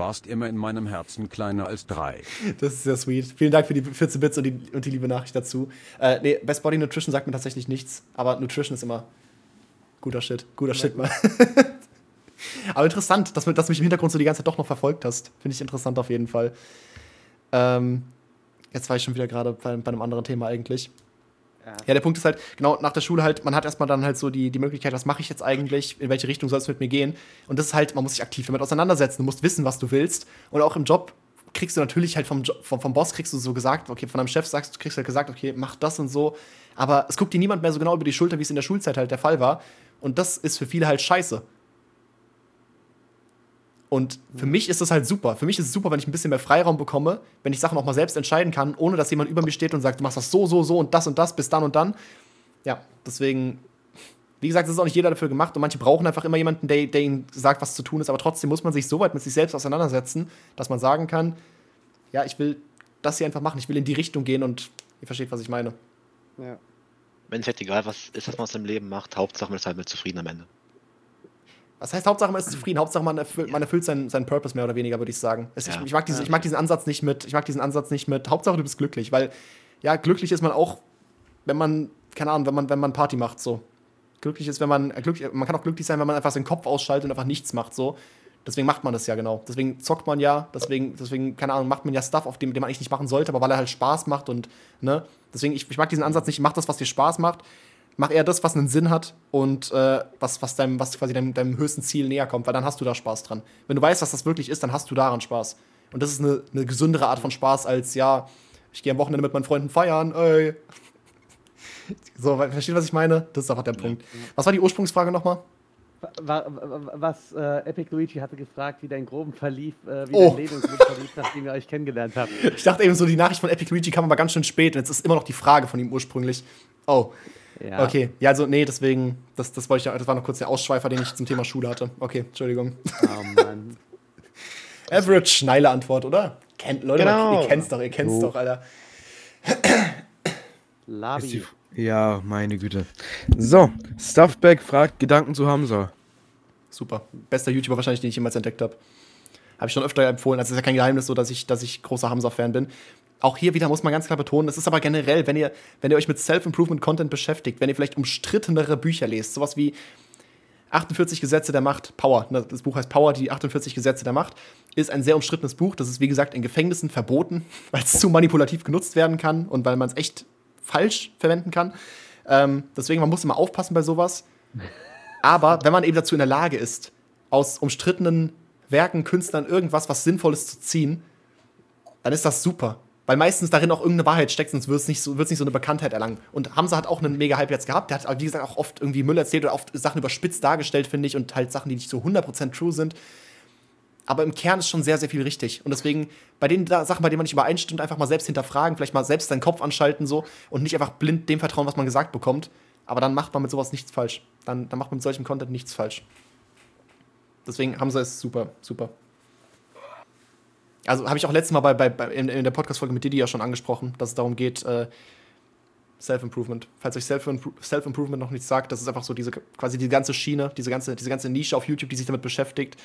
G: Warst immer in meinem Herzen kleiner als drei.
A: Das ist sehr sweet. Vielen Dank für die 14 Bits und die, und die liebe Nachricht dazu. Äh, nee, Best Body Nutrition sagt mir tatsächlich nichts, aber Nutrition ist immer guter Shit. Guter Shit, mal. aber interessant, dass, dass du mich im Hintergrund so die ganze Zeit doch noch verfolgt hast. Finde ich interessant auf jeden Fall. Ähm, jetzt war ich schon wieder gerade bei, bei einem anderen Thema eigentlich.
D: Ja.
A: Ja, der Punkt ist halt, genau, nach der Schule halt, man hat erstmal dann halt so die, die Möglichkeit, was mache ich jetzt eigentlich, in welche Richtung soll es mit mir gehen. Und das ist halt, man muss sich aktiv damit auseinandersetzen, du musst wissen, was du willst. Und auch im Job kriegst du natürlich halt vom, vom, vom Boss kriegst du so gesagt, okay, von deinem Chef sagst, kriegst du halt gesagt, okay, mach das und so. Aber es guckt dir niemand mehr so genau über die Schulter, wie es in der Schulzeit halt der Fall war. Und das ist für viele halt scheiße. Und für mich ist das halt super. Für mich ist es super, wenn ich ein bisschen mehr Freiraum bekomme, wenn ich Sachen auch mal selbst entscheiden kann, ohne dass jemand über mir steht und sagt, du machst das so, so, so und das und das bis dann und dann. Ja, deswegen, wie gesagt, das ist auch nicht jeder dafür gemacht und manche brauchen einfach immer jemanden, der, der ihnen sagt, was zu tun ist, aber trotzdem muss man sich so weit mit sich selbst auseinandersetzen, dass man sagen kann, ja, ich will das hier einfach machen, ich will in die Richtung gehen und ihr versteht, was ich meine.
D: Ja.
E: Im Endeffekt egal, was ist, was man aus dem Leben macht. Hauptsache man ist halt mit zufrieden am Ende.
A: Was heißt Hauptsache man ist zufrieden? Hauptsache man erfüllt, man erfüllt seinen, seinen Purpose mehr oder weniger, würde ich sagen. Es,
E: Ja.
A: ich, ich, mag diese, ich mag diesen Ansatz nicht mit, ich mag diesen Ansatz nicht mit, Hauptsache du bist glücklich, weil ja, glücklich ist man auch, wenn man, keine Ahnung, wenn man, wenn man Party macht, so. Glücklich ist, wenn man, äh, glücklich, man kann auch glücklich sein, wenn man einfach seinen Kopf ausschaltet und einfach nichts macht, so. Deswegen macht man das ja genau. Deswegen zockt man ja, deswegen, deswegen, keine Ahnung, macht man ja Stuff, auf dem, den man eigentlich nicht machen sollte, aber weil er halt Spaß macht und, ne. Deswegen, ich, ich mag diesen Ansatz nicht, mach das, was dir Spaß macht, mach eher das, was einen Sinn hat und äh, was, was, deinem, was quasi deinem, deinem höchsten Ziel näher kommt, weil dann hast du da Spaß dran. Wenn du weißt, was das wirklich ist, dann hast du daran Spaß. Und das ist eine, eine gesündere Art von Spaß als, ja, ich gehe am Wochenende mit meinen Freunden feiern, ey. So, versteht, was ich meine? Das ist einfach der Punkt. Was war die Ursprungsfrage nochmal?
D: Wa- wa- Was äh, Epic Luigi hatte gefragt, wie dein Groben verlief, äh, wie
A: Oh.
D: dein Leben verlief, nachdem ihr euch kennengelernt habt.
A: Ich dachte eben so, die Nachricht von Epic Luigi kam aber ganz schön spät. Und jetzt ist immer noch die Frage von ihm ursprünglich. Oh,
D: Ja.
A: okay. Ja, also, nee, deswegen, das, das wollte ich, das war noch kurz der Ausschweifer, den ich zum Thema Schule hatte. Okay, Entschuldigung.
D: Oh Mann.
A: Average Schneile Antwort, oder? Kennt, Leute,
E: Genau.
A: ihr kennt's doch, ihr kennt's
C: So.
A: doch, Alter.
D: Labi.
C: Ja, meine Güte. So, Stuffback fragt Gedanken zu Hamza.
A: Super. Bester YouTuber wahrscheinlich, den ich jemals entdeckt habe. Habe ich schon öfter empfohlen. Also es ist ja kein Geheimnis so, dass ich, dass ich großer Hamza-Fan bin. Auch hier wieder muss man ganz klar betonen, das ist aber generell, wenn ihr, wenn ihr euch mit Self-Improvement-Content beschäftigt, wenn ihr vielleicht umstrittenere Bücher lest, sowas wie 48 Gesetze der Macht, Power, ne, das Buch heißt Power, die 48 Gesetze der Macht, ist ein sehr umstrittenes Buch. Das ist, wie gesagt, in Gefängnissen verboten, weil es zu manipulativ genutzt werden kann und weil man es echt falsch verwenden kann. Ähm, deswegen, man muss immer aufpassen bei sowas. Aber wenn man eben dazu in der Lage ist, aus umstrittenen Werken, Künstlern irgendwas, was Sinnvolles zu ziehen, dann ist das super. Weil meistens darin auch irgendeine Wahrheit steckt, sonst wird es nicht, so, nicht so eine Bekanntheit erlangen. Und Hamza hat auch einen mega Hype jetzt gehabt. Der hat, wie gesagt, auch oft irgendwie Müll erzählt oder oft Sachen überspitzt dargestellt, finde ich, und halt Sachen, die nicht so 100% true sind. Aber im Kern ist schon sehr, sehr viel richtig. Und deswegen, bei den Sachen, bei denen man nicht übereinstimmt, einfach mal selbst hinterfragen, vielleicht mal selbst seinen Kopf anschalten so und nicht einfach blind dem vertrauen, was man gesagt bekommt. Aber dann macht man mit sowas nichts falsch. Dann, dann macht man mit solchem Content nichts falsch. Deswegen, Hamza ist super, super. Also habe ich auch letztes Mal bei, bei, in, in der Podcast-Folge mit Didi ja schon angesprochen, dass es darum geht, äh, Self-Improvement. Falls euch Self-Impro- Self-Improvement noch nichts sagt, das ist einfach so diese quasi die ganze Schiene, diese ganze, diese ganze Nische auf YouTube, die sich damit beschäftigt.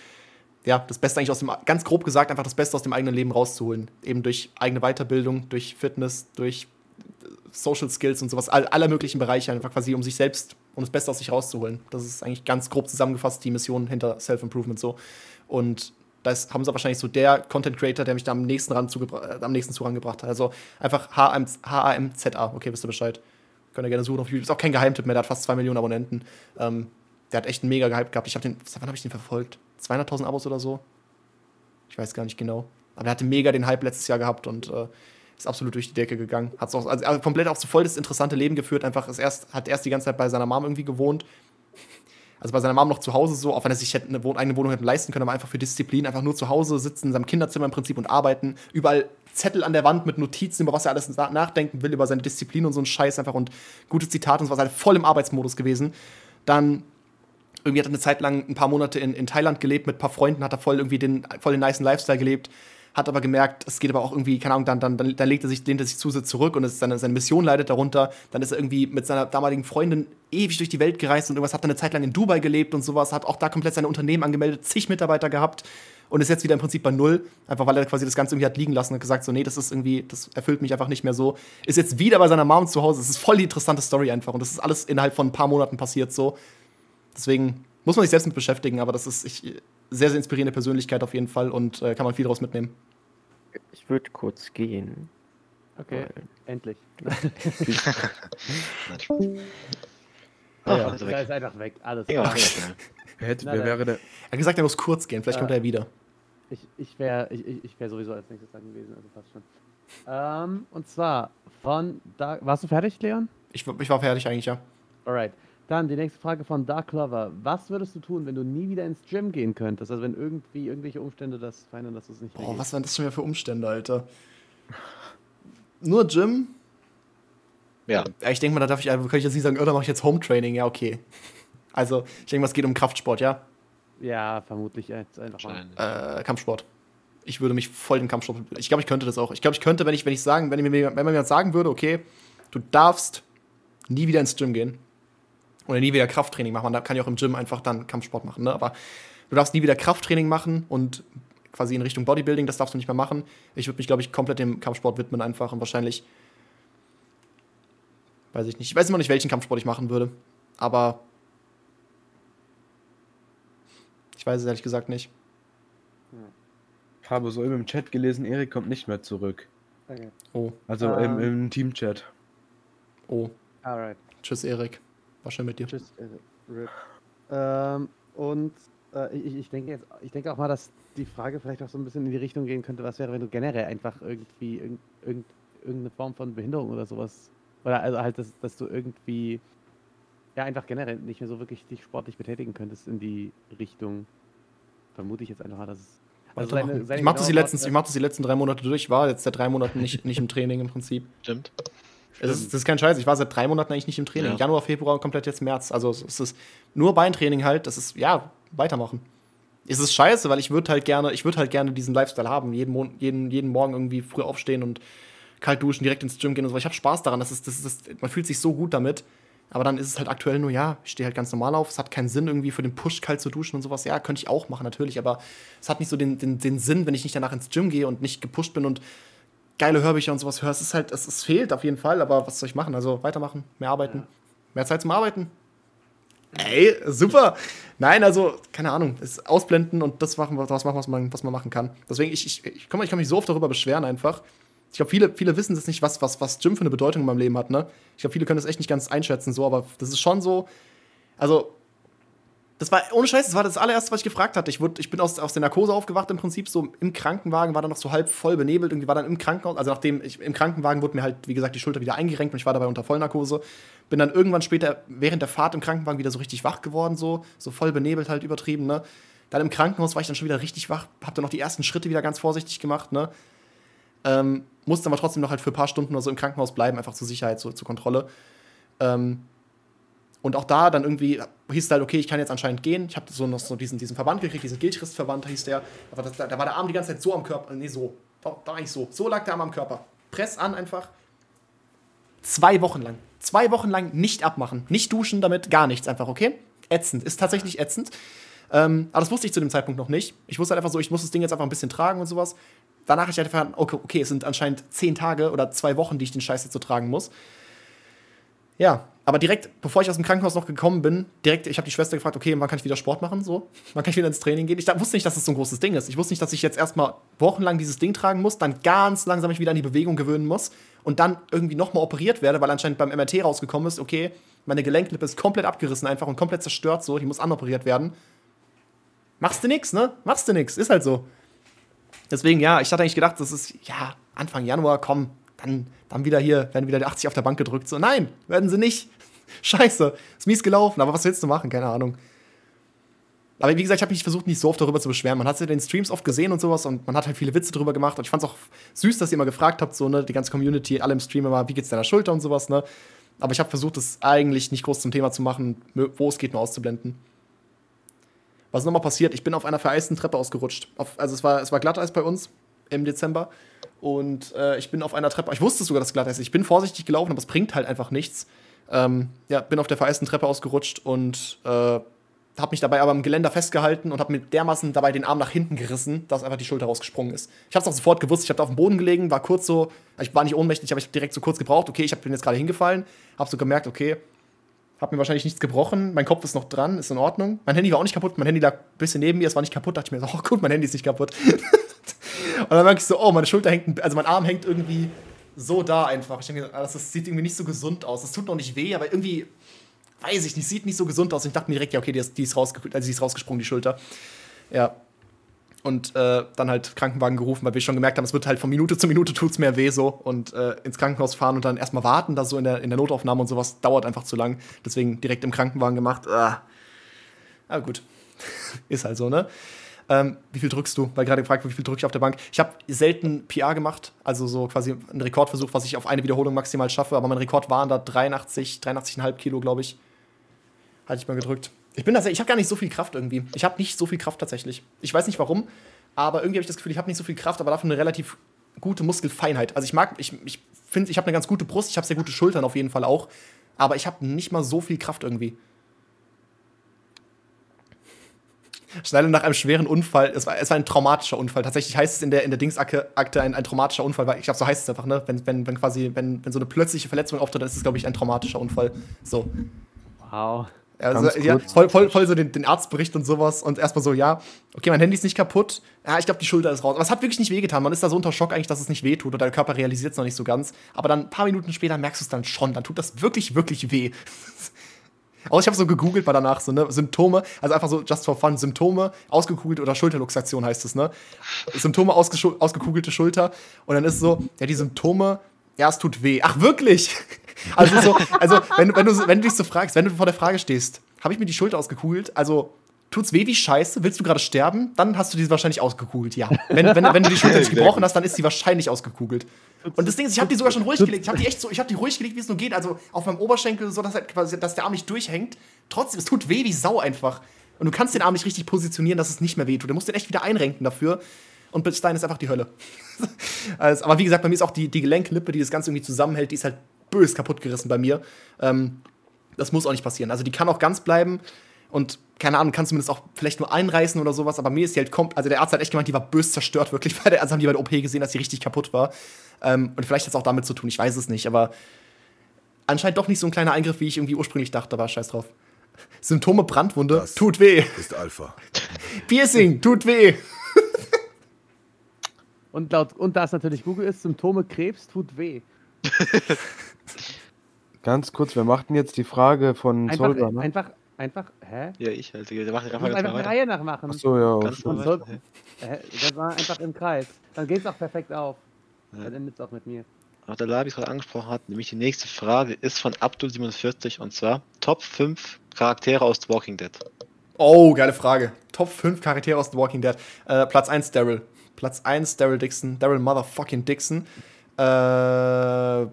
A: Ja, das Beste eigentlich aus dem, ganz grob gesagt, einfach das Beste aus dem eigenen Leben rauszuholen. Eben durch eigene Weiterbildung, durch Fitness, durch äh, Social Skills und sowas, all, aller möglichen Bereiche, einfach quasi, um sich selbst, um das Beste aus sich rauszuholen. Das ist eigentlich ganz grob zusammengefasst die Mission hinter Self-Improvement so. Und da ist, haben sie wahrscheinlich so der Content Creator, der mich da am nächsten, ran äh, am nächsten zurangebracht hat. Also einfach H-A-M-Z-A, okay, wisst ihr Bescheid. Könnt ihr gerne suchen auf YouTube. Ist auch kein Geheimtipp mehr, der hat fast zwei Millionen Abonnenten. Ähm, der hat echt einen mega Gehype gehabt. Ich habe den, wann habe ich den verfolgt? 200.000 Abos oder so? Ich weiß gar nicht genau. Aber er hatte mega den Hype letztes Jahr gehabt und äh, ist absolut durch die Decke gegangen. Hat auch also, also komplett auch so voll das interessante Leben geführt. Einfach ist erst, hat erst die ganze Zeit bei seiner Mom irgendwie gewohnt. Also bei seiner Mom noch zu Hause so, auch wenn er sich hätte eine eigene Wohnung hätte leisten können, aber einfach für Disziplin, einfach nur zu Hause sitzen, in seinem Kinderzimmer im Prinzip und arbeiten. Überall Zettel an der Wand mit Notizen, über was er alles na- nachdenken will, über seine Disziplin und so ein Scheiß einfach und gute Zitate und so was, halt voll im Arbeitsmodus gewesen. Dann irgendwie hat er eine Zeit lang ein paar Monate in, in Thailand gelebt mit ein paar Freunden, hat er voll irgendwie den, voll den nicen Lifestyle gelebt, hat aber gemerkt, es geht aber auch irgendwie, keine Ahnung, dann, dann, dann, dann legt er sich, lehnt er sich zu sehr zurück und es seine, seine Mission leidet darunter. Dann ist er irgendwie mit seiner damaligen Freundin ewig durch die Welt gereist und irgendwas hat er eine Zeit lang in Dubai gelebt und sowas, hat auch da komplett seine Unternehmen angemeldet, zig Mitarbeiter gehabt und ist jetzt wieder im Prinzip bei Null, einfach weil er quasi das Ganze irgendwie hat liegen lassen und gesagt, so, nee, das ist irgendwie, das erfüllt mich einfach nicht mehr so. Ist jetzt wieder bei seiner Mom zu Hause. Es ist voll die interessante Story einfach und das ist alles innerhalb von ein paar Monaten passiert so. Deswegen muss man sich selbst mit beschäftigen, aber das ist ich, sehr, sehr inspirierende Persönlichkeit auf jeden Fall und äh, kann man viel daraus mitnehmen.
B: Ich würde kurz gehen.
D: Okay, endlich.
E: Ah,
D: Ja,
E: also
D: da
E: weg.
D: ist einfach weg. Alles
E: Ja,
D: klar.
C: Wer, hätte,
D: Na,
C: wer
D: da-
C: wäre der?
A: Er hat gesagt, er muss kurz gehen, vielleicht kommt
D: Äh.
A: er wieder.
D: Ich, ich wäre ich, ich- wär sowieso als nächstes dran gewesen, also passt schon. Ähm, und zwar von da. Warst du fertig, Leon?
A: Ich, ich war fertig eigentlich, ja.
D: Alright. Dann die nächste Frage von Dark Clover. Was würdest du tun, wenn du nie wieder ins Gym gehen könntest? Also wenn irgendwie irgendwelche Umstände das verhindern, dass du es nicht mehr
A: Boah,
D: gehst?
A: was waren das schon wieder für Umstände, Alter? Nur Gym?
E: Ja.
A: Ich denke mal, da darf ich, kann ich jetzt nicht sagen, oh, da mache ich jetzt Home Training. Ja, okay. Also, ich denke mal, es geht um Kraftsport, ja?
D: Ja, vermutlich jetzt einfach mal.
A: Äh, Kampfsport. Ich würde mich voll den Kampfsport. Ich glaube, ich könnte das auch. Ich glaube, ich könnte, wenn ich, wenn ich sagen, wenn, mir, wenn man mir sagen würde, okay, du darfst nie wieder ins Gym gehen oder nie wieder Krafttraining machen. Man kann ja auch im Gym einfach dann Kampfsport machen, ne? Aber du darfst nie wieder Krafttraining machen und quasi in Richtung Bodybuilding, das darfst du nicht mehr machen. Ich würde mich, glaube ich, komplett dem Kampfsport widmen einfach und wahrscheinlich. Weiß ich nicht. Ich weiß immer nicht, welchen Kampfsport ich machen würde. Aber. Ich weiß es ehrlich gesagt nicht.
C: Ich habe soeben im Chat gelesen, Erik kommt nicht mehr zurück.
D: Okay.
A: Oh,
C: Also im,
D: Ähm.
C: im Teamchat.
A: oh.
D: Alright.
A: Tschüss, Erik. War schön mit dir.
D: Tschüss. RIP. Ähm, und äh, ich, ich denke jetzt, ich denke auch mal, dass die Frage vielleicht auch so ein bisschen in die Richtung gehen könnte, was wäre, wenn du generell einfach irgendwie irgend, irgend, irgendeine Form von Behinderung oder sowas. Oder also halt, dass, dass du irgendwie ja einfach generell nicht mehr so wirklich dich sportlich betätigen könntest in die Richtung. Vermute ich jetzt einfach mal, dass es. Also seine- seine
A: ich mache das, die letzten- ich mach das die letzten drei Monate durch. Ich war jetzt seit drei Monaten nicht, nicht im Training im Prinzip.
E: Stimmt.
A: Es ist, das ist kein Scheiß. Ich war seit drei Monaten eigentlich nicht im Training.
E: Ja.
A: Januar, Februar und komplett jetzt März. Also es es ist nur Beintraining halt. Das ist, ja, weitermachen. Es ist scheiße, weil ich würde halt gerne, ich würde halt gerne diesen Lifestyle haben. Jeden, Mon jeden, jeden Morgen irgendwie früh aufstehen und kalt duschen, direkt ins Gym gehen und so. Ich habe Spaß daran. Das ist, das ist, das, man fühlt sich so gut damit. Aber dann ist es halt aktuell nur, ja, ich stehe halt ganz normal auf. Es hat keinen Sinn, irgendwie für den Push kalt zu duschen und sowas. Ja, könnte ich auch machen, natürlich. Aber es hat nicht so den, den, den Sinn, wenn ich nicht danach ins Gym gehe und nicht gepusht bin und geile Hörbücher und sowas höre. Es ist halt, es, es fehlt auf jeden Fall, aber was soll ich machen? Also weitermachen, mehr arbeiten, mehr Zeit zum Arbeiten. Ey, super. Nein, also, keine Ahnung, es ausblenden und das machen, was machen, was man, was man machen kann. Deswegen, ich, ich, ich, komm, ich kann mich so oft darüber beschweren einfach. Ich glaube, viele, viele wissen das nicht, was, was, was Gym für eine Bedeutung in meinem Leben hat, ne? Ich glaube, viele können das echt nicht ganz einschätzen, so, aber das ist schon so. Also, das war, ohne Scheiß, das war das allererste, was ich gefragt hatte. Ich, wurde, ich bin aus, aus der Narkose aufgewacht im Prinzip, so im Krankenwagen, war dann noch so halb voll benebelt, irgendwie war dann im Krankenhaus, also nachdem ich im Krankenwagen wurde mir halt, wie gesagt, die Schulter wieder eingerenkt und ich war dabei unter Vollnarkose. Bin dann irgendwann später während der Fahrt im Krankenwagen wieder so richtig wach geworden, so, so voll benebelt halt übertrieben, ne? Dann im Krankenhaus war ich dann schon wieder richtig wach, hab dann noch die ersten Schritte wieder ganz vorsichtig gemacht, ne? Ähm, musste aber trotzdem noch halt für ein paar Stunden oder so im Krankenhaus bleiben, einfach zur Sicherheit, so, zur Kontrolle. Ähm, und auch da dann irgendwie hieß es halt, okay, ich kann jetzt anscheinend gehen. Ich habe so noch so diesen, diesen Verband gekriegt, diesen Gilchrist-Verband hieß der. Aber das, da war der Arm die ganze Zeit so am Körper. Nee, so. Da, war ich so. So lag der Arm am Körper. Press an einfach. Zwei Wochen lang. Zwei Wochen lang nicht abmachen. Nicht duschen damit, gar nichts einfach, okay? Ätzend. Ist tatsächlich ätzend. Ähm, aber das wusste ich zu dem Zeitpunkt noch nicht. Ich wusste halt einfach so, ich muss das Ding jetzt einfach ein bisschen tragen und sowas. Danach habe ich halt erfahren, okay, okay, es sind anscheinend zehn Tage oder zwei Wochen, die ich den Scheiß jetzt so tragen muss. Ja, aber direkt, bevor ich aus dem Krankenhaus noch gekommen bin, direkt, ich habe die Schwester gefragt, okay, wann kann ich wieder Sport machen? So, wann kann ich wieder ins Training gehen? Ich da, wusste nicht, dass das so ein großes Ding ist. Ich wusste nicht, dass ich jetzt erstmal wochenlang dieses Ding tragen muss, dann ganz langsam mich wieder an die Bewegung gewöhnen muss und dann irgendwie nochmal operiert werde, weil anscheinend beim MRT rausgekommen ist, okay, meine Gelenklippe ist komplett abgerissen einfach und komplett zerstört so, die muss anoperiert werden. Machst du nix, ne? Machst du nix, ist halt so. Deswegen, ja, ich hatte eigentlich gedacht, das ist, ja, Anfang Januar, komm, dann, dann wieder hier, werden wieder die 80 auf der Bank gedrückt. So, nein, werden sie nicht. Scheiße, ist mies gelaufen, aber was willst du machen? Keine Ahnung. Aber wie gesagt, ich habe mich versucht, nicht so oft darüber zu beschweren. Man hat ja den Streams oft gesehen und sowas und man hat halt viele Witze drüber gemacht. Und ich fand es auch süß, dass ihr immer gefragt habt, so, ne, die ganze Community, alle im Stream immer, wie geht's deiner Schulter und sowas, ne. Aber ich habe versucht, das eigentlich nicht groß zum Thema zu machen, wo es geht, nur auszublenden. Was ist nochmal passiert? Ich bin auf einer vereisten Treppe ausgerutscht. Auf, also es war, es war Glatteis bei uns im Dezember. Und äh, ich bin auf einer Treppe, ich wusste sogar, dass es Glatteis ist. Ich bin vorsichtig gelaufen, aber es bringt halt einfach nichts. Ähm, ja, bin auf der vereisten Treppe ausgerutscht und äh, habe mich dabei aber am Geländer festgehalten und habe mir dermaßen dabei den Arm nach hinten gerissen, dass einfach die Schulter rausgesprungen ist. Ich habe es auch sofort gewusst. Ich habe da auf dem Boden gelegen, war kurz so, ich war nicht ohnmächtig, aber ich habe direkt so kurz gebraucht. Okay, ich bin jetzt gerade hingefallen, habe so gemerkt, okay, habe mir wahrscheinlich nichts gebrochen. Mein Kopf ist noch dran, ist in Ordnung. Mein Handy war auch nicht kaputt. Mein Handy lag ein bisschen neben mir, es war nicht kaputt. Dachte ich mir so, oh gut, mein Handy ist nicht kaputt. und dann merke ich so, oh, meine Schulter hängt, also mein Arm hängt irgendwie so da einfach. Ich denke, das, das sieht irgendwie nicht so gesund aus. Das tut noch nicht weh, aber irgendwie, weiß ich nicht, sieht nicht so gesund aus. Und ich dachte mir direkt, ja, okay, die ist, die ist, rausge also die ist rausgesprungen, die Schulter. Ja. Und äh, dann halt Krankenwagen gerufen, weil wir schon gemerkt haben, es wird halt von Minute zu Minute tut's mehr weh so und äh, ins Krankenhaus fahren und dann erstmal warten, da so in der, in der Notaufnahme und sowas dauert einfach zu lang. Deswegen direkt im Krankenwagen gemacht. Ah. Aber gut, ist halt so, ne? Ähm, wie viel drückst du? Weil gerade gefragt, wie viel drücke ich auf der Bank? Ich habe selten PR gemacht, also so quasi einen Rekordversuch, was ich auf eine Wiederholung maximal schaffe, aber mein Rekord waren da 83, 83,5 Kilo, glaube ich. Hatte ich mal gedrückt. Ich bin das, ich habe gar nicht so viel Kraft irgendwie. Ich habe nicht so viel Kraft tatsächlich. Ich weiß nicht warum, aber irgendwie habe ich das Gefühl, ich habe nicht so viel Kraft, aber dafür eine relativ gute Muskelfeinheit. Also ich mag, ich, ich finde, ich habe eine ganz gute Brust, ich habe sehr gute Schultern auf jeden Fall auch, aber ich habe nicht mal so viel Kraft irgendwie. Schneider nach einem schweren Unfall, es war, es war ein traumatischer Unfall. Tatsächlich heißt es in der, in der Dingsakte Akte ein, ein traumatischer Unfall, weil ich glaube, so heißt es einfach, ne? Wenn, wenn, wenn quasi, wenn, wenn so eine plötzliche Verletzung auftritt, dann ist es, glaube ich, ein traumatischer Unfall. So.
D: Wow.
A: Also, ja, voll, voll, voll so den, den Arztbericht und sowas und erstmal so, ja, okay, mein Handy ist nicht kaputt. Ja, ich glaube, die Schulter ist raus. Aber es hat wirklich nicht wehgetan. Man ist da so unter Schock eigentlich, dass es nicht wehtut oder der Körper realisiert es noch nicht so ganz. Aber dann ein paar Minuten später merkst du es dann schon. Dann tut das wirklich, wirklich weh. Auch ich habe so gegoogelt mal danach, so, ne, Symptome, also einfach so just for fun, Symptome, ausgekugelt oder Schulterluxation heißt es, ne? Symptome, ausgekugelte Schulter. Und dann ist so, ja, die Symptome, ja, es tut weh. Ach, wirklich? Also, so, also wenn, du- wenn, du, wenn du dich so fragst, wenn du vor der Frage stehst, habe ich mir die Schulter ausgekugelt? Also, tut's weh wie Scheiße? Willst du gerade sterben? Dann hast du die wahrscheinlich ausgekugelt, ja. Wenn, wenn, wenn du die Schulter nicht gebrochen hast, dann ist die wahrscheinlich ausgekugelt. Und das Ding ist, ich habe die sogar schon ruhig gelegt. Ich habe die echt so, ich habe die ruhig gelegt, wie es nur geht. Also auf meinem Oberschenkel, so dass, halt quasi, dass der Arm nicht durchhängt. Trotzdem, es tut weh wie Sau einfach. Und du kannst den Arm nicht richtig positionieren, dass es nicht mehr weh tut. Du musst den echt wieder einrenken dafür. Und bis dahin ist einfach die Hölle. also, aber wie gesagt, bei mir ist auch die, die Gelenklippe, die das Ganze irgendwie zusammenhält, die ist halt bös kaputt gerissen bei mir. Ähm, das muss auch nicht passieren. Also die kann auch ganz bleiben. Und keine Ahnung, kann zumindest auch vielleicht nur einreißen oder sowas, aber mir ist die halt kommt. Also der Arzt hat echt gemeint, die war bös zerstört, wirklich. Bei der, also haben die bei der OP gesehen, dass sie richtig kaputt war. Ähm, und vielleicht hat es auch damit zu tun, ich weiß es nicht, aber anscheinend doch nicht so ein kleiner Eingriff, wie ich irgendwie ursprünglich dachte, aber scheiß drauf. Symptome Brandwunde,
H: Das-
A: tut weh.
H: Ist Alpha.
A: Piercing, tut weh.
D: Und, laut, und da es natürlich Google ist, Symptome Krebs tut weh.
C: Ganz kurz, wer macht denn jetzt die Frage von
D: Einfach,
C: Solver, ne?
D: einfach, einfach, hä?
E: Ja, ich halt. Der macht
D: Du
E: einfach
D: einfach
E: mal
D: eine
E: weiter.
D: Reihe nachmachen.
C: Achso, ja.
E: Ganz weiter.
D: Hä? Das war einfach im Kreis. Dann geht's auch perfekt auf.
E: Ja.
D: Dann endet es auch mit mir.
E: Auch der Labi es gerade angesprochen hat, nämlich die nächste Frage ist von Abdul47 und zwar Top 5 Charaktere aus The Walking Dead.
A: Oh, geile Frage. Top 5 Charaktere aus The Walking Dead. Äh, Platz 1 Daryl. Platz 1 Daryl Dixon. Daryl Motherfucking Dixon. Äh,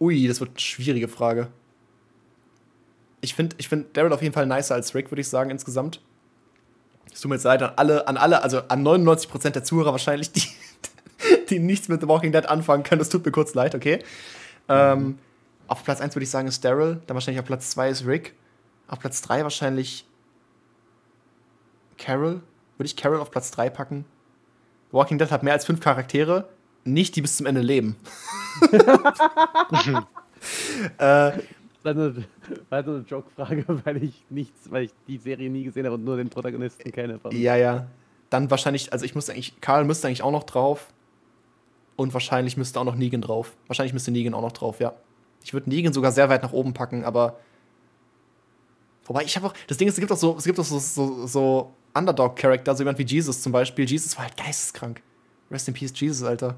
A: ui, das wird eine schwierige Frage. Ich finde ich find Daryl auf jeden Fall nicer als Rick, würde ich sagen, insgesamt. Es tut mir jetzt leid an alle, an alle, also an 99% der Zuhörer wahrscheinlich, die, die nichts mit The Walking Dead anfangen können. Das tut mir kurz leid, okay? Ähm, auf Platz 1 würde ich sagen, ist Daryl. Dann wahrscheinlich auf Platz 2 ist Rick. Auf Platz 3 wahrscheinlich Carol. Würde ich Carol auf Platz 3 packen? Walking Dead hat mehr als fünf Charaktere, nicht die bis zum Ende leben. äh,
D: Das war so eine Joke-Frage, weil ich nichts, weil ich die Serie nie gesehen habe und nur den Protagonisten kenne. Von
A: ja, ja. Dann wahrscheinlich, also ich müsste eigentlich, Karl müsste eigentlich auch noch drauf. Und wahrscheinlich müsste auch noch Negan drauf. Wahrscheinlich müsste Negan auch noch drauf, ja. Ich würde Negan sogar sehr weit nach oben packen, aber. Wobei ich habe auch. Das Ding ist, es gibt auch so, es gibt auch so, so, so Underdog-Charakter, so jemand wie Jesus zum Beispiel. Jesus war halt geisteskrank. Rest in Peace, Jesus, Alter.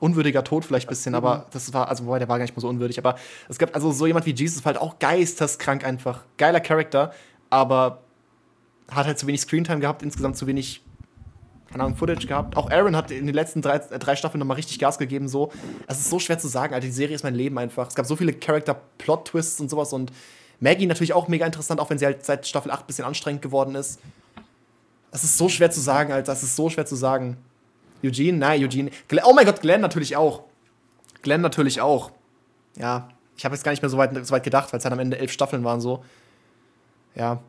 A: Unwürdiger Tod vielleicht ein bisschen, aber das war, also wobei, der war gar nicht mal so unwürdig, aber es gab also so jemand wie Jesus, halt auch geisteskrank einfach. Geiler Charakter, aber hat halt zu wenig Screentime gehabt, insgesamt zu wenig, keine Ahnung, Footage gehabt. Auch Aaron hat in den letzten drei, drei Staffeln nochmal richtig Gas gegeben, so. Es ist so schwer zu sagen, Alter, die Serie ist mein Leben einfach. Es gab so viele Charakter-Plot-Twists und sowas und Maggie natürlich auch mega interessant, auch wenn sie halt seit Staffel 8 ein bisschen anstrengend geworden ist. Es ist so schwer zu sagen, Alter, es ist so schwer zu sagen. Eugene? Nein, Eugene. Glenn, oh mein Gott, Glenn natürlich auch. Glenn natürlich auch. Ja, ich habe jetzt gar nicht mehr so weit, so weit gedacht, weil es halt am Ende elf Staffeln waren so. Ja.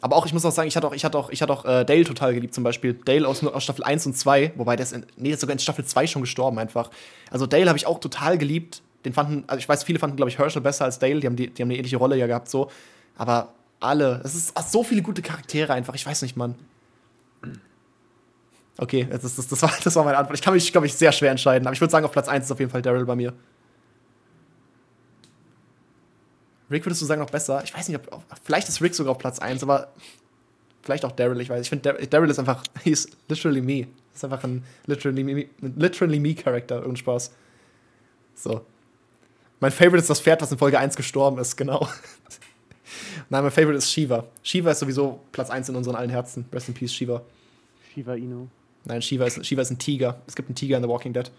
A: Aber auch, ich muss auch sagen, ich hatte auch, ich hatte auch, ich hatte auch äh, Dale total geliebt, zum Beispiel. Dale aus, aus Staffel 1 und 2, wobei der ist, in, nee, der ist sogar in Staffel 2 schon gestorben einfach. Also Dale habe ich auch total geliebt. Den fanden, also ich weiß, viele fanden, glaube ich, Herschel besser als Dale, die haben, die, die haben eine ähnliche Rolle ja gehabt, so. Aber alle, es ist ach, so viele gute Charaktere einfach, ich weiß nicht, Mann. Okay, das, das, das, war, das war meine Antwort. Ich kann mich, glaube ich, sehr schwer entscheiden, aber ich würde sagen, auf Platz 1 ist auf jeden Fall Daryl bei mir. Rick würdest du sagen noch besser? Ich weiß nicht, ob, vielleicht ist Rick sogar auf Platz 1, aber vielleicht auch Daryl, ich weiß. Ich finde, Dar- Daryl ist einfach, he is literally me. Ist einfach ein literally me, literally me Charakter, irgendein Spaß. So. Mein Favorite ist das Pferd, das in Folge 1 gestorben ist, genau. Nein, mein Favorite ist Shiva. Shiva ist sowieso Platz 1 in unseren allen Herzen. Rest in Peace, Shiva.
D: Shiva Inu.
A: Nein, Shiva ist, Shiva ist ein Tiger. Es gibt einen Tiger in The Walking Dead.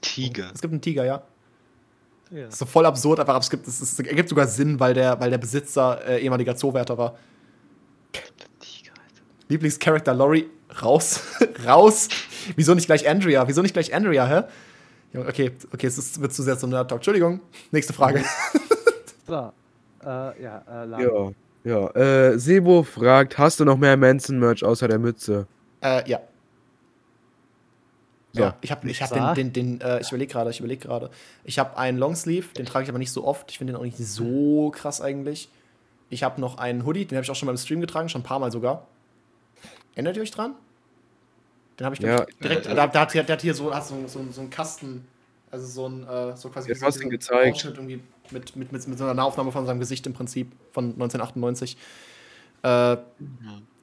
E: Tiger.
A: Es gibt einen Tiger, ja.
E: Ja.
A: Das ist so voll absurd, aber es gibt, es, es ergibt sogar Sinn, weil der, weil der Besitzer äh, ehemaliger Zoowärter war.
E: Tiger, Alter.
A: Lieblingscharakter Lori, raus, raus. Wieso nicht gleich Andrea? Wieso nicht gleich Andrea, hä? Okay, okay, es ist, wird zu sehr zum Nerd-Talk. Entschuldigung, nächste Frage.
D: So. Äh, ja, äh, Lama.
C: Ja, ja. Äh, Sebo fragt, hast du noch mehr Manson-Merch außer der Mütze?
A: äh, ja.
C: So.
A: Ja, ich habe ich hab den, den, den äh, ich überlege gerade, ich überlege gerade. Ich habe einen Longsleeve, den trage ich aber nicht so oft. Ich finde den auch nicht so krass eigentlich. Ich habe noch einen Hoodie, den habe ich auch schon mal im Stream getragen, schon ein paar Mal sogar. Erinnert ihr euch dran? Den habe ich
C: Ja.
A: ich, direkt, da, da, hat, der hat hier so, hat so, so, so einen Kasten, also so ein, äh, so quasi
C: Ja,
A: so
C: gezeigt.
A: Ausschnitt irgendwie mit, mit, mit, mit so einer Nahaufnahme von seinem Gesicht im Prinzip von 1998. Äh,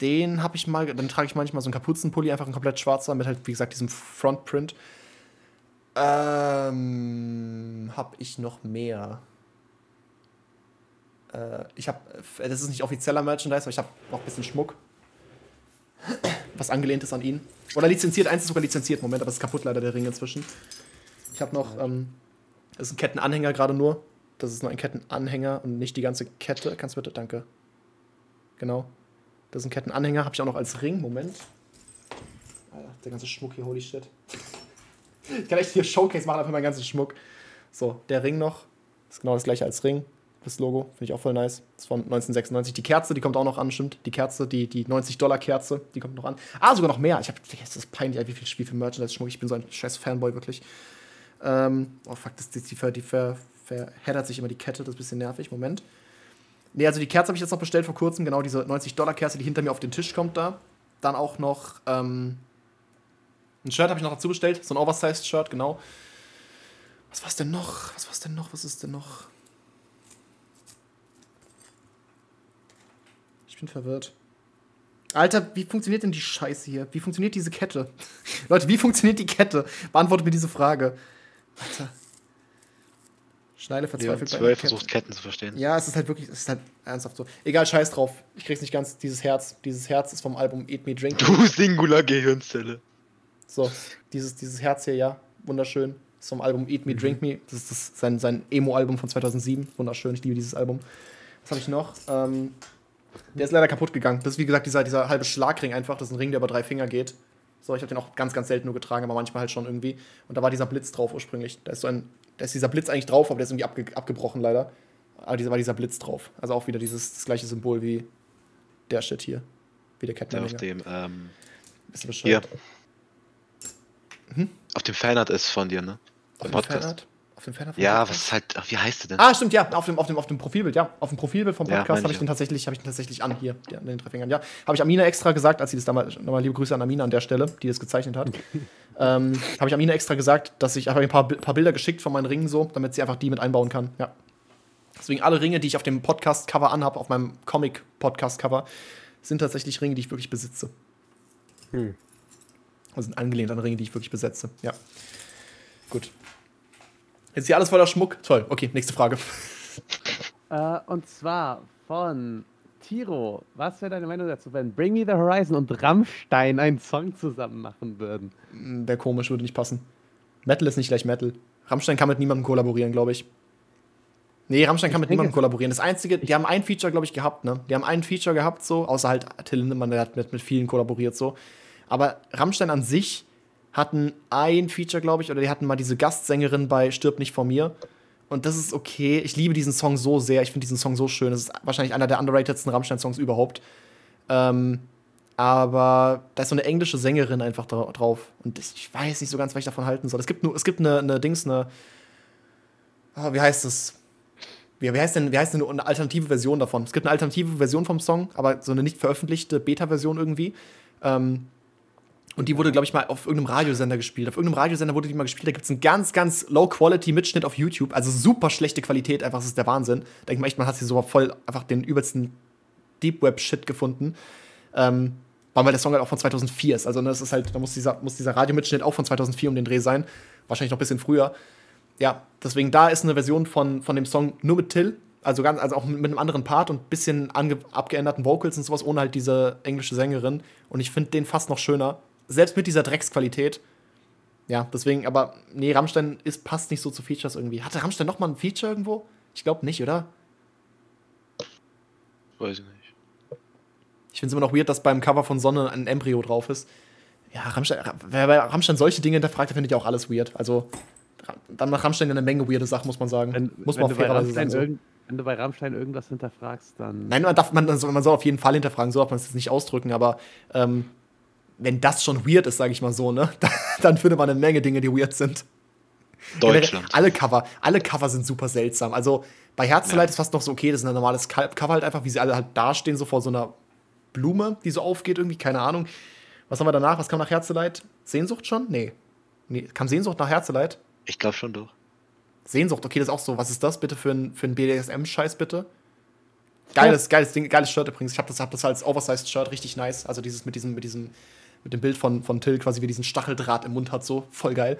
A: den habe ich mal, dann trage ich manchmal so einen Kapuzenpulli, einfach ein komplett schwarzer, mit halt, wie gesagt, diesem Frontprint. Ähm, habe ich noch mehr? Äh, ich habe, das ist nicht offizieller Merchandise, aber ich habe noch ein bisschen Schmuck. Was angelehnt ist an ihn. Oder lizenziert, eins ist sogar lizenziert, Moment, aber es ist kaputt leider der Ring inzwischen. Ich habe noch, ähm, das ist ein Kettenanhänger gerade nur. Das ist nur ein Kettenanhänger und nicht die ganze Kette. Kannst du bitte, danke. Genau. Das ist ein Kettenanhänger, habe ich auch noch als Ring. Moment. Alter, der ganze Schmuck hier, holy shit. Ich kann echt hier Showcase machen, einfach meinen ganzen Schmuck. So, der Ring noch. Ist genau das gleiche als Ring. Das Logo, finde ich auch voll nice. Ist von 1996. Die Kerze, die kommt auch noch an, stimmt. Die Kerze, die, die 90-Dollar-Kerze, die kommt noch an. Ah, sogar noch mehr. Ich habe, das ist peinlich, wie viel Spiel für Merchandise-Schmuck. Ich bin so ein scheiß Fanboy, wirklich. Ähm, oh fuck, das, die, die, die ver, verheddert sich immer die Kette, das ist ein bisschen nervig. Moment. Nee, also die Kerze habe ich jetzt noch bestellt vor kurzem, genau diese 90-Dollar-Kerze, die hinter mir auf den Tisch kommt da. Dann auch noch ähm, ein Shirt habe ich noch dazu bestellt, so ein Oversized-Shirt, genau. Was war's denn noch? Was war's denn noch? Was ist denn noch? Ich bin verwirrt. Alter, wie funktioniert denn die Scheiße hier? Wie funktioniert diese Kette? Leute, wie funktioniert die Kette? Beantwortet mir diese Frage. Alter. Schneide verzweifelt
E: 12
A: einer
E: versucht Ketten zu verstehen.
A: ja, es ist halt wirklich, es ist halt ernsthaft so. Egal, scheiß drauf. Ich krieg's nicht ganz, dieses Herz. Dieses Herz ist vom Album Eat Me Drink. Me.
E: Du Singular Gehirnzelle.
A: So, dieses, dieses Herz hier, ja, wunderschön. Ist vom Album Eat Me Drink Me. Das ist das, sein, sein Emo-Album von 2007. Wunderschön, ich liebe dieses Album. Was habe ich noch? Ähm, der ist leider kaputt gegangen. Das ist wie gesagt dieser, dieser halbe Schlagring einfach. Das ist ein Ring, der über drei Finger geht. So, ich habe den auch ganz, ganz selten nur getragen, aber manchmal halt schon irgendwie. Und da war dieser Blitz drauf ursprünglich. Da ist so ein, da ist dieser Blitz eigentlich drauf, aber der ist irgendwie abge abgebrochen leider. Aber dieser war dieser Blitz drauf. Also auch wieder dieses das gleiche Symbol wie der Shit hier. Wie der
E: Der auf
A: Kettenanhänger.
E: dem, ähm, hier.
A: Bescheid?
E: Auf dem Fanart ist von dir, ne?
A: Auf dem
E: Podcast.
A: Fanart? Auf dem vom
E: Ja,
A: Podcast?
E: was ist halt, ach, wie heißt du denn?
A: Ah, stimmt, ja, auf dem, auf dem, auf dem Profilbild, ja. Auf dem Profilbild vom
E: Ja,
A: Podcast
E: meine
A: habe
E: ich
A: ich den
E: ja.
A: tatsächlich, habe ich den tatsächlich an hier, an den drei Fingern. Ja, habe ich Amina extra gesagt, als sie das damals, nochmal liebe Grüße an Amina an der Stelle, die das gezeichnet hat. ähm, habe ich Amina extra gesagt, dass ich, ihr ein paar, paar Bilder geschickt von meinen Ringen so, damit sie einfach die mit einbauen kann. Ja. Deswegen alle Ringe, die ich auf dem Podcast-Cover anhabe, auf meinem Comic-Podcast-Cover, sind tatsächlich Ringe, die ich wirklich besitze.
C: Hm.
A: Also sind angelehnt an Ringe, die ich wirklich besitze. Ja. Gut. Jetzt hier alles voller Schmuck. Toll. Okay, nächste Frage.
D: Äh, und zwar von Tiro. Was wäre deine Meinung dazu, wenn Bring Me the Horizon und Rammstein einen Song zusammen machen würden?
A: Wäre komisch, würde nicht passen. Metal ist nicht gleich Metal. Rammstein kann mit niemandem kollaborieren, glaube ich. Nee, Rammstein kann mit niemandem kollaborieren. Das Einzige, die haben ein Feature, glaube ich, gehabt, ne? Die haben ein Feature gehabt, so, außer halt Till Lindemann, der hat mit, mit vielen kollaboriert, so. Aber Rammstein an sich hatten ein Feature, glaube ich, oder die hatten mal diese Gastsängerin bei Stirb nicht vor mir. Und das ist okay. Ich liebe diesen Song so sehr. Ich finde diesen Song so schön. Das ist wahrscheinlich einer der underratedsten Rammstein-Songs überhaupt. Ähm, aber da ist so eine englische Sängerin einfach dra drauf. Und ich, weiß nicht so ganz, was ich davon halten soll. Es gibt, nur, es gibt eine, eine Dings, eine. Ah, wie heißt das? Wie, wie, heißt denn, wie heißt denn eine alternative Version davon? Es gibt eine alternative Version vom Song, aber so eine nicht veröffentlichte Beta-Version irgendwie. Ähm, und die wurde, glaube ich, mal auf irgendeinem Radiosender gespielt. Auf irgendeinem Radiosender wurde die mal gespielt. Da gibt es einen ganz, ganz Low-Quality-Mitschnitt auf YouTube. Also super schlechte Qualität, einfach, das ist der Wahnsinn. Denkt man echt, man hat hier so voll einfach den übelsten Deep Web-Shit gefunden. Ähm, weil der Song halt auch von 2004 ist. Also, ne, das ist halt, da muss dieser, muss dieser Radiomitschnitt auch von 2004 um den Dreh sein. Wahrscheinlich noch ein bisschen früher. Ja, deswegen da ist eine Version von, von dem Song nur mit Till. Also, ganz, also auch mit einem anderen Part und ein bisschen abgeänderten Vocals und sowas, ohne halt diese englische Sängerin. Und ich finde den fast noch schöner. Selbst mit dieser Drecksqualität. Ja, deswegen, aber nee, Rammstein ist, passt nicht so zu Features irgendwie. Hatte Rammstein noch mal ein Feature irgendwo? Ich glaube nicht, oder?
E: Weiß ich nicht.
A: Ich finde es immer noch weird, dass beim Cover von Sonne ein Embryo drauf ist. Ja, Rammstein, wer bei Rammstein solche Dinge hinterfragt, finde ich auch alles weird. Also, dann macht Rammstein eine Menge weirde Sachen, muss man sagen.
D: Wenn,
A: muss
D: wenn
A: man
D: bei
A: fairerweise
D: Rammstein
A: sagen. So.
D: Wenn du bei Rammstein irgendwas hinterfragst, dann.
A: Nein, man, darf, man, soll, man soll auf jeden Fall hinterfragen, so darf man es jetzt nicht ausdrücken, aber ähm, wenn das schon weird ist, sage ich mal so, ne, dann findet man eine Menge Dinge, die weird sind.
E: Deutschland.
A: Generell, Alle Cover, alle Cover sind super seltsam. Also bei Herzeleid ist fast noch so okay, das ist ein normales Cover halt einfach, wie sie alle halt dastehen, so vor so einer Blume, die so aufgeht, irgendwie, keine Ahnung. Was haben wir danach? Was kam nach Herzeleid? Sehnsucht schon? Nee. nee. Kam Sehnsucht nach Herzeleid?
E: Ich glaube schon doch.
A: Sehnsucht, okay, das ist auch so. Was ist das bitte für ein, für ein BDSM-Scheiß, bitte? Geiles, geiles Ding, geiles Shirt übrigens. Ich habe das, hab das als Oversized-Shirt richtig nice. Also dieses mit diesem, mit diesem, mit dem Bild von, von Till quasi wie diesen Stacheldraht im Mund hat, so voll geil.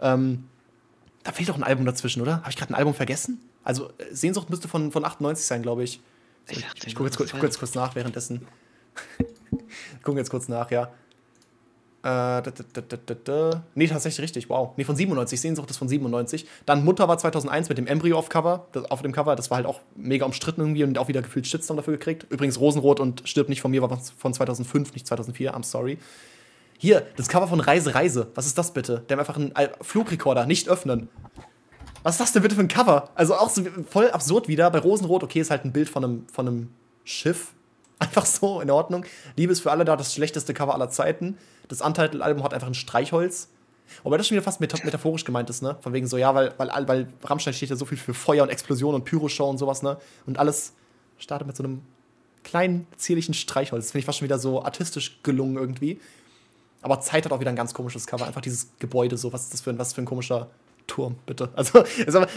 A: Ähm, da fehlt doch ein Album dazwischen, oder? Habe ich gerade ein Album vergessen? Also äh, Sehnsucht müsste von, von 98 sein, glaube ich. So,
E: Ich
A: ich ich gucke jetzt, guck jetzt kurz nach währenddessen. ich gucke jetzt kurz nach, ja. Äh. Nee, tatsächlich richtig, wow. Nee, von 97. Sehnsucht ist von 97. Dann Mutter war 2001 mit dem Embryo auf Cover, das, auf dem Cover. Das war halt auch mega umstritten irgendwie und auch wieder gefühlt Shitstorm dafür gekriegt. Übrigens Rosenrot und Stirb nicht von mir war von 2005, nicht 2004, I'm sorry. Hier, das Cover von Reise, Reise. Was ist das bitte? Der hat einfach einen Al- Flugrekorder, nicht öffnen. Was ist das denn bitte für ein Cover? Also auch so voll absurd wieder. Bei Rosenrot, okay, ist halt ein Bild von einem, von einem Schiff. Einfach so, in Ordnung. Liebe ist für alle da das schlechteste Cover aller Zeiten. Das Untitled-Album hat einfach ein Streichholz. Wobei das schon wieder fast meta metaphorisch gemeint ist, ne? Von wegen so, ja, weil, weil, weil Rammstein steht ja so viel für Feuer und Explosion und Pyroshow und sowas, ne? Und alles startet mit so einem kleinen, zierlichen Streichholz. Das finde ich fast schon wieder so artistisch gelungen irgendwie. Aber Zeit hat auch wieder ein ganz komisches Cover. Einfach dieses Gebäude, so, was ist das für ein, was für ein komischer Turm, bitte? Also,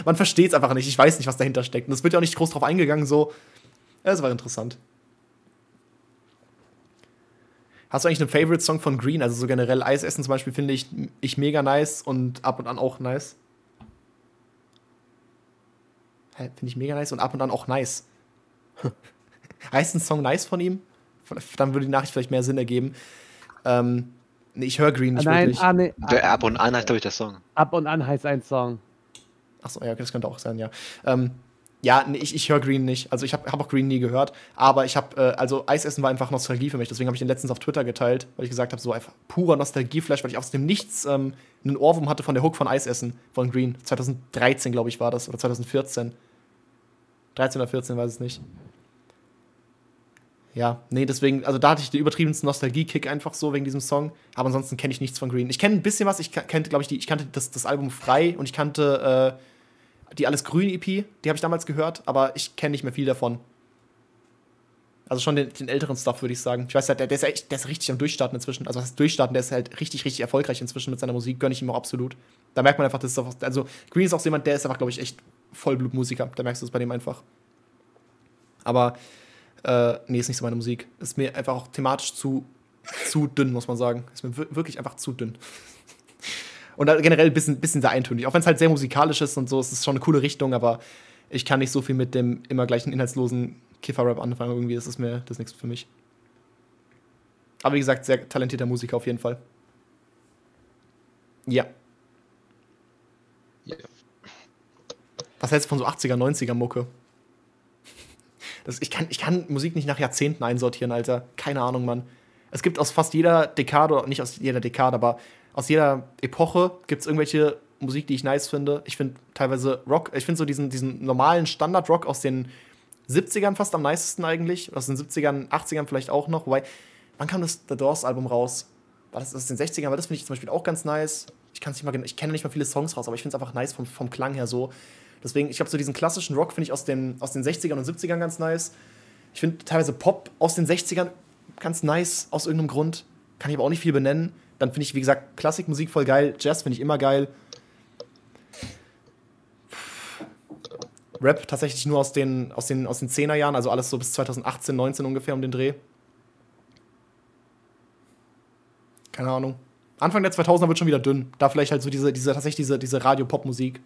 A: man versteht es einfach nicht. Ich weiß nicht, was dahinter steckt. Und es wird ja auch nicht groß drauf eingegangen, so. Ja, Es war interessant. Hast du eigentlich einen Favorite-Song von Green? Also so generell Eis essen zum Beispiel finde ich, ich mega nice und ab und an auch nice. Hä, Finde ich mega nice und ab und an auch nice. heißt ein Song nice von ihm? Dann würde die Nachricht vielleicht mehr Sinn ergeben. Ähm, nee, ich höre Green nicht
D: nein,
A: wirklich.
D: ah, nee,
E: Der
D: ah,
E: ab und an heißt, glaube ich, der Song.
D: ab und an heißt ein Song.
A: Achso, ja, okay, das könnte auch sein, ja. Ähm, ja, nee, ich, ich höre Green nicht. Also ich habe hab auch Green nie gehört. Aber ich habe, äh, also Eisessen war einfach Nostalgie für mich. Deswegen habe ich den letztens auf Twitter geteilt, weil ich gesagt habe, so einfach purer Nostalgieflash, weil ich aus dem Nichts ähm, einen Ohrwurm hatte von der Hook von Eisessen von Green. 2013, glaube ich, war das. Oder 2014. 13 oder 14, weiß es nicht. Ja, nee, deswegen, also da hatte ich den übertriebensten Nostalgie-Kick einfach so wegen diesem Song. Aber ansonsten kenne ich nichts von Green. Ich kenne ein bisschen was. Ich ka- kannte, glaube ich, die, ich kannte das, das Album Frei und ich kannte äh, die Alles Grün EP. Die habe ich damals gehört, aber ich kenne nicht mehr viel davon. Also schon den, den älteren Stuff, würde ich sagen. Ich weiß halt, der, der, ist der ist richtig am Durchstarten inzwischen. Also was heißt Durchstarten, der ist halt richtig, richtig erfolgreich inzwischen mit seiner Musik. Gönne ich ihm auch absolut. Da merkt man einfach, das ist auch, also Green ist auch so jemand, der ist einfach, glaube ich, echt Vollblutmusiker. Da merkst du es bei dem einfach. Aber äh, nee, ist nicht so meine Musik. Ist mir einfach auch thematisch zu, zu dünn, muss man sagen. Ist mir wir- wirklich einfach zu dünn. Und generell ein bisschen, bisschen sehr eintönig. Auch wenn es halt sehr musikalisch ist und so, es ist schon eine coole Richtung, aber ich kann nicht so viel mit dem immer gleichen inhaltslosen Kiffer-Rap anfangen. Irgendwie, das ist mir, das nichts für mich. Aber wie gesagt, sehr talentierter Musiker auf jeden Fall. Ja.
E: Ja.
A: Was hältst du von so 80er, 90er Mucke? Das, ich, kann, ich kann Musik nicht nach Jahrzehnten einsortieren, Alter. Keine Ahnung, Mann. Es gibt aus fast jeder Dekade, oder nicht aus jeder Dekade, aber aus jeder Epoche gibt es irgendwelche Musik, die ich nice finde. Ich finde teilweise Rock, ich finde so diesen, diesen normalen Standard-Rock aus den 70ern fast am nicesten eigentlich. Aus den 70ern, 80ern vielleicht auch noch. Wobei, wann kam das The Doors-Album raus? War das aus den 60ern? Weil das finde ich zum Beispiel auch ganz nice. Ich, kann's nicht mal, ich kenne nicht mal viele Songs raus, aber ich finde es einfach nice vom, vom Klang her so. Deswegen, ich glaube, so diesen klassischen Rock finde ich aus den, aus den 60ern und 70ern ganz nice. Ich finde teilweise Pop aus den 60ern ganz nice, aus irgendeinem Grund. Kann ich aber auch nicht viel benennen. Dann finde ich, wie gesagt, Klassikmusik voll geil. Jazz finde ich immer geil. Rap tatsächlich nur aus den, aus den, aus den 10er Jahren, also alles so bis 2018, 19 ungefähr um den Dreh. Keine Ahnung. Anfang der 2000er wird schon wieder dünn. Da vielleicht halt so diese, diese tatsächlich diese, diese Radio-Pop-Musik.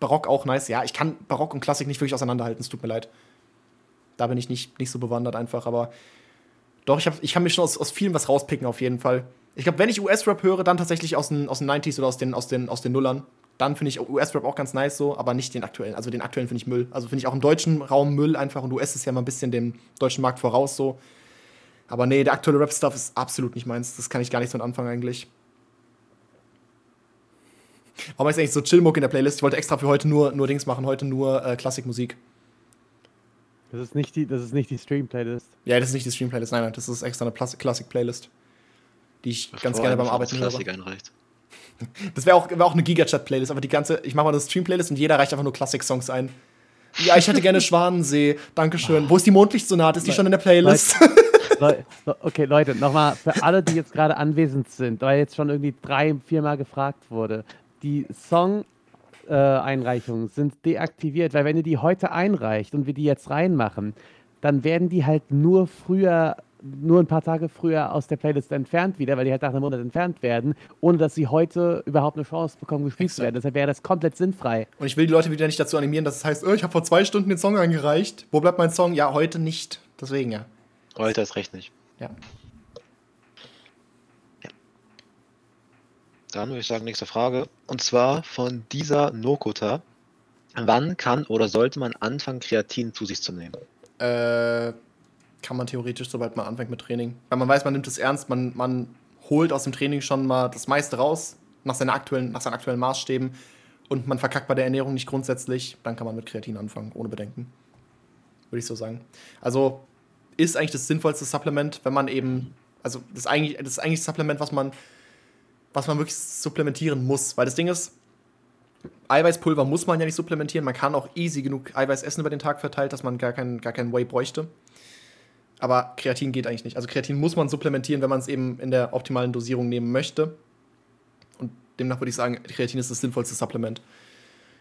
A: Barock auch nice. Ja, ich kann Barock und Klassik nicht wirklich auseinanderhalten, es tut mir leid. Da bin ich nicht, nicht so bewandert einfach, aber doch, ich, hab, ich kann mir schon aus, aus vielem was rauspicken, auf jeden Fall. Ich glaube, wenn ich US-Rap höre, dann tatsächlich aus den, aus den 90s oder aus den, aus den, aus den Nullern. Dann finde ich US-Rap auch ganz nice so, aber nicht den aktuellen. Also den aktuellen finde ich Müll. Also finde ich auch im deutschen Raum Müll einfach und US ist ja mal ein bisschen dem deutschen Markt voraus so. Aber nee, der aktuelle Rap-Stuff ist absolut nicht meins. Das kann ich gar nicht so anfangen eigentlich. Warum ist eigentlich so Chill-Muck in der Playlist? Ich wollte extra für heute nur, nur Dings machen, heute nur äh, Klassikmusik.
D: Das ist nicht die, das ist nicht die Stream-Playlist.
A: Ja, das ist nicht die Stream-Playlist, nein, nein, das ist extra eine Klassik-Playlist. Die ich ganz
E: Bevor
A: gerne beim Arbeiten höre.
E: Einreicht.
A: Das wäre auch, wär auch eine Gigachat-Playlist, aber die ganze, ich mache mal eine Stream-Playlist und jeder reicht einfach nur Klassik-Songs ein. Ja, ich hätte gerne Schwanensee. Dankeschön. Wo ist die Mondlichtsonate? Ist die schon in der Playlist?
D: Leu okay, Leute, nochmal für alle, die jetzt gerade anwesend sind, weil jetzt schon irgendwie drei, viermal gefragt wurde. Die Song-Einreichungen sind deaktiviert, weil wenn ihr die heute einreicht und wir die jetzt reinmachen, dann werden die halt nur früher, nur ein paar Tage früher aus der Playlist entfernt wieder, weil die halt nach einem Monat entfernt werden, ohne dass sie heute überhaupt eine Chance bekommen, gespielt zu
A: Exakt.
D: werden. Deshalb wäre das komplett sinnfrei.
A: Und ich will die Leute wieder nicht dazu animieren, dass es heißt, oh, ich habe vor zwei Stunden den Song eingereicht. Wo bleibt mein Song? Ja, heute nicht. Deswegen ja.
E: Heute ist recht nicht.
A: Ja.
E: Dann würde ich sagen, nächste Frage. Und zwar von dieser Nokota. Wann kann oder sollte man anfangen, Kreatin zu sich zu nehmen?
A: Äh, kann man theoretisch, sobald man anfängt mit Training. Weil man weiß, man nimmt es ernst, man, man holt aus dem Training schon mal das meiste raus, nach, seiner aktuellen, nach seinen aktuellen Maßstäben. Und man verkackt bei der Ernährung nicht grundsätzlich, dann kann man mit Kreatin anfangen, ohne Bedenken. Würde ich so sagen. Also ist eigentlich das sinnvollste Supplement, wenn man eben, also das ist eigentlich das, ist eigentlich Supplement, was man, was man wirklich supplementieren muss. Weil das Ding ist, Eiweißpulver muss man ja nicht supplementieren. Man kann auch easy genug Eiweiß essen über den Tag verteilt, dass man gar keinen gar keinen Whey bräuchte. Aber Kreatin geht eigentlich nicht. Also Kreatin muss man supplementieren, wenn man es eben in der optimalen Dosierung nehmen möchte. Und demnach würde ich sagen, Kreatin ist das sinnvollste Supplement.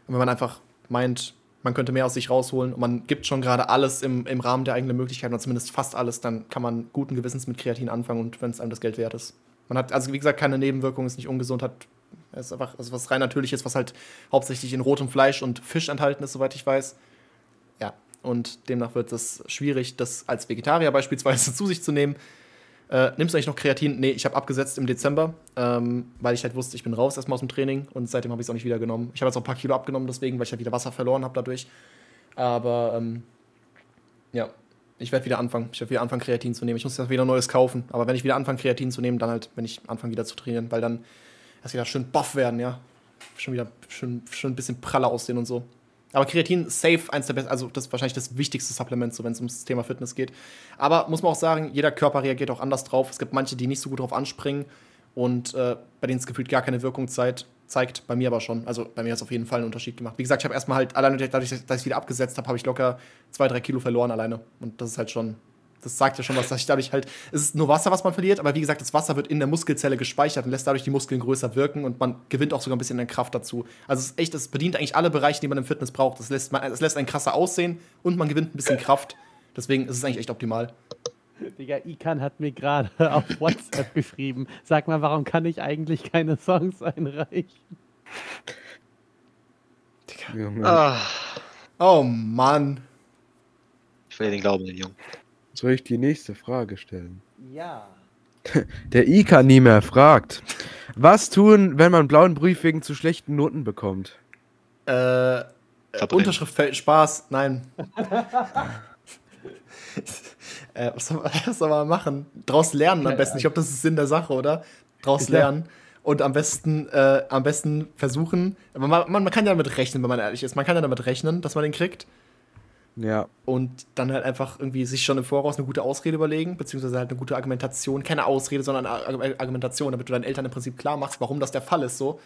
A: Und wenn man einfach meint, man könnte mehr aus sich rausholen und man gibt schon gerade alles im, im Rahmen der eigenen Möglichkeiten, oder zumindest fast alles, dann kann man guten Gewissens mit Kreatin anfangen und wenn es einem das Geld wert ist. Man hat, also wie gesagt, keine Nebenwirkungen, ist nicht ungesund, hat ist einfach also was rein natürliches, was halt hauptsächlich in rotem Fleisch und Fisch enthalten ist, soweit ich weiß. Und demnach wird es schwierig, das als Vegetarier beispielsweise zu sich zu nehmen. Äh, nimmst du eigentlich noch Kreatin? Nee, ich habe abgesetzt im Dezember, ähm, weil ich halt wusste, ich bin raus erstmal aus dem Training und seitdem habe ich es auch nicht wieder genommen. Ich habe jetzt auch ein paar Kilo abgenommen, deswegen, weil ich halt wieder Wasser verloren habe dadurch. Aber ähm, ja, ich werde wieder anfangen. Ich werde wieder anfangen, Kreatin zu nehmen. Ich muss jetzt wieder Neues kaufen. Aber wenn ich wieder anfange, Kreatin zu nehmen, dann halt, wenn ich anfange, wieder zu trainieren, weil dann erst wieder schön buff werden, ja. Schon wieder schön, schön ein bisschen praller aussehen und so. Aber Kreatin safe eins der besten, also das ist wahrscheinlich das wichtigste Supplement, so wenn es ums Thema Fitness geht. Aber muss man auch sagen, jeder Körper reagiert auch anders drauf. Es gibt manche, die nicht so gut drauf anspringen und äh, bei denen es gefühlt gar keine Wirkung zeigt, zeigt. Bei mir aber schon. Also bei mir hat es auf jeden Fall einen Unterschied gemacht. Wie gesagt, ich habe erstmal halt, alleine dadurch, dass ich es wieder abgesetzt habe, habe ich locker zwei, drei Kilo verloren alleine. Und das ist halt schon, das sagt ja schon was, dass ich dadurch halt, es ist nur Wasser, was man verliert, aber wie gesagt, das Wasser wird in der Muskelzelle gespeichert und lässt dadurch die Muskeln größer wirken und man gewinnt auch sogar ein bisschen an Kraft dazu. Also es ist echt, es bedient eigentlich alle Bereiche, die man im Fitness braucht. Das lässt, man, es lässt einen krasser aussehen und man gewinnt ein bisschen Kraft. Deswegen ist es eigentlich echt optimal.
D: Digga, Ikan hat mir gerade auf WhatsApp geschrieben. Sag mal, warum kann ich eigentlich keine Songs einreichen?
B: Junge.
E: Ah,
A: Oh Mann.
E: ich verliere den Glauben den Jungen.
C: Soll ich die nächste Frage stellen?
D: Ja.
C: Der Ika nie mehr fragt. Was tun, wenn man einen blauen Brief wegen zu schlechten Noten bekommt?
A: Äh,
E: Verbrennen.
A: Unterschriftfeld Spaß, nein. äh, was, soll, was soll man machen? Draus lernen am besten. Ich glaube, das ist Sinn der Sache, oder? Draus lernen. Und am besten, äh, am besten versuchen. Man, man, man kann ja damit rechnen, wenn man ehrlich ist. Man kann ja damit rechnen, dass man den kriegt.
C: Ja.
A: Und dann halt einfach irgendwie sich schon im Voraus eine gute Ausrede überlegen, beziehungsweise halt eine gute Argumentation. Keine Ausrede, sondern eine Argu- Argumentation, damit du deinen Eltern im Prinzip klar machst, warum das der Fall ist. So.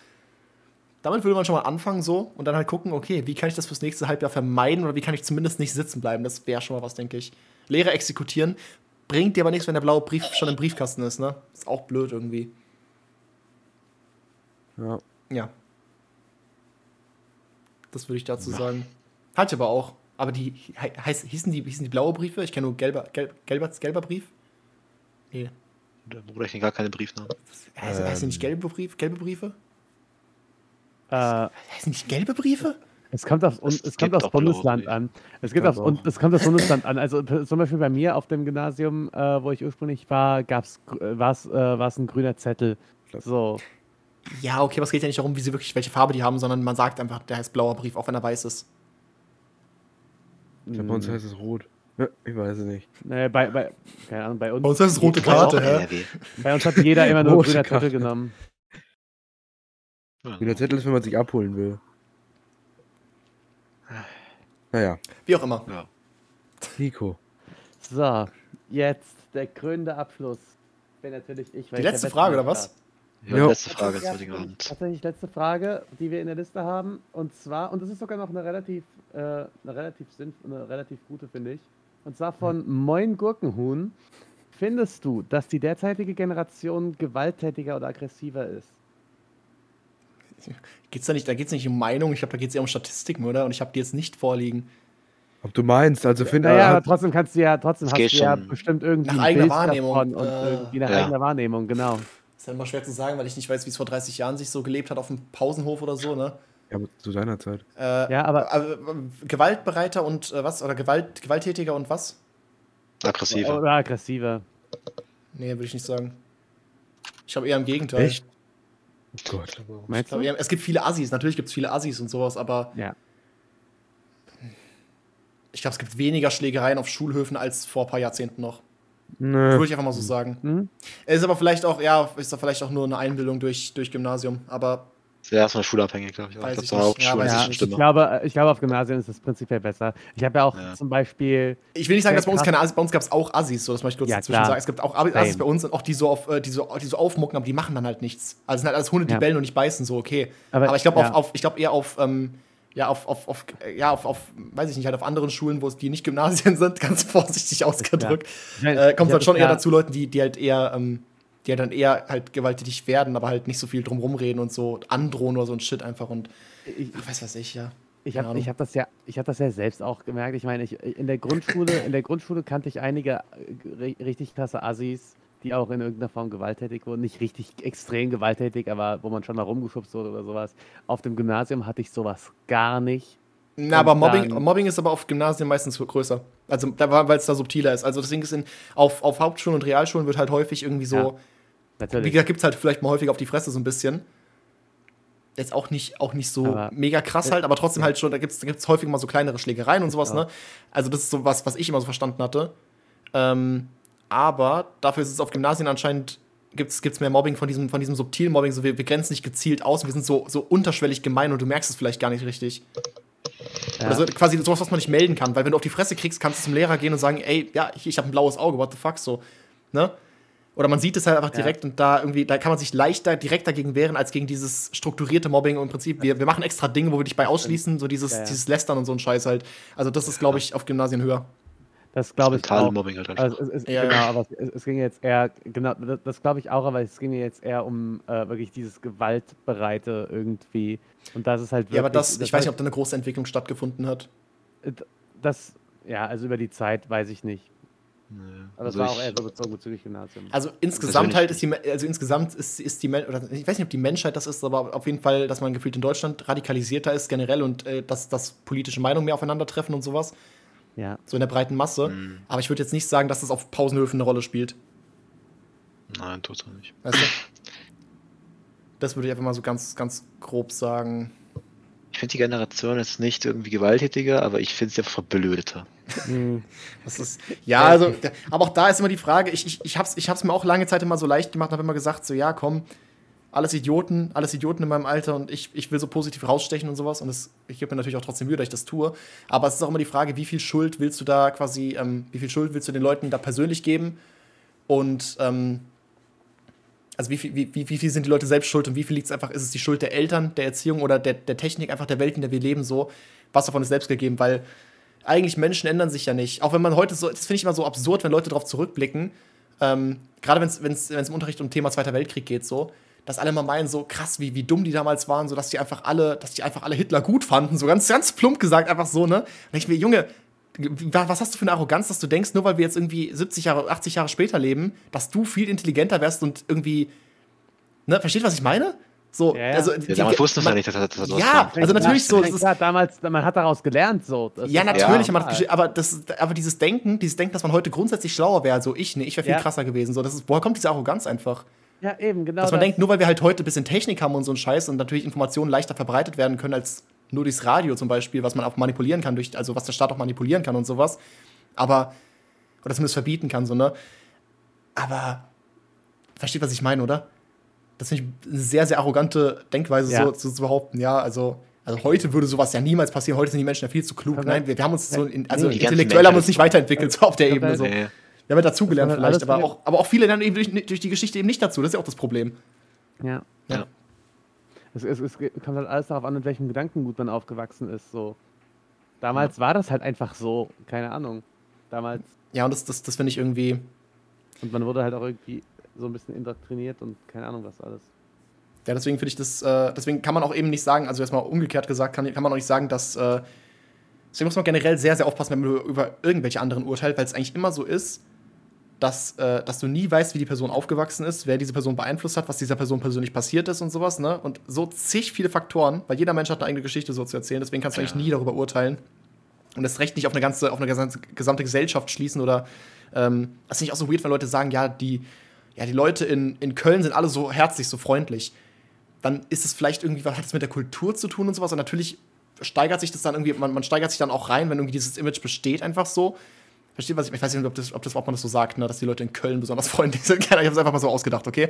A: Damit würde man schon mal anfangen so und dann halt gucken, okay, wie kann ich das fürs nächste Halbjahr vermeiden oder wie kann ich zumindest nicht sitzen bleiben? Das wäre schon mal was, denke ich. Lehre exekutieren bringt dir aber nichts, wenn der blaue Brief schon im Briefkasten ist, ne? Ist auch blöd irgendwie.
C: Ja.
A: Ja. Das würde ich dazu sagen. Hat aber auch. Aber die he- heiß, hießen, die hießen die blaue Briefe? Ich kenne nur gelber, gelb, gelber, gelber Brief. Nee.
E: Der Bruder kennt gar keine Briefnamen.
A: Heißen, heißen die nicht gelbe, Brief, gelbe Briefe?
D: Äh,
A: Heißen nicht gelbe Briefe?
D: es kommt aufs,
E: Es
D: es kommt aufs Bundesland an. Es, gibt
C: Gab's
D: aufs, und es kommt aufs Bundesland an. Also zum Beispiel bei mir auf dem Gymnasium, äh, wo ich ursprünglich war, gab's, äh, war es äh, ein grüner Zettel. So.
A: Ja, okay, aber es geht ja nicht darum, wie sie wirklich, welche Farbe die haben, sondern man sagt einfach, der heißt blauer Brief, auch wenn er weiß ist.
C: Ich glaube, bei uns heißt es rot. Ich weiß es nicht.
D: Nee, bei, bei, keine Ahnung, bei uns,
A: Bei uns heißt es rote Karte, hä?
D: Bei uns hat jeder immer nur
C: Rote
D: grüner
C: Karte.
D: Zettel genommen.
C: Der Zettel ist, wenn man sich abholen will. Naja,
A: Wie auch immer.
E: ja.
C: Nico.
D: So, jetzt der krönende Abschluss. Bin natürlich ich. weil
A: Die letzte Frage, oder was?
E: Ja, letzte Frage
D: Ja,
E: heutigen Abends.
D: Tatsächlich letzte Frage, die wir in der Liste haben. Und zwar, und das ist sogar noch eine relativ, äh, eine relativ sinnvolle, eine relativ gute, finde ich. Und zwar von Moin Gurkenhuhn. Findest du, dass die derzeitige Generation gewalttätiger oder aggressiver ist?
A: Geht's da nicht, da geht es nicht um Meinung, ich glaube, da geht es eher um Statistiken, oder? Und ich habe die jetzt nicht vorliegen.
C: Ob du meinst, also finde
D: Naja, aber
C: hat,
D: trotzdem kannst du ja, trotzdem hast du ja bestimmt irgendwie
A: nach
D: ein
A: eigener
D: Bild
A: Wahrnehmung,
D: davon und
A: äh,
D: irgendwie nach
E: ja.
D: eigener Wahrnehmung, genau.
A: Ist ja immer schwer zu sagen, weil ich nicht weiß, wie es vor 30 Jahren sich so gelebt hat auf dem Pausenhof oder so, ne?
C: ja, aber zu deiner Zeit.
A: Äh,
D: Ja, aber
A: äh, gewaltbereiter und äh, was? Oder Gewalt, gewalttätiger und was?
E: Aggressiver.
D: oder aggressiver.
A: Nee, würde ich nicht sagen. Ich glaube eher im Gegenteil.
C: Echt? Oh Gott.
A: Ich glaub, eher, es gibt viele Assis, natürlich gibt es viele Assis und sowas, aber
D: Ja.
A: ich glaube, es gibt weniger Schlägereien auf Schulhöfen als vor ein paar Jahrzehnten noch.
C: Nö.
A: Würde ich einfach mal so sagen.
D: Hm?
A: Ist aber vielleicht auch, ja, ist da vielleicht auch nur eine Einbildung durch, durch Gymnasium, aber
E: Ist ja erstmal schulabhängig, glaube ich.
A: Weiß
E: ich
A: ich
E: glaube.
A: Ja, weiß ich
D: ich ich auf Gymnasien ist es prinzipiell besser. Ich habe ja auch
E: Ja.
D: zum Beispiel
A: ich will nicht sagen, dass bei uns keine Assis, bei uns gab es auch Assis, so das möchte ich kurz
D: Ja,
A: dazwischen
D: klar.
A: sagen. Es gibt auch Assis
D: Same.
A: bei uns und auch die so, auf, äh, die, so, die so aufmucken, aber die machen dann halt nichts. Also es sind halt alles Hunde, die
D: Ja.
A: bellen und nicht beißen, so okay.
D: Aber-
A: Aber, ich glaube
D: ja.
A: auf, auf, ich glaube eher auf, ähm, ja, auf, auf, auf, ja, auf, auf, weiß ich nicht, halt auf anderen Schulen, wo es die nicht Gymnasien sind, ganz vorsichtig ausgedrückt,
D: mein,
A: äh, kommt
D: hab
A: halt schon eher
D: ja-
A: dazu, Leute, die, die halt eher, ähm, die halt dann eher halt gewalttätig werden, aber halt nicht so viel drum rumreden und so androhen oder so ein Shit einfach und
D: ich,
A: ach, weiß was ich, ja.
D: Ich habe hab das ja, ich habe das ja selbst auch gemerkt. Ich meine, ich, in der Grundschule, in der Grundschule kannte ich einige äh, ri- richtig klasse Assis, die auch in irgendeiner Form gewalttätig wurden. Nicht richtig extrem gewalttätig, aber wo man schon mal rumgeschubst wurde oder sowas. Auf dem Gymnasium hatte ich sowas gar nicht.
A: Na, aber Mobbing, Mobbing ist aber auf Gymnasien meistens größer. Also, weil es da subtiler ist. Also, deswegen ist in, auf, auf Hauptschulen und Realschulen wird halt häufig irgendwie so,
D: Ja,
A: wie
D: Natürlich.
A: gesagt, gibt es halt vielleicht mal häufig auf die Fresse so ein bisschen. Jetzt auch nicht, auch nicht so
D: Aber-
A: mega krass halt, aber trotzdem halt schon, da gibt es da gibt's häufig mal so kleinere Schlägereien und sowas,
D: Ja.
A: ne? Also, das ist so was, was ich immer so verstanden hatte. Ähm, aber dafür ist es auf Gymnasien anscheinend gibt es mehr Mobbing von diesem, von diesem subtilen Mobbing, so wir, wir grenzen nicht gezielt aus, wir sind so, so unterschwellig gemein und du merkst es vielleicht gar nicht richtig.
D: Ja.
A: Oder so, quasi sowas, was man nicht melden kann, weil wenn du auf die Fresse kriegst, kannst du zum Lehrer gehen und sagen, ey, ja, ich, ich habe ein blaues Auge, what the fuck, so, ne? Oder man sieht es halt einfach
D: Ja.
A: direkt und da irgendwie, da kann man sich leichter direkt dagegen wehren, als gegen dieses strukturierte Mobbing und im Prinzip, wir, wir machen extra Dinge, wo wir dich bei ausschließen, so dieses,
D: ja.
A: dieses Lästern und so ein Scheiß halt. Also das ist, glaube ich, auf Gymnasien höher.
D: Das glaube ich auch.
E: Mobbing halt.
D: Also es, es,
A: Ja,
D: genau,
A: ja.
D: aber es, es, ging jetzt eher, genau, das, das glaube ich auch, aber es ging jetzt eher um äh, wirklich dieses Gewaltbereite irgendwie. Und das ist halt wirklich.
A: Ja, aber das, ich weiß nicht, ob da eine große Entwicklung stattgefunden hat.
D: das, ja, also über die Zeit weiß ich nicht.
E: Nee.
D: Aber das
E: Also
D: war auch eher so bezogen bezüglich Gymnasium.
A: Also insgesamt
E: Persönlich
A: halt ist die, also insgesamt ist, ist die, oder ich weiß nicht, ob die Menschheit das ist, aber auf jeden Fall, dass man gefühlt in Deutschland radikalisierter ist generell und äh, dass, dass politische Meinungen mehr aufeinandertreffen und sowas,
D: ja.
A: so in der breiten Masse.
E: Hm,
A: Aber ich würde jetzt nicht sagen, dass das auf Pausenhöfen eine Rolle spielt.
E: Nein, auch nicht.
A: Weißt du? Das würde ich einfach mal so ganz, ganz grob sagen.
E: Ich finde die Generation jetzt nicht irgendwie gewalttätiger, aber ich finde sie einfach verblödeter.
D: Hm.
A: Das ist, ja, also, aber auch da ist immer die Frage, ich, ich, ich habe es ich hab's mir auch lange Zeit immer so leicht gemacht und habe immer gesagt, so, ja, komm, alles Idioten, alles Idioten in meinem Alter und ich, ich will so positiv rausstechen und sowas und das, ich gebe mir natürlich auch trotzdem Mühe, dass ich das tue, aber es ist auch immer die Frage, wie viel Schuld willst du da quasi, ähm, wie viel Schuld willst du den Leuten da persönlich geben? Und, ähm, also wie viel, wie, wie, viel sind die Leute selbst schuld und wie viel liegt es einfach, ist es die Schuld der Eltern, der Erziehung oder der, der Technik, einfach der Welt, in der wir leben, so, was davon ist selbst gegeben, weil eigentlich Menschen ändern sich ja nicht. Auch wenn man heute so, das finde ich immer so absurd, wenn Leute darauf zurückblicken, ähm, gerade wenn es im Unterricht um Thema Zweiter Weltkrieg geht, so, dass alle mal meinen, so krass, wie, wie dumm die damals waren, so dass die einfach alle, dass die einfach alle Hitler gut fanden, so ganz, ganz plump gesagt, einfach so, ne? Und ich mir, Junge, was hast du für eine Arroganz, dass du denkst, nur weil wir jetzt irgendwie 70 Jahre, 80 Jahre später leben, dass du viel intelligenter wärst und irgendwie, ne, versteht, was ich meine? So,
D: Ja, ja.
A: also,
E: Ja,
A: die-
E: damals wussten
A: man-
E: ja nicht, dass das, das
A: Ja,
E: kommt.
A: also natürlich so,
D: Ja,
A: es
D: damals, man hat daraus gelernt, so. Das
A: Ja, natürlich,
E: Ja.
A: hat aber, das, aber dieses Denken, dieses Denken, dass man heute grundsätzlich schlauer wäre, so ich, ne, ich wäre viel
D: Ja.
A: krasser gewesen. So, das ist, woher kommt diese Arroganz einfach?
D: Ja, eben, genau.
A: dass man
D: das.
A: denkt, nur weil wir halt heute ein bisschen Technik haben und so ein Scheiß und natürlich Informationen leichter verbreitet werden können als nur durchs Radio zum Beispiel, was man auch manipulieren kann, durch, also was der Staat auch manipulieren kann und sowas. Aber, oder zumindest verbieten kann, so, ne? Aber, versteht, was ich meine, oder? Das finde ich eine sehr, sehr arrogante Denkweise,
D: Ja.
A: so zu, zu behaupten, ja, also. Also heute würde sowas ja niemals passieren. Heute sind die Menschen ja viel zu klug.
D: Aber-
A: Nein, wir, wir haben uns so, in, also
E: Die ganzen
A: intellektuell haben wir uns nicht weiterentwickelt, so auf der Ebene. So.
E: Nee.
A: Wir haben ja dazugelernt
D: war
A: vielleicht, aber auch, aber auch viele dann eben durch, durch die Geschichte eben nicht dazu. Das ist ja auch das Problem.
D: Ja.
E: Ja.
D: Es, es, es kommt halt alles darauf an, mit welchem Gedankengut man aufgewachsen ist. So. Damals war das halt einfach so, keine Ahnung. Damals.
A: Ja, und das, das, das finde ich irgendwie.
D: Und man wurde halt auch irgendwie so ein bisschen indoktriniert und keine Ahnung was alles.
A: Ja, deswegen finde ich das, äh, deswegen kann man auch eben nicht sagen, also erstmal umgekehrt gesagt, kann, kann man auch nicht sagen, dass, äh, deswegen muss man generell sehr, sehr aufpassen, wenn man über irgendwelche anderen urteilt, weil es eigentlich immer so ist, dass, äh, dass du nie weißt, wie die Person aufgewachsen ist, wer diese Person beeinflusst hat, was dieser Person persönlich passiert ist und sowas, ne? Und so zig viele Faktoren, weil jeder Mensch hat eine eigene Geschichte so zu erzählen, deswegen kannst du
E: Ja.
A: eigentlich nie darüber urteilen. Und das Recht nicht auf eine ganze, auf eine gesamte, Gesellschaft schließen oder ähm, das finde ich auch so weird, wenn Leute sagen, ja, die, ja, die Leute in, in Köln sind alle so herzlich, so freundlich dann ist es vielleicht irgendwie, was hat es mit der Kultur zu tun und sowas. Und natürlich steigert sich das dann irgendwie, man, man steigert sich dann auch rein, wenn irgendwie dieses Image besteht, einfach so. Versteht, was ich, ich weiß nicht, ob, das, ob, das, ob man das so sagt, ne, dass die Leute in Köln besonders freundlich sind. Ich habe es einfach mal so ausgedacht, okay?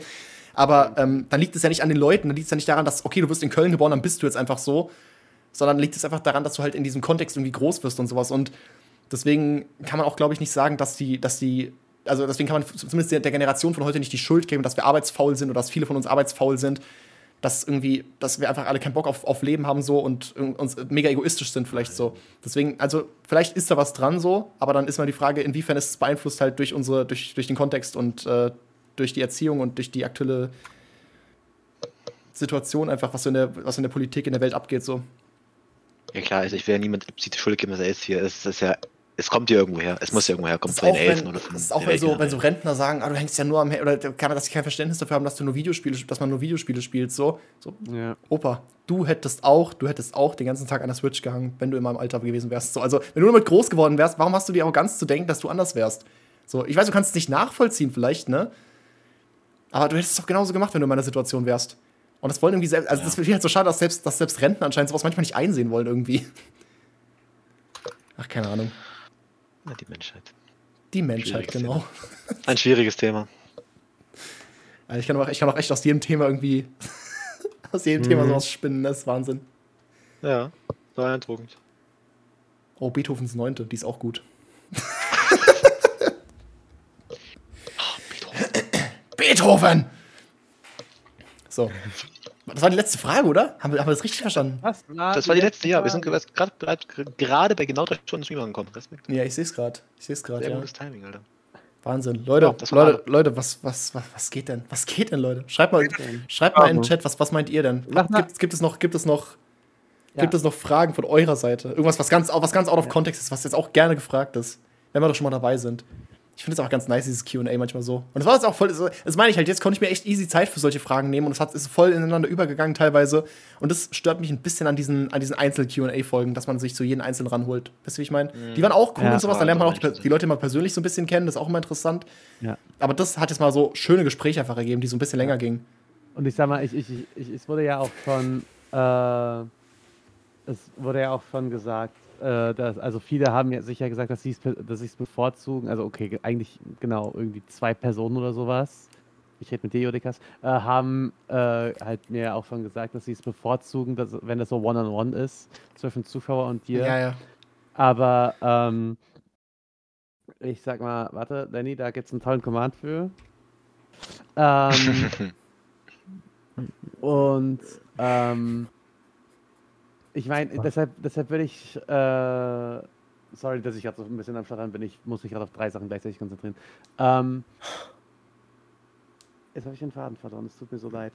A: Aber ähm, dann liegt es ja nicht an den Leuten, dann liegt es ja nicht daran, dass, okay, du wirst in Köln geboren, dann bist du jetzt einfach so, sondern liegt es einfach daran, dass du halt in diesem Kontext irgendwie groß wirst und sowas. Und deswegen kann man auch, glaube ich, nicht sagen, dass die, dass die, also deswegen kann man zumindest der Generation von heute nicht die Schuld geben, dass wir arbeitsfaul sind oder dass viele von uns arbeitsfaul sind, dass irgendwie, dass wir einfach alle keinen Bock auf, auf Leben haben so und uns mega egoistisch sind vielleicht so. Deswegen, also vielleicht ist da was dran so, aber dann ist mal die Frage, inwiefern ist es beeinflusst halt durch unsere, durch, durch den Kontext und äh, durch die Erziehung und durch die aktuelle Situation einfach, was in der, was in der Politik in der Welt abgeht so.
E: Ja klar, also ich will ja niemand die Schuld geben, dass er ist hier. Es ist ja, es kommt ja irgendwo her. Es muss ja irgendwo herkommen, von
A: auch,
E: den Elfen
A: wenn,
E: oder von
A: das ist auch wenn, so, wenn so Rentner sagen, ah, du hängst ja nur am He- oder kann dass sie kein Verständnis dafür haben, dass du nur Videospiele, dass man nur Videospiele spielt. So, so
D: Ja.
A: Opa, du hättest auch, du hättest auch den ganzen Tag an der Switch gehangen, wenn du in meinem Alter gewesen wärst. So, also, wenn du damit groß geworden wärst, warum hast du die Arroganz zu denken, dass du anders wärst? So, ich weiß, du kannst es nicht nachvollziehen, vielleicht, ne? Aber du hättest es doch genauso gemacht, wenn du in meiner Situation wärst. Und das wollen irgendwie selbst, also das finde ich halt so schade, dass selbst, dass selbst Rentner anscheinend sowas manchmal nicht einsehen wollen irgendwie. Ach, keine Ahnung.
E: Na, die Menschheit.
A: Die Menschheit, genau.
E: Ein schwieriges Thema.
A: Also ich, kann auch, ich kann auch echt aus jedem Thema irgendwie, aus jedem Thema sowas spinnen, das ist Wahnsinn.
E: Ja, beeindruckend.
A: Oh, Beethovens Neunte, die ist auch gut. Beethoven! So. Das war die letzte Frage, oder? Haben wir, haben wir das richtig verstanden?
D: Was? Na,
E: Das war die letzte, ja. Wir sind gerade gerade bei genau drei Stunden Stream angekommen. Respekt.
A: Ja, ich sehe es gerade. Ich sehe es gerade,
E: Sehr
A: ja.
E: gutes Timing, Alter.
A: Wahnsinn. Leute,
E: Ja, das war
A: Leute, Leute, was, was, was, was geht denn? Was geht denn, Leute? Schreibt mal, schreibt mal in den Chat, was, was meint ihr denn? Gibt, gibt es noch, gibt es noch,
D: Ja.
A: gibt es noch Fragen von eurer Seite? Irgendwas, was ganz, was ganz out of context ist, was jetzt auch gerne gefragt ist, wenn wir doch schon mal dabei sind. Ich finde es auch ganz nice, dieses QA manchmal so. Und das war jetzt auch voll, das meine ich halt, jetzt konnte ich mir echt easy Zeit für solche Fragen nehmen und es hat, ist voll ineinander übergegangen teilweise. Und das stört mich ein bisschen an diesen, an diesen Einzel-QA-Folgen, dass man sich so jeden einzelnen ranholt. Weißt du, wie ich meine? Die waren auch cool
D: Ja.
A: und sowas, dann lernt man auch die, die Leute mal persönlich so ein bisschen kennen, das ist auch immer interessant.
D: Ja.
A: Aber das hat jetzt mal so schöne Gespräche einfach ergeben, die so ein bisschen länger gingen.
D: Und ich sag mal, ich, ich, ich, ich, es wurde ja auch schon, äh, es wurde ja auch schon gesagt, äh, dass, also viele haben ja sicher gesagt, dass sie es dass es bevorzugen, also okay, ge- eigentlich genau, irgendwie zwei Personen oder sowas, ich rede mit dir, Jodikas, äh, haben äh, halt mir auch schon gesagt, dass sie es bevorzugen, dass, wenn das so One-on-One ist, zwischen Zuschauer und dir.
A: Ja, ja.
D: Aber ähm, ich sag mal, warte, Danny, da gibt's einen tollen Command für. Ähm, und ähm, ich meine, deshalb, deshalb würde ich, äh, sorry, dass ich gerade so ein bisschen am Stottern bin, ich muss mich gerade auf drei Sachen gleichzeitig konzentrieren. Ähm, jetzt habe ich den Faden verloren, es tut mir so leid.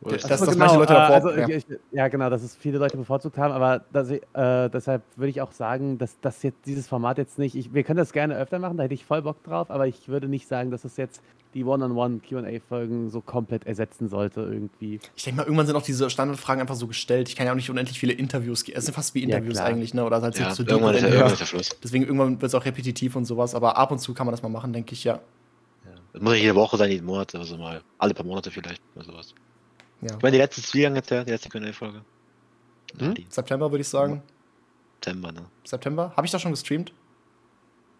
A: Das,
D: Ach
A: dass
D: so,
A: das
D: genau,
A: manche Leute
D: äh,
A: davor.
D: also,
A: ja.
D: ich, ja, genau, dass es viele Leute bevorzugt haben, aber dass ich, äh, deshalb würde ich auch sagen, dass das jetzt dieses Format jetzt nicht. Ich, wir können das gerne öfter machen, da hätte ich voll Bock drauf, aber ich würde nicht sagen, dass es jetzt die One-on-One QA-Folgen so komplett ersetzen sollte irgendwie.
A: Ich denke mal, irgendwann sind auch diese Standardfragen einfach so gestellt. Ich kann ja auch nicht unendlich viele Interviews geben. Es sind fast wie
D: Ja,
A: Interviews
D: klar.
A: eigentlich, ne? Oder halt so
E: Ja,
A: zu
E: irgendwann ist, ja, irgendwann
A: oder-
E: der Fluss.
A: Deswegen irgendwann wird es auch repetitiv und sowas, aber ab und zu kann man das mal machen, denke ich, ja.
E: Das muss nicht jede Woche sein, jeden Monat, also mal alle paar Monate vielleicht oder sowas.
A: Ja.
E: Ich meine, die letzte Spielgang jetzt, ja, die letzte Q&A-Folge.
D: Hm?
E: Die
A: September würde ich sagen.
E: September, ne?
A: September? Habe ich da schon gestreamt?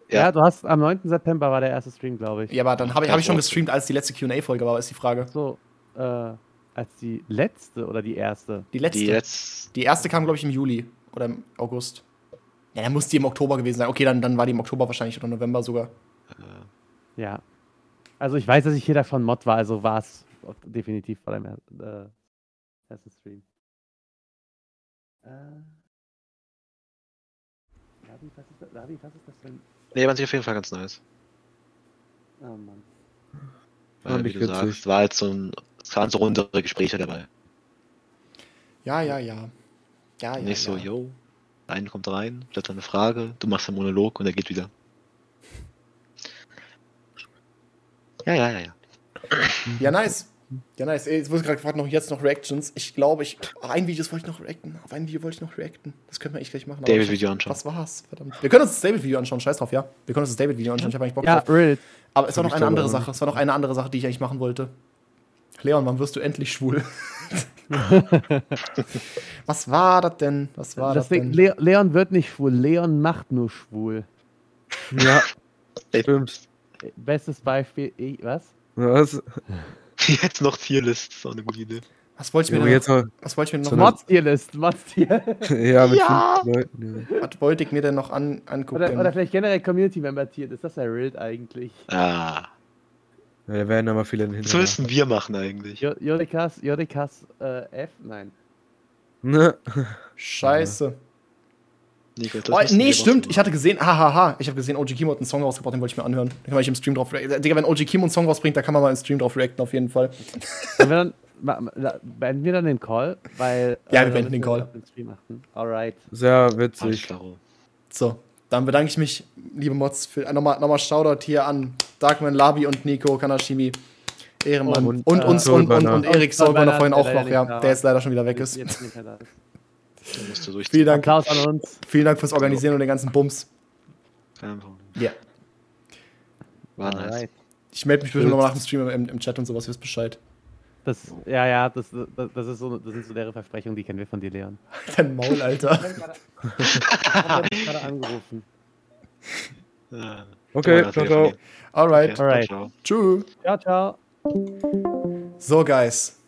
D: Ja,
E: Ja.
D: du hast am 9. September war der erste Stream, glaube ich.
A: Ja, aber dann habe ich, hab ich schon gestreamt, als die letzte QA-Folge war, ist die Frage.
D: So, äh, als die letzte oder die erste?
A: Die letzte.
E: Die
A: Die,
E: jetzt,
A: erste kam, glaube ich, im Juli oder im August. Ja, dann muss die im Oktober gewesen sein. Okay, dann, dann war die im Oktober wahrscheinlich oder November sogar.
D: Ja. Also ich weiß, dass ich hier davon Mod war, also war es definitiv vor dem er- äh, ersten Stream. Äh. Labi, was ist das, Labi, was ist das denn?
E: nee, war sich auf jeden Fall ganz nice.
D: Oh Mann.
E: Weil, wie
C: ich
E: du
C: witzig.
E: sagst, war halt so ein, es waren so rundere Gespräche dabei.
A: Ja, ja, ja. Ja, ja.
E: Nicht so,
A: ja.
E: yo, einer kommt rein, stellt eine Frage, du machst einen Monolog und er geht wieder. Ja, ja, ja, ja.
A: Ja, nice. Ja, nice. Jetzt wurde gerade gefragt, noch jetzt noch Reactions. Ich glaube, ich. Auf ein Video wollte ich noch reacten. Auf ein Video wollte ich noch reacten. Das können wir echt gleich machen. aber
E: David
A: ich-
E: Video anschauen.
A: Was war's? Verdammt. Wir können uns das David-Video anschauen. Scheiß drauf, ja. Wir können uns das David-Video anschauen. Ich habe eigentlich Bock
D: Ja,
A: drauf.
D: real.
A: Aber es war noch eine andere
C: dabei auch
A: Sache. Es war noch eine andere Sache, die ich eigentlich machen wollte. Leon, wann wirst du endlich schwul? Was war das denn? Was war das, denn?
D: Le Leon wird nicht schwul, Leon macht nur schwul.
C: Ja, stimmt.
D: Bestes Beispiel, ich, was?
C: Was?
E: Jetzt noch Tierlist, ist auch eine gute Idee.
A: Was wollte ich mir
C: jetzt mal,
A: was wollte ich mir noch,
C: eine-
D: Mods-Tier-List, Mods-Tier.
C: ja, mit fünf Leuten. Ja.
A: was wollte ich mir denn noch an, angucken?
D: Oder, oder vielleicht generell Community-Member-Tier-List, das ist ja real eigentlich.
E: Ah,
C: Ja, da werden aber viele
E: was
C: hinterher.
E: müssen wir machen eigentlich?
D: Jo- Jodikas, Jodikas äh, F? Nein.
C: Ne?
A: Scheiße.
E: Nico,
A: Oh, nee, stimmt. Ich hatte gesehen, hahaha, ich habe gesehen, OG Kimo hat einen Song rausgebracht, den wollte ich mir anhören. Den kann man ich im Stream drauf reacten. Digga, wenn OG Kimo einen Song rausbringt, da kann man mal im Stream drauf reacten, auf jeden Fall.
D: Wollen wir dann, beenden wir dann den Call? Weil,
A: Ja, wir
D: dann
A: beenden den Call.
D: den. Alright.
C: Sehr witzig.
A: So, dann bedanke ich mich, liebe Mods, für äh, nochmal nochmal Shoutout hier an Darkman, Labi und Nico Kanashimi. Ehrenmann. Und,
C: Und,
A: und,
C: äh,
A: uns und, und, und Erik Solberner vorhin auch noch, ja.
D: da
A: Der jetzt leider schon wieder weg ist. Vielen Dank.
D: Applaus an uns.
A: Vielen Dank fürs Organisieren und den ganzen Bums.
E: Kein Problem.
A: Ja.
E: War nice.
A: Ich melde mich bestimmt nochmal nach dem Stream im, im Chat und sowas, ihr wisst Bescheid.
D: Das, ja, ja, das, das, das, ist so, das sind so leere Versprechungen, die kennen wir von dir, Leon.
A: Dein Maul, Alter.
D: Ich habe gerade angerufen.
C: Okay, ciao, ciao.
A: Alright.
E: Okay,
D: Alright.
E: ciao.
A: Tschüss.
D: Ciao, ciao.
A: So, Guys.